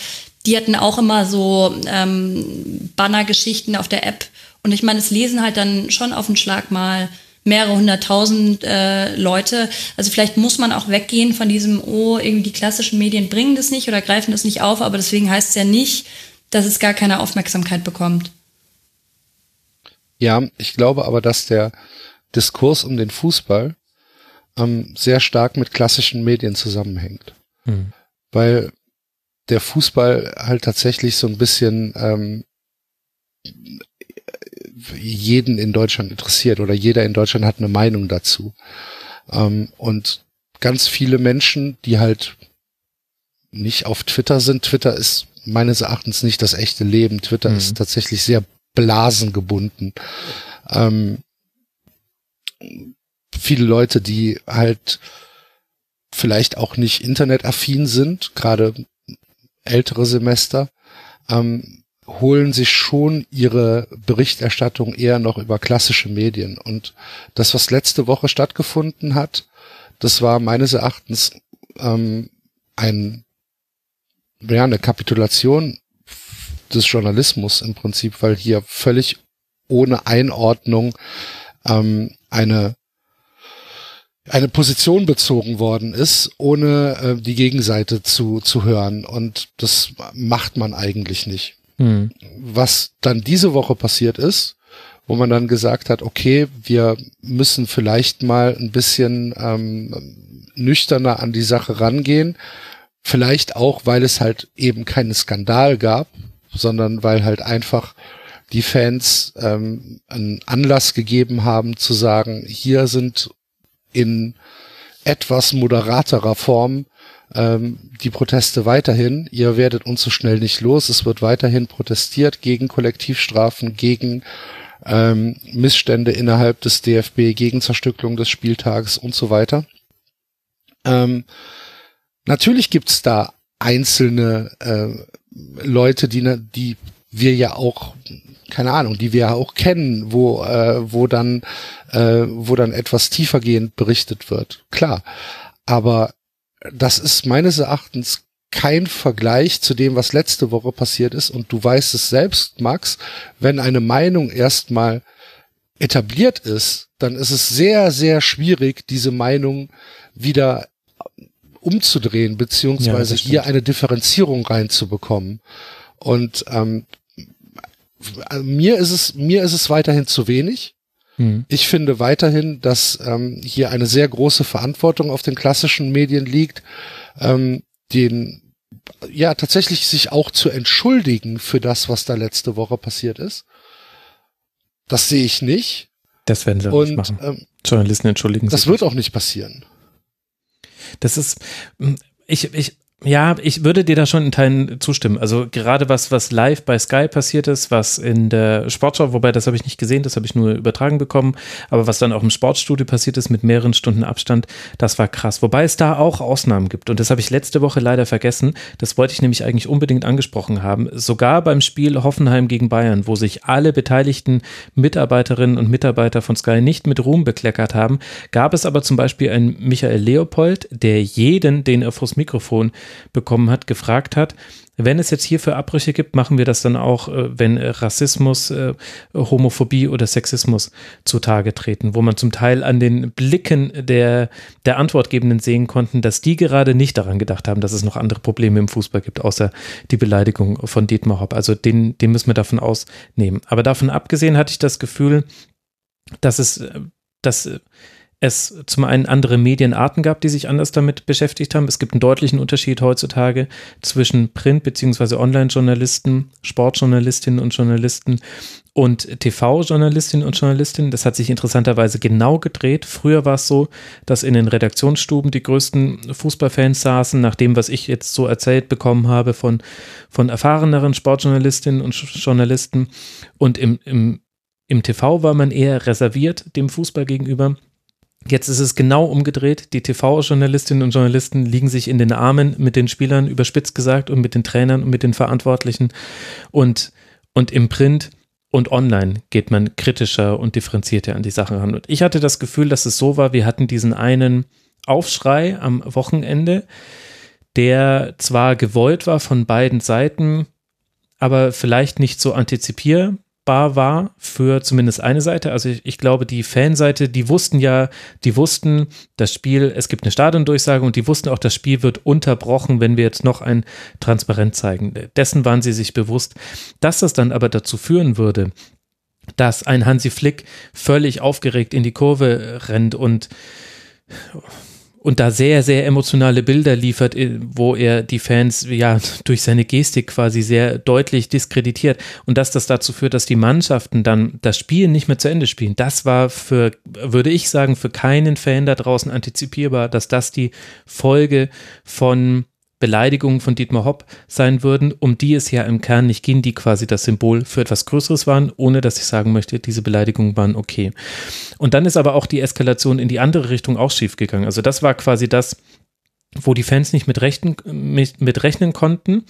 die hatten auch immer so ähm, Banner-Geschichten auf der App und ich meine, es lesen halt dann schon auf den Schlag mal mehrere hunderttausend äh, Leute. Also vielleicht muss man auch weggehen von diesem, oh, irgendwie die klassischen Medien bringen das nicht oder greifen das nicht auf, aber deswegen heißt es ja nicht, dass es gar keine Aufmerksamkeit bekommt. Ja, ich glaube aber, dass der Diskurs um den Fußball ähm, sehr stark mit klassischen Medien zusammenhängt. Hm. Weil der Fußball halt tatsächlich so ein bisschen ähm, jeden in Deutschland interessiert oder jeder in Deutschland hat eine Meinung dazu. Ähm, und ganz viele Menschen, die halt nicht auf Twitter sind, Twitter ist meines Erachtens nicht das echte Leben. Twitter Mhm. ist tatsächlich sehr blasengebunden. Ähm, viele Leute, die halt vielleicht auch nicht internetaffin sind, gerade ältere Semester, ähm, holen sich schon ihre Berichterstattung eher noch über klassische Medien. Und das, was letzte Woche stattgefunden hat, das war meines Erachtens ähm, ein, ja, eine Kapitulation des Journalismus im Prinzip, weil hier völlig ohne Einordnung ähm, eine eine Position bezogen worden ist, ohne äh, die Gegenseite zu, zu hören. Und das macht man eigentlich nicht. Hm. Was dann diese Woche passiert ist, wo man dann gesagt hat, okay, wir müssen vielleicht mal ein bisschen ähm, nüchterner an die Sache rangehen. Vielleicht auch, weil es halt eben keinen Skandal gab, sondern weil halt einfach die Fans ähm, einen Anlass gegeben haben zu sagen, hier sind in etwas moderaterer Form ähm, die Proteste weiterhin. Ihr werdet uns so schnell nicht los. Es wird weiterhin protestiert gegen Kollektivstrafen, gegen ähm, Missstände innerhalb des DFB, gegen Zerstückelung des Spieltags und so weiter. Ähm, natürlich gibt's da einzelne äh, Leute, die, die wir ja auch keine Ahnung, die wir ja auch kennen, wo äh, wo dann äh, wo dann etwas tiefergehend berichtet wird. Klar, aber das ist meines Erachtens kein Vergleich zu dem, was letzte Woche passiert ist. Und du weißt es selbst, Max, wenn eine Meinung erstmal etabliert ist, dann ist es sehr, sehr schwierig, diese Meinung wieder umzudrehen, beziehungsweise ja, hier eine Differenzierung reinzubekommen. Und ähm, mir ist es, mir ist es weiterhin zu wenig. Mhm. Ich finde weiterhin, dass ähm, hier eine sehr große Verantwortung auf den klassischen Medien liegt, ähm, den ja tatsächlich sich auch zu entschuldigen für das, was da letzte Woche passiert ist. Das sehe ich nicht. Das werden sie auch nicht machen. Ähm, Journalisten entschuldigen sich. Das wird auch nicht passieren. Das ist, ich, ich, ja, ich würde dir da schon in Teilen zustimmen. Also gerade was, was live bei Sky passiert ist, was in der Sportschau, wobei das habe ich nicht gesehen, das habe ich nur übertragen bekommen, aber was dann auch im Sportstudio passiert ist mit mehreren Stunden Abstand, das war krass. Wobei es da auch Ausnahmen gibt und das habe ich letzte Woche leider vergessen. Das wollte ich nämlich eigentlich unbedingt angesprochen haben. Sogar beim Spiel Hoffenheim gegen Bayern, wo sich alle beteiligten Mitarbeiterinnen und Mitarbeiter von Sky nicht mit Ruhm bekleckert haben, gab es aber zum Beispiel einen Michael Leopold, der jeden, den er vors Mikrofon bekommen hat, gefragt hat, wenn es jetzt hierfür Abbrüche gibt, machen wir das dann auch, äh, wenn Rassismus, äh, Homophobie oder Sexismus zutage treten, wo man zum Teil an den Blicken der, der Antwortgebenden sehen konnten, dass die gerade nicht daran gedacht haben, dass es noch andere Probleme im Fußball gibt, außer die Beleidigung von Dietmar Hopp. Also den, den müssen wir davon ausnehmen. Aber davon abgesehen hatte ich das Gefühl, dass es, äh, dass es zum einen andere Medienarten gab, die sich anders damit beschäftigt haben. Es gibt einen deutlichen Unterschied heutzutage zwischen Print- bzw. Online-Journalisten, Sportjournalistinnen und Journalisten und TV-Journalistinnen und Journalistinnen. Das hat sich interessanterweise genau gedreht. Früher war es so, dass in den Redaktionsstuben die größten Fußballfans saßen, nach dem, was ich jetzt so erzählt bekommen habe von, von erfahreneren Sportjournalistinnen und Journalisten. Und im, im, im TV war man eher reserviert dem Fußball gegenüber. Jetzt ist es genau umgedreht. Die TV-Journalistinnen und Journalisten liegen sich in den Armen mit den Spielern, überspitzt gesagt, und mit den Trainern und mit den Verantwortlichen. Und, und im Print und online geht man kritischer und differenzierter an die Sache ran. Und ich hatte das Gefühl, dass es so war, wir hatten diesen einen Aufschrei am Wochenende, der zwar gewollt war von beiden Seiten, aber vielleicht nicht so antizipierbar war für zumindest eine Seite. Also ich, ich, glaube, die Fanseite, die wussten ja, die wussten, das Spiel, es gibt eine Stadiondurchsage und die wussten auch, das Spiel wird unterbrochen, wenn wir jetzt noch ein Transparent zeigen. Dessen waren sie sich bewusst. Dass das dann aber dazu führen würde, dass ein Hansi Flick völlig aufgeregt in die Kurve rennt und und da sehr, sehr emotionale Bilder liefert, äh, wo er die Fans ja durch seine Gestik quasi sehr deutlich diskreditiert und dass das dazu führt, dass die Mannschaften dann das Spiel nicht mehr zu Ende spielen. Das war für, würde ich sagen, für keinen Fan da draußen antizipierbar, dass das die Folge von Beleidigungen von Dietmar Hopp sein würden, um die es ja im Kern nicht ging, die quasi das Symbol für etwas Größeres waren, ohne dass ich sagen möchte, diese Beleidigungen waren okay. Und dann ist aber auch die Eskalation in die andere Richtung auch schief gegangen. Also das war quasi das, wo die Fans nicht mit, rechten, mit, mit rechnen konnten.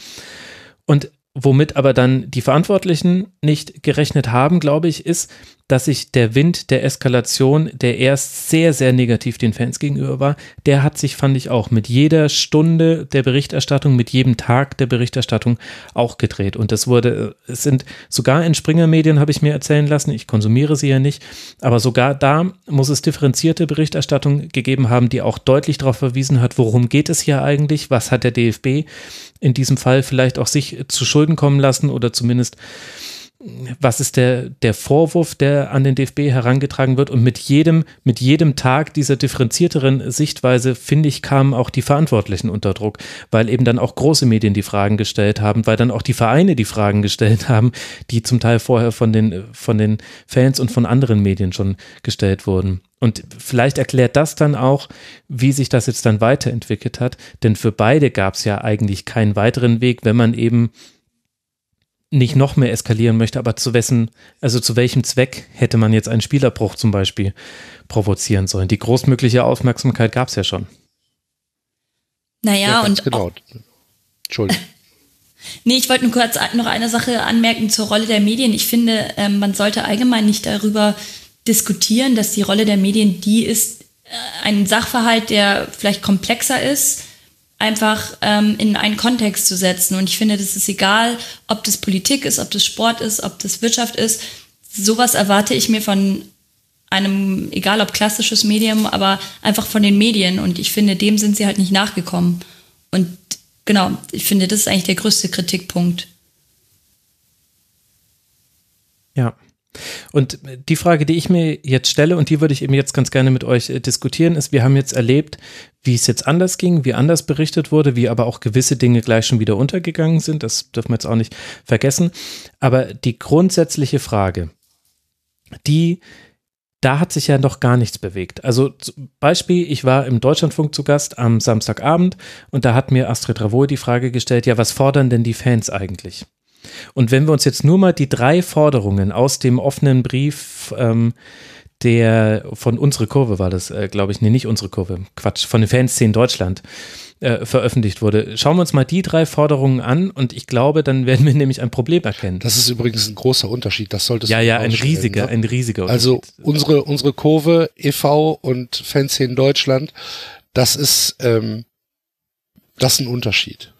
Und womit aber dann die Verantwortlichen nicht gerechnet haben, glaube ich, ist, dass sich der Wind der Eskalation, der erst sehr, sehr negativ den Fans gegenüber war, der hat sich, fand ich auch, mit jeder Stunde der Berichterstattung, mit jedem Tag der Berichterstattung auch gedreht. Und das wurde, es sind sogar in Springer-Medien, habe ich mir erzählen lassen, ich konsumiere sie ja nicht, aber sogar da muss es differenzierte Berichterstattung gegeben haben, die auch deutlich darauf verwiesen hat, worum geht es hier eigentlich, was hat der DFB in diesem Fall vielleicht auch sich zu Schulden kommen lassen oder zumindest was ist der, der Vorwurf, der an den DFB herangetragen wird. Und mit jedem, mit jedem Tag dieser differenzierteren Sichtweise, finde ich, kamen auch die Verantwortlichen unter Druck, weil eben dann auch große Medien die Fragen gestellt haben, weil dann auch die Vereine die Fragen gestellt haben, die zum Teil vorher von den, von den Fans und von anderen Medien schon gestellt wurden. Und vielleicht erklärt das dann auch, wie sich das jetzt dann weiterentwickelt hat. Denn für beide gab es ja eigentlich keinen weiteren Weg, wenn man eben nicht noch mehr eskalieren möchte, aber zu wessen, also zu welchem Zweck hätte man jetzt einen Spielerbruch zum Beispiel provozieren sollen? Die großmögliche Aufmerksamkeit gab es ja schon. Naja, ja, und. Genau. Entschuldigung. Nee, ich wollte nur kurz noch eine Sache anmerken zur Rolle der Medien. Ich finde, ähm, man sollte allgemein nicht darüber diskutieren, dass die Rolle der Medien die ist, äh, ein Sachverhalt, der vielleicht komplexer ist, einfach ähm, in einen Kontext zu setzen. Und ich finde, das ist egal, ob das Politik ist, ob das Sport ist, ob das Wirtschaft ist. Sowas erwarte ich mir von einem, egal ob klassisches Medium, aber einfach von den Medien. Und ich finde, dem sind sie halt nicht nachgekommen. Und genau, ich finde, das ist eigentlich der größte Kritikpunkt. Ja. Und die Frage, die ich mir jetzt stelle und die würde ich eben jetzt ganz gerne mit euch äh, diskutieren, ist, wir haben jetzt erlebt, wie es jetzt anders ging, wie anders berichtet wurde, wie aber auch gewisse Dinge gleich schon wieder untergegangen sind. Das dürfen wir jetzt auch nicht vergessen. Aber die grundsätzliche Frage, die da hat sich ja noch gar nichts bewegt. Also Beispiel, ich war im Deutschlandfunk zu Gast am Samstagabend und da hat mir Astrid Ravoy die Frage gestellt, ja, was fordern denn die Fans eigentlich? Und wenn wir uns jetzt nur mal die drei Forderungen aus dem offenen Brief ähm, der von unsere Kurve war das, äh, glaube ich, nee, nicht unsere Kurve, Quatsch, von den Fanszenen Deutschland äh, veröffentlicht wurde. Schauen wir uns mal die drei Forderungen an und ich glaube, dann werden wir nämlich ein Problem erkennen. Das ist übrigens ein großer Unterschied, das solltest ja, du Ja, ja, ein riesiger, ne? ein riesiger also unsere, unsere Kurve e.V. und Fanszenen Deutschland, das ist, ähm, das ist ein Unterschied.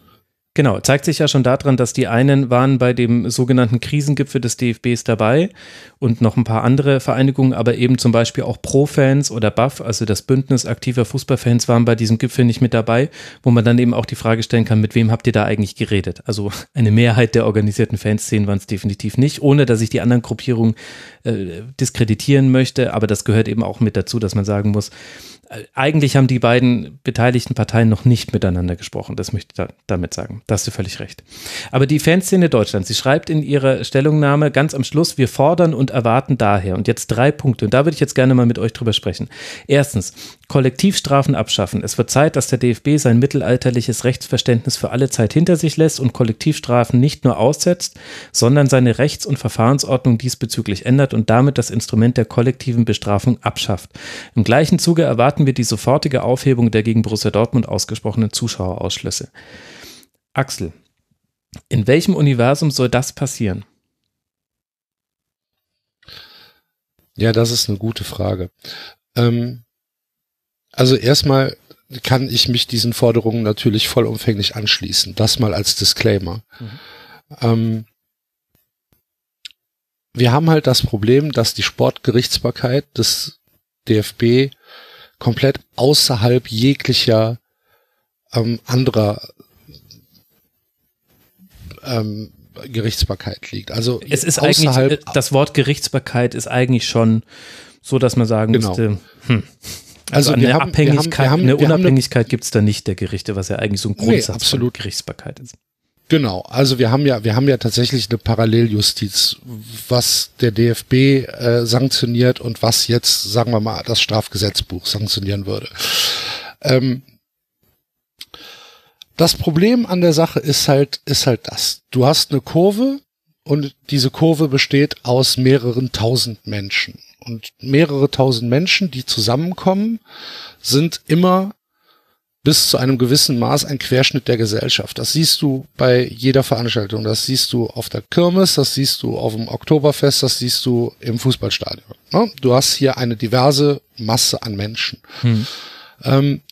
Genau, zeigt sich ja schon daran, dass die einen waren bei dem sogenannten Krisengipfel des DFBs dabei und noch ein paar andere Vereinigungen, aber eben zum Beispiel auch Pro-Fans oder BAF, also das Bündnis aktiver Fußballfans, waren bei diesem Gipfel nicht mit dabei, wo man dann eben auch die Frage stellen kann, mit wem habt ihr da eigentlich geredet? Also eine Mehrheit der organisierten Fanszenen waren es definitiv nicht, ohne dass ich die anderen Gruppierungen äh, diskreditieren möchte, aber das gehört eben auch mit dazu, dass man sagen muss, eigentlich haben die beiden beteiligten Parteien noch nicht miteinander gesprochen. Das möchte ich da, damit sagen. Da hast du völlig recht. Aber die Fanszene Deutschlands, sie schreibt in ihrer Stellungnahme ganz am Schluss, wir fordern und erwarten daher. Und jetzt drei Punkte. Und da würde ich jetzt gerne mal mit euch drüber sprechen. Erstens, Kollektivstrafen abschaffen. Es wird Zeit, dass der DFB sein mittelalterliches Rechtsverständnis für alle Zeit hinter sich lässt und Kollektivstrafen nicht nur aussetzt, sondern seine Rechts- und Verfahrensordnung diesbezüglich ändert und damit das Instrument der kollektiven Bestrafung abschafft. Im gleichen Zuge erwarten wir die sofortige Aufhebung der gegen Borussia Dortmund ausgesprochenen Zuschauerausschlüsse. Axel, in welchem Universum soll das passieren? Ja, das ist eine gute Frage. Ähm, also erstmal kann ich mich diesen Forderungen natürlich vollumfänglich anschließen. Das mal als Disclaimer. Mhm. Ähm, wir haben halt das Problem, dass die Sportgerichtsbarkeit des DFB komplett außerhalb jeglicher ähm, anderer ähm, Gerichtsbarkeit liegt. Also es ist eigentlich das Wort Gerichtsbarkeit ist eigentlich schon so, dass man sagen genau. müsste, hm, also, also eine haben, Abhängigkeit, wir haben, wir haben, eine Unabhängigkeit gibt es da nicht der Gerichte, was ja eigentlich so ein Grundsatz nee, von Gerichtsbarkeit ist. Genau, also wir haben ja, wir haben ja tatsächlich eine Paralleljustiz, was der DFB äh, sanktioniert und was jetzt, sagen wir mal, das Strafgesetzbuch sanktionieren würde. Ähm, das Problem an der Sache ist halt, ist halt das. Du hast eine Kurve und diese Kurve besteht aus mehreren tausend Menschen. Und mehrere tausend Menschen, die zusammenkommen, sind immer bis zu einem gewissen Maß ein Querschnitt der Gesellschaft. Das siehst du bei jeder Veranstaltung. Das siehst du auf der Kirmes, das siehst du auf dem Oktoberfest, das siehst du im Fußballstadion. Ne? Du hast hier eine diverse Masse an Menschen. Hm. Ähm,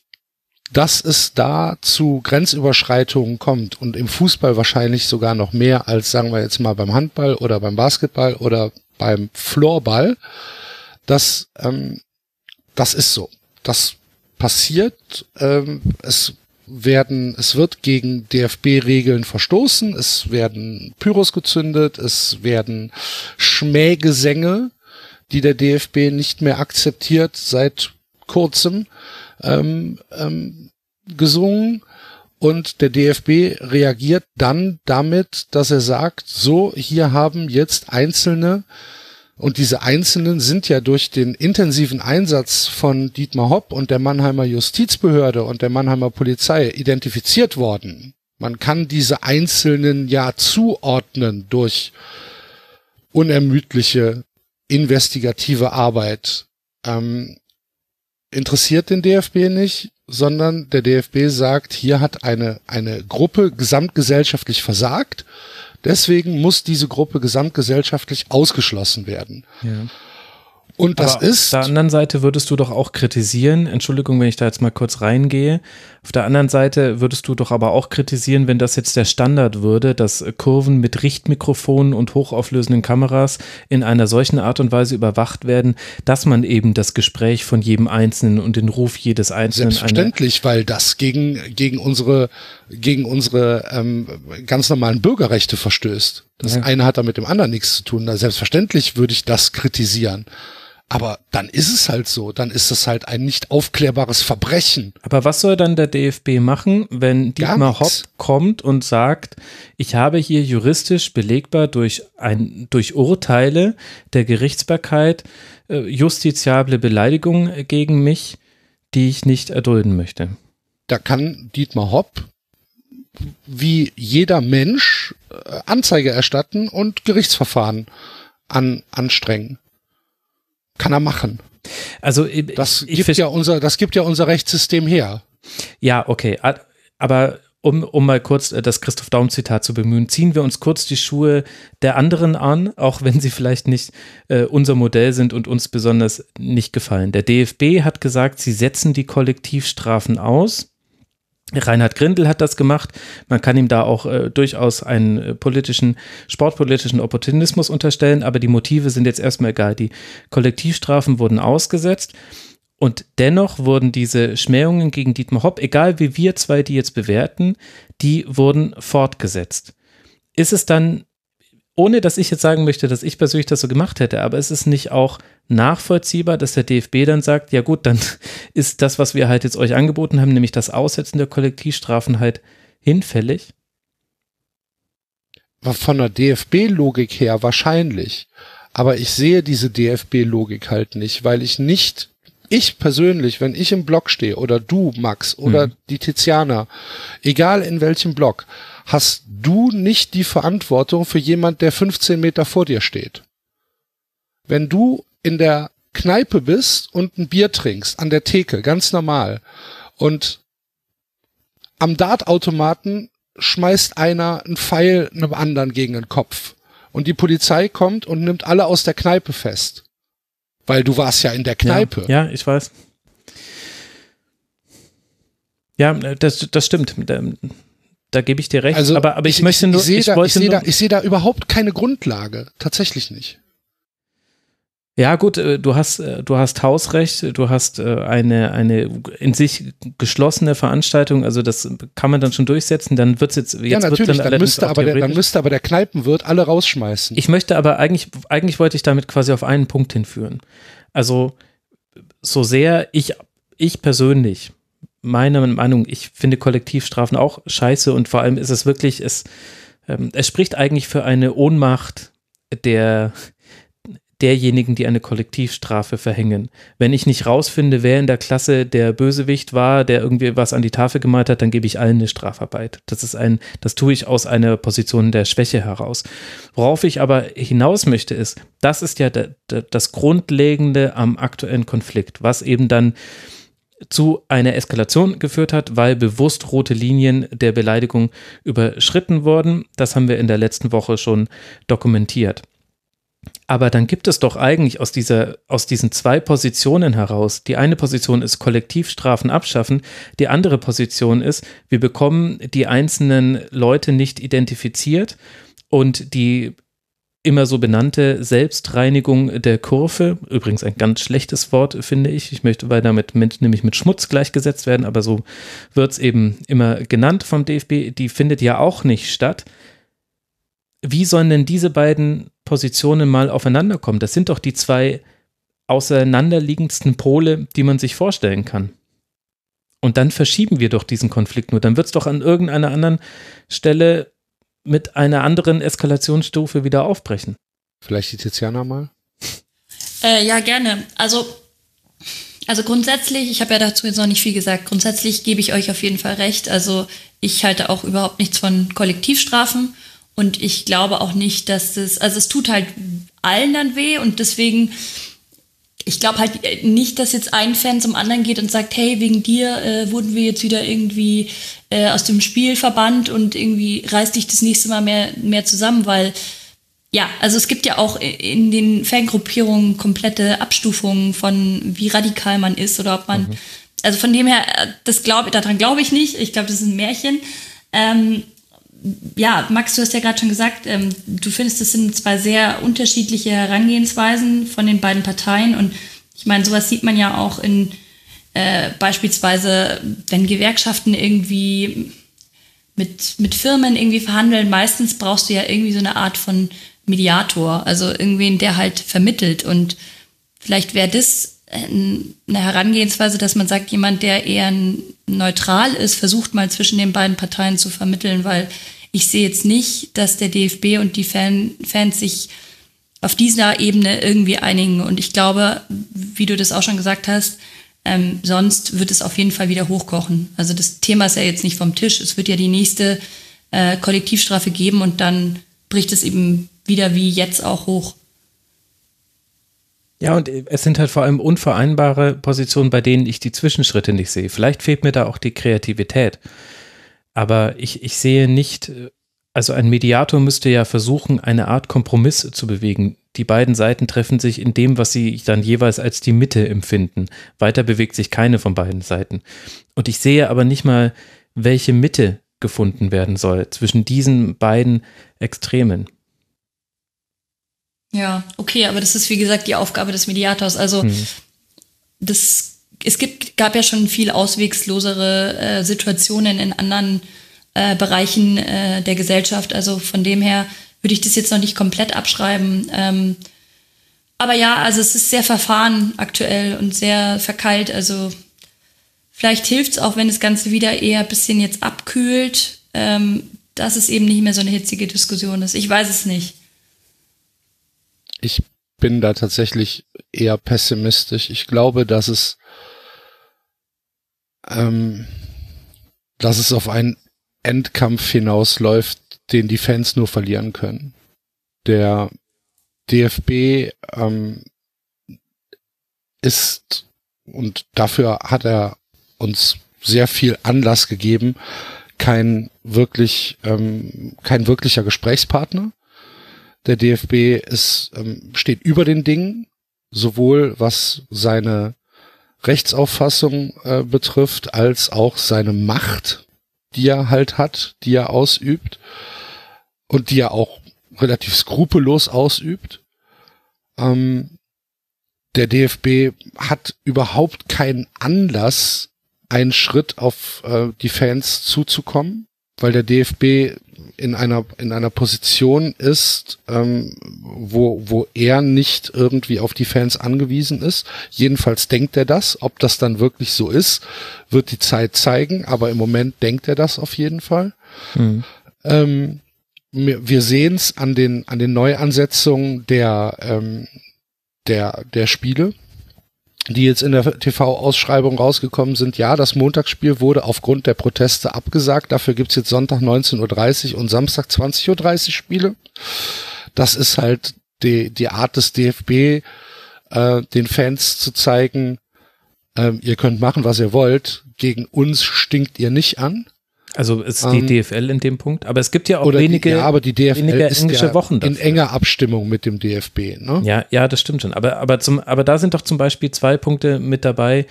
dass es da zu Grenzüberschreitungen kommt und im Fußball wahrscheinlich sogar noch mehr als, sagen wir jetzt mal, beim Handball oder beim Basketball oder beim Floorball, das, ähm, das ist so. Das passiert. Ähm, es werden, es wird gegen DFB-Regeln verstoßen, es werden Pyros gezündet, es werden Schmähgesänge, die der DFB nicht mehr akzeptiert seit kurzem, ähm, ähm, gesungen. Und der DFB reagiert dann damit, dass er sagt, so, hier haben jetzt Einzelne und diese Einzelnen sind ja durch den intensiven Einsatz von Dietmar Hopp und der Mannheimer Justizbehörde und der Mannheimer Polizei identifiziert worden. Man kann diese Einzelnen ja zuordnen durch unermüdliche investigative Arbeit. Ähm, interessiert den DFB nicht, sondern der DFB sagt, hier hat eine, eine Gruppe gesamtgesellschaftlich versagt Deswegen muss diese Gruppe gesamtgesellschaftlich ausgeschlossen werden. Ja. Und das Aber ist. Auf der anderen Seite würdest du doch auch kritisieren, Entschuldigung, wenn ich da jetzt mal kurz reingehe. Auf der anderen Seite würdest du doch aber auch kritisieren, wenn das jetzt der Standard würde, dass Kurven mit Richtmikrofonen und hochauflösenden Kameras in einer solchen Art und Weise überwacht werden, dass man eben das Gespräch von jedem Einzelnen und den Ruf jedes Einzelnen. Selbstverständlich, weil das gegen, gegen unsere, gegen unsere ähm, ganz normalen Bürgerrechte verstößt. Das ja. eine hat da mit dem anderen nichts zu tun. Selbstverständlich würde ich das kritisieren. Aber dann ist es halt so, dann ist es halt ein nicht aufklärbares Verbrechen. Aber was soll dann der DFB machen, wenn Dietmar Hopp kommt und sagt, ich habe hier juristisch belegbar durch, ein, durch Urteile der Gerichtsbarkeit äh, justiziable Beleidigungen gegen mich, die ich nicht erdulden möchte? Da kann Dietmar Hopp wie jeder Mensch äh, Anzeige erstatten und Gerichtsverfahren an, anstrengen kann er machen. Also das gibt ja unser, das gibt ja unser Rechtssystem her. Ja, okay, aber um, um mal kurz äh, das Christoph Daum Zitat zu bemühen, ziehen wir uns kurz die Schuhe der anderen an, auch wenn sie vielleicht nicht äh, unser Modell sind und uns besonders nicht gefallen. Der DFB hat gesagt, sie setzen die Kollektivstrafen aus. Reinhard Grindel hat das gemacht. Man kann ihm da auch äh, durchaus einen äh, politischen, sportpolitischen Opportunismus unterstellen, aber die Motive sind jetzt erstmal egal. Die Kollektivstrafen wurden ausgesetzt und dennoch wurden diese Schmähungen gegen Dietmar Hopp, egal wie wir zwei die jetzt bewerten, die wurden fortgesetzt. Ist es dann ohne dass ich jetzt sagen möchte, dass ich persönlich das so gemacht hätte, aber ist es nicht auch nachvollziehbar, dass der DFB dann sagt, ja gut, dann ist das, was wir halt jetzt euch angeboten haben, nämlich das Aussetzen der Kollektivstrafen halt hinfällig? Von der DFB-Logik her wahrscheinlich. Aber ich sehe diese DFB-Logik halt nicht, weil ich nicht, ich persönlich, wenn ich im Blog stehe oder du, Max, oder mhm. die Tiziana, egal in welchem Blog, hast du nicht die Verantwortung für jemand, der 15 Meter vor dir steht. Wenn du in der Kneipe bist und ein Bier trinkst, an der Theke, ganz normal, und am Dartautomaten schmeißt einer einen Pfeil einem anderen gegen den Kopf. Und die Polizei kommt und nimmt alle aus der Kneipe fest. Weil du warst ja in der Kneipe. Ja, ja ich weiß. Ja, das, das stimmt da gebe ich dir recht. Also, aber, aber ich, ich möchte nur, ich, ich, da, ich sehe da, ich sehe da überhaupt keine Grundlage. Tatsächlich nicht. Ja, gut, äh, du hast, äh, du hast Hausrecht, du hast äh, eine, eine in sich geschlossene Veranstaltung, also das kann man dann schon durchsetzen, dann wird es jetzt, jetzt Ja, natürlich, dann, dann müsste aber der, dann müsste aber der Kneipenwirt alle rausschmeißen. Ich möchte aber eigentlich, eigentlich wollte ich damit quasi auf einen Punkt hinführen. Also, so sehr ich, ich persönlich meiner Meinung, ich finde Kollektivstrafen auch scheiße und vor allem ist es wirklich, es, ähm, es spricht eigentlich für eine Ohnmacht der, derjenigen, die eine Kollektivstrafe verhängen. Wenn ich nicht rausfinde, wer in der Klasse der Bösewicht war, der irgendwie was an die Tafel gemalt hat, dann gebe ich allen eine Strafarbeit. Das ist ein, das tue ich aus einer Position der Schwäche heraus. Worauf ich aber hinaus möchte, ist, das ist ja das Grundlegende am aktuellen Konflikt, was eben dann zu einer Eskalation geführt hat, weil bewusst rote Linien der Beleidigung überschritten wurden. Das haben wir in der letzten Woche schon dokumentiert. Aber dann gibt es doch eigentlich aus, dieser, aus diesen zwei Positionen heraus, die eine Position ist Kollektivstrafen abschaffen, die andere Position ist, wir bekommen die einzelnen Leute nicht identifiziert und die immer so benannte Selbstreinigung der Kurve. Übrigens ein ganz schlechtes Wort, finde ich. Ich möchte, weil damit mit, nämlich mit Schmutz gleichgesetzt werden, aber so wird es eben immer genannt vom DFB. Die findet ja auch nicht statt. Wie sollen denn diese beiden Positionen mal aufeinander kommen? Das sind doch die zwei auseinanderliegendsten Pole, die man sich vorstellen kann. Und dann verschieben wir doch diesen Konflikt nur. Dann wird es doch an irgendeiner anderen Stelle mit einer anderen Eskalationsstufe wieder aufbrechen. Vielleicht die Tiziana mal? Äh, ja, gerne. Also, also grundsätzlich, ich habe ja dazu jetzt noch nicht viel gesagt, grundsätzlich gebe ich euch auf jeden Fall recht. Also ich halte auch überhaupt nichts von Kollektivstrafen und ich glaube auch nicht, dass das, also es tut halt allen dann weh und deswegen ich glaube halt nicht, dass jetzt ein Fan zum anderen geht und sagt, hey, wegen dir äh, wurden wir jetzt wieder irgendwie äh, aus dem Spiel verbannt und irgendwie reißt dich das nächste Mal mehr, mehr zusammen, weil ja, also es gibt ja auch in den Fangruppierungen komplette Abstufungen von wie radikal man ist oder ob man, mhm. also von dem her, äh, das glaube daran glaube ich nicht. Ich glaube, das ist ein Märchen. Ähm, ja, Max, du hast ja gerade schon gesagt, ähm, du findest, es sind zwei sehr unterschiedliche Herangehensweisen von den beiden Parteien. Und ich meine, sowas sieht man ja auch in äh, beispielsweise, wenn Gewerkschaften irgendwie mit, mit Firmen irgendwie verhandeln, meistens brauchst du ja irgendwie so eine Art von Mediator, also irgendwen, der halt vermittelt. Und vielleicht wäre das eine Herangehensweise, dass man sagt, jemand, der eher neutral ist, versucht mal zwischen den beiden Parteien zu vermitteln, weil ich sehe jetzt nicht, dass der DFB und die Fan, Fans sich auf dieser Ebene irgendwie einigen. Und ich glaube, wie du das auch schon gesagt hast, ähm, sonst wird es auf jeden Fall wieder hochkochen. Also das Thema ist ja jetzt nicht vom Tisch. Es wird ja die nächste äh, Kollektivstrafe geben und dann bricht es eben wieder wie jetzt auch hoch. Ja, und es sind halt vor allem unvereinbare Positionen, bei denen ich die Zwischenschritte nicht sehe. Vielleicht fehlt mir da auch die Kreativität. Aber ich, ich sehe nicht, also ein Mediator müsste ja versuchen, eine Art Kompromiss zu bewegen. Die beiden Seiten treffen sich in dem, was sie dann jeweils als die Mitte empfinden. Weiter bewegt sich keine von beiden Seiten. Und ich sehe aber nicht mal, welche Mitte gefunden werden soll zwischen diesen beiden Extremen. Ja, okay, aber das ist wie gesagt die Aufgabe des Mediators. Also hm. das, es gibt, gab ja schon viel auswegslosere äh, Situationen in anderen äh, Bereichen äh, der Gesellschaft. Also von dem her würde ich das jetzt noch nicht komplett abschreiben. Ähm, aber ja, also es ist sehr verfahren aktuell und sehr verkeilt. Also vielleicht hilft es auch, wenn das Ganze wieder eher ein bisschen jetzt abkühlt, ähm, dass es eben nicht mehr so eine hitzige Diskussion ist. Ich weiß es nicht ich bin da tatsächlich eher pessimistisch. Ich glaube, dass es, ähm, dass es auf einen Endkampf hinausläuft, den die Fans nur verlieren können. Der DFB ähm, ist, und dafür hat er uns sehr viel Anlass gegeben, kein wirklich, ähm, kein wirklicher Gesprächspartner. Der DFB ist, ähm, steht über den Dingen, sowohl was seine Rechtsauffassung äh, betrifft, als auch seine Macht, die er halt hat, die er ausübt und die er auch relativ skrupellos ausübt. Ähm, der DFB hat überhaupt keinen Anlass, einen Schritt auf äh, die Fans zuzukommen, weil der DFB in einer in einer Position ist, ähm, wo wo er nicht irgendwie auf die Fans angewiesen ist. Jedenfalls denkt er das. Ob das dann wirklich so ist, wird die Zeit zeigen. Aber im Moment denkt er das auf jeden Fall. Mhm. Ähm, wir sehen es an den an den Neuansetzungen der ähm, der der Spiele die jetzt in der TV-Ausschreibung rausgekommen sind, ja, das Montagsspiel wurde aufgrund der Proteste abgesagt. Dafür gibt's jetzt Sonntag 19.30 Uhr und Samstag 20.30 Uhr Spiele. Das ist halt die, die Art des DFB, äh, den Fans zu zeigen, äh, ihr könnt machen, was ihr wollt. Gegen uns stinkt ihr nicht an. Also ist die ähm, DFL in dem Punkt, aber es gibt ja auch wenige, die, ja, aber die DFL wenige englische ja Wochen dafür. in enger Abstimmung mit dem DFB. Ne? Ja, ja, das stimmt schon. Aber aber zum, aber da sind doch zum Beispiel zwei Punkte mit dabei.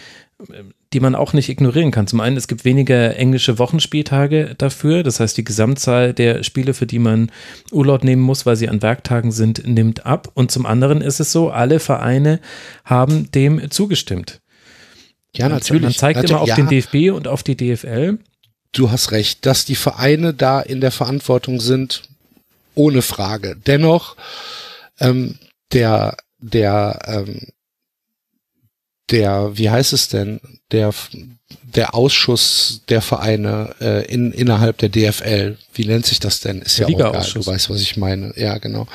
die man auch nicht ignorieren kann. Zum einen, es gibt weniger englische Wochenspieltage dafür. Das heißt, die Gesamtzahl der Spiele, für die man Urlaub nehmen muss, weil sie an Werktagen sind, nimmt ab. Und zum anderen ist es so, alle Vereine haben dem zugestimmt. Ja, natürlich. Man zeigt natürlich, immer auf ja, den DFB und auf die DFL. Du hast recht, dass die Vereine da in der Verantwortung sind, ohne Frage. Dennoch, ähm, der, der, ähm, der, wie heißt es denn, der, der Ausschuss der Vereine äh, in, innerhalb der DFL, wie nennt sich das denn? Ist Der ja auch egal, du weißt, was ich meine. Ja, genau.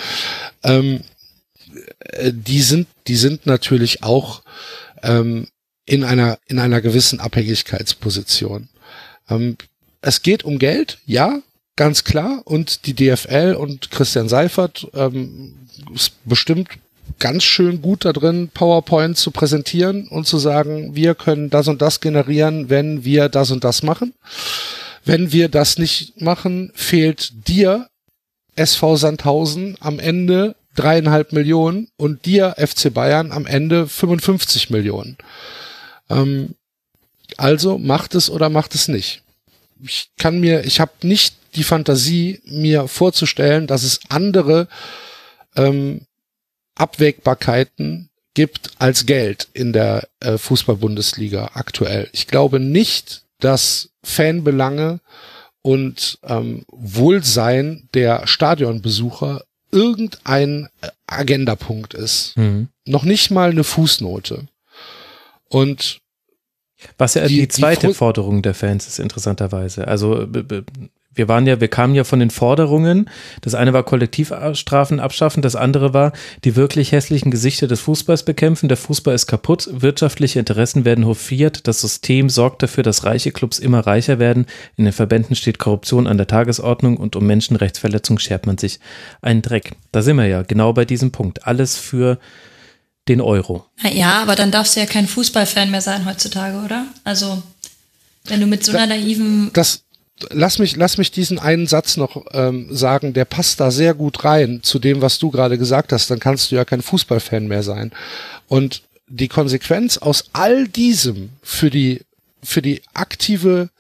Ähm, äh, die sind, die sind natürlich auch ähm, in einer, in einer gewissen Abhängigkeitsposition. Ähm, es geht um Geld, ja, ganz klar. Und die DFL und Christian Seifert ähm, ist bestimmt ganz schön gut da drin, PowerPoint zu präsentieren und zu sagen, wir können das und das generieren, wenn wir das und das machen. Wenn wir das nicht machen, fehlt dir SV Sandhausen am Ende dreieinhalb Millionen und dir FC Bayern am Ende 55 Millionen. Ähm, also macht es oder macht es nicht. Ich kann mir, ich habe nicht die Fantasie, mir vorzustellen, dass es andere ähm, Abwägbarkeiten gibt als Geld in der äh, Fußball-Bundesliga aktuell. Ich glaube nicht, dass Fanbelange und ähm, Wohlsein der Stadionbesucher irgendein äh, Agendapunkt ist. Mhm. Noch nicht mal eine Fußnote. Und Was ja die, Die- die zweite Fru- Forderung der Fans ist interessanterweise. Also wir waren ja, wir kamen ja von den Forderungen. Das eine war Kollektivstrafen abschaffen, das andere war die wirklich hässlichen Gesichter des Fußballs bekämpfen. Der Fußball ist kaputt, wirtschaftliche Interessen werden hofiert, das System sorgt dafür, dass reiche Clubs immer reicher werden. In den Verbänden steht Korruption an der Tagesordnung und um Menschenrechtsverletzung schert man sich einen Dreck. Da sind wir ja genau bei diesem Punkt. Alles für den Euro. Ja, aber dann darfst du ja kein Fußballfan mehr sein heutzutage, oder? Also, wenn du mit so einer naiven das lass mich lass mich diesen einen Satz noch ähm, sagen, der passt da sehr gut rein zu dem, was du gerade gesagt hast. Dann kannst du ja kein Fußballfan mehr sein. Und die Konsequenz aus all diesem für die für die aktive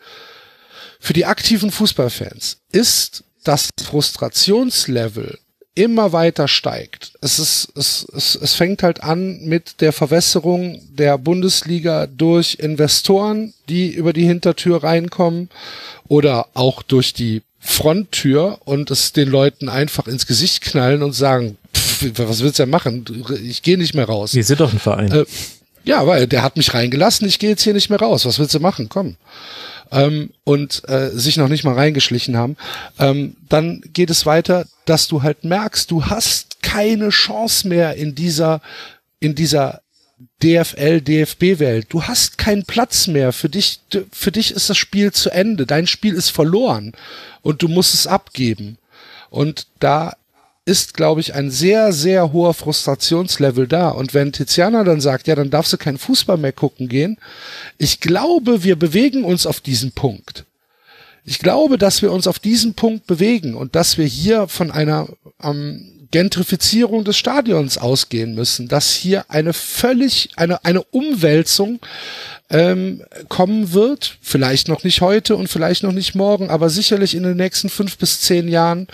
für die aktiven Fußballfans ist, dass das Frustrationslevel immer weiter steigt. Es ist, es, es, es fängt halt an mit der Verwässerung der Bundesliga durch Investoren, die über die Hintertür reinkommen oder auch durch die Fronttür und es den Leuten einfach ins Gesicht knallen und sagen, pff, was willst du denn machen? Ich gehe nicht mehr raus. Wir sind doch ein Verein. Äh, Ja, weil der hat mich reingelassen, ich gehe jetzt hier nicht mehr raus. Was willst du machen? Komm. Ähm, und äh, sich noch nicht mal reingeschlichen haben. Ähm, dann geht es weiter, dass du halt merkst, du hast keine Chance mehr in dieser, in dieser DFL, DFB-Welt. Du hast keinen Platz mehr. Für dich, für dich ist das Spiel zu Ende. Dein Spiel ist verloren und du musst es abgeben. Und da ist, glaube ich, ein sehr, sehr hoher Frustrationslevel da. Und wenn Tiziana dann sagt, ja, dann darfst du keinen Fußball mehr gucken gehen, ich glaube, wir bewegen uns auf diesen Punkt. Ich glaube, dass wir uns auf diesen Punkt bewegen und dass wir hier von einer ähm, Gentrifizierung des Stadions ausgehen müssen, dass hier eine völlig, eine, eine Umwälzung ähm, kommen wird, vielleicht noch nicht heute und vielleicht noch nicht morgen, aber sicherlich in den nächsten fünf bis zehn Jahren,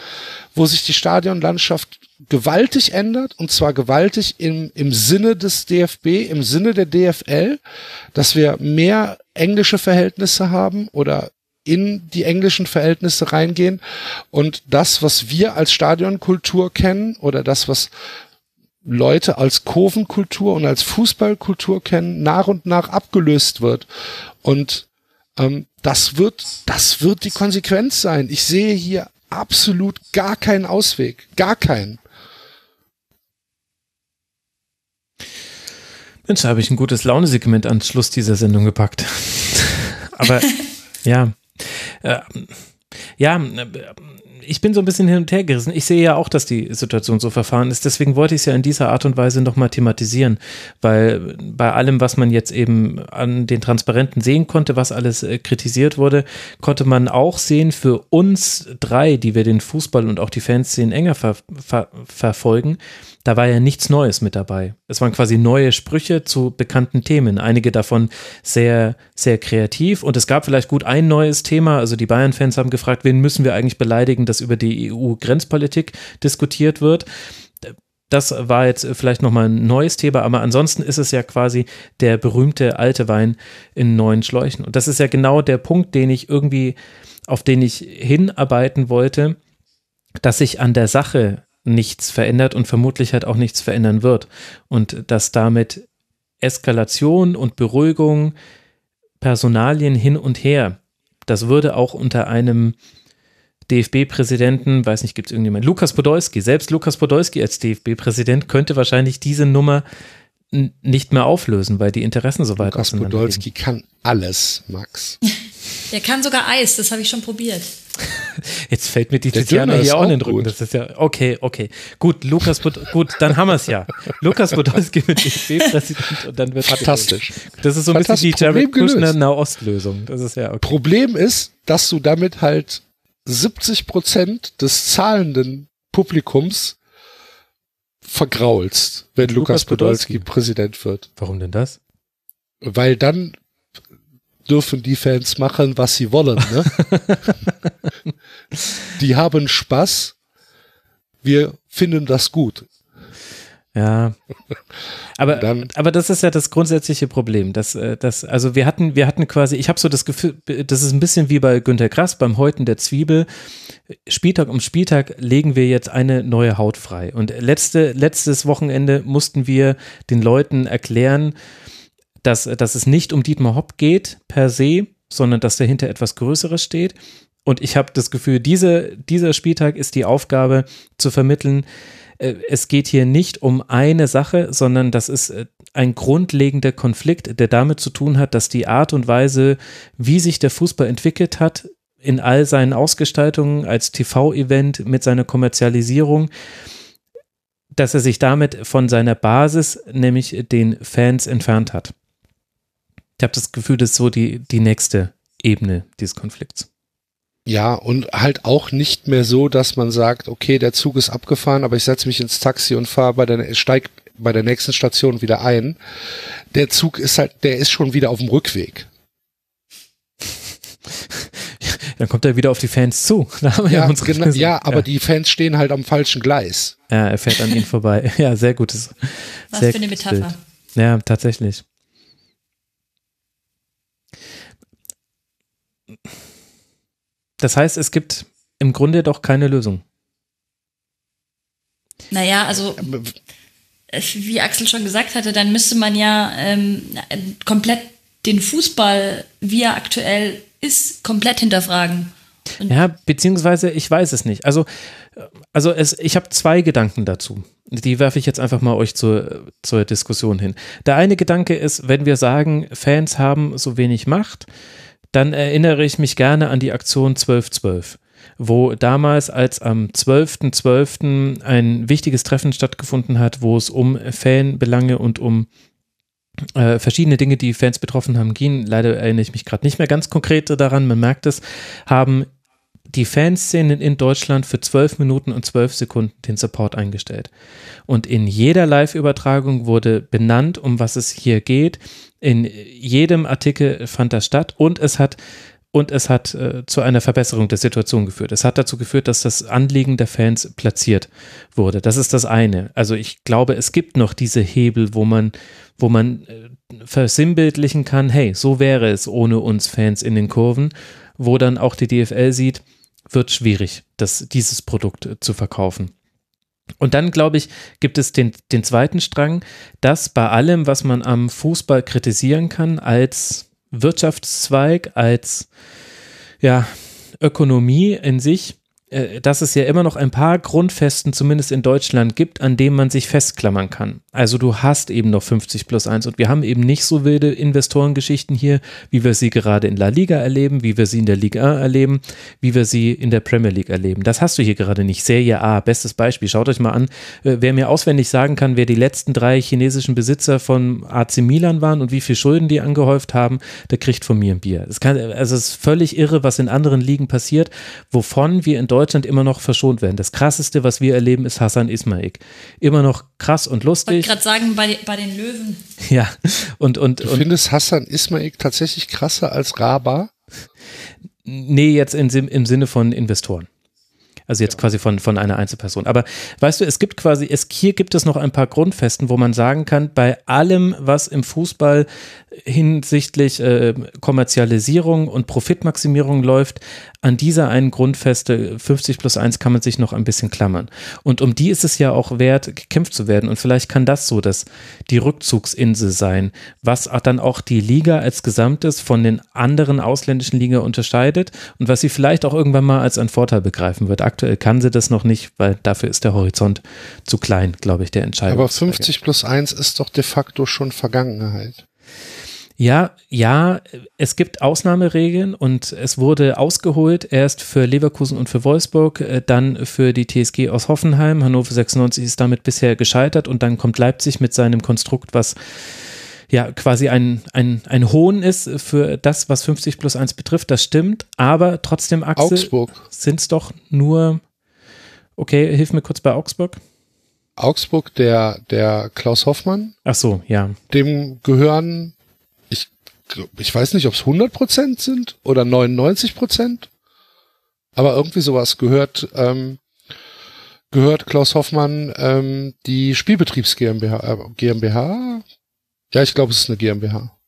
wo sich die Stadionlandschaft gewaltig ändert und zwar gewaltig im, im Sinne des DFB, im Sinne der DFL, dass wir mehr englische Verhältnisse haben oder in die englischen Verhältnisse reingehen und das, was wir als Stadionkultur kennen oder das, was Leute als Kurvenkultur und als Fußballkultur kennen, nach und nach abgelöst wird. Und ähm, das wird, das wird die Konsequenz sein. Ich sehe hier absolut gar keinen Ausweg, gar keinen. Mensch, da habe ich ein gutes Launesegment ans Schluss dieser Sendung gepackt. Aber ja, äh, ja, äh, ich bin so ein bisschen hin und her gerissen. Ich sehe ja auch, dass die Situation so verfahren ist. Deswegen wollte ich es ja in dieser Art und Weise nochmal thematisieren, weil bei allem, was man jetzt eben an den Transparenten sehen konnte, was alles äh, kritisiert wurde, konnte man auch sehen für uns drei, die wir den Fußball und auch die Fanszenen enger ver ver verfolgen, da war ja nichts Neues mit dabei. Es waren quasi neue Sprüche zu bekannten Themen. Einige davon sehr, sehr kreativ. Und es gab vielleicht gut ein neues Thema. Also die Bayern-Fans haben gefragt, wen müssen wir eigentlich beleidigen, dass über die EU-Grenzpolitik diskutiert wird. Das war jetzt vielleicht nochmal ein neues Thema, aber ansonsten ist es ja quasi der berühmte alte Wein in neuen Schläuchen. Und das ist ja genau der Punkt, den ich irgendwie, auf den ich hinarbeiten wollte, dass sich an der Sache nichts verändert und vermutlich halt auch nichts verändern wird. Und dass damit Eskalation und Beruhigung, Personalien hin und her, das würde auch unter einem DFB-Präsidenten, weiß nicht, gibt es irgendjemand, Lukas Podolski, selbst Lukas Podolski als DFB-Präsident könnte wahrscheinlich diese Nummer nicht mehr auflösen, weil die Interessen so weit Lukas Podolski kann alles, Max. Der kann sogar Eis, das habe ich schon probiert. Jetzt fällt mir die Tiziana hier auch in den Rücken. Das ist ja, okay, okay. Gut, Lukas, gut, dann haben wir es ja. Lukas Podolski mit DFB-Präsident und dann wird Fantastisch. Das ist so ein bisschen die Jared Kushner Nahostlösung. Das ist ja okay. Problem ist, dass du damit halt 70 Prozent des zahlenden Publikums vergraulst, wenn Lukas, Lukas Podolski Präsident wird. Warum denn das? Weil dann dürfen die Fans machen, was sie wollen. Ne? die haben Spaß. Wir finden das gut. Ja, aber, dann, aber das ist ja das grundsätzliche Problem. Dass, äh, dass, also wir hatten, wir hatten quasi, ich habe so das Gefühl, das ist ein bisschen wie bei Günter Grass beim Häuten der Zwiebel. Spieltag um Spieltag legen wir jetzt eine neue Haut frei. Und letzte, letztes Wochenende mussten wir den Leuten erklären, dass, dass es nicht um Dietmar Hopp geht per se, sondern dass dahinter etwas Größeres steht. Und ich habe das Gefühl, diese, dieser Spieltag ist die Aufgabe zu vermitteln, äh, es geht hier nicht um eine Sache, sondern das ist äh, ein grundlegender Konflikt, der damit zu tun hat, dass die Art und Weise, wie sich der Fußball entwickelt hat, in all seinen Ausgestaltungen als TV-Event mit seiner Kommerzialisierung, dass er sich damit von seiner Basis, nämlich den Fans, entfernt hat. Ich habe das Gefühl, das ist so die, die nächste Ebene dieses Konflikts. Ja, und halt auch nicht mehr so, dass man sagt, okay, der Zug ist abgefahren, aber ich setze mich ins Taxi und fahre bei der, steig bei der nächsten Station wieder ein. Der Zug ist halt, der ist schon wieder auf dem Rückweg. Dann kommt er wieder auf die Fans zu. ja, ja, genau, ja, aber ja. die Fans stehen halt am falschen Gleis. Ja, er fährt an ihnen vorbei. Ja, sehr gutes. Was sehr für eine Metapher. Bild. Ja, tatsächlich. Das heißt, es gibt im Grunde doch keine Lösung. Naja, also wie Axel schon gesagt hatte, dann müsste man ja ähm, komplett den Fußball, wie er aktuell ist, komplett hinterfragen. Und ja, beziehungsweise ich weiß es nicht. Also, also es, ich habe zwei Gedanken dazu. Die werfe ich jetzt einfach mal euch zur, zur Diskussion hin. Der eine Gedanke ist, wenn wir sagen, Fans haben so wenig Macht, dann erinnere ich mich gerne an die Aktion 1212 wo damals, als am 12.12. .12. ein wichtiges Treffen stattgefunden hat, wo es um Fanbelange und um äh, verschiedene Dinge, die Fans betroffen haben, ging. Leider erinnere ich mich gerade nicht mehr ganz konkret daran, man merkt es, haben die Fanszenen in Deutschland für 12 Minuten und 12 Sekunden den Support eingestellt. Und in jeder Live-Übertragung wurde benannt, um was es hier geht. In jedem Artikel fand das statt und es hat und es hat äh, zu einer Verbesserung der Situation geführt. Es hat dazu geführt, dass das Anliegen der Fans platziert wurde. Das ist das eine. Also ich glaube, es gibt noch diese Hebel, wo man, wo man äh, versinnbildlichen kann, hey, so wäre es ohne uns Fans in den Kurven, wo dann auch die DFL sieht, wird schwierig, das, dieses Produkt äh, zu verkaufen. Und dann, glaube ich, gibt es den, den zweiten Strang, dass bei allem, was man am Fußball kritisieren kann, als Wirtschaftszweig, als ja, Ökonomie in sich, dass es ja immer noch ein paar Grundfesten, zumindest in Deutschland, gibt, an denen man sich festklammern kann. Also du hast eben noch 50 plus 1 und wir haben eben nicht so wilde Investorengeschichten hier, wie wir sie gerade in La Liga erleben, wie wir sie in der Liga 1 erleben, wie wir sie in der Premier League erleben. Das hast du hier gerade nicht. Serie A, bestes Beispiel. Schaut euch mal an, äh, wer mir auswendig sagen kann, wer die letzten drei chinesischen Besitzer von AC Milan waren und wie viel Schulden die angehäuft haben, der kriegt von mir ein Bier. Es kann, also es ist völlig irre, was in anderen Ligen passiert, wovon wir in Deutschland Deutschland immer noch verschont werden. Das krasseste, was wir erleben, ist Hassan Ismail. Immer noch krass und lustig. Ich wollte gerade sagen, bei, bei den Löwen. Ja, und, und, du und. findest Hassan Ismail tatsächlich krasser als Raba? Nee, jetzt in, im Sinne von Investoren. Also jetzt quasi von, von einer Einzelperson. Aber weißt du, es gibt quasi, es, hier gibt es noch ein paar Grundfesten, wo man sagen kann, bei allem, was im Fußball hinsichtlich äh, Kommerzialisierung und Profitmaximierung läuft, an dieser einen Grundfeste 50 plus 1 kann man sich noch ein bisschen klammern. Und um die ist es ja auch wert, gekämpft zu werden. Und vielleicht kann das so dass die Rückzugsinsel sein, was dann auch die Liga als Gesamtes von den anderen ausländischen Liga unterscheidet und was sie vielleicht auch irgendwann mal als einen Vorteil begreifen wird. Aktuell kann sie das noch nicht, weil dafür ist der Horizont zu klein, glaube ich, der Entscheidung. Aber 50 plus 1 ist doch de facto schon Vergangenheit. Ja, ja, es gibt Ausnahmeregeln und es wurde ausgeholt, erst für Leverkusen und für Wolfsburg, äh, dann für die TSG aus Hoffenheim. Hannover 96 ist damit bisher gescheitert und dann kommt Leipzig mit seinem Konstrukt, was ja quasi ein, ein, ein Hohn ist für das, was 50 plus 1 betrifft. Das stimmt, aber trotzdem, Axel, sind es doch nur, okay, hilf mir kurz bei Augsburg. Augsburg, der, der Klaus Hoffmann. Ach so, ja. Dem gehören ich weiß nicht, ob es 100 Prozent sind oder 99 Prozent, aber irgendwie sowas gehört, ähm, gehört Klaus Hoffmann ähm, die Spielbetriebs GmbH, äh, GmbH? Ja, ich glaube, es ist eine GmbH.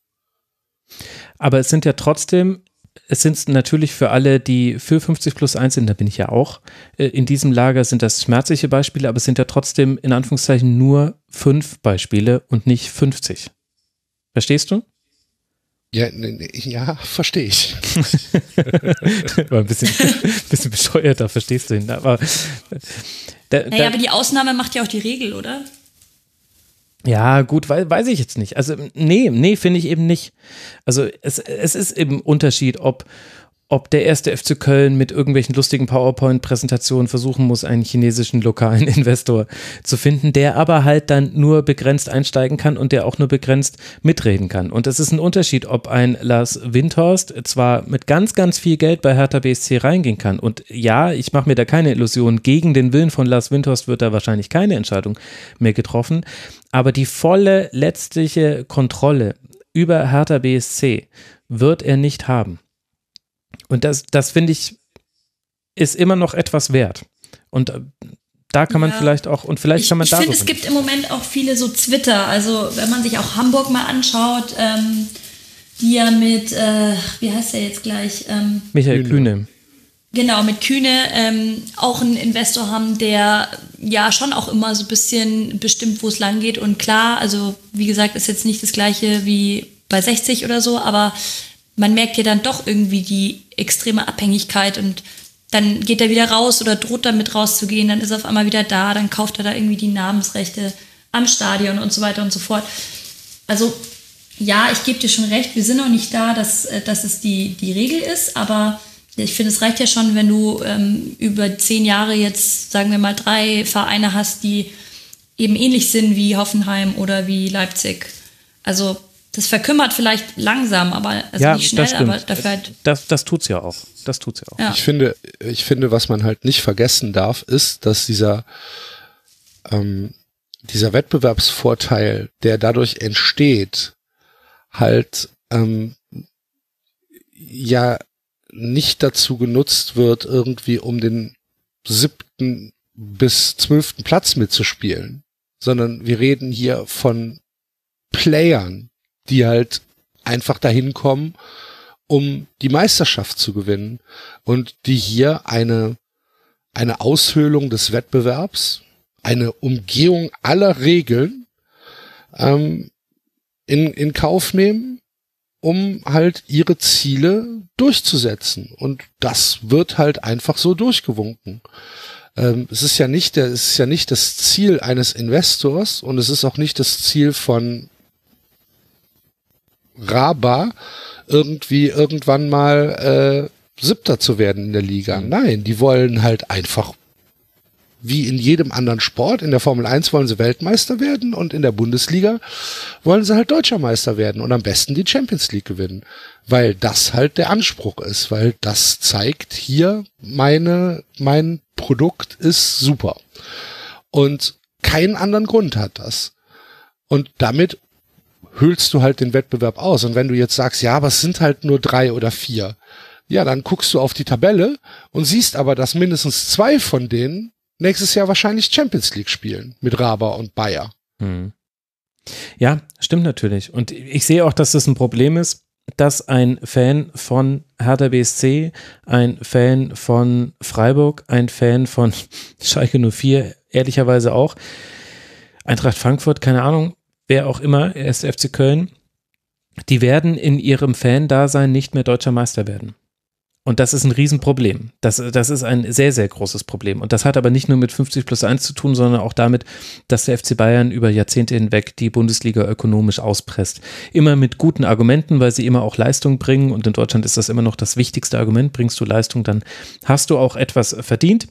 Aber es sind ja trotzdem, es sind natürlich für alle, die für 50 plus 1 sind, da bin ich ja auch, äh, in diesem Lager sind das schmerzliche Beispiele, aber es sind ja trotzdem in Anführungszeichen nur fünf Beispiele und nicht 50. Verstehst du? Ja, ja verstehe ich. War ein bisschen, bisschen bescheuerter, verstehst du ihn. Aber, da, naja, da, aber die Ausnahme macht ja auch die Regel, oder? Ja, gut, weiß, ich jetzt nicht. Also, nee, nee, finde ich eben nicht. Also, es, es ist eben Unterschied, ob, ob der erste FC Köln mit irgendwelchen lustigen PowerPoint-Präsentationen versuchen muss, einen chinesischen lokalen Investor zu finden, der aber halt dann nur begrenzt einsteigen kann und der auch nur begrenzt mitreden kann. Und es ist ein Unterschied, ob ein Lars Windhorst zwar mit ganz, ganz viel Geld bei Hertha BSC reingehen kann. Und ja, ich mache mir da keine Illusionen. Gegen den Willen von Lars Windhorst wird da wahrscheinlich keine Entscheidung mehr getroffen. Aber die volle letztliche Kontrolle über Hertha BSC wird er nicht haben. Und das, das finde ich, ist immer noch etwas wert. Und äh, da kann man ja. vielleicht auch, und vielleicht ich, kann man da. Ich finde, es gibt im Moment auch viele so Twitter. Also, wenn man sich auch Hamburg mal anschaut, ähm, die ja mit, äh, wie heißt der jetzt gleich? Ähm, Michael Kühne. Genau, mit Kühne ähm, auch einen Investor haben, der ja schon auch immer so ein bisschen bestimmt, wo es lang geht. Und klar, also wie gesagt, ist jetzt nicht das gleiche wie bei 60 oder so, aber man merkt ja dann doch irgendwie die extreme Abhängigkeit und dann geht er wieder raus oder droht damit rauszugehen, dann ist er auf einmal wieder da, dann kauft er da irgendwie die Namensrechte am Stadion und so weiter und so fort. Also ja, ich gebe dir schon recht, wir sind noch nicht da, dass, äh, dass es die, die Regel ist, aber ich finde, es reicht ja schon, wenn du ähm, über zehn Jahre jetzt, sagen wir mal, drei Vereine hast, die eben ähnlich sind wie Hoffenheim oder wie Leipzig. Also das verkümmert vielleicht langsam, aber also ja, nicht schnell, aber dafür halt. Das, das tut's ja auch. Das tut's ja auch. Ja. Ich finde, ich finde, was man halt nicht vergessen darf, ist, dass dieser, ähm, dieser Wettbewerbsvorteil, der dadurch entsteht, halt ähm, ja nicht dazu genutzt wird, irgendwie um den siebten bis zwölften Platz mitzuspielen, sondern wir reden hier von Playern, die halt einfach dahin kommen, um die Meisterschaft zu gewinnen und die hier eine, eine Aushöhlung des Wettbewerbs, eine Umgehung aller Regeln ähm, in, in Kauf nehmen, um halt ihre Ziele durchzusetzen. Und das wird halt einfach so durchgewunken. Ähm, es ist ja nicht der, es ist ja nicht das Ziel eines Investors und es ist auch nicht das Ziel von Raba irgendwie irgendwann mal äh, Siebter zu werden in der Liga. Mhm. Nein, die wollen halt einfach wie in jedem anderen Sport. In der Formel 1 wollen sie Weltmeister werden und in der Bundesliga wollen sie halt Deutscher Meister werden und am besten die Champions League gewinnen, weil das halt der Anspruch ist, weil das zeigt hier meine, mein Produkt ist super. Und keinen anderen Grund hat das. Und damit hüllst du halt den Wettbewerb aus. Und wenn du jetzt sagst, ja, aber es sind halt nur drei oder vier, ja, dann guckst du auf die Tabelle und siehst aber, dass mindestens zwei von denen nächstes Jahr wahrscheinlich Champions League spielen mit Raber und Bayer. Hm. Ja, stimmt natürlich. Und ich sehe auch, dass das ein Problem ist, dass ein Fan von Hertha BSC, ein Fan von Freiburg, ein Fan von Schalke 04, ehrlicherweise auch, Eintracht Frankfurt, keine Ahnung, wer auch immer, erst FC Köln, die werden in ihrem Fan-Dasein nicht mehr deutscher Meister werden. Und das ist ein Riesenproblem. Das, das ist ein sehr, sehr großes Problem. Und das hat aber nicht nur mit 50 plus 1 zu tun, sondern auch damit, dass der FC Bayern über Jahrzehnte hinweg die Bundesliga ökonomisch auspresst. Immer mit guten Argumenten, weil sie immer auch Leistung bringen. Und in Deutschland ist das immer noch das wichtigste Argument. Bringst du Leistung, dann hast du auch etwas verdient.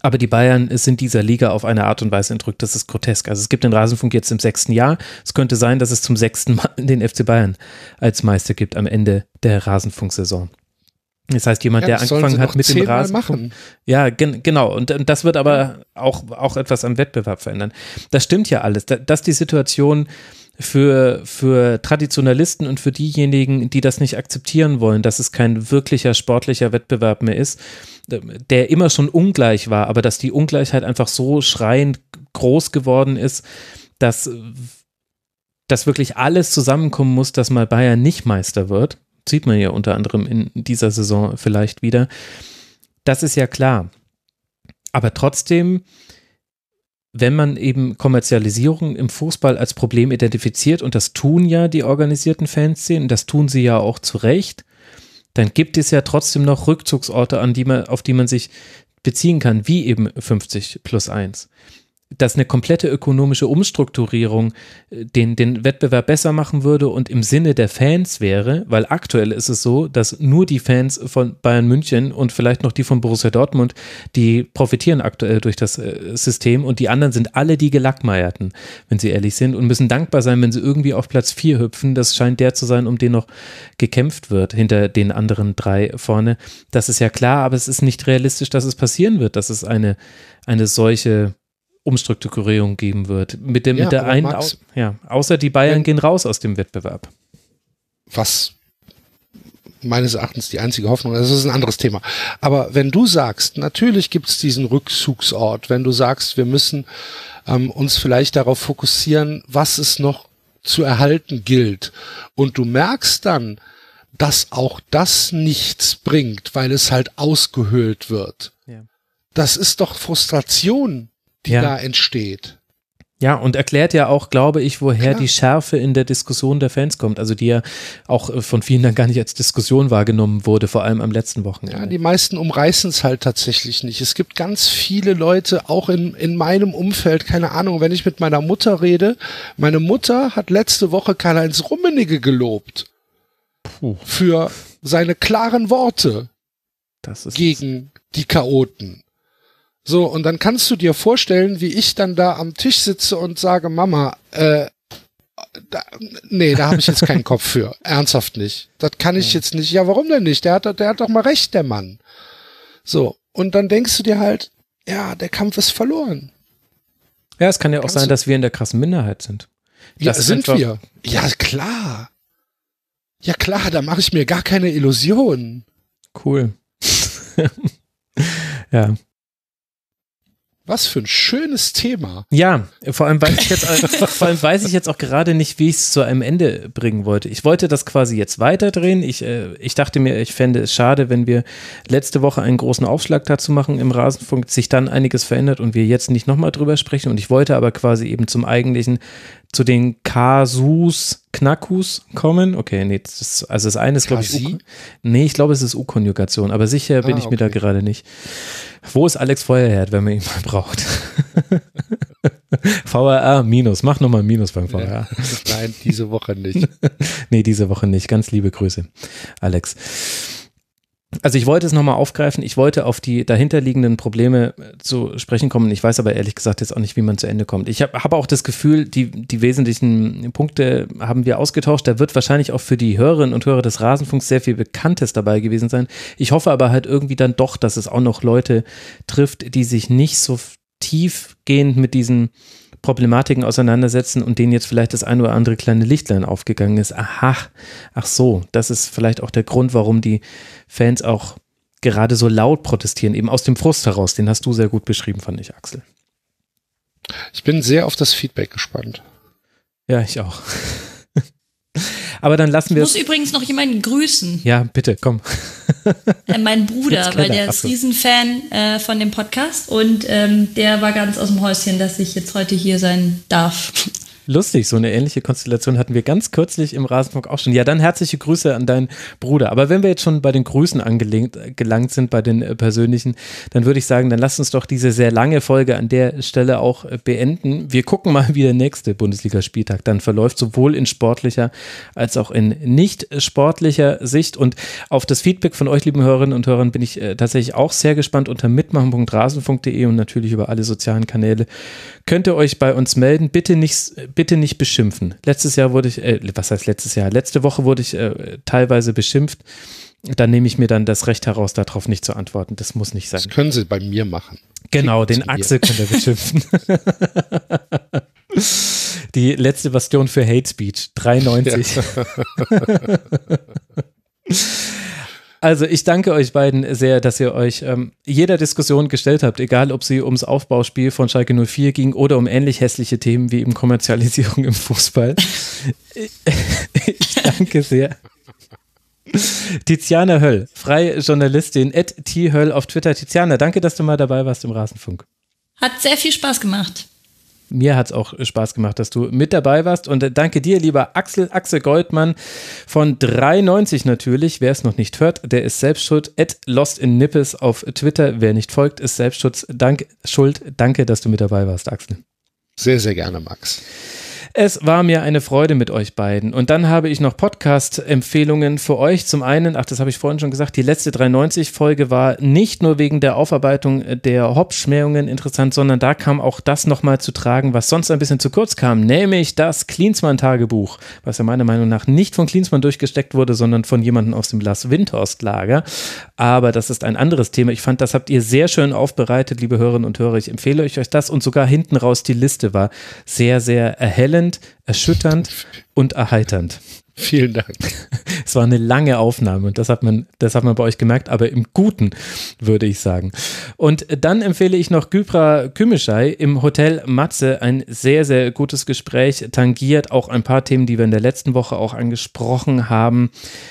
Aber die Bayern sind dieser Liga auf eine Art und Weise entrückt, das ist grotesk. Also es gibt den Rasenfunk jetzt im sechsten Jahr. Es könnte sein, dass es zum sechsten Mal den FC Bayern als Meister gibt am Ende der Rasenfunksaison. Das heißt, jemand, ja, der angefangen hat mit dem Rasen. Machen. Ja, gen genau. Und, und, das wird aber auch, auch etwas am Wettbewerb verändern. Das stimmt ja alles. Dass die Situation für, für Traditionalisten und für diejenigen, die das nicht akzeptieren wollen, dass es kein wirklicher sportlicher Wettbewerb mehr ist, der immer schon ungleich war, aber dass die Ungleichheit einfach so schreiend groß geworden ist, dass, dass wirklich alles zusammenkommen muss, dass mal Bayern nicht Meister wird sieht man ja unter anderem in dieser Saison vielleicht wieder. Das ist ja klar. Aber trotzdem, wenn man eben Kommerzialisierung im Fußball als Problem identifiziert, und das tun ja die organisierten Fanszenen, das tun sie ja auch zu Recht, dann gibt es ja trotzdem noch Rückzugsorte, an die man, auf die man sich beziehen kann, wie eben 50 plus 1 dass eine komplette ökonomische Umstrukturierung äh, den, den Wettbewerb besser machen würde und im Sinne der Fans wäre, weil aktuell ist es so, dass nur die Fans von Bayern München und vielleicht noch die von Borussia Dortmund, die profitieren aktuell durch das äh, System und die anderen sind alle die Gelackmeierten, wenn sie ehrlich sind und müssen dankbar sein, wenn sie irgendwie auf Platz 4 hüpfen. Das scheint der zu sein, um den noch gekämpft wird, hinter den anderen drei vorne. Das ist ja klar, aber es ist nicht realistisch, dass es passieren wird, dass es eine, eine solche Umstrukturierung geben wird. Mit, dem, ja, mit der einen, Max, ja, außer die Bayern wenn, gehen raus aus dem Wettbewerb. Was meines Erachtens die einzige Hoffnung, das ist ein anderes Thema. Aber wenn du sagst, natürlich gibt es diesen Rückzugsort, wenn du sagst, wir müssen ähm, uns vielleicht darauf fokussieren, was es noch zu erhalten gilt, und du merkst dann, dass auch das nichts bringt, weil es halt ausgehöhlt wird. Ja. Das ist doch Frustration, die ja. da entsteht. Ja, und erklärt ja auch, glaube ich, woher Klar. die Schärfe in der Diskussion der Fans kommt. Also die ja auch äh, von vielen dann gar nicht als Diskussion wahrgenommen wurde, vor allem am letzten Wochenende. Ja, die meisten umreißen es halt tatsächlich nicht. Es gibt ganz viele Leute, auch in, in meinem Umfeld, keine Ahnung, wenn ich mit meiner Mutter rede, meine Mutter hat letzte Woche Karl-Heinz Rummenigge gelobt. Puh. Für seine klaren Worte gegen die Chaoten. So, und dann kannst du dir vorstellen, wie ich dann da am Tisch sitze und sage, Mama, äh, da, nee, da habe ich jetzt keinen Kopf für. Ernsthaft nicht. Das kann ich jetzt nicht. Ja, warum denn nicht? Der hat, der hat doch mal recht, der Mann. So, und dann denkst du dir halt, ja, der Kampf ist verloren. Ja, es kann ja auch Kannst sein, dass wir in der krassen Minderheit sind. Das ja, sind wir. Ja, klar. Ja, klar, da mache ich mir gar keine Illusionen. Cool. ja. Was für ein schönes Thema. Ja, vor allem weiß ich jetzt, vor allem weiß ich jetzt auch gerade nicht, wie ich es zu einem Ende bringen wollte. Ich wollte das quasi jetzt weiterdrehen. Ich, äh, ich dachte mir, ich fände es schade, wenn wir letzte Woche einen großen Aufschlag dazu machen im Rasenfunk, sich dann einiges verändert und wir jetzt nicht nochmal drüber sprechen. Und ich wollte aber quasi eben zum eigentlichen, zu den Kasus, Knackus kommen. Okay, nee, das, also das eine ist, glaube ich, U nee, ich glaube, es ist U-Konjugation, aber sicher bin ah, ich mir da gerade nicht. Wo ist Alex Feuerherd, wenn man ihn mal braucht? VRA minus, mach nochmal Minus beim VRA. Nein, diese Woche nicht. nee, diese Woche nicht. Ganz liebe Grüße, Alex. Also ich wollte es nochmal aufgreifen, ich wollte auf die dahinterliegenden Probleme äh, zu sprechen kommen. Ich weiß aber ehrlich gesagt jetzt auch nicht, wie man zu Ende kommt. Ich habe hab auch das Gefühl, die, die wesentlichen Punkte haben wir ausgetauscht. Da wird wahrscheinlich auch für die Hörerinnen und Hörer des Rasenfunks sehr viel Bekanntes dabei gewesen sein. Ich hoffe aber halt irgendwie dann doch, dass es auch noch Leute trifft, die sich nicht so tiefgehend mit diesen Problematiken auseinandersetzen und denen jetzt vielleicht das ein oder andere kleine Lichtlein aufgegangen ist. Aha, ach so, das ist vielleicht auch der Grund, warum die Fans auch gerade so laut protestieren, eben aus dem Frust heraus. Den hast du sehr gut beschrieben, fand ich, Axel. Ich bin sehr auf das Feedback gespannt. Ja, ich auch. Aber dann lassen wir es. Ich muss übrigens noch jemanden grüßen. Ja, bitte, komm. Äh, mein Bruder, weil der ist Riesenfan äh, von dem Podcast und ähm, der war ganz aus dem Häuschen, dass ich jetzt heute hier sein darf. Lustig, so eine ähnliche Konstellation hatten wir ganz kürzlich im Rasenfunk auch schon. Ja, dann herzliche Grüße an deinen Bruder. Aber wenn wir jetzt schon bei den Grüßen angelangt sind, bei den äh, persönlichen, dann würde ich sagen, dann lasst uns doch diese sehr lange Folge an der Stelle auch äh, beenden. Wir gucken mal, wie der nächste Bundesligaspieltag dann verläuft, sowohl in sportlicher als auch in nicht sportlicher Sicht. Und auf das Feedback von euch, lieben Hörerinnen und Hörern, bin ich äh, tatsächlich auch sehr gespannt unter mitmachen.rasenfunk.de und natürlich über alle sozialen Kanäle. Könnt ihr euch bei uns melden? Bitte nicht bitte nicht beschimpfen. Letztes Jahr wurde ich, äh, was heißt letztes Jahr? Letzte Woche wurde ich äh, teilweise beschimpft. Dann nehme ich mir dann das Recht heraus, darauf nicht zu antworten. Das muss nicht sein. Das können Sie bei mir machen. Genau, den Axel könnt ihr beschimpfen. Die letzte Bastion für Hate Speech, 93. Ja. Also ich danke euch beiden sehr, dass ihr euch ähm, jeder Diskussion gestellt habt, egal ob sie ums Aufbauspiel von Schalke 04 ging oder um ähnlich hässliche Themen wie eben Kommerzialisierung im Fußball. ich danke sehr. Tiziana Höll, freie Journalistin, at Höll auf Twitter. Tiziana, danke, dass du mal dabei warst im Rasenfunk. Hat sehr viel Spaß gemacht. Mir hat es auch Spaß gemacht, dass du mit dabei warst. Und danke dir, lieber Axel, Axel Goldmann von 93 natürlich. Wer es noch nicht hört, der ist selbst schuld. At Lost in Nippes auf Twitter. Wer nicht folgt, ist selbst Dank, schuld. Danke, dass du mit dabei warst, Axel. Sehr, sehr gerne, Max. Es war mir eine Freude mit euch beiden. Und dann habe ich noch Podcast-Empfehlungen für euch. Zum einen, ach, das habe ich vorhin schon gesagt, die letzte 390-Folge war nicht nur wegen der Aufarbeitung der Hopfschmähungen interessant, sondern da kam auch das nochmal zu tragen, was sonst ein bisschen zu kurz kam, nämlich das Klinsmann-Tagebuch, was ja meiner Meinung nach nicht von Klinsmann durchgesteckt wurde, sondern von jemandem aus dem Las Windhorst-Lager. Aber das ist ein anderes Thema. Ich fand, das habt ihr sehr schön aufbereitet, liebe Hörerinnen und Hörer. Ich empfehle euch das und sogar hinten raus die Liste war sehr, sehr erhellend spannend, erschütternd und erheiternd. Vielen Dank. Es war eine lange Aufnahme und das hat man, das hat man bei euch gemerkt, aber im Guten, würde ich sagen. Und dann empfehle ich noch Gypra Kümischei im Hotel Matze. Ein sehr, sehr gutes Gespräch, tangiert auch ein paar Themen, die wir in der letzten Woche auch angesprochen haben.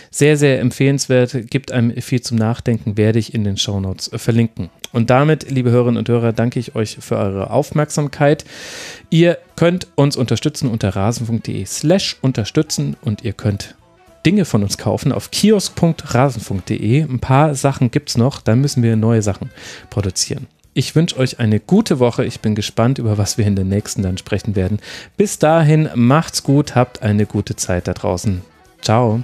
Sehr, sehr empfehlenswert, gibt einem viel zum Nachdenken, werde ich in den Shownotes verlinken. Und damit, liebe Hörerinnen und Hörer, danke ich euch für eure Aufmerksamkeit. Ihr könnt uns unterstützen unter rasenfunk.de slash unterstützen und ihr könnt Dinge von uns kaufen auf kiosk.rasenfunk.de. Ein paar Sachen gibt es noch, da müssen wir neue Sachen produzieren. Ich wünsche euch eine gute Woche. Ich bin gespannt, über was wir in der nächsten dann sprechen werden. Bis dahin, macht's gut, habt eine gute Zeit da draußen. Ciao.